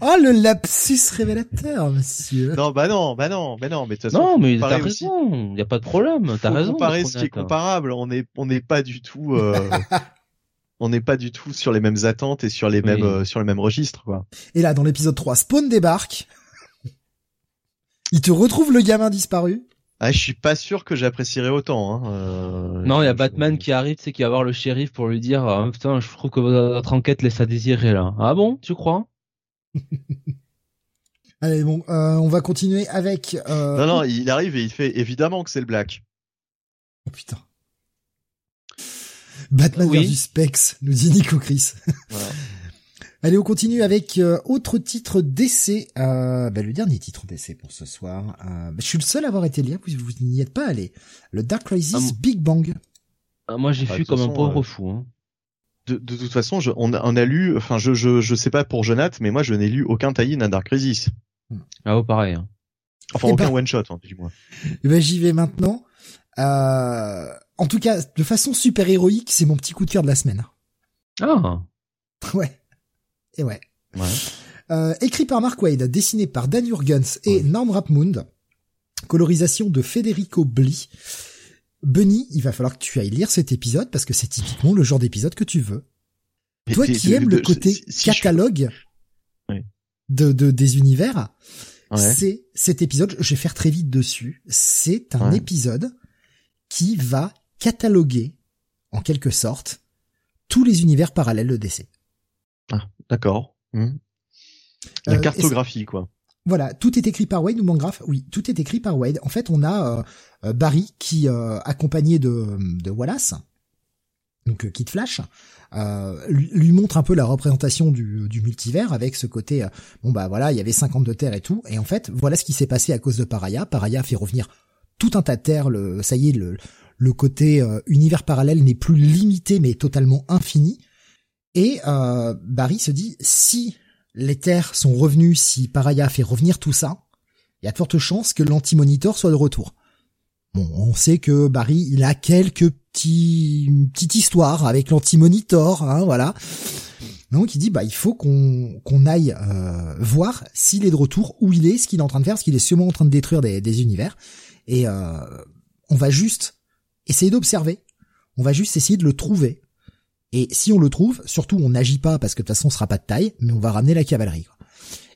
oh (laughs) le lapsus révélateur, monsieur. Non bah non, bah non, bah non, mais de toute façon. Non mais t'as raison, y a pas de problème, t'as raison. Comparer ce qui est comparable, on est on n'est pas du tout. Euh... (laughs) on n'est pas du tout sur les mêmes attentes et sur les mêmes euh, sur le même registre quoi. Et là dans l'épisode 3, Spawn débarque. Il te retrouve le gamin disparu. Ah, je suis pas sûr que j'apprécierais autant. Hein. Euh, non, il y a Batman qui arrive, c'est qui va voir le shérif pour lui dire ah, putain, je trouve que votre enquête laisse à désirer là. Ah bon, tu crois? (laughs) Allez bon, euh, on va continuer avec. Euh... Non non, il arrive et il fait évidemment que c'est le Black. Oh putain. Batman oui. versus Specs, nous dit Nico Chris. Voilà. (laughs) Allez, on continue avec euh, autre titre d'essai. Euh, bah, le dernier titre d'essai pour ce soir. Euh, bah, je suis le seul à avoir été lire, vous, vous n'y êtes pas allé. Le Dark Crisis ah, Big Bang. Ah, moi, j'ai bah, fui comme un pauvre fou. Hein. De, de, toute façon, je, on, a, lu, enfin, je, je, je sais pas pour Jonath, mais moi, je n'ai lu aucun tie-in à Dark Crisis. Ah, oh, pareil. Hein. Enfin, eh aucun ben, one shot, hein, du moins. Eh ben, j'y vais maintenant. Euh, en tout cas, de façon super héroïque, c'est mon petit coup de cœur de la semaine. Ah. (laughs) Ouais. Et ouais. Euh, écrit par Mark Wade, dessiné par Dan Jurgens et Norm Rapmund. Colorisation de Federico Bli. Bunny, il va falloir que tu ailles lire cet épisode parce que c'est typiquement le genre d'épisode que tu veux. Toi qui aimes le côté catalogue de, de, des univers, c'est cet épisode, je vais faire très vite dessus, c'est un épisode qui va cataloguer, en quelque sorte, tous les univers parallèles de DC. Ah, d'accord. Hmm. La euh, cartographie, quoi. Voilà, tout est écrit par Wade ou Mangraf. Oui, tout est écrit par Wade. En fait, on a euh, euh, Barry qui, accompagné de, de Wallace, donc Kid Flash, lui montre un peu la représentation du, du multivers avec ce côté, bon bah voilà, il y avait 52 terres et tout, et en fait, voilà ce qui s'est passé à cause de Paraya. Paraya fait revenir tout un tas de terres, le, ça y est, le, le côté univers parallèle n'est plus limité mais totalement infini. Et euh, Barry se dit, si les terres sont revenues, si Paraya fait revenir tout ça, il y a de fortes chances que l'anti-monitor soit de retour. Bon, on sait que Barry, il a quelques petits, petites histoires avec l'anti-monitor, hein, voilà. Donc il dit, bah il faut qu'on aille euh, voir s'il est de retour, où il est, ce qu'il est en train de faire, parce qu'il est sûrement en train de détruire des, des univers. Et euh, on va juste essayer d'observer. On va juste essayer de le trouver Et si on le trouve, surtout on n'agit pas parce que de toute façon on sera pas de taille, mais on va ramener la cavalerie.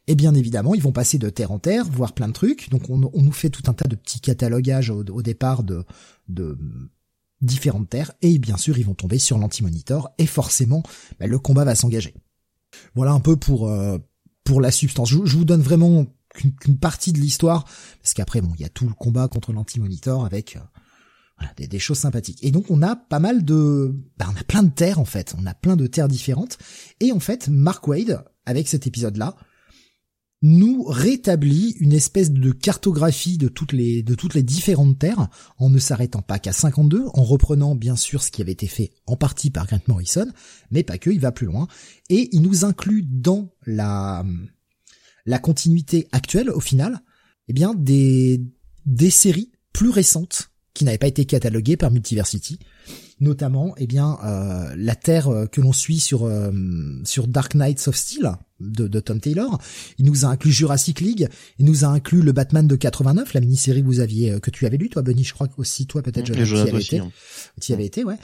Et bien évidemment, ils vont passer de terre en terre, voir plein de trucs. Donc on, nous fait tout un tas de petits catalogages au, départ de, différentes terres. Et bien sûr, ils vont tomber sur l'anti-monitor. Et forcément, bah, le combat va s'engager. Voilà un peu pour euh, pour la substance. Je, vous donne vraiment qu'une partie de l'histoire, parce qu'après, bon, il y a tout le combat contre l'anti-monitor avec euh, voilà, des, choses sympathiques. Et donc on a pas mal de, bah, on a plein de terres en fait, on a plein de terres différentes. Et en fait, Mark Wade, avec cet épisode-là, nous rétablit une espèce de cartographie de toutes les de toutes les différentes terres en ne s'arrêtant pas qu'à 52 en reprenant bien sûr ce qui avait été fait en partie par Grant Morrison mais pas que il va plus loin et il nous inclut dans la la continuité actuelle au final eh bien des des séries plus récentes qui n'avaient pas été cataloguées par Multiversity notamment eh bien euh, la terre euh, que l'on suit sur euh, sur Dark Knights of Steel de, de, Tom Taylor. Il nous a inclus Jurassic League. Il nous a inclus le Batman de 89, la mini-série que vous aviez que tu avais lu toi, Benny. Je crois aussi toi peut-être. je tu y avais été. Hein. Tu y avais été, ouais.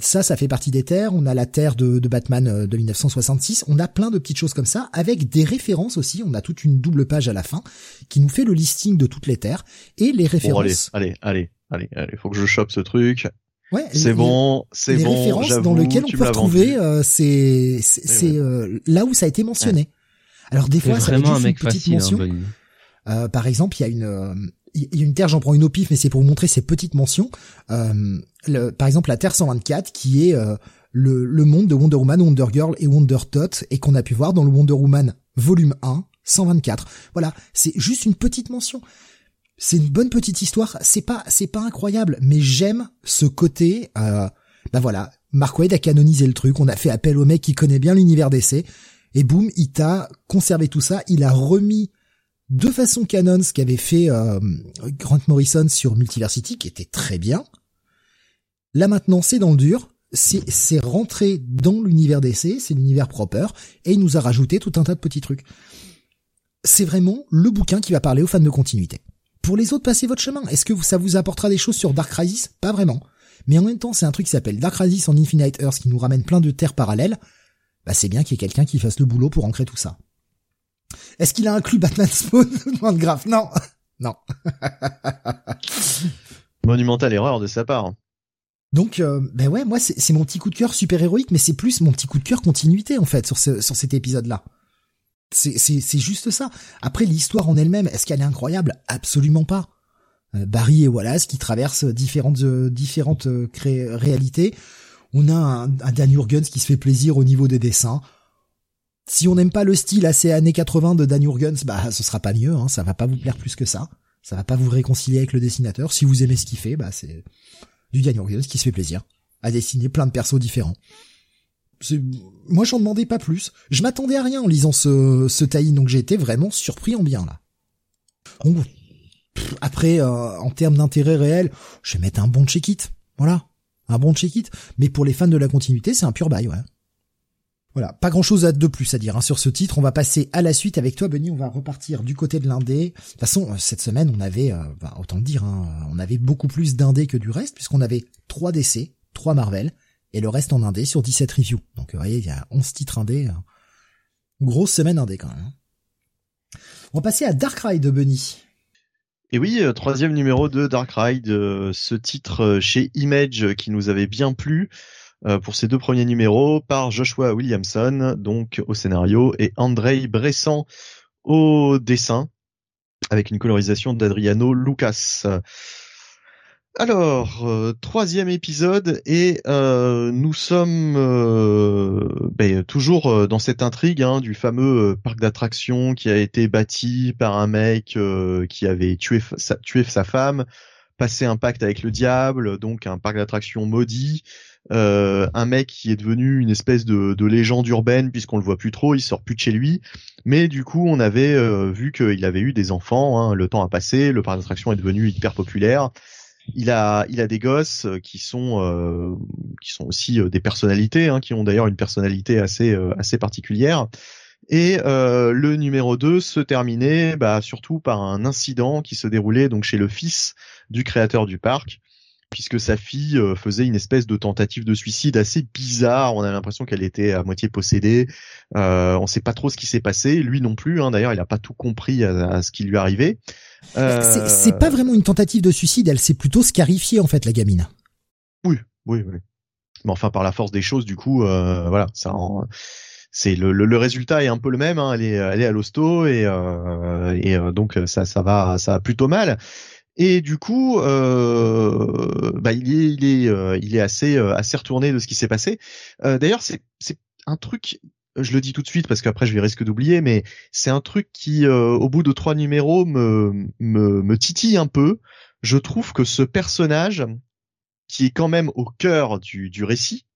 ça, ça fait partie des terres. On a la terre de, de Batman de 1966. On a plein de petites choses comme ça, avec des références aussi. On a toute une double page à la fin qui nous fait le listing de toutes les terres et les références. allez, allez, allez, allez, allez, faut que je chope ce truc. Ouais, c'est bon, c'est bon. Les références dans lesquelles on peut retrouver, euh, c'est c'est euh, là où ça a été mentionné. Alors des fois, ça va être juste une petite hein, mention. euh, par exemple, il y a une euh, il y a une terre, j'en prends une au pif, mais c'est pour vous montrer ces petites mentions. Le, par exemple, la Terre 124, qui est le, le monde de Wonder Woman, Wonder Girl et Wonder Tot, et qu'on a pu voir dans le Wonder Woman volume 1, 124. Voilà, c'est juste une petite mention c'est une bonne petite histoire. C'est pas, c'est pas incroyable, mais j'aime ce côté. Euh, bah voilà, Mark Wade a canonisé le truc. On a fait appel au mec qui connaît bien l'univers d'essai, et boum, il t'a conservé tout ça. Il a remis de façon canon ce qu'avait fait euh, Grant Morrison sur Multiversity, qui était très bien. Là maintenant, c'est dans le dur. C'est, c'est rentré dans l'univers d'essai, c'est l'univers proper, et il nous a rajouté tout un tas de petits trucs. C'est vraiment le bouquin qui va parler aux fans de continuité. Pour les autres, passez votre chemin. Est-ce que ça vous apportera des choses sur Dark Crisis Pas vraiment. Mais en même temps, c'est un truc qui s'appelle Dark Crisis en Infinite Earth qui nous ramène plein de terres parallèles. Bah c'est bien qu'il y ait quelqu'un qui fasse le boulot pour ancrer tout ça. Est-ce qu'il a inclus Batman Spawn (laughs) de grave Non. (laughs) non. (laughs) Monumentale erreur de sa part. Donc, euh, ben ouais, moi c'est mon petit coup de cœur super héroïque, mais c'est plus mon petit coup de cœur continuité en fait sur ce, sur cet épisode-là. C'est juste ça. Après, l'histoire en elle-même, est-ce qu'elle est incroyable? Absolument pas. Euh, Barry et Wallace qui traversent différentes euh, différentes euh, réalités. On a un, un Dan Jurgens qui se fait plaisir au niveau des dessins. Si on n'aime pas le style assez années 80 de Dan Jurgens, bah ce sera pas mieux. Hein, ça va pas vous plaire plus que ça. Ça va pas vous réconcilier avec le dessinateur. Si vous aimez ce qu'il fait, bah c'est du Dan Jurgens qui se fait plaisir à dessiner plein de persos différents moi j'en demandais pas plus. Je m'attendais à rien en lisant ce, ce tie donc j'ai été vraiment surpris en bien là. après, euh, en termes d'intérêt réel, je vais mettre un bon check-it. Voilà, un bon check-it. Mais pour les fans de la continuité, c'est un pur bail, ouais. Voilà, pas grand-chose de plus à dire hein, sur ce titre. On va passer à la suite avec toi, Benny. On va repartir du côté de l'indé. De toute façon, euh, cette semaine, on avait, euh, bah, autant le dire, hein, on avait beaucoup plus d'indé que du reste, puisqu'on avait 3 DC, 3 Marvel, et le reste en indé sur 17 reviews. Donc vous voyez, il y a 11 titres indé. Hein. Grosse semaine indé quand même. Hein. On va passer à Dark Ride, Bunny. Et oui, euh, troisième numéro de Dark Ride, euh, ce titre euh, chez Image qui nous avait bien plu pour ces deux premiers numéros par Joshua Williamson, donc au scénario, et Andrei Bressan au dessin, avec une colorisation d'Adriano Lucas. Alors, euh, troisième épisode et euh, nous sommes euh, ben, toujours dans cette intrigue hein, du fameux parc d'attractions qui a été bâti par un mec qui avait tué sa, tué sa femme, passé un pacte avec le diable, donc un parc d'attractions maudit. un mec qui est devenu une espèce de, légende urbaine puisqu'on le voit plus trop, il sort plus de chez lui. Mais du coup, on avait vu qu'il avait eu des enfants. Hein, le temps a passé, le parc d'attractions est devenu hyper populaire il a, il a des gosses euh, qui sont, euh, qui sont aussi euh, des personnalités, hein, qui ont d'ailleurs une personnalité assez, assez particulière. Et le numéro 2 se terminait bah, surtout par un incident qui se déroulait donc chez le fils du créateur du parc, puisque sa fille euh, faisait une espèce de tentative de suicide assez bizarre. On a l'impression qu'elle était à moitié possédée. Euh, on sait pas trop ce qui s'est passé. Lui non plus. Hein. D'ailleurs, il a pas tout compris à, ce qui lui arrivait. Euh... C'est pas vraiment une tentative de suicide. Elle s'est plutôt scarifiée en fait, la gamine. Oui, oui, oui. Mais enfin, par la force des choses, du coup, euh, voilà, ça. c'est le, le, résultat est un peu le même. Hein. Elle est, elle est à l'hosto et, euh, et donc ça, ça va, ça va plutôt mal. Et du coup, euh, bah, il est, il est, euh, il est assez, euh, assez retourné de ce qui s'est passé. D'ailleurs, c'est, c'est un truc. Je le dis tout de suite parce qu'après je vais risque d'oublier, mais c'est un truc qui, au bout de trois numéros, me, me, me titille un peu. Je trouve que ce personnage, qui est quand même au cœur du, du récit,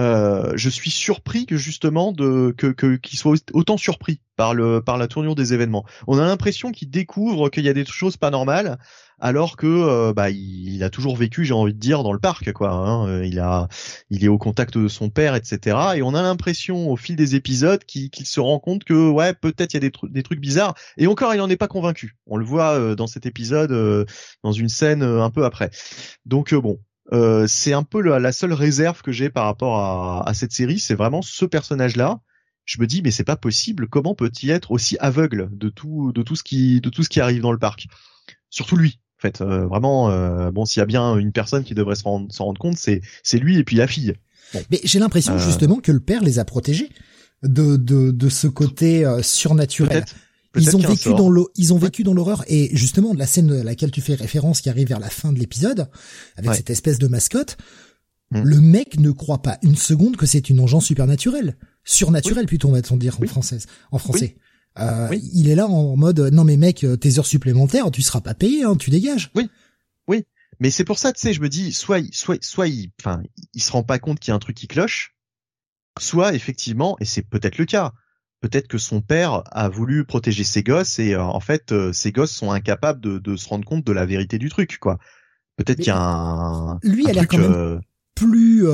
euh, je suis surpris que justement de que qu'il soit autant surpris par le par la tournure des événements. On a l'impression qu'il découvre qu'il y a des choses pas normales, alors que euh, bah il, a toujours vécu, j'ai envie de dire, dans le parc quoi. Hein. Euh, il a il est au contact de son père, etc. Et on a l'impression au fil des épisodes qu'il se rend compte que ouais peut-être il y a des, trucs des trucs bizarres. Et encore il en est pas convaincu. On le voit dans cet épisode, dans une scène un peu après. Donc bon, euh, c'est un peu la, seule réserve que j'ai par rapport à, à cette série, c'est vraiment ce personnage-là. Je me dis mais c'est pas possible. Comment peut-il être aussi aveugle de tout, de tout ce qui, de tout ce qui arrive dans le parc? Surtout lui. En fait, euh, vraiment, euh, bon, s'il y a bien une personne qui devrait s'en rendre, rendre, compte, c'est c'est lui et puis la fille. Mais j'ai l'impression justement que le père les a protégés de de, de ce côté surnaturel. Ils ont vécu dans l'eau, ils ont vécu dans l'horreur et justement de la scène à laquelle tu fais référence qui arrive vers la fin de l'épisode avec cette espèce de mascotte. Hmm. Le mec ne croit pas une seconde que c'est une engeance supernaturelle, surnaturelle plutôt on va dire en française, en français. Euh, il est là en mode non mais mec euh, tes heures supplémentaires tu seras pas payé hein, tu dégages. Oui. Oui. Mais c'est pour ça tu sais je me dis soit soit soit il enfin il se rend pas compte qu'il y a un truc qui cloche soit effectivement et c'est peut-être le cas peut-être que son père a voulu protéger ses gosses et euh, en fait euh, ses gosses sont incapables de, se rendre compte de la vérité du truc quoi. Peut-être qu'il y a un lui a l'air quand même euh, plus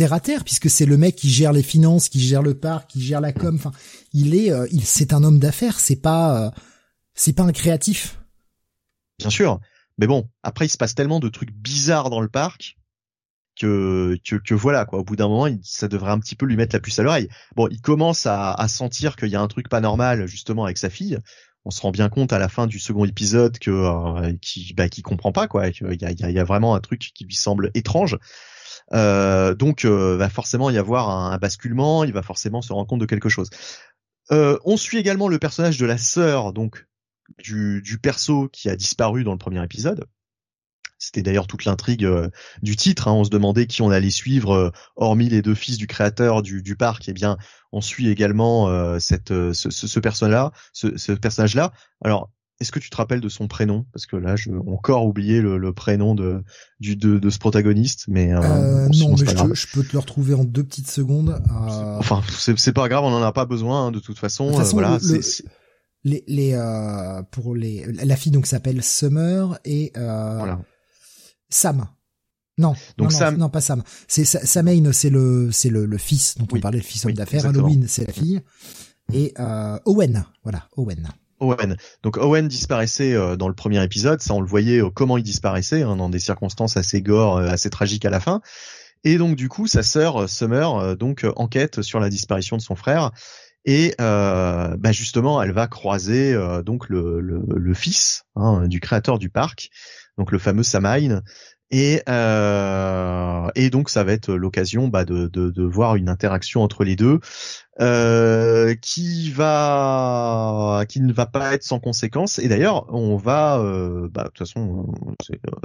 terre à terre puisque c'est le mec qui gère les finances, qui gère le parc, qui gère la com. Enfin, il est il c'est un homme d'affaires, c'est pas c'est pas un créatif. Bien sûr, mais bon après il se passe tellement de trucs bizarres dans le parc que, que, voilà quoi. Au bout d'un moment, ça devrait un petit peu lui mettre la puce à l'oreille. Bon, il commence à, sentir qu'il y a un truc pas normal justement avec sa fille. On se rend bien compte à la fin du second épisode que euh, qui bah, comprend pas quoi. Il y a, y a, vraiment un truc qui lui semble étrange. Euh, donc, euh, va forcément y avoir un, basculement. Il va forcément se rendre compte de quelque chose. Euh, on suit également le personnage de la sœur donc du, du perso qui a disparu dans le premier épisode. C'était d'ailleurs toute l'intrigue euh, du titre. Hein. On se demandait qui on allait suivre, euh, hormis les deux fils du créateur du, du parc. Eh bien, on suit également euh, cette, ce, ce, personnage-là. Ce, personnage-là. Alors, est-ce que tu te rappelles de son prénom? Parce que là, j'ai encore oublié le, le prénom de, du, de, de, ce protagoniste. Mais non, mais je, peux te le retrouver en deux petites secondes. Enfin, c'est pas grave, on en a pas besoin hein, de toute façon. voilà, les, les pour les la fille donc s'appelle Summer et voilà. Sam. Non, Donc non, Sam... non, pas Sam. C'est Samaine, c'est le, c'est le, fils dont on parlait, le fils homme d'affaires. Halloween, c'est la fille. Et euh, Owen, voilà, Owen. Owen. Donc Owen disparaissait euh, dans le premier épisode, ça on le voyait euh, comment il disparaissait hein, dans des circonstances assez gore, euh, assez tragiques à la fin. Et donc du coup, sa sœur Summer donc enquête sur la disparition de son frère et bah justement, elle va croiser donc le, fils hein, du créateur du parc donc le fameux Samhain. Et, euh, et donc ça va être l'occasion bah, de, de, de, voir une interaction entre les deux euh, qui va qui ne va pas être sans conséquence. Et d'ailleurs, on va, euh, bah, de toute façon,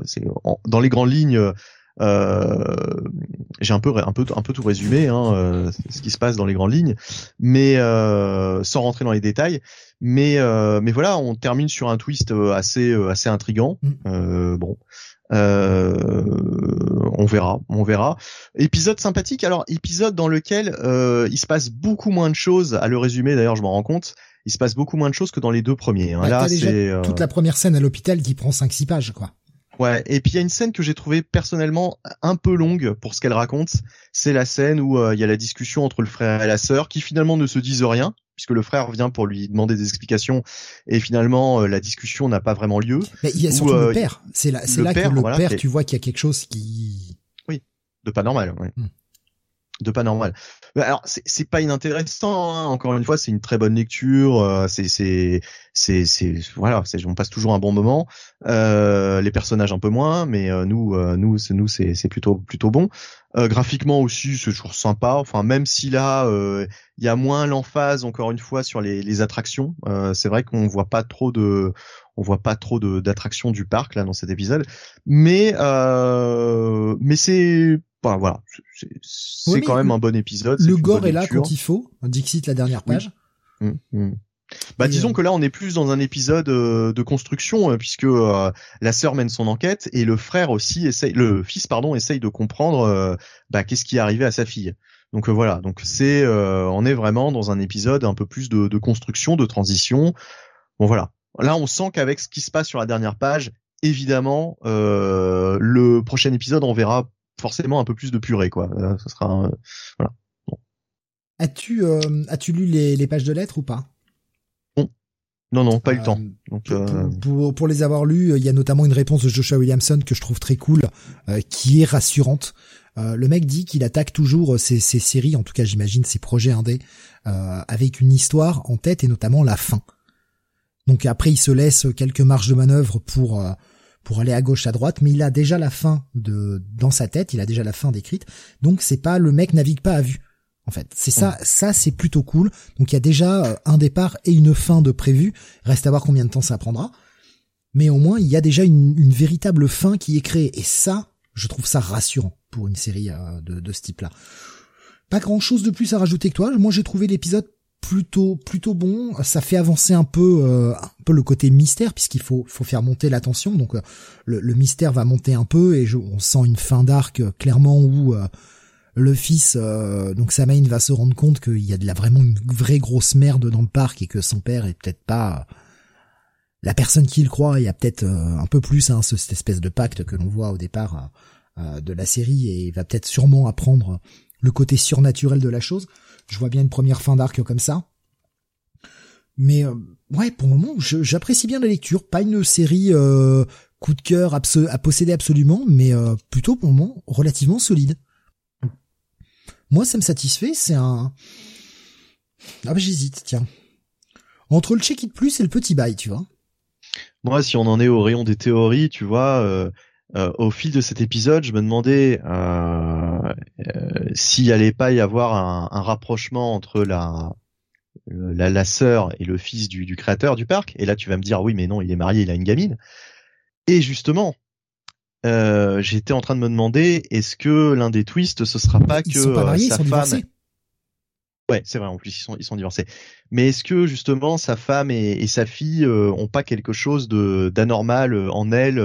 c'est dans les grandes lignes. Euh, j'ai un peu un peu un peu tout résumé hein, euh, ce qui se passe dans les grandes lignes mais euh, sans rentrer dans les détails mais euh, mais voilà, on termine sur un twist assez assez intrigant. Mm. bon. On verra, on verra. Épisode sympathique. Alors épisode dans lequel il se passe beaucoup moins de choses. À le résumer, d'ailleurs, je m'en rends compte. Il se passe beaucoup moins de choses que dans les deux premiers. Hein. Là, c'est toute la première scène à l'hôpital qui prend 5-6 pages, quoi. Ouais, et puis il y a une scène que j'ai trouvée personnellement un peu longue pour ce qu'elle raconte. C'est la scène où il y a la discussion entre le frère et la sœur qui finalement ne se disent rien puisque le frère vient pour lui demander des explications et finalement la discussion n'a pas vraiment lieu. Mais il y a surtout le père. C'est là, c'est là que le père, tu vois qu'il y a quelque chose qui. Oui, de pas normal. Oui. Hmm de pas normal. Alors c'est pas inintéressant. Hein. Encore une fois, c'est une très bonne lecture. Euh, c'est c'est c'est c'est voilà, on passe toujours un bon moment. Euh, les personnages un peu moins, mais euh, nous euh, nous c'est nous c'est c'est plutôt plutôt bon. graphiquement aussi, c'est toujours sympa. Enfin même si là il y a moins l'emphase encore une fois sur les les attractions. c'est vrai qu'on voit pas trop de on voit pas trop d'attractions du parc là dans cet épisode, mais mais c'est voilà, c'est quand même un bon épisode. Le gore est là quand il faut. Dixit la dernière page. Mmh, mmh. Bah disons euh, que là on est plus dans un épisode euh, de construction euh, puisque la sœur mène son enquête et le frère aussi essaye, le fils pardon essaye de comprendre bah, qu'est-ce qui est arrivé à sa fille. Donc voilà, donc c'est on est vraiment dans un épisode un peu plus de, de construction, de transition. Bon voilà, là on sent qu'avec ce qui se passe sur la dernière page, évidemment le prochain épisode on verra forcément un peu plus de purée, quoi. Euh, ça sera, voilà. As-tu euh, as-tu lu les, les pages de lettres ou pas? Non, non, non, pas eu le temps. Donc, pour, pour, les avoir lus, il y a notamment une réponse de Joshua Williamson que je trouve très cool, qui est rassurante. le mec dit qu'il attaque toujours ses, ses, séries, en tout cas j'imagine ses projets indés, avec une histoire en tête et notamment la fin. Donc après il se laisse quelques marges de manœuvre pour pour aller à gauche à droite, mais il a déjà la fin de dans sa tête, il a déjà la fin décrite. Donc c'est pas le mec navigue pas à vue. En fait, c'est ça, ça c'est plutôt cool. Donc il y a déjà euh, un départ et une fin de prévu. Reste à voir combien de temps ça prendra. Mais au moins il y a déjà une, une véritable fin qui est créée. Et ça, je trouve ça rassurant pour une série euh, de, de ce type-là. Pas grand chose de plus à rajouter que toi. Moi j'ai trouvé l'épisode plutôt plutôt bon. Ça fait avancer un peu euh, un peu le côté mystère puisqu'il faut faut faire monter la tension. Donc euh, le, mystère va monter un peu et on sent une fin d'arc euh, clairement où le fils donc Samain va se rendre compte qu'il y a de la vraiment une vraie grosse merde dans le parc et que son père est peut-être pas la personne qu'il croit. Il y a peut-être un peu plus hein, cette espèce de pacte que l'on voit au départ de la série et il va peut-être sûrement apprendre le côté surnaturel de la chose. Je vois bien une première fin d'arc comme ça. Mais euh, ouais, pour le moment, j'apprécie bien la lecture. Pas une série euh, coup de cœur à posséder absolument, mais euh, plutôt pour le moment relativement solide. Moi, ça me satisfait. C'est un. Ah bah j'hésite, tiens. Entre le check it plus et le petit bail, tu vois. Moi, si on en est au rayon des théories, tu vois, euh, au fil de cet épisode, je me demandais euh, euh, s'il allait pas y avoir un, un rapprochement entre la, la, la sœur et le fils du, du, créateur du parc. Et là, tu vas me dire, oui, mais non, il est marié, il a une gamine. Et justement, euh, j'étais en train de me demander, est-ce que l'un des twists, ce sera pas que sa femme... Ouais, c'est vrai. En plus, ils sont ils sont divorcés. Mais est-ce que justement sa femme et, et sa fille ont pas quelque chose de d'anormal en elle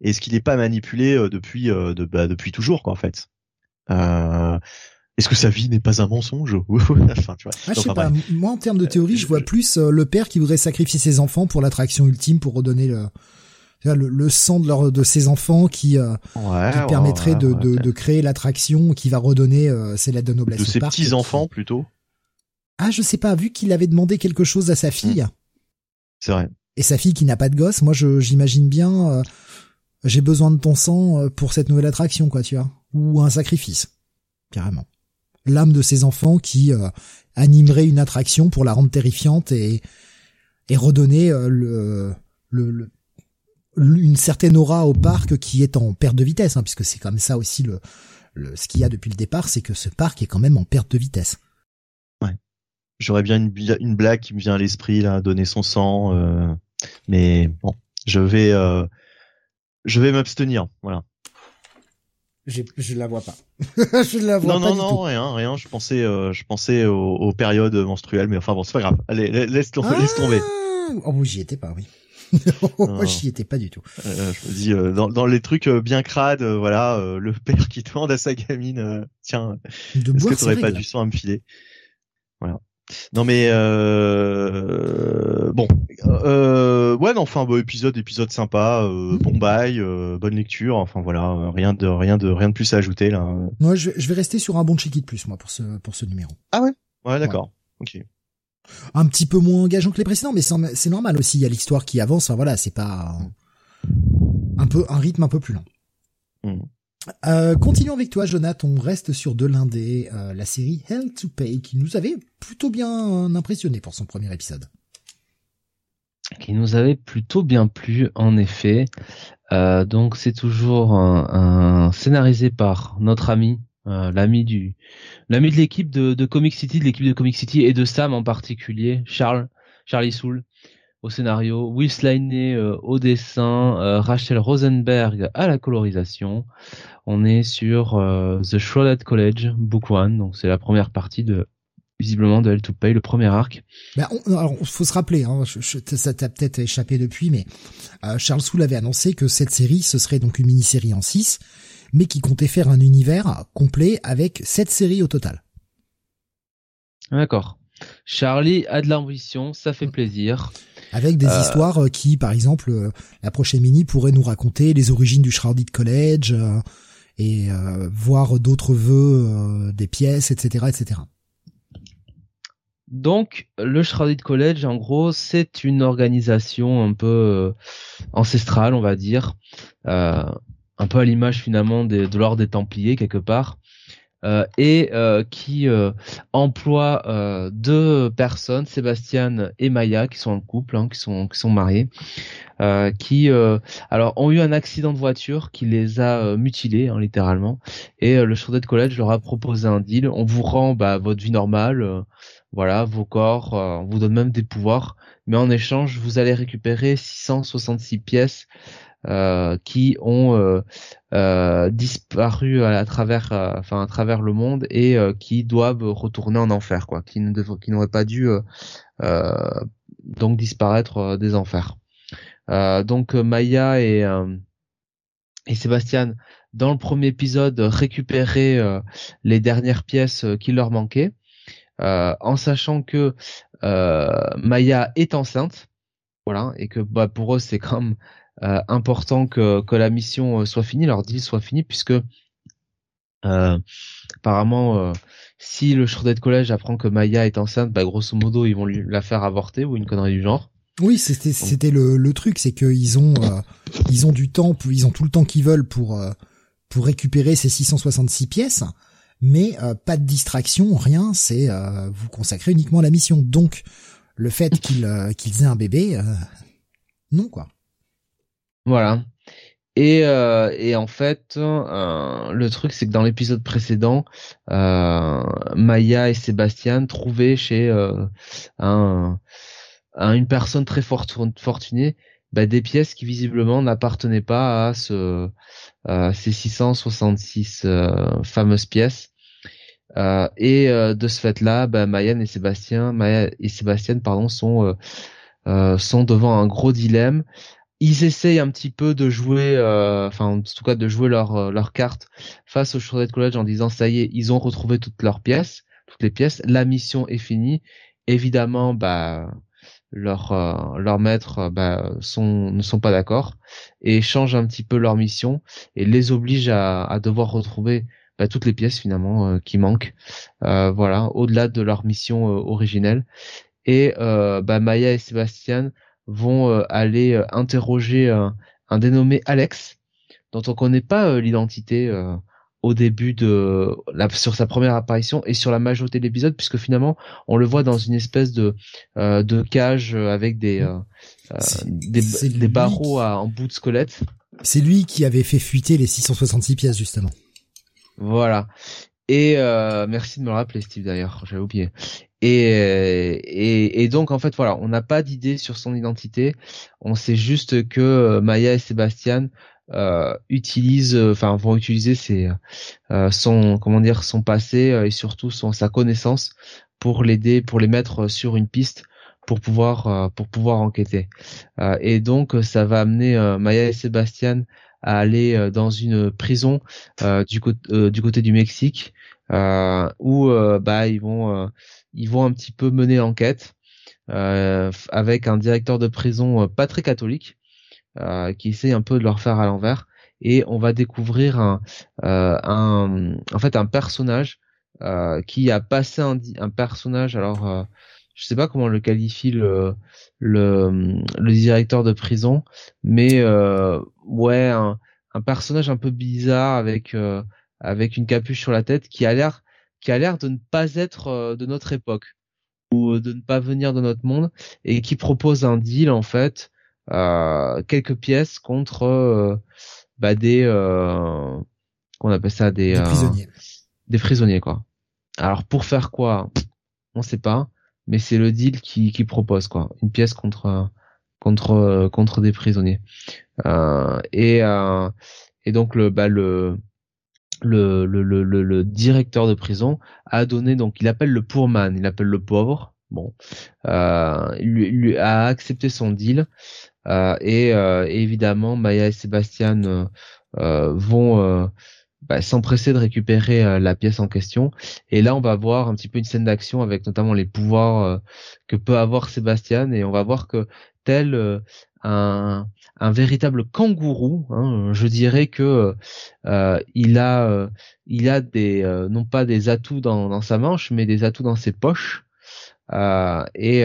est-ce qu'il n'est pas manipulé euh, depuis euh, de, bah, depuis toujours quoi en fait euh, est-ce que sa vie n'est pas un mensonge (laughs) enfin, tu vois. Ah, je sais pas. Moi, en termes de théorie, je vois plus le père qui voudrait sacrifier ses enfants pour l'attraction ultime, pour redonner le, le, sang de, leur, de ses enfants qui, qui permettrait de, de, de, créer l'attraction qui va redonner euh, ses lettres de noblesse. De ses petits enfants plutôt. Ah, je sais pas. Vu qu'il avait demandé quelque chose à sa fille. Hmm. C'est vrai. Et sa fille qui n'a pas de gosse, moi, j'imagine bien j'ai besoin de ton sang euh, pour cette nouvelle attraction, quoi, tu vois, ou un sacrifice, carrément. L'âme de ces enfants qui euh, animerait une attraction pour la rendre terrifiante et et redonner euh, le, le, une certaine aura au parc qui est en perte de vitesse, hein, puisque c'est comme ça aussi le, le ce qu'il y a depuis le départ, c'est que ce parc est quand même en perte de vitesse. Ouais. J'aurais bien une, une blague qui me vient à l'esprit là, donner son sang, mais bon, je vais je vais m'abstenir, voilà. Je la vois pas. (laughs) je la vois non, pas. Non, non, non, rien, rien. Je pensais, euh, je pensais aux, périodes menstruelles, mais enfin bon, c'est pas grave. Allez, laisse, laisse tomber. Ah oh, j'y étais pas, oui. (laughs) Moi, j'y étais pas du tout. Euh, je me dis, euh, dans, dans les trucs euh, bien crades, voilà, le (laughs) père qui demande à sa gamine, tiens, est-ce que t'aurais pas du sang à me filer? Voilà. Non mais euh, bon, euh, ouais, non, enfin, bon épisode, épisode sympa, euh, bon bail, euh, bonne lecture, enfin voilà, rien de rien de rien de plus à ajouter là. Moi, je, je vais rester sur un bon check de plus moi pour ce pour ce numéro. Ah ouais, ouais, d'accord, ok. Un petit peu moins engageant que les précédents, mais c'est normal aussi. Il y a l'histoire qui avance. Enfin voilà, c'est pas un peu un rythme un peu plus lent. Mm. Euh, continuons avec toi, Jonathan. On reste sur de l'indé, euh, la série Hell to Pay, qui nous avait plutôt bien impressionné pour son premier épisode. Qui nous avait plutôt bien plu, en effet. Euh, donc c'est toujours un, scénarisé par notre ami, l'ami du, l'ami de l'équipe de, de, Comic City, de l'équipe de Comic City et de Sam en particulier, Charles, Charlie Soul au scénario, Will Slaney euh, au dessin, euh, Rachel Rosenberg à la colorisation. On est sur euh, The Shrouded College, Book One, donc c'est la première partie de visiblement de L2 Pay, le premier arc. Ben on, alors, faut se rappeler, hein, ça t'a peut-être échappé depuis, mais Charles Soule avait annoncé que cette série, ce serait donc une mini-série en 6, mais qui comptait faire un univers complet avec 7 séries au total. D'accord. Charlie a de l'ambition, ça fait plaisir. Avec des euh, histoires euh, qui, par exemple, euh, la prochaine mini pourrait nous raconter les origines du Shrouded College et voir d'autres vœux, des pièces, etc., etc. Donc, le Shrouded College, en gros, c'est une organisation un peu ancestrale, on va dire, un peu à l'image finalement de, de l'ordre des Templiers quelque part, et euh, qui euh, emploie deux personnes, Sébastien et Maya, qui sont en couple, hein, qui sont qui sont mariés, qui alors ont eu un accident de voiture qui les a mutilés hein, littéralement. Et le Shrouded College leur a proposé un deal on vous rend bah, votre vie normale, voilà, vos corps, on vous donne même des pouvoirs, mais en échange vous allez récupérer 666 pièces euh, qui ont euh, euh, disparu à, travers, enfin à travers le monde et qui doivent retourner en enfer, quoi, qui ne qui n'auraient pas dû donc disparaître des enfers. donc Maya et et Sébastien dans le premier épisode récupéraient les dernières pièces qui leur manquaient, en sachant que Maya est enceinte, voilà, et que bah, pour eux c'est même euh, important que, que la mission euh, soit finie, leur deal soit fini, puisque euh, apparemment, si le Shrouded College apprend que Maya est enceinte, bah, grosso modo, ils vont lui la faire avorter ou une connerie du genre. Oui, c'était c'était le, le truc, c'est qu'ils ont ils ont du temps, ils ont tout le temps qu'ils veulent pour pour récupérer ces 666 pièces, mais pas de distraction, rien. C'est vous consacrez uniquement à la mission. Donc le fait (laughs) qu'ils qu'ils aient un bébé, non quoi. Voilà. Et, euh, et en fait, euh, le truc, c'est que dans l'épisode précédent, euh, Maya et Sébastien trouvaient chez un, une personne très fortunée bah, des pièces qui visiblement n'appartenaient pas à ce, ces 666 fameuses pièces. et de ce fait-là, bah, Maya et Sébastien, Maya et Sébastien, pardon, sont devant un gros dilemme ils essayent un petit peu de jouer, euh, enfin en tout cas de jouer leur euh, leur carte face au Shrouded College en disant ça y est, ils ont retrouvé toutes leurs pièces, toutes les pièces, la mission est finie. Évidemment, bah leurs euh, leurs maîtres bah, sont ne sont pas d'accord et changent un petit peu leur mission et les obligent à, à devoir retrouver bah, toutes les pièces finalement qui manquent, voilà, au-delà de leur mission originelle. Et bah, Maya et Sébastien vont euh, aller euh, interroger euh, un dénommé Alex, dont on connaît pas l'identité au début de la, sur sa première apparition et sur la majorité de l'épisode puisque finalement on le voit dans une espèce de de cage avec des des, barreaux en bout de squelette. C'est lui qui avait fait fuiter les 666 pièces justement. Voilà. Et merci de me le rappeler Steve d'ailleurs, j'avais oublié. Et, et, donc en fait voilà, on n'a pas d'idée sur son identité. On sait juste que euh, Maya et Sébastien euh, utilisent, enfin vont utiliser ses, euh, son comment dire son passé euh, et surtout son sa connaissance pour l'aider, pour les mettre sur une piste pour pouvoir pour pouvoir enquêter. et donc ça va amener Maya et Sébastien à aller dans une prison du, du côté du Mexique où bah ils vont ils vont un petit peu mener l'enquête euh, avec un directeur de prison euh, pas très catholique euh, qui essaie un peu de leur faire à l'envers. Et on va découvrir un, un en fait un personnage qui a passé un, un personnage alors je sais pas comment le qualifie le le, le directeur de prison, mais euh, ouais, un, un, personnage un peu bizarre avec euh, avec une capuche sur la tête qui a l'air qui a l'air de ne pas être euh, de notre époque ou de ne pas venir de notre monde et qui propose un deal en fait euh, quelques pièces contre euh, bah, des qu'on appelle ça des, des prisonniers. des prisonniers quoi. Alors pour faire quoi? On sait pas mais c'est le deal qui, qui propose quoi, une pièce contre contre contre des prisonniers. Euh, et euh, et donc le bah le le, le, le, le, directeur de prison a donné donc il appelle le poor man, il appelle le pauvre. Bon, euh, il, lui, a accepté son deal euh, et, euh, évidemment Maya et Sébastien euh, vont bah, s'empresser de récupérer euh, la pièce en question. Et là, on va voir un petit peu une scène d'action avec notamment les pouvoirs euh, que peut avoir Sébastien. Et on va voir que tel euh, un, un, véritable kangourou, hein, je dirais que il a il a des non pas des atouts dans, dans sa manche, mais des atouts dans ses poches. et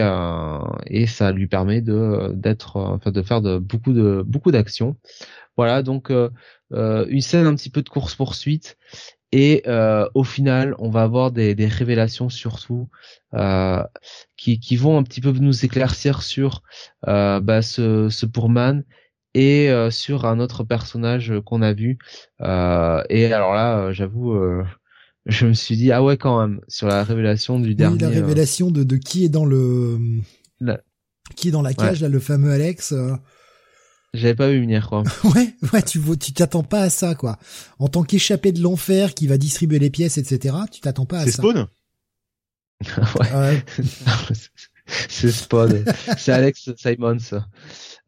et ça lui permet de d'être enfin de faire de beaucoup de beaucoup d'actions. Voilà donc euh, une scène un petit peu de course poursuite et euh, au final on va avoir des, des révélations surtout euh, qui, qui vont un petit peu nous éclaircir sur euh, bah, ce, ce Pourman et sur un autre personnage qu'on a vu. Et alors là j'avoue je me suis dit ah ouais quand même sur la révélation du dernier la révélation de, de qui est dans le qui est dans la cage là le fameux Alex j'avais pas vu venir quoi. (laughs) ouais, ouais, tu tu t'attends pas à ça quoi. En tant qu'échappé de l'enfer qui va distribuer les pièces, etc. Tu t'attends pas à ça. (laughs) (laughs) C'est Spawn? ouais. c'est Spawn. c'est Alex Simons.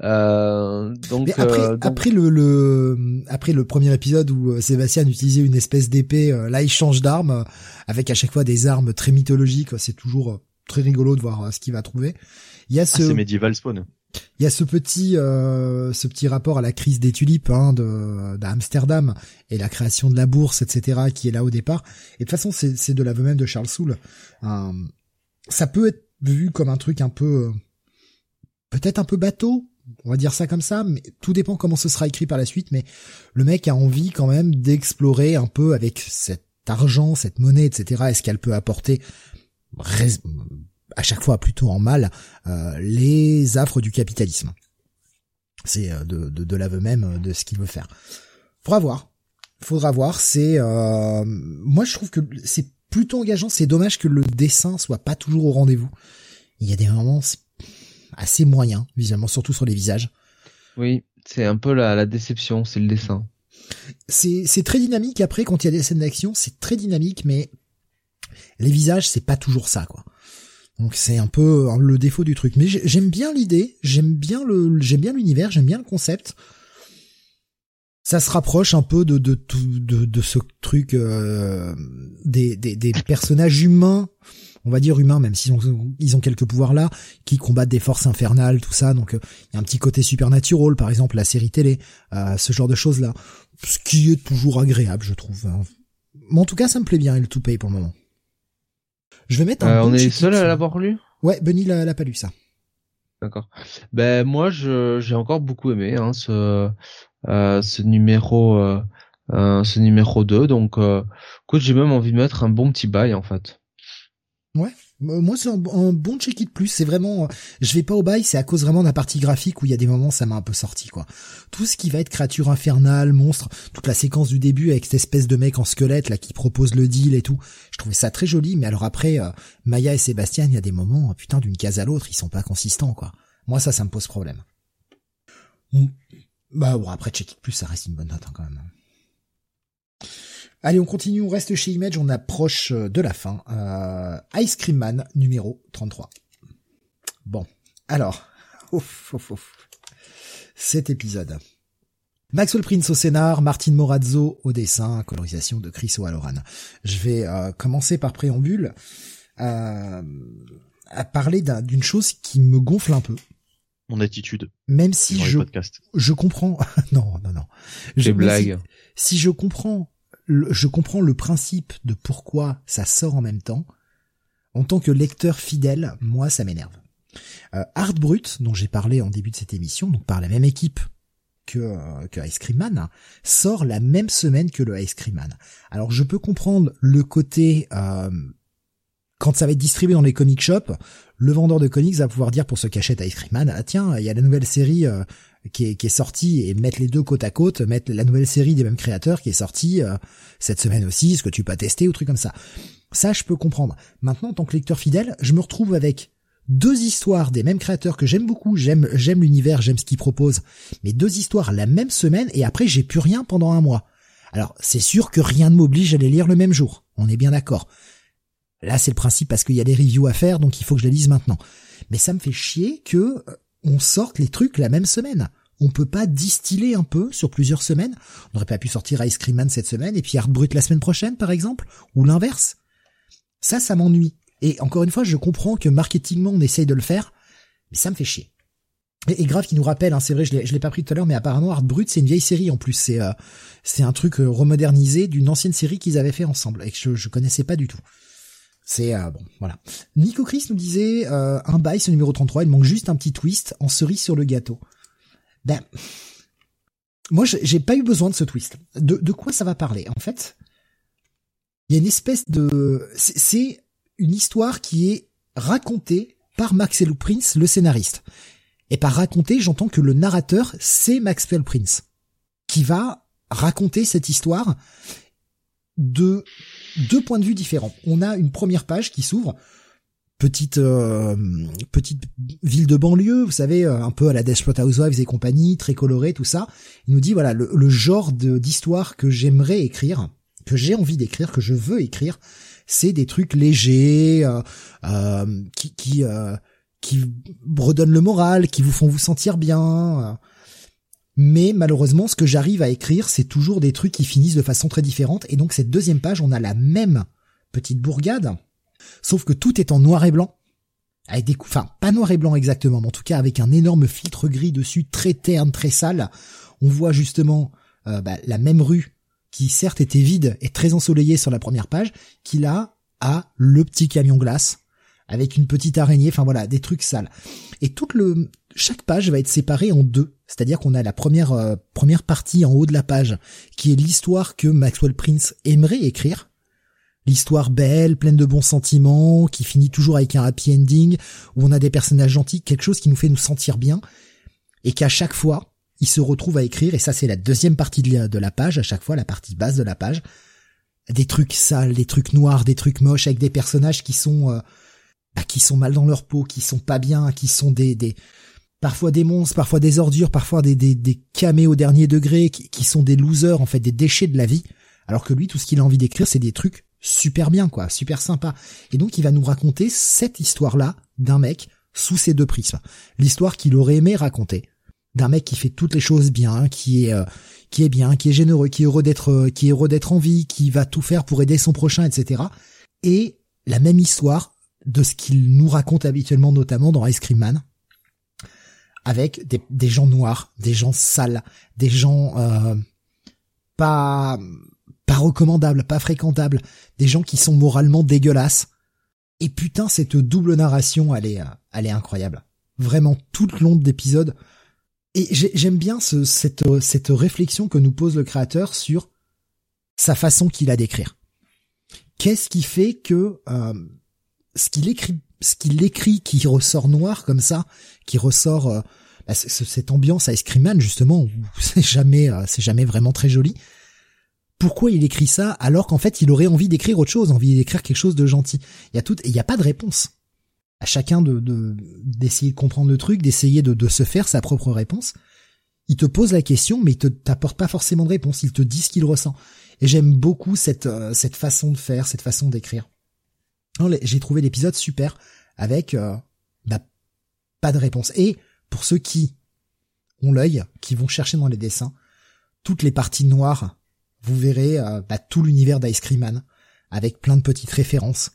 Euh, donc, après, euh, après le, le, après le premier épisode où euh, Sébastien utilisait une espèce d'épée, euh, là il change d'arme avec à chaque fois des armes très mythologiques. C'est toujours très rigolo de voir ce qu'il va trouver. Il y a ah, ce. Ah, c'est Medieval Spawn. Il y a ce petit, euh, ce petit rapport à la crise des tulipes hein, de d'Amsterdam et la création de la bourse, etc., qui est là au départ. Et de toute façon, c'est de l'aveu même de Charles Soule. Euh, ça peut être vu comme un truc un peu, peut-être un peu bateau, on va dire ça comme ça, mais tout dépend comment ce sera écrit par la suite. Mais le mec a envie quand même d'explorer un peu avec cet argent, cette monnaie, etc. Est-ce qu'elle peut apporter à chaque fois plutôt en mal, euh, les affres du capitalisme. C'est euh, de, de, de l'aveu même euh, de ce qu'il veut faire. Faudra voir. Faudra voir. C'est moi je trouve que c'est plutôt engageant. C'est dommage que le dessin soit pas toujours au rendez-vous. Il y a des moments assez moyens, visuellement, surtout sur les visages. Oui, c'est un peu la, la déception, c'est le dessin. C'est c'est très dynamique. Après, quand il y a des scènes d'action, c'est très dynamique, mais les visages, c'est pas toujours ça, quoi. Donc c'est un peu le défaut du truc. Mais j'aime bien l'idée, j'aime bien le, j'aime bien l'univers, j'aime bien le concept. Ça se rapproche un peu de de de, de ce truc euh, des, des, des personnages humains, on va dire humains, même s'ils ont ils ont quelques pouvoirs là, qui combattent des forces infernales, tout ça. Donc il y a un petit côté supernatural, par exemple la série télé, euh, ce genre de choses là, ce qui est toujours agréable, je trouve. Mais en tout cas, ça me plaît bien, et le tout paye pour le moment. Je vais mettre un. Euh, on est seul à l'avoir lu? Ouais, Benny l'a pas lu ça. D'accord. Ben moi, je j'ai encore beaucoup aimé hein, ce euh, ce numéro euh, euh ce numéro 2 donc euh, écoute, j'ai même envie de mettre un bon petit bail en fait. Ouais, moi c'est un, bon check it plus. C'est vraiment euh, je vais pas au bail c'est à cause vraiment de la partie graphique où il y a des moments ça m'a un peu sorti quoi. Tout ce qui va être créature infernale monstre toute la séquence du début avec cette espèce de mec en squelette là qui propose le deal et tout je trouvais ça très joli. Mais alors après euh, Maya et Sébastien il y a des moments putain d'une case à l'autre ils sont pas consistants quoi. Moi ça ça me pose problème. Bah bon après check it plus ça reste une bonne note hein, quand même Allez, on continue, on reste chez Image, on approche euh, de la fin. Euh, Ice Cream Man numéro 33. Bon, alors, (laughs) ouf, ouf, ouf. cet épisode. Maxwell Prince au scénar, Martin Morazzo au dessin, colorisation de Chris O'Halloran. Je vais euh, commencer par préambule euh, à parler d'une chose qui me gonfle un peu. Mon attitude. Même si je, je comprends, (laughs) non, non, non. Je, blagues. si je comprends je comprends le principe de pourquoi ça sort en même temps. en tant que lecteur fidèle, moi ça m'énerve. Euh, Art Brut, dont j'ai parlé en début de cette émission, donc par la même équipe que, euh, que Ice Cream Man, sort la même semaine que le Ice Cream Man. Alors je peux comprendre le côté euh, quand ça va être distribué dans les comic shops, le vendeur de comics va pouvoir dire pour qui achètent Ice Cream Man, ah tiens, il y a la nouvelle série euh, qui, est, qui est sortie et mettre les deux côte à côte, mettre la nouvelle série des mêmes créateurs qui est sortie cette semaine aussi, ce que tu peux tester ou truc comme ça. Ça, je peux comprendre. Maintenant, en tant que lecteur fidèle, je me retrouve avec deux histoires des mêmes créateurs que j'aime beaucoup, j'aime j'aime l'univers, j'aime ce qu'ils proposent, mais deux histoires la même semaine et après j'ai plus rien pendant un mois. Alors c'est sûr que rien ne m'oblige à les lire le même jour, on est bien d'accord. Là c'est le principe parce qu'il y a des reviews à faire donc il faut que je les lise maintenant. Mais ça me fait chier que euh, on sorte les trucs la même semaine. On peut pas distiller un peu sur plusieurs semaines. On n'aurait pas pu sortir Ice Cream Man cette semaine et puis Art Brut la semaine prochaine par exemple, ou l'inverse. Ça, ça m'ennuie. Et encore une fois, je comprends que marketingment on essaye de le faire, mais ça me fait chier. Et, grave qui nous rappelle, hein, c'est vrai, je l'ai, pas pris tout à l'heure, mais apparemment Art Brut c'est une vieille série en plus. C'est euh, c'est un truc euh, remodernisé d'une ancienne série qu'ils avaient fait ensemble et que je, je connaissais pas du tout. C'est euh, bon, voilà. Nico Chris nous disait un bail, ce numéro 33, il manque juste un petit twist en cerise sur le gâteau. Ben, moi j'ai pas eu besoin de ce twist. De, quoi ça va parler En fait, il y a une espèce de, c'est une histoire qui est racontée par Maxwell Prince, le scénariste. Et par raconter, j'entends que le narrateur, c'est Maxwell Prince, qui va raconter cette histoire de deux points de vue différents. On a une première page qui s'ouvre, petite euh, petite ville de banlieue, vous savez, euh, un peu à la Desperate Housewives et compagnie, très colorée, tout ça. Il nous dit voilà le, le genre d'histoire que j'aimerais écrire, que j'ai envie d'écrire, que je veux écrire, c'est des trucs légers, euh, euh, qui qui, euh, qui redonnent le moral, qui vous font vous sentir bien. Mais malheureusement, ce que j'arrive à écrire, c'est toujours des trucs qui finissent de façon très différente. Et donc cette deuxième page, on a la même petite bourgade, sauf que tout est en noir et blanc. Avec des enfin pas noir et blanc exactement, mais en tout cas avec un énorme filtre gris dessus, très terne, très sale. On voit justement bah, la même rue qui certes était vide et très ensoleillé sur la première page, qui là a le petit camion glace avec une petite araignée, enfin voilà, des trucs sales. Et toute chaque page va être séparée en deux, c'est-à-dire qu'on a la première euh, première partie en haut de la page qui est l'histoire que Maxwell Prince aimerait écrire, l'histoire belle, pleine de bons sentiments, qui finit toujours avec un happy ending où on a des personnages gentils, quelque chose qui nous fait nous sentir bien et qu'à chaque fois il se retrouve à écrire, et ça c'est la deuxième partie de la page, à chaque fois la partie basse de la page, des trucs sales, des trucs noirs, des trucs moches, avec des personnages qui sont euh, bah, qui sont mal dans leur peau, qui sont pas bien, qui sont des, des parfois des monstres, parfois des ordures, parfois des, des, des camés au dernier degré, qui, qui sont des losers, en fait, des déchets de la vie, alors que lui, tout ce qu'il a envie d'écrire, c'est des trucs super bien, quoi, super sympa. Et donc il va nous raconter cette histoire-là d'un mec sous ces deux prismes. L'histoire qu'il aurait aimé raconter d'un mec qui fait toutes les choses bien, qui est euh, qui est bien, qui est généreux, qui est heureux d'être euh, qui est heureux d'être en vie, qui va tout faire pour aider son prochain, etc. Et la même histoire de ce qu'il nous raconte habituellement, notamment dans Ice Cream Man, avec des, gens noirs, des gens sales, des gens euh, pas pas recommandables, pas fréquentables, des gens qui sont moralement dégueulasses. Et putain, cette double narration, elle est, elle est incroyable. Vraiment, tout le long de l'épisode, et j'aime bien ce, cette, cette réflexion que nous pose le créateur sur sa façon qu'il a d'écrire. Qu'est-ce qui fait que euh, ce qu'il écrit, ce qu'il écrit, qui ressort noir comme ça, qui ressort euh, bah, cette ambiance à Escriman justement où (laughs) c'est jamais, euh, c'est jamais vraiment très joli. Pourquoi il écrit ça alors qu'en fait il aurait envie d'écrire autre chose, envie d'écrire quelque chose de gentil. Il y a tout, il n'y a pas de réponse à chacun de d'essayer de, comprendre le truc, d'essayer de, de se faire sa propre réponse. Il te pose la question, mais il te t'apporte pas forcément de réponse. Il te dit ce qu'il ressent. Et j'aime beaucoup cette euh, cette façon de faire, cette façon d'écrire. J'ai trouvé l'épisode super avec euh, bah, pas de réponse. Et pour ceux qui ont l'œil, qui vont chercher dans les dessins, toutes les parties noires, vous verrez euh, bah, tout l'univers d'Ice Cream Man avec plein de petites références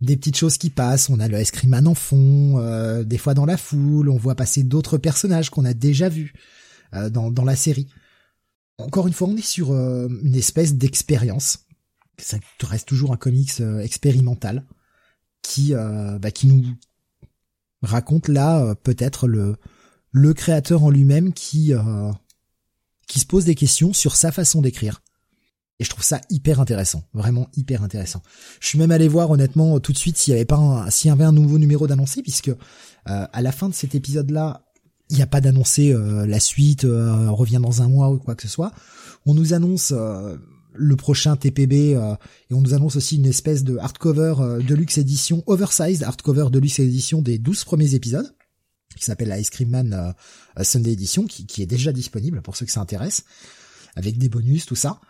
des petites choses qui passent. On a le Ice Cream Man en fond, euh, des fois dans la foule, on voit passer d'autres personnages qu'on a déjà vus euh, dans, dans la série. Encore une fois, on est sur euh, une espèce d'expérience. Ça reste toujours un comics expérimental, qui bah, qui nous raconte là peut-être le le créateur en lui-même qui qui se pose des questions sur sa façon d'écrire. Et je trouve ça hyper intéressant, vraiment hyper intéressant. Je suis même allé voir honnêtement tout de suite s'il y avait pas s'il y avait un nouveau numéro d'annoncé puisque euh, à la fin de cet épisode-là, il n'y a pas d'annoncer euh, la suite euh, revient dans un mois ou quoi que ce soit. On nous annonce le prochain TPB et on nous annonce aussi une espèce de hardcover de luxe édition oversized hardcover de luxe édition des 12 premiers épisodes qui s'appelle la Ice Cream Man euh, euh, Sunday Edition, qui, qui, est déjà disponible pour ceux que ça intéresse, avec des bonus, tout ça.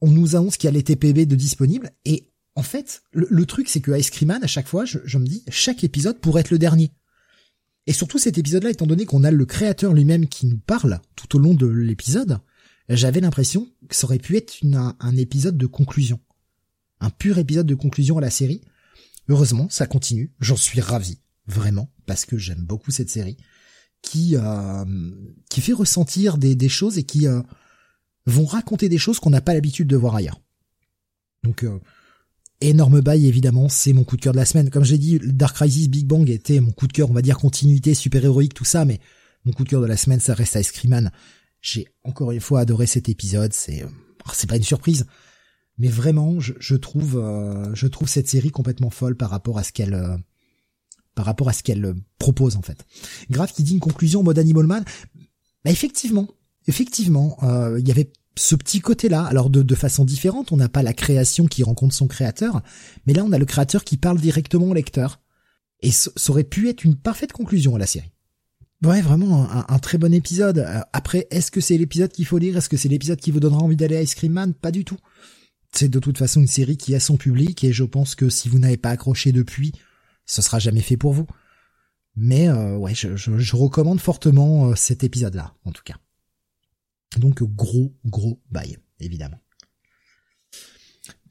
On nous annonce qu'il y a les TPB de disponibles, et en fait, le, truc c'est que Ice Cream Man, à chaque fois, je, me dis, chaque épisode pourrait être le dernier. Et surtout cet épisode-là, étant donné qu'on a le créateur lui-même qui nous parle tout au long de l'épisode, j'avais l'impression que ça aurait pu être un, épisode de conclusion. Un pur épisode de conclusion à la série. Heureusement, ça continue. J'en suis ravi vraiment, parce que j'aime beaucoup cette série, qui euh, qui fait ressentir des, des choses et qui euh, vont raconter des choses qu'on n'a pas l'habitude de voir ailleurs. Donc euh, énorme bail évidemment, c'est mon coup de cœur de la semaine. Comme j'ai dit, Dark Crisis Big Bang était mon coup de cœur, on va dire continuité super héroïque tout ça, mais mon coup de cœur de la semaine ça reste Ice Cream J'ai encore une fois adoré cet épisode, c'est c'est pas une surprise, mais vraiment je, je trouve je trouve cette série complètement folle par rapport à ce qu'elle par rapport à ce qu'elle euh, propose en fait. Grave qui dit une conclusion en mode Animal Man. Bah effectivement, effectivement, euh, il y avait ce petit côté-là. Alors de, façon différente, on n'a pas la création qui rencontre son créateur, mais là on a le créateur qui parle directement au lecteur. Et ça aurait pu être une parfaite conclusion à la série. Ouais, vraiment un, très bon épisode. Euh, après, est-ce que c'est l'épisode qu'il faut lire? Est-ce que c'est l'épisode qui vous donnera envie d'aller à Ice Cream Man? Pas du tout. C'est de toute façon une série qui a son public et je pense que si vous n'avez pas accroché depuis, ce sera jamais fait pour vous. Mais euh, ouais, je, je, recommande fortement euh, cet épisode-là, en tout cas. Donc gros, gros bail, évidemment.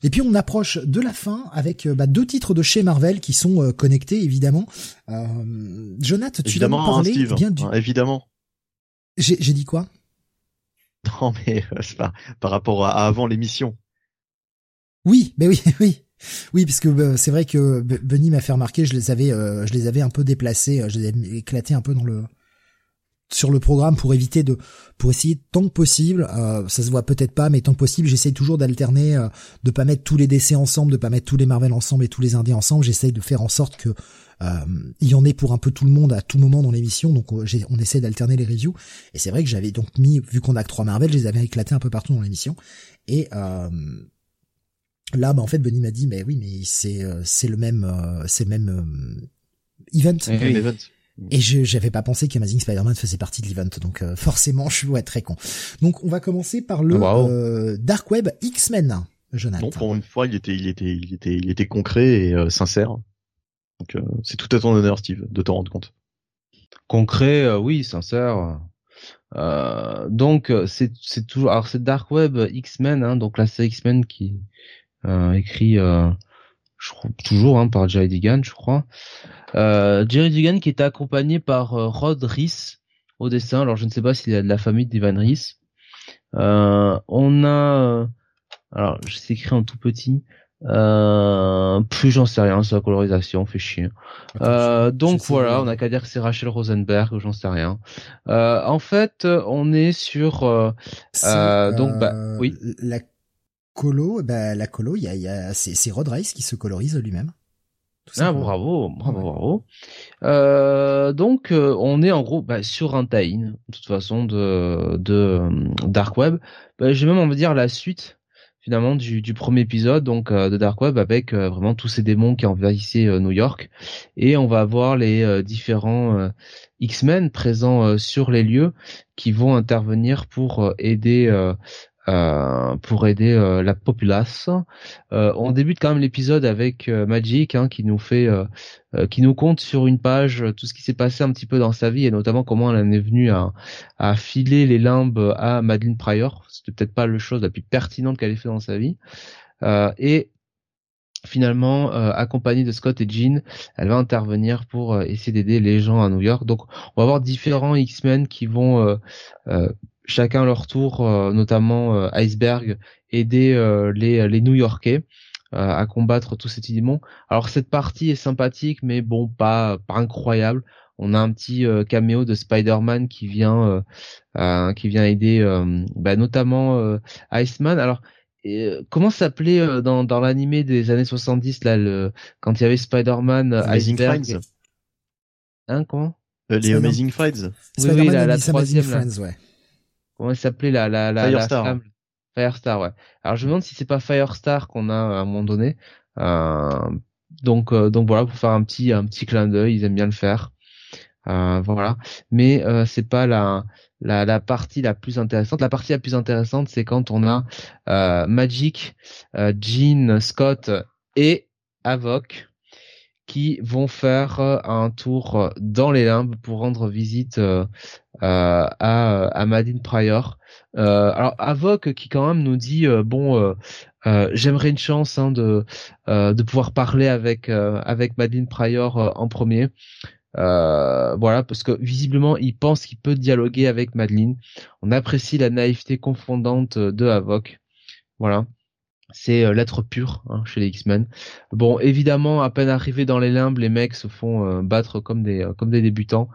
Et puis on approche de la fin avec euh, bah, deux titres de chez Marvel qui sont connectés, évidemment. Euh, Jonathan, tu vas nous parler bien du... évidemment. J'ai dit quoi? (laughs) Non mais pas par rapport à avant l'émission. Oui, mais oui, (laughs) oui. Oui, parce que euh, c'est vrai que Benny m'a fait remarquer, je les avais, euh, je les avais un peu déplacés, euh, je les avais éclatés un peu dans le sur le programme pour éviter de, pour essayer tant que possible, ça se voit peut-être pas, mais tant que possible, j'essaye toujours d'alterner, de pas mettre tous les DC ensemble, de pas mettre tous les Marvel ensemble et tous les Indés ensemble. J'essaye de faire en sorte que il y en ait pour un peu tout le monde à tout moment dans l'émission, donc on essaie d'alterner les reviews. Et c'est vrai que j'avais donc mis, vu qu'on a que trois Marvel, je les avais éclatés un peu partout dans l'émission. Et Là, bah, en fait, Benny m'a dit, mais oui, mais c'est euh, c'est le même euh, c'est le même euh, event. Et je j'avais pas pensé qu'Amazing Spider-Man faisait partie de l'event, donc forcément, (laughs) je suis ouais, très con. Donc, on va commencer par le ah, Dark Web X-Men, Jonathan. Non, pour une fois, il était il était il était il était concret et sincère. Donc, c'est tout à ton honneur, Steve, de t'en rendre compte. Concret, oui, sincère. donc c'est c'est toujours alors c'est Dark Web X-Men hein, donc là c'est X-Men qui euh, écrit euh, je crois, toujours hein, par Jerry Digan, je crois. Euh, Jerry Digan qui était accompagné par Rod Reese au dessin. Alors je ne sais pas s'il est de la famille d'Ivan Reese. on a, alors je sais écrit en tout petit. Euh, plus j'en sais rien sur la colorisation, fait chier. Euh, donc voilà, on a qu'à dire que c'est Rachel Rosenberg, j'en sais rien. Euh, en fait, on est sur donc bah oui. La colo, bah, la colo, il y a, y a c'est Rod Rice qui se colorise lui-même. Ah, bravo, bravo, bravo. Euh, donc, euh, on est en gros bah, sur un tie de toute façon, de, de euh, Dark Web. Bah, J'ai même, on va dire, la suite, finalement, du, du premier épisode donc de Dark Web, avec vraiment tous ces démons qui envahissaient New York. Et on va avoir les différents X-Men présents sur les lieux qui vont intervenir pour aider euh, pour aider euh, la populace. Euh, on débute quand même l'épisode avec Magic hein, qui nous fait, qui nous compte sur une page tout ce qui s'est passé un petit peu dans sa vie et notamment comment elle en est venue à, à filer les limbes à Madeleine Pryor. C'était peut-être pas le chose la plus pertinente qu'elle ait fait dans sa vie. et finalement, euh, accompagnée de Scott et Jean, elle va intervenir pour essayer d'aider les gens à New York. Donc, on va avoir différents X-Men qui vont chacun leur tour, euh, notamment euh, Iceberg, aider euh, les, les New-Yorkais à combattre tous ces démons. Alors cette partie est sympathique, mais bon, pas pas incroyable. On a un petit caméo de Spider-Man qui vient qui vient aider bah, notamment Iceman. Alors comment s'appelait dans dans l'animé des années 70 là le quand il y avait Spider-Man Iceberg Hein comment? Les Amazing Friends. Oui, oui la, la troisième Friends, ouais. Comment s'appelait la la la Firestar. Firestar, ouais. Alors je me demande si c'est pas Firestar qu'on a à un moment donné. Euh, donc euh, donc voilà pour faire un petit un petit clin d'œil, ils aiment bien le faire. Euh, voilà. Mais euh, c'est pas la, la la partie la plus intéressante. La partie la plus intéressante, c'est quand on a euh, Magic, Jean, Scott et Avoc qui vont faire un tour dans les limbes pour rendre visite à, à Madine Pryor. alors Avoc qui quand même nous dit bon j'aimerais une chance hein, de de pouvoir parler avec avec Madeleine Pryor en premier. Euh, voilà, parce que visiblement, il pense qu'il peut dialoguer avec Madeline. On apprécie la naïveté confondante de Havok. Voilà. C'est euh, l'être pur hein, chez les X-Men. Bon, évidemment, à peine arrivés dans les limbes, les mecs se font euh, battre comme des comme des débutants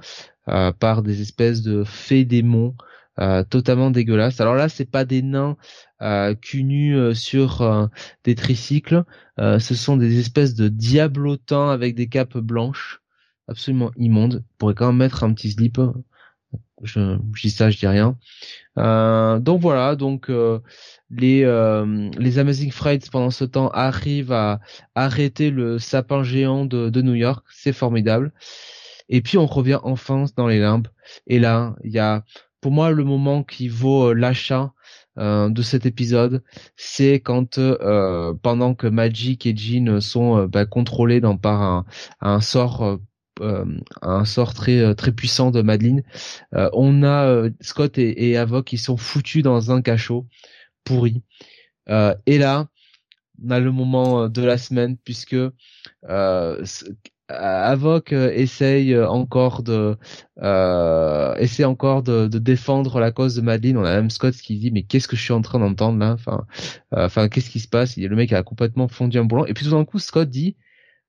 par des espèces de fées démons totalement dégueulasses. Alors là, c'est pas des nains euh, cul sur des tricycles. ce sont des espèces de diablotins avec des capes blanches absolument immonde. pourrait quand même mettre un petit slip. Je, je dis ça, je dis rien. Euh, donc voilà, donc euh, les euh, les Amazing Frights pendant ce temps arrivent à arrêter le sapin géant de, de New York, c'est formidable. Et puis on revient enfin dans les limbes. Et là, il y a pour moi le moment qui vaut l'achat de cet épisode, c'est quand pendant que Magic et Jean sont bah, contrôlés dans par un, un sort euh, un sort très euh, très puissant de Madeline. Euh, on a Scott et, et Avoc qui sont foutus dans un cachot pourri. et là, on a le moment de la semaine puisque euh, Avoc essaye encore de euh, essaie encore de, défendre la cause de Madeline. On a même Scott qui dit mais qu'est-ce que je suis en train d'entendre là? Enfin, enfin qu'est-ce qui se passe? Il le mec a complètement fondu un boulon. Et puis tout d'un coup Scott dit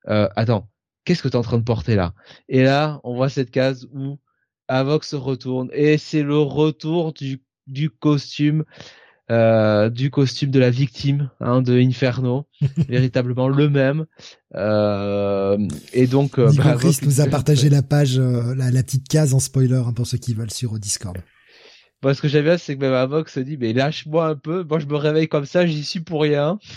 euh, attends qu'est-ce que tu es en train de porter là? Et là, on voit cette case où Avox se retourne et c'est le retour du, du costume euh, du costume de la victime hein, de Inferno, (laughs) véritablement le même. Euh, et donc, euh, bah, nous a partagé la page, euh, la, la, petite case en spoiler hein, pour ceux qui veulent sur Discord. Bon, ce que j'aime bien, c'est que même Avox se dit, mais lâche-moi un peu. Moi, je me réveille comme ça, j'y suis pour rien. (laughs)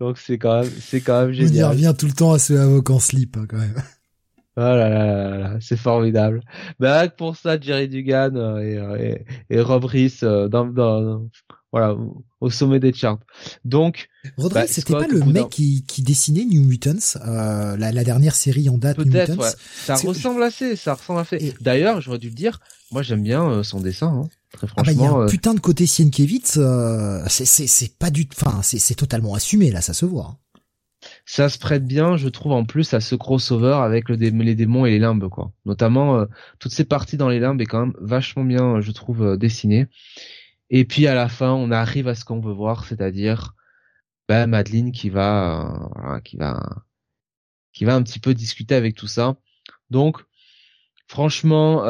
Donc c'est quand même, c'est quand même génial. Il revient tout le temps à ce avocat en slip, hein, quand même. Oh là là là, là c'est formidable. Bah pour ça, Jerry Dugan euh, et, euh, et, et, Rob Reese euh, dans, dans, voilà au sommet des charts. Donc, Rob bah, c'était pas le mec qui, qui dessinait New Mutants, euh, la, la dernière série en date Mutants? Ouais. Ça ressemble assez, ça ressemble assez. D'ailleurs, j'aurais dû le dire, moi j'aime bien son dessin. Hein. Très franchement, ah bah, il y a un putain de côté Sienkiewicz, euh, c'est c'est c'est pas du, enfin c'est c'est totalement assumé là, ça se voit. Ça se prête bien, je trouve, en plus à ce crossover avec le les démons et les limbes, quoi. Notamment euh, toutes ces parties dans les limbes est quand même vachement bien, je trouve, euh, dessiné. Et puis à la fin, on arrive à ce qu'on veut voir, c'est-à-dire bah, Madeline qui va, euh, qui va, qui va un petit peu discuter avec tout ça. Donc, franchement,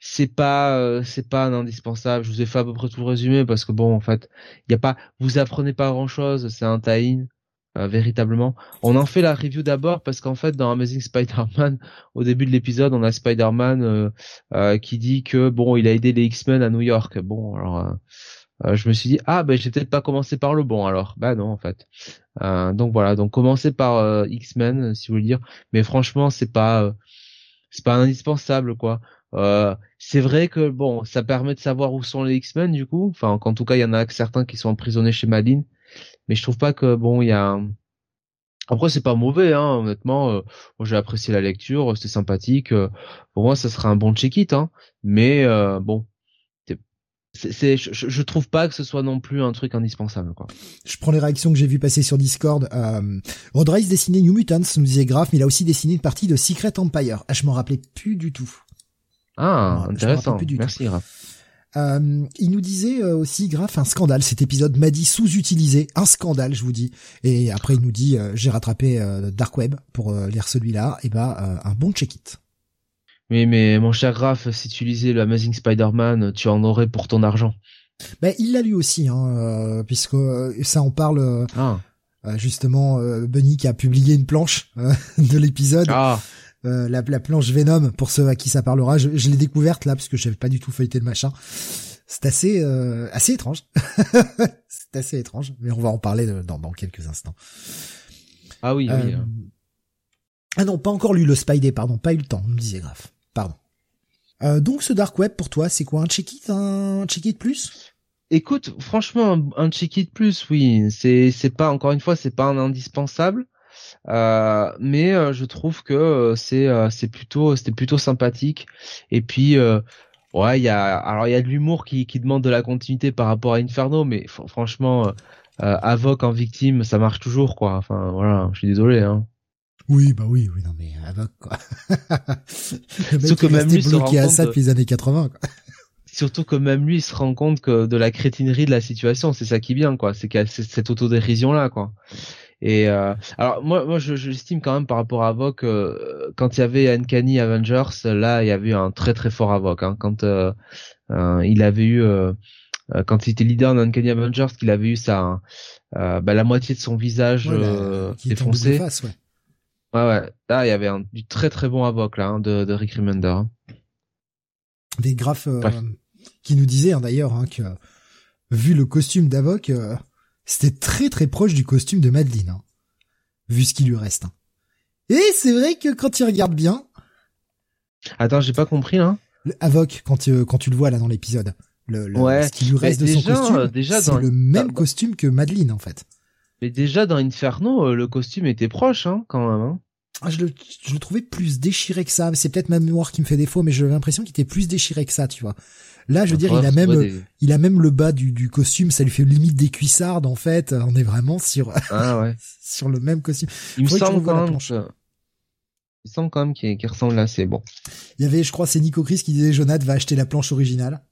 c'est pas c'est pas un indispensable. Je vous ai fait à peu près tout le résumé parce que bon, en fait, il y a pas, vous apprenez pas grand chose. C'est un tie euh, véritablement. On en fait la review d'abord parce qu'en fait dans Amazing Spider-Man, au début de l'épisode, on a Spider-Man euh, euh, qui dit que bon, il a aidé les X-Men à New York. Bon, alors je me suis dit ah ben j'ai peut-être pas commencé par le bon alors. Bah non en fait. donc voilà, donc commencer par X-Men si vous voulez dire, mais franchement c'est pas c'est pas indispensable quoi. c'est vrai que bon, ça permet de savoir où sont les X-Men du coup. Enfin, en tout cas, il y en a certains qui sont emprisonnés chez Madine mais je trouve pas que bon il y a après c'est pas mauvais hein honnêtement euh, j'ai apprécié la lecture c'était sympathique euh, pour moi ça sera un bon check-it hein mais euh, bon c'est, je, je, trouve pas que ce soit non plus un truc indispensable quoi. Je prends les réactions que j'ai vu passer sur Discord. Euh, Rod Rice dessinait New Mutants, nous disait grave, mais il a aussi dessiné une partie de Secret Empire. Ah, je m'en rappelais plus du tout. Ah, intéressant. Merci, Raph. Euh, il nous disait euh, aussi, grave, un scandale. Cet épisode m'a dit sous-utilisé, un scandale, je vous dis. Et après, il nous dit, euh, j'ai rattrapé Dark Web pour lire celui-là. Et bah, un bon check-it. Oui, mais mon cher Graf, si tu lisais le Amazing Spider-Man, tu en aurais pour ton argent. Ben, il l'a lu aussi, hein, puisque ça en parle. Ah. justement, Bunny qui a publié une planche (laughs) de l'épisode. Ah. Euh, la, planche Venom pour ceux à qui ça parlera. Je, l'ai découverte là parce que j'avais pas du tout feuilleté le machin. C'est assez euh, assez étrange. (laughs) c'est assez étrange, mais on va en parler dans, dans quelques instants. Ah oui, oui. Euh, ah non, pas encore lu le Spidey, pardon, pas eu le temps, on me disait grave. Pardon. donc ce dark web pour toi, c'est quoi un check-it, un check-it plus? Écoute, franchement, un, check-it plus, oui, c'est c'est pas encore une fois, c'est pas un indispensable. Euh, mais euh, je trouve que euh, c'est c'est plutôt c'était plutôt sympathique. Et puis ouais, il y a alors il y a de l'humour qui qui demande de la continuité par rapport à Inferno, mais franchement, Avoc en victime, ça marche toujours quoi. Enfin voilà, je suis désolé. Hein. Oui, bah oui, oui, non mais Avoc quoi. (laughs) le mec que même lui bloqué à ça depuis les années 80 quoi. (laughs) Surtout que même lui il se rend compte que de la crétinerie de la situation, c'est ça qui est bien quoi, c'est cette autodérision là quoi. Et euh, alors moi, moi, je, j'estime quand même par rapport à Avoc, euh, quand il y avait Uncanny Avengers, là, il y avait eu un très très fort Avoc. Hein, quand euh, il avait eu, quand il était leader dans Uncanny Avengers, qu'il avait eu sa, bah, la moitié de son visage défoncé. ouais. ouais. ouais, Là, il y avait un, du très très bon Avoc là hein, de, de Rick Remender. Hein. Des graphes qui nous disaient hein, d'ailleurs hein, que vu le costume d'Avoc c'était très très proche du costume de Madeline, hein, vu ce qui lui reste. Hein. Et c'est vrai que quand il regarde bien... Attends, j'ai pas compris là. Avoc, quand tu, quand tu le vois là dans l'épisode, le, ce qui lui reste de son costume, déjà c'est le même costume que Madeline en fait. Mais déjà dans Inferno, euh, le costume était proche hein, quand même. Hein. Ah, je, le, je le trouvais plus déchiré que ça. C'est peut-être ma mémoire qui me fait défaut, mais j'ai l'impression qu'il était plus déchiré que ça, tu vois. Là, je veux dire, il a même, il a même le bas du, du costume, ça lui fait limite des cuissardes en fait. On est vraiment sur, ah, ouais. (laughs) sur le même costume. Il me semble quand même. Il semble quand même qu'il ressemble là, c'est bon. Il y avait, je crois, c'est Nico Chris qui disait Jonathan va acheter la planche originale.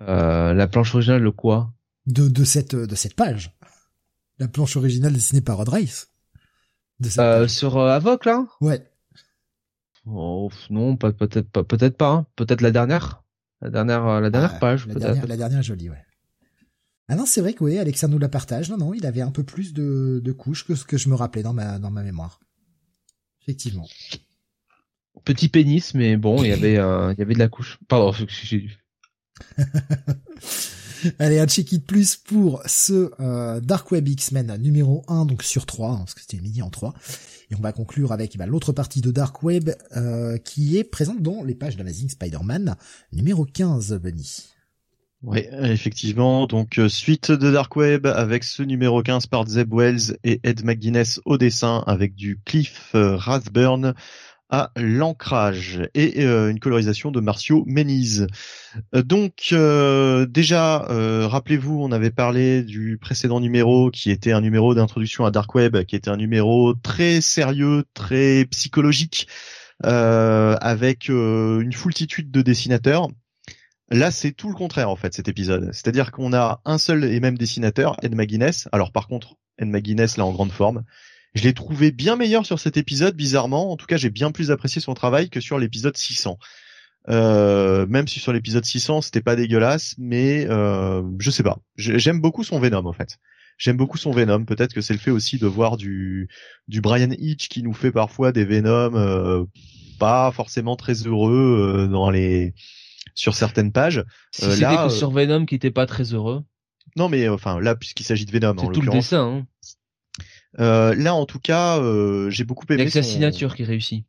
Euh, la planche originale, le quoi? De de cette de cette page. La planche originale dessinée par Rod Race. Euh, sur euh, Avoc là? Ouais. Oh, non, peut-être pas, peut-être pas. Hein. Peut-être la dernière? La dernière, euh, la dernière page, la dernière, la dernière jolie, ouais. Ah non, c'est vrai que oui, Alexandre nous la partage. Non, non, il avait un peu plus de, de couches que ce que je me rappelais dans ma, dans ma mémoire. Effectivement. Petit pénis, mais bon, il y avait, euh, il y avait de la couche. Pardon, (laughs) j'ai (laughs) Allez, un check-it plus pour ce euh, Dark Web X-Men numéro 1, donc sur 3, hein, parce que c'était midi en 3. Et on va conclure avec bah, l'autre partie de Dark Web euh, qui est présente dans les pages d'Amazing Spider-Man numéro 15, Benny. Oui, effectivement. Donc euh, suite de Dark Web avec ce numéro 15 par Zeb Wells et Ed McGuinness au dessin avec du Cliff Rathburn à l'ancrage et euh, une colorisation de Marcio Méniz. Euh, donc euh, déjà, rappelez-vous, on avait parlé du précédent numéro qui était un numéro d'introduction à Dark Web, qui était un numéro très sérieux, très psychologique, avec une foultitude de dessinateurs. Là, c'est tout le contraire en fait cet épisode. C'est-à-dire qu'on a un seul et même dessinateur, Ed McGuinness. Alors par contre, Ed McGuinness là en grande forme. Je l'ai trouvé bien meilleur sur cet épisode, bizarrement. En tout cas, j'ai bien plus apprécié son travail que sur l'épisode 600. Euh, même si sur l'épisode 600 c'était pas dégueulasse, mais euh, je sais pas. J'aime beaucoup son Venom en fait. J'aime beaucoup son Venom. Peut-être que c'est le fait aussi de voir du du Brian Hitch qui nous fait parfois des Venom euh, pas forcément très heureux euh, dans les sur certaines pages. Si euh, c'était que sur Venom qui était pas très heureux. Non mais enfin là puisqu'il s'agit de Venom. C'est tout le dessin. Hein. Euh, là, en tout cas, euh, j'ai beaucoup aimé. Avec sa signature qui réussit.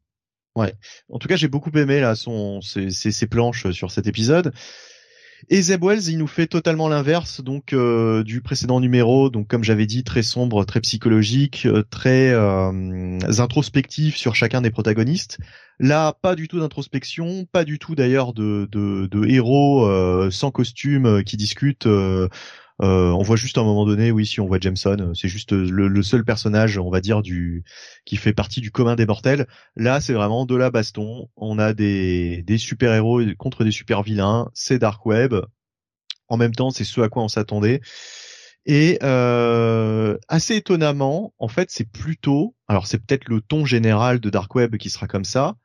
Ouais. En tout cas, j'ai beaucoup aimé là son ses, ses, planches sur cet épisode. Et Zeb Wells, il nous fait totalement l'inverse donc euh, du précédent numéro, donc comme j'avais dit, très sombre, très psychologique, euh, très euh, introspectif sur chacun des protagonistes. Là, pas du tout d'introspection, pas du tout d'ailleurs de, de, de, héros sans costume qui discutent Euh, on voit juste un moment donné, oui, si on voit Jameson, c'est juste le, seul personnage, on va dire, du qui fait partie du commun des mortels. Là, c'est vraiment de la baston. On a des, des super héros contre des super vilains. C'est Dark Web. En même temps, c'est ce à quoi on s'attendait. Et euh, assez étonnamment, en fait, c'est plutôt, alors c'est peut-être le ton général de Dark Web qui sera comme ça,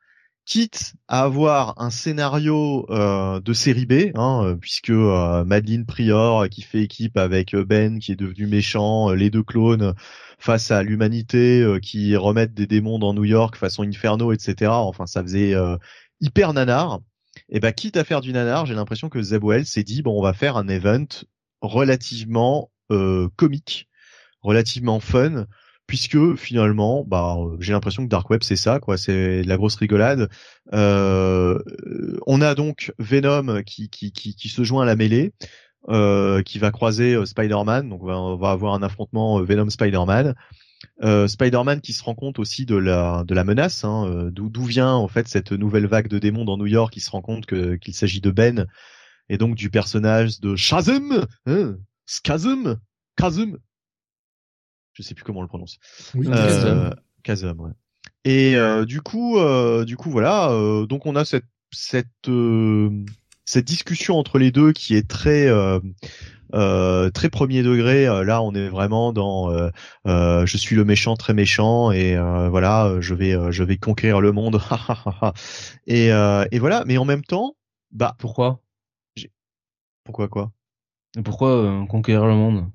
quitte à avoir un scénario euh, de série B, hein, euh, puisque euh, Madeline Prior qui fait équipe avec Ben qui est devenu méchant, les deux clones face à l'humanité qui remettent des démons dans New York façon Inferno, etc. Enfin, ça faisait hyper nanar. Et bah, quitte à faire du nanar, j'ai l'impression que Wells s'est dit bon, on va faire un event relativement comique, relativement fun puisque finalement, bah, j'ai l'impression que Dark Web c'est ça, quoi, c'est la grosse rigolade. Euh, on a donc Venom qui, qui, qui, se joint à la mêlée, euh, qui va croiser euh, Spider-Man, donc on va, avoir un affrontement Venom Spider-Man. Spider-Man qui se rend compte aussi de la de la menace, hein, d'où vient en fait cette nouvelle vague de démons dans New York. qui se rend compte qu'il s'agit de Ben et donc du personnage de Shazam, hein, Skazum, Kazum, je sais plus comment on le prononce. Oui, euh, ouais. Et euh, du coup, euh, du coup, voilà. Euh, donc on a cette cette euh, cette discussion entre les deux qui est très très premier degré. Là, on est vraiment dans je suis le méchant très méchant et voilà, je vais je vais conquérir le monde. (laughs) et et voilà. Mais en même temps, bah pourquoi? Pourquoi quoi? Pourquoi conquérir le monde?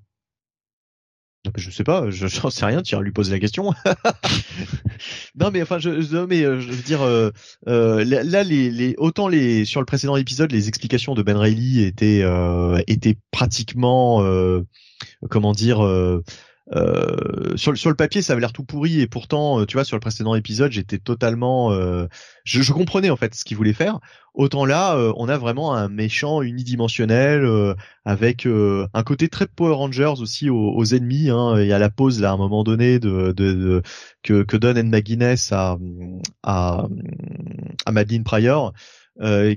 Je sais pas, je (laughs) j'en sais rien. Tu lui poser la question. (laughs) non mais enfin, je, mais euh, je veux dire, euh, euh, là, les, les, autant les sur le précédent épisode, les explications de Ben Reilly étaient étaient pratiquement, comment dire, euh, sur, sur le papier, ça avait l'air tout pourri et pourtant, euh, tu vois, sur le précédent épisode, j'étais totalement, euh, je, je, comprenais en fait ce qu'il voulait faire. Autant là, on a vraiment un méchant unidimensionnel avec un côté très Power Rangers aussi aux, ennemis. Hein. Il y a la pause là à un moment donné de, de, que, que donne McGuinness à, à, à Madeline Pryor.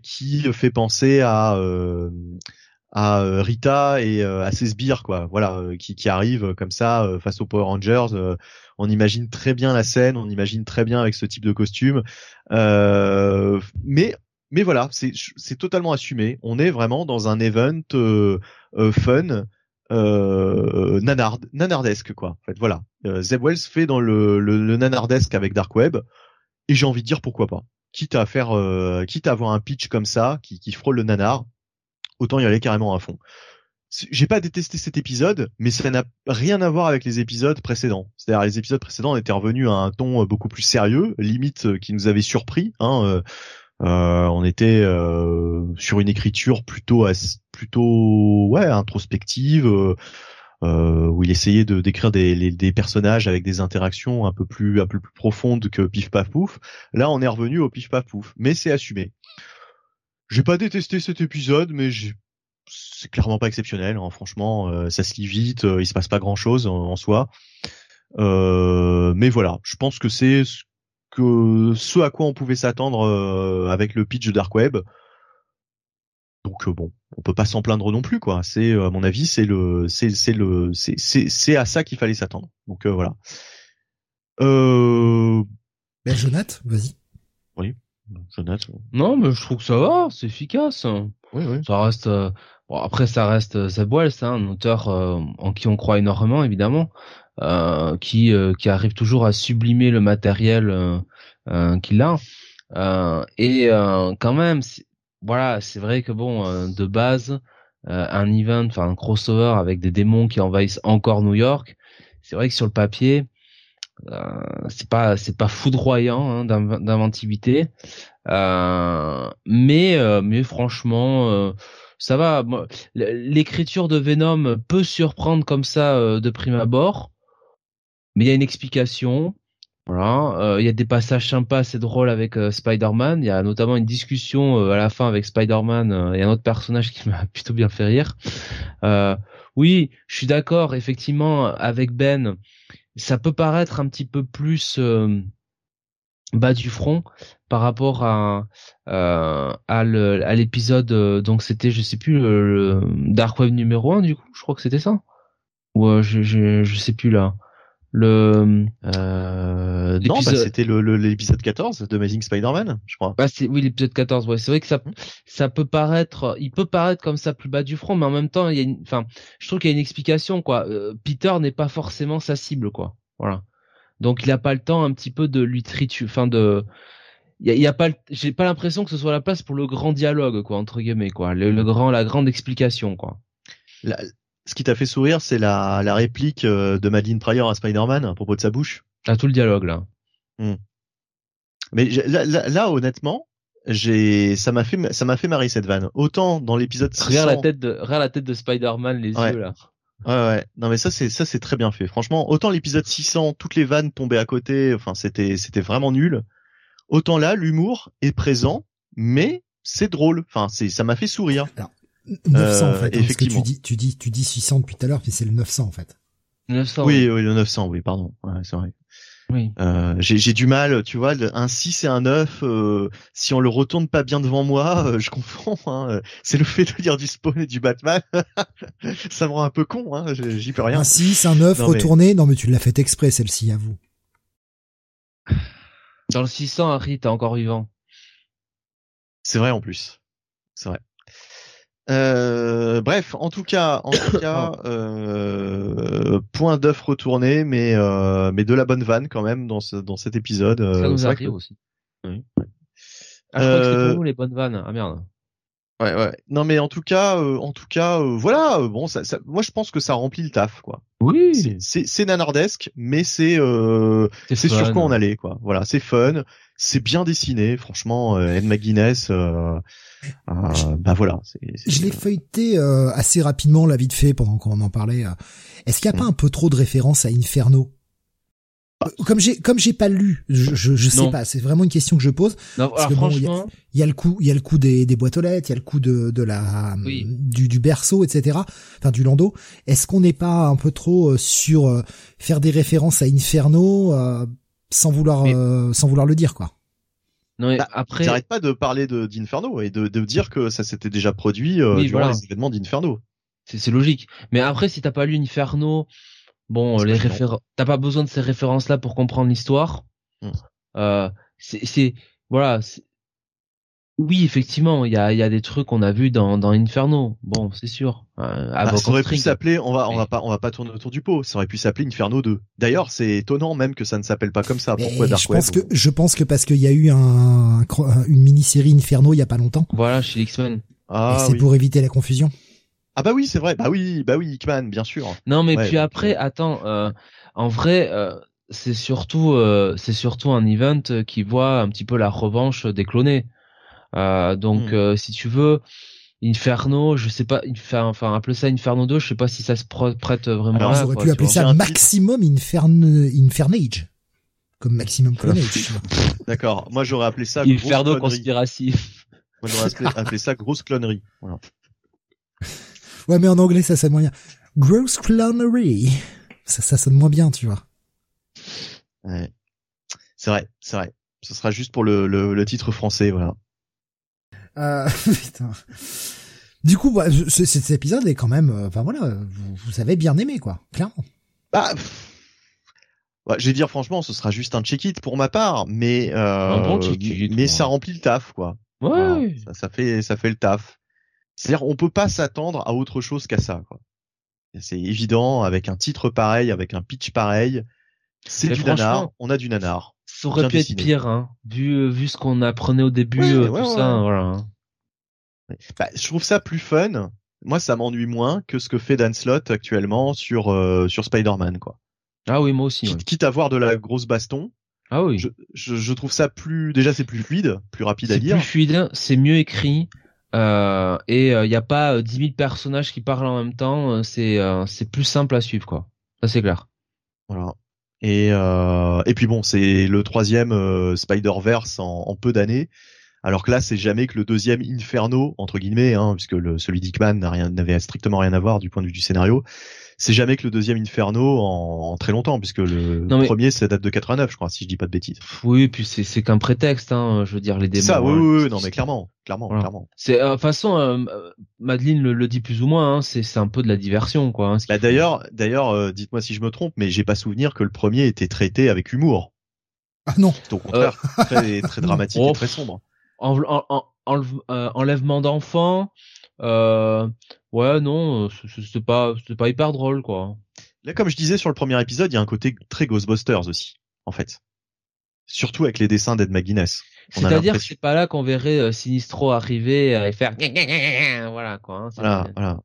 qui fait penser à à euh, Rita et euh, à ses sbires quoi voilà euh, qui, qui arrivent comme ça face aux Power Rangers on imagine très bien la scène on imagine très bien avec ce type de costume mais mais voilà c'est totalement assumé on est vraiment dans un event fun euh, nanard, nanardesque quoi. En fait, voilà. Zeb Wells fait dans le, le, nanardesque avec Dark Web et j'ai envie de dire pourquoi pas. Quitte à faire, quitte à avoir un pitch comme ça qui, qui frôle le nanar, autant y aller carrément à fond. J'ai pas détesté cet épisode, mais ça n'a rien à voir avec les épisodes précédents. C'est-à-dire les épisodes précédents était revenus à un ton euh, beaucoup plus sérieux, limite euh, qui nous avait surpris. Hein, euh, euh, on était euh, sur une écriture plutôt plutôt ouais introspective euh, où il essayait de décrire des, des, personnages avec des interactions un peu plus un peu plus profondes que pif paf pouf. Là on est revenu au pif paf pouf, mais c'est assumé. J'ai pas détesté cet épisode, mais c'est clairement pas exceptionnel. Hein. Franchement, euh, ça se lit vite, euh, il se passe pas grand chose en, soi. Euh, mais voilà, je pense que c'est ce à quoi on pouvait s'attendre avec le pitch de Dark Web. Donc bon, on peut pas s'en plaindre non plus quoi. C'est à mon avis, c'est à ça qu'il fallait s'attendre. Donc voilà. Euh... Ben Jonathan, vas-y. Oui. Non, mais je trouve que ça va, c'est efficace. Oui, oui. Ça reste. Euh, bon, après, ça reste euh, Zeb Wells, hein, un auteur euh, en qui on croit énormément, évidemment, euh, qui qui arrive toujours à sublimer le matériel qu'il a. et quand même, voilà, c'est vrai que bon, de base, un event, enfin un crossover avec des démons qui envahissent encore New York, c'est vrai que sur le papier, c'est pas c'est pas foudroyant hein, d'inventivité, euh, mais euh, mais franchement ça va. L'écriture de Venom peut surprendre comme ça de prime abord, mais il y a une explication. Voilà, il y a des passages sympas, c'est drôle avec Spider-Man. Il y a notamment une discussion à la fin avec Spider-Man et un autre personnage qui (laughs) m'a plutôt bien fait rire. oui, je suis d'accord, effectivement, avec Ben ça peut paraître un petit peu plus euh, bas du front par rapport à euh, à l'épisode donc c'était je sais plus le, Dark Web numéro 1 du coup je crois que c'était ça. Ou je, je je sais plus là le euh, non bah c'était le l'épisode 14 de Amazing Spider-Man je crois. Bah c'est oui l'épisode 14 ouais. C'est vrai que ça mmh. ça peut paraître il peut paraître comme ça plus bas du front mais en même temps il y a une enfin je trouve qu'il y a une explication quoi. Euh, Peter n'est pas forcément sa cible quoi. Voilà. Donc il a pas le temps un petit peu de lui triturer enfin de il y a, y a, pas j'ai pas l'impression que ce soit la place pour le grand dialogue quoi entre guillemets quoi. Le, le grand la grande explication quoi. La, ce qui t'a fait sourire, c'est la, la réplique euh, de Madeline Pryor à Spider-Man à propos de sa bouche? À tout le dialogue là. Hmm. Mais là, là, honnêtement, j'ai, ça m'a fait, ça m'a fait marrer cette vanne. Autant dans l'épisode 600... Regarde la tête de, regarde la tête de Spider-Man, les yeux là. Ouais, ouais. Non, mais ça, c'est, ça, c'est très bien fait. Franchement, autant l'épisode 600, toutes les vannes tombaient à côté. Enfin, c'était, c'était vraiment nul. Autant là, l'humour est présent, mais c'est drôle. Enfin, c'est, ça m'a fait sourire. 900 en fait. effectivement. Hein, parce que tu dis, tu dis, tu dis 600 depuis tout à l'heure, puis c'est le 900 en fait. 900. Oui, oui, le 900, oui, pardon. Ouais, c'est vrai. Oui. Euh, j'ai du mal, tu vois, un 6 et un 9, euh, si on le retourne pas bien devant moi, euh, je confonds. Hein, c'est le fait de lire du Spawn et du Batman. (laughs) ça me rend un peu con, hein, j'y peux rien. Un 6, un 9 retourné, non mais tu l'as fait exprès celle-ci, à vous. Dans le 600, Harry, t'es encore vivant. C'est vrai en plus. C'est vrai. Euh, bref, en tout cas, en tout (coughs) cas, euh, point d'œuf retourné, mais euh, mais de la bonne vanne quand même dans ce dans cet épisode. Ça nous arrive aussi. Oui. Ah, je crois que c'est pour nous les bonnes vannes. Ah merde. Ouais, ouais. Non, mais en tout cas, en tout cas, voilà. bon, ça, ça, moi, je pense que ça remplit le taf, quoi. Oui. C'est c'est nanardesque, mais c'est c'est sur quoi on allait, quoi. Voilà, c'est fun, c'est bien dessiné, franchement. Ed McGuinness. Euh, bah voilà. Je l'ai feuilleté euh, assez rapidement, la vite fait, pendant qu'on en parlait. Euh. Est-ce qu'il n'y a pas mm. un peu trop de références à Inferno? Bah. comme j'ai comme j'ai pas lu, je je, je sais pas. C'est vraiment une question que je pose. Non, parce que franchement, il y, a le coup, il y a le coup des, des boîtes aux lettres, il y a le coup de de la du du berceau, etc. Enfin du landau. Est-ce qu'on n'est pas un peu trop sur faire des références à Inferno sans vouloir sans vouloir le dire quoi non, bah, après, t'arrêtes pas de parler de d'Inferno et de, de dire que ça s'était déjà produit euh, durant les événements d'Inferno. C'est logique. Mais après, si t'as pas lu Inferno, bon, les références, t'as pas besoin de ces références-là pour comprendre l'histoire. Hmm. Euh, c'est voilà, oui, effectivement, il y a, y a des trucs qu'on a vus dans, dans Inferno. Bon, c'est sûr. Euh, bah, ça aurait pu s'appeler, on va, on va pas, on va pas tourner autour du pot. Ça aurait pu s'appeler Inferno 2. D'ailleurs, c'est étonnant même que ça ne s'appelle pas comme ça. Pourquoi Dark je pense que, je pense que parce qu'il y a eu un, une mini-série Inferno il y a pas longtemps. Voilà, chez X-Men. Ah, c'est pour éviter la confusion. Ah bah oui, c'est vrai. Bah oui, bah oui, X-Men, bien sûr. Non, mais puis après, attends, euh, en vrai, euh, c'est surtout, euh, c'est surtout un event qui voit un petit peu la revanche des clonés. Euh, donc, hmm. euh, si tu veux, Inferno, je sais pas, enfin, appeler ça Inferno 2, je sais pas si ça se prête vraiment. Alors, à, pu appeler ça Maximum Infern Infernage. Comme Maximum Clonage. (laughs) D'accord. Moi, j'aurais appelé ça Inferno Conspiracy. Moi, j'aurais appelé ça grosse clonerie. Voilà. (laughs) Ouais, mais en anglais, ça sonne moyen. Gross clonery. Ça, ça sonne moins bien, tu vois. Ouais. C'est vrai, c'est vrai. Ce sera juste pour le, le, le titre français, voilà. Euh, (laughs) putain. Du coup, bah, cet épisode est quand même, euh, enfin voilà, vous, vous, avez bien aimé quoi, clairement. Bah, bah, je vais dire franchement, ce sera juste un check-it pour ma part, mais euh, mais ça remplit le taf quoi. Ouais. ça, ça, fait ça fait le taf. C'est-à-dire, on peut pas s'attendre à autre chose qu'à ça quoi. C'est évident avec un titre pareil, avec un pitch pareil. C'est du nanar, on a du nanar. Ça aurait pu être pire, hein, vu vu ce qu'on apprenait au début, euh, tout ça, voilà. Hein. Bah, je trouve ça plus fun. Moi, ça m'ennuie moins que ce que fait Dan Slott actuellement sur euh, sur Spider-Man, quoi. Ah oui, moi aussi. Quitte, à voir de la grosse baston. Ah oui. Je, je, je trouve ça plus, déjà c'est plus fluide, plus rapide à lire. C'est plus fluide, c'est mieux écrit. Euh, et il n'y a pas dix mille personnages qui parlent en même temps. C'est c'est plus simple à suivre, quoi. Ça c'est clair. Voilà. Et, euh, et puis bon, c'est le troisième euh, Spider-Verse en, peu d'années. Alors que là, c'est jamais que le deuxième Inferno entre guillemets, hein, puisque celui d'Hickman n'avait strictement rien à voir du point de vue du scénario c'est jamais que le deuxième Inferno en, très longtemps, puisque le premier, ça date de 89, je crois, si je dis pas de bêtises. Oui, puis c'est c'est qu'un prétexte, hein, je veux dire les démons. Ça, oui, hein. oui, oui, non, mais clairement, clairement, clairement. C'est, euh, de toute façon, euh, Madeleine le, dit plus ou moins, hein, c'est c'est un peu de la diversion, quoi. Hein, bah, d'ailleurs, d'ailleurs, euh, dites-moi si je me trompe, mais j'ai pas souvenir que le premier était traité avec humour. Ah non. Au contraire, très très (laughs) dramatique et très sombre. En, en, enlèvement d'enfants. Euh, ouais, non, c'est pas, c'est pas hyper drôle, quoi. Là, comme je disais sur le premier épisode, il y a un côté très Ghostbusters aussi, en fait. Surtout avec les dessins d'Ed McGuinness. C'est-à-dire que c'est pas là qu'on verrait euh, Sinistro arriver et faire voilà quoi. Hein, voilà, voilà.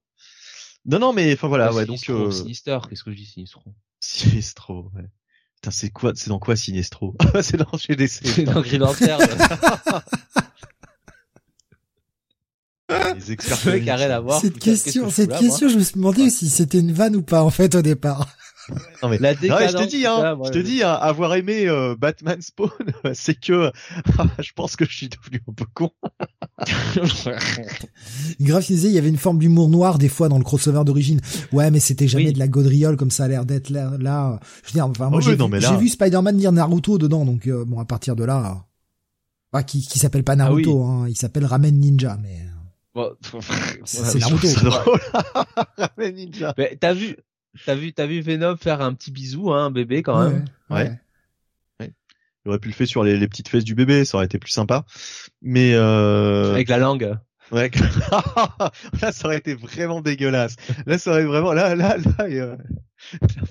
Non non mais enfin voilà ouais donc euh... Sinister qu'est-ce que je dis Sinistro? Sinistro ouais. Putain c'est quoi c'est dans quoi Sinistro? (laughs) C'est dans GDC. C'est dans Green Lantern. (laughs) Les experts à voir. Cette question, cette question, je me suis demandé si c'était une vanne ou pas en fait au départ. Non mais, je te dis, hein, je te dis, hein, avoir aimé euh, Batman Spawn, (laughs) c'est que (laughs) je pense que je suis devenu un peu con. (laughs) Grave, il disait, il y avait une forme d'humour noir des fois dans le crossover d'origine. Ouais, mais c'était jamais de la gaudriole comme ça a l'air d'être là, là. Je veux dire, enfin, moi oh j'ai vu, Spider-Man dire Naruto dedans, donc euh, bon, à partir de là, ah, qui, qui s'appelle pas Naruto, ah hein, il s'appelle Ramen Ninja, mais. (laughs) c'est drôle. (laughs) T'as vu, t'as vu, t'as vu Venom faire un petit bisou, hein, un bébé quand même. Ouais. ouais. Il aurait pu le faire sur les, les, petites fesses du bébé, ça aurait été plus sympa. Mais euh... avec la langue. Ouais. (laughs) là, ça aurait été vraiment dégueulasse. Là, ça aurait vraiment, là, là, là, là,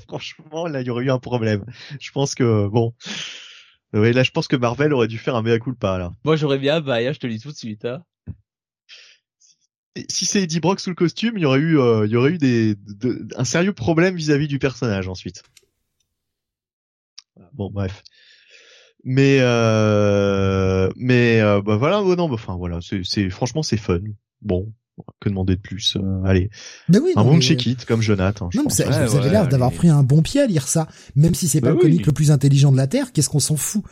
franchement, là, il y aurait eu un problème. Je pense que, bon. Oui, là, je pense que Marvel aurait dû faire un mea culpa, là. Moi, j'aurais bien, bah, je te le dis tout de suite, hein si c'est Eddie Brock sous le costume, il y aurait eu, euh, il y aurait eu des, un sérieux problème vis-à-vis du personnage ensuite. Bon, bref. Mais, euh, mais, euh, bah voilà, non, bah, enfin voilà, c'est, franchement, c'est fun. Bon, que demander de plus Allez, oui, un bon check-it comme Jonathan. non, vous avez l'air d'avoir pris un bon pied à lire ça, même si c'est pas bah le comique le plus intelligent de la terre. Qu'est-ce qu'on s'en fout?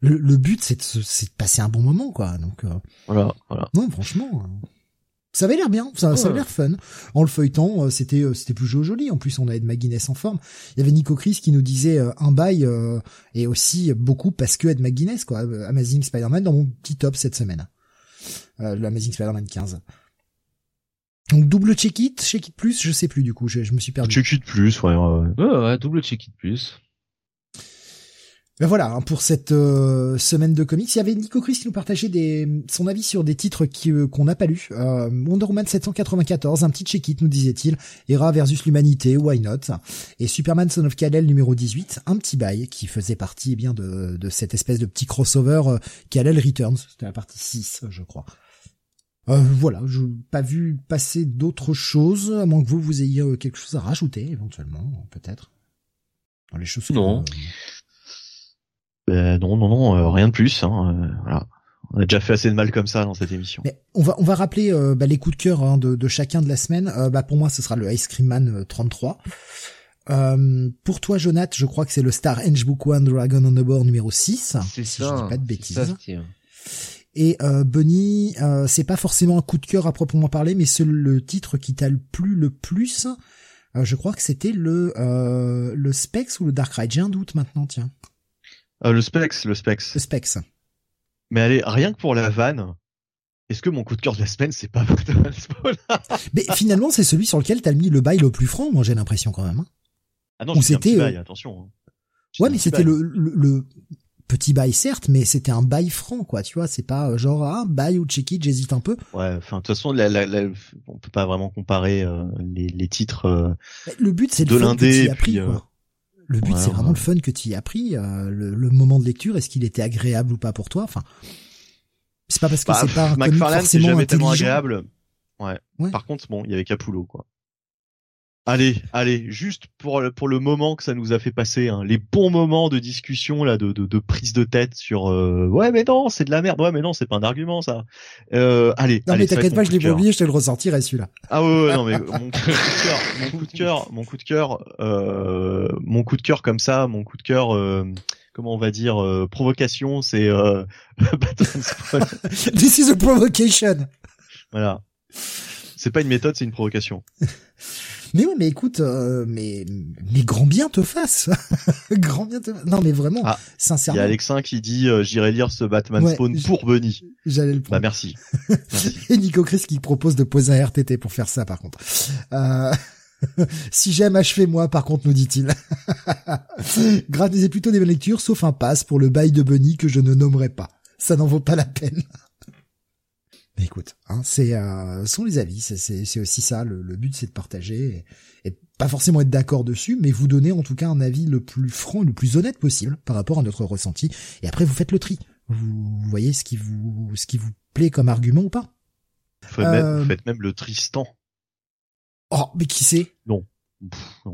Le, le, but, c'est de, de, passer un bon moment, quoi. Donc voilà, voilà. Non, franchement. Ça avait l'air bien, ça, ça avait l'air fun. En le feuilletant, euh, c'était euh, c'était plus joli. En plus, on avait de McGuinness en forme. Il y avait Nico Chris qui nous disait euh, un bail et aussi beaucoup parce que Ed McGuinness quoi. Amazing Spider-Man dans mon petit top cette semaine. Euh, le Amazing Spider-Man 15. Donc double check it, check it plus, je sais plus du coup, je, je me suis perdu. Check it plus, ouais. Ouais, ouais, ouais double check it plus. Ben voilà, hein, pour cette euh, semaine de comics, il y avait Nico Chris qui nous partageait des, son avis sur des titres euh, qu'on n'a pas lus. Euh, Wonder Woman 794, un petit check-it nous disait-il, Hera versus l'humanité, why not? Et Superman Son of Kal-El numéro 18, un petit bail qui faisait partie eh bien de, de cette espèce de petit crossover euh, Kal-El Returns, c'était la partie 6 je crois. voilà, je n'ai pas vu passer d'autres choses, à moins que vous, vous ayez quelque chose à rajouter éventuellement, peut-être. Dans les choses non. Ben, non, non, non, euh, rien de plus. Hein, euh, voilà. On a déjà fait assez de mal comme ça dans cette émission. Mais on va on va rappeler euh, bah, les coups de cœur hein, de, de, chacun de la semaine. bah, pour moi, ce sera le Ice Cream Man 33. pour toi, Jonathan, je crois que c'est le Star Henge Book One Dragon on the Board numéro 6. C'est si ça. Je dis pas de bêtises. et euh, Bunny, c'est pas forcément un coup de cœur à proprement parler, mais c'est le titre qui t'a le plus le plus. je crois que c'était le le Specs ou le Dark Ride. J'ai un doute maintenant, tiens. Euh, le Specs, le Specs. Le Specs. Mais allez, rien que pour la vanne, est-ce que mon coup de cœur de la semaine, c'est pas (laughs) Mais finalement, c'est celui sur lequel t'as mis le bail le plus franc, moi j'ai l'impression quand même. Hein. Ah non, c'était euh, attention. Hein. Ouais, mais c'était le, le, petit bail certes, mais c'était un bail franc, quoi. Tu vois, c'est pas euh, genre un ah, bail ou check it, j'hésite un peu. Ouais, enfin de toute façon, la, la, la, on peut pas vraiment comparer les, les, titres. le but, c'est de l'indé, puis. Quoi. Le but, c'est vraiment le fun que tu y as pris. Euh, le, moment de lecture, est-ce qu'il était agréable ou pas pour toi? Enfin, c'est pas parce que bah, c'est pas un McFarlane, c'est jamais tellement agréable. Ouais. Par contre, bon, il y avait Capullo, quoi. Allez, allez, juste pour pour le moment que ça nous a fait passer, hein, les bons moments de discussion là, de, de, de prise de tête sur euh, ouais mais non c'est de la merde, ouais mais non c'est pas un argument ça. Euh, allez, non mais t'inquiète pas, je l'ai pas oublié, je te le ressortirai celui-là. Ah ouais, ouais non mais (laughs) mon coup de cœur, mon coup de cœur, mon coup de cœur, euh, mon coup de cœur comme ça, mon coup de cœur. Euh, comment on va dire provocation, c'est (laughs) Spawn. (laughs) This is a provocation. Voilà. C'est pas une méthode, c'est une provocation. Mais oui, mais écoute, euh, mais mais grand bien te fasse, (laughs) grand bien te. Non, mais vraiment, ah, sincèrement. Il y a Alexin qui dit euh, j'irai lire ce Batman Spawn pour Bunny. J'allais le prendre. Bah merci. (laughs) merci. Et Nico Chris qui propose de poser un RTT pour faire ça, par contre. Euh... (laughs) si j'aime, achevez-moi, par contre, nous dit-il. Grave disait plutôt des lectures, sauf un pass pour le bail de Bunny que je ne nommerai pas. Ça n'en vaut pas la peine. Mais écoute, hein, c'est euh, sont les avis, c'est aussi ça. Le, but, c'est de partager et, pas forcément être d'accord dessus, mais vous donner en tout cas un avis le plus franc, le plus honnête possible par rapport à notre ressenti. Et après, vous faites le tri. Vous, voyez ce qui vous ce qui vous plaît comme argument ou pas. Vous faites, même, euh, faites même le Tristan. Oh, mais qui c'est? Non.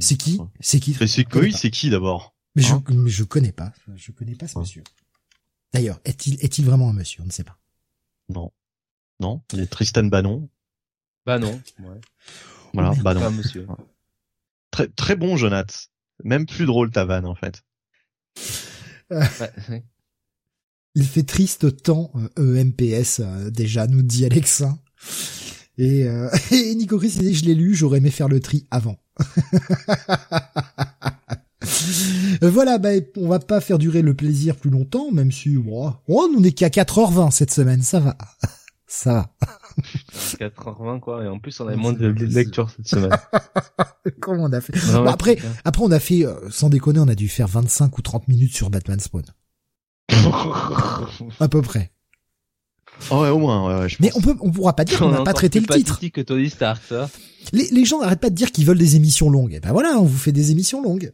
C'est qui? C'est qui? C'est oui, c'est qui d'abord? Mais, je, hein? mais je connais pas. Je connais pas ce monsieur. D'ailleurs, est-il est-il vraiment un monsieur? On ne sait pas. Non. Non, il est Tristan Bannon. Bannon, ouais. Voilà, oh, Bannon. monsieur. Très très bon, Jonathan. Même plus drôle ta vanne en fait. il fait triste temps EMPS euh, e euh, déjà, nous dit Alexin. Et, euh, (laughs) et Nico Chris dit je l'ai lu, j'aurais aimé faire le tri avant. (laughs) voilà, bah, on va pas faire durer le plaisir plus longtemps, même si, oh, oh on n'est qu'à 4h20 cette semaine, ça va ça. 4h20 quoi, et en plus on a moins de lecture cette semaine. (laughs) Comment on a fait Après, après on a fait, euh, sans déconner, on a dû faire 25 ou 30 minutes sur Batman Spawn. (laughs) à peu près. Oh ouais, au moins. Ouais, je Mais on peut, on pourra pas dire qu'on n'a pas traité le titre. Que Tony Stark, ça. Les, les gens n'arrêtent pas de dire qu'ils veulent des émissions longues. Et ben voilà, on vous fait des émissions longues.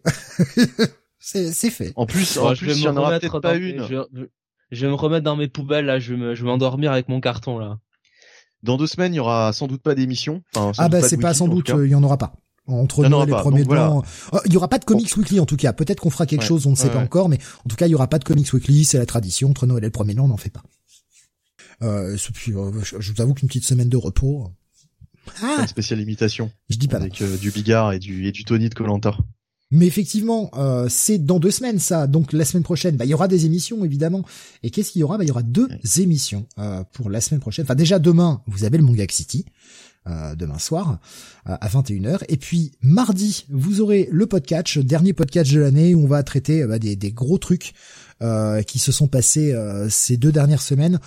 (laughs) c'est, c'est fait. En plus, en plus, il y en aura peut-être pas une. Je vais me remettre dans mes poubelles là, je vais m'endormir avec mon carton là. Dans deux semaines, il y aura sans doute pas d'émission. ah bah c'est pas sans doute, il y en aura pas. Entre nous les premiers temps, oh, il y aura pas de comics weekly en tout cas. Peut-être qu'on fera quelque chose, on ne sait pas encore, mais en tout cas il y aura pas de comics weekly, c'est la tradition. Entre Noël et le premier an, on n'en fait pas. Euh, euh je, vous avoue qu'une petite semaine de repos. Ah une spéciale imitation. Je dis pas avec euh, du Bigard et du et du Tony de Colanta. Mais effectivement, euh, c'est dans deux semaines ça. Donc la semaine prochaine, bah, il y aura des émissions évidemment. Et qu'est-ce qu'il y aura? Bah, Il y aura deux émissions euh, pour la semaine prochaine. Enfin déjà demain, vous avez le Manga City. Euh, demain soir à 21h et puis mardi vous aurez le podcast dernier podcast de l'année où on va traiter bah, des, des, gros trucs qui se sont passés ces deux dernières semaines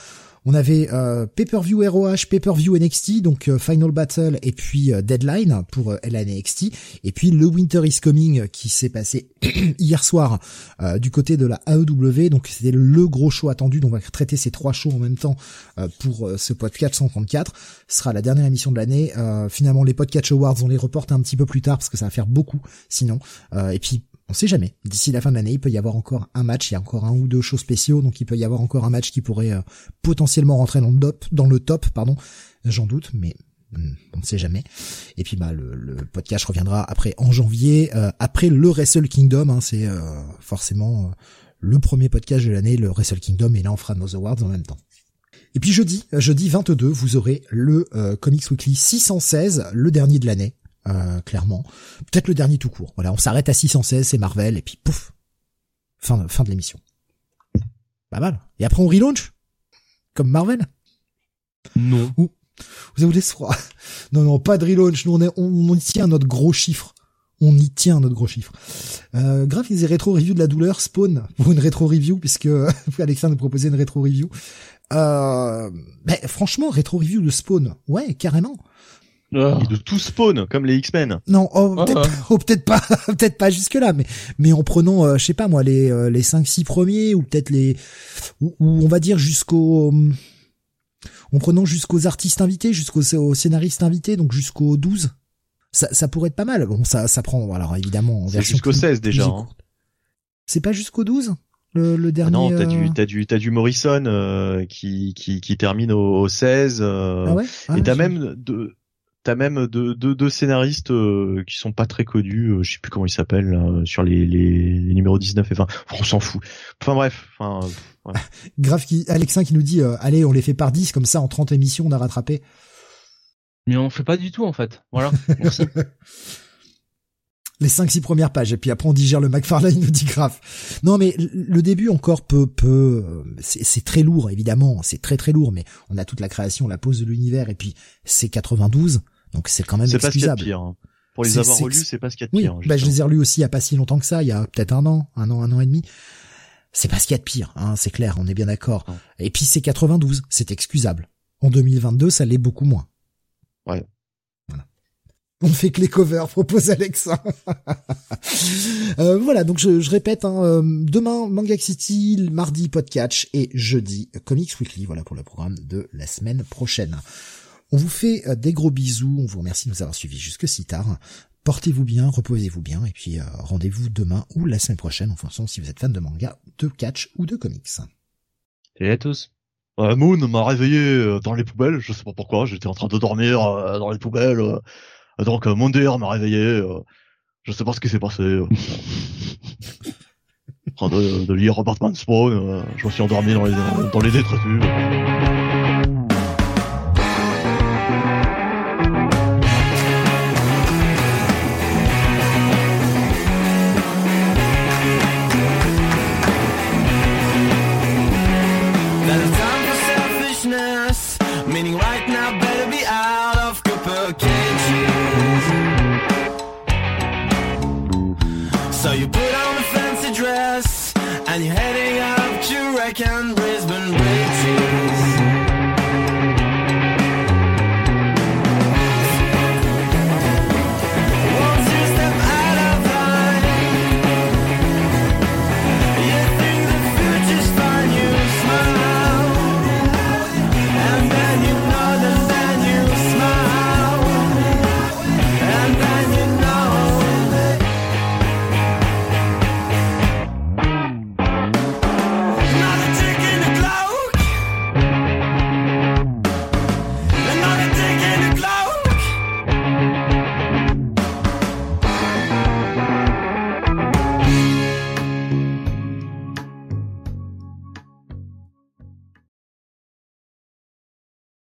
on avait euh, Pay-per-view ROH, Pay-per-view NXT, donc euh, Final Battle et puis euh, Deadline pour euh, LNXT et puis le Winter is Coming qui s'est passé (clears throat) hier soir du côté de la AEW. Donc c'était le gros show attendu. Donc on va traiter ces trois shows en même temps pour ce podcast 134. Ce sera la dernière émission de l'année. finalement les podcast awards on les reporte un petit peu plus tard parce que ça va faire beaucoup sinon. et puis on sait jamais. D'ici la fin de l'année, il peut y avoir encore un match, il y a encore un ou deux shows spéciaux, donc il peut y avoir encore un match qui pourrait euh, potentiellement rentrer dans le top, dans le top, pardon. J'en doute, mais hmm, on ne sait jamais. Et puis bah le, podcast reviendra après en janvier, euh, après le Wrestle Kingdom. Hein, c'est euh, forcément le premier podcast de l'année, le Wrestle Kingdom, et là on fera nos awards en même temps. Et puis jeudi, jeudi 22, vous aurez le Comics Weekly 616, le dernier de l'année. Euh, clairement. Peut-être le dernier tout court. Voilà, on s'arrête à 616, c'est Marvel, et puis pouf, fin de, fin de l'émission. Pas mal. Et après on relaunch? Comme Marvel? Non. Ou, vous avez laissé froid. (laughs) Non, non, pas de relaunch. Nous, on, est, on, y tient notre gros chiffre. On y tient notre gros chiffre. Euh, grave, ils rétro review de la douleur spawn (laughs) pour une rétro review puisque (laughs) Alexandre nous proposait une rétro review. Euh, mais franchement, rétro review de spawn, ouais, carrément. Et de tout spawn comme les X-Men. Non, oh, ah. peut-être pas, (laughs) peut-être pas jusque là, mais mais en prenant, euh, je sais pas moi, les euh, les cinq six premiers ou peut-être les ou, on va dire jusqu'au en prenant jusqu'aux artistes invités, jusqu'aux scénaristes invités, donc jusqu'aux 12. Ça, ça pourrait être pas mal. Bon, ça, ça prend, alors évidemment, en version jusqu'au 16 déjà. Hein. C'est pas jusqu'au 12 le, le dernier. Ah non, t'as du, euh, t'as du, t'as du Morrison qui, qui, qui termine au, 16. ah ouais? Ah, et t'as même de, T'as même deux, deux, deux scénaristes euh, qui sont pas très connus, euh, je sais plus comment ils s'appellent, sur les, les, numéros 19 et 20. on s'en fout. Enfin bref. Enfin, (laughs) Grave qui, Alexin qui nous dit, euh, allez, on les fait par 10, comme ça en 30 émissions on a rattrapé. Mais on fait pas du tout en fait. Voilà. Merci. (laughs) les cinq six premières pages et puis après on digère le McFarlane nous dit grave. Non mais le début encore peu peu c'est très lourd évidemment, c'est très très lourd mais on a toute la création, la pose de l'univers et puis c'est 92 donc c'est quand même excusable. C'est pas ce pire. Hein. Pour les avoir relus, c'est pas ce qu'il y a de pire. Oui, bah je les ai relus aussi il y a pas si longtemps que ça, il y a peut-être un an, un an, un an et demi. C'est pas ce qu'il y a de pire, hein, c'est clair, on est bien d'accord. Et puis c'est 92, c'est excusable. En 2022, ça l'est beaucoup moins. Ouais. On fait que les covers, propose Alexa. (laughs) euh, voilà, donc je, je répète, hein, euh, demain Manga City, mardi Podcatch et jeudi Comics Weekly, voilà pour le programme de la semaine prochaine. On vous fait euh, des gros bisous, on vous remercie de nous avoir suivis jusque si tard. Portez-vous bien, reposez-vous bien, et puis euh, rendez-vous demain ou la semaine prochaine en fonction si vous êtes fan de manga, de catch ou de comics. Salut à tous. Moon m'a réveillé dans les poubelles, je sais pas pourquoi, j'étais en train de dormir dans les poubelles. Donc euh, mon DR m'a réveillé. Euh, je sais pas ce qui s'est passé. Euh. (laughs) en train de, de, lire Batman Spawn. je me suis endormi dans les, dans les détritus.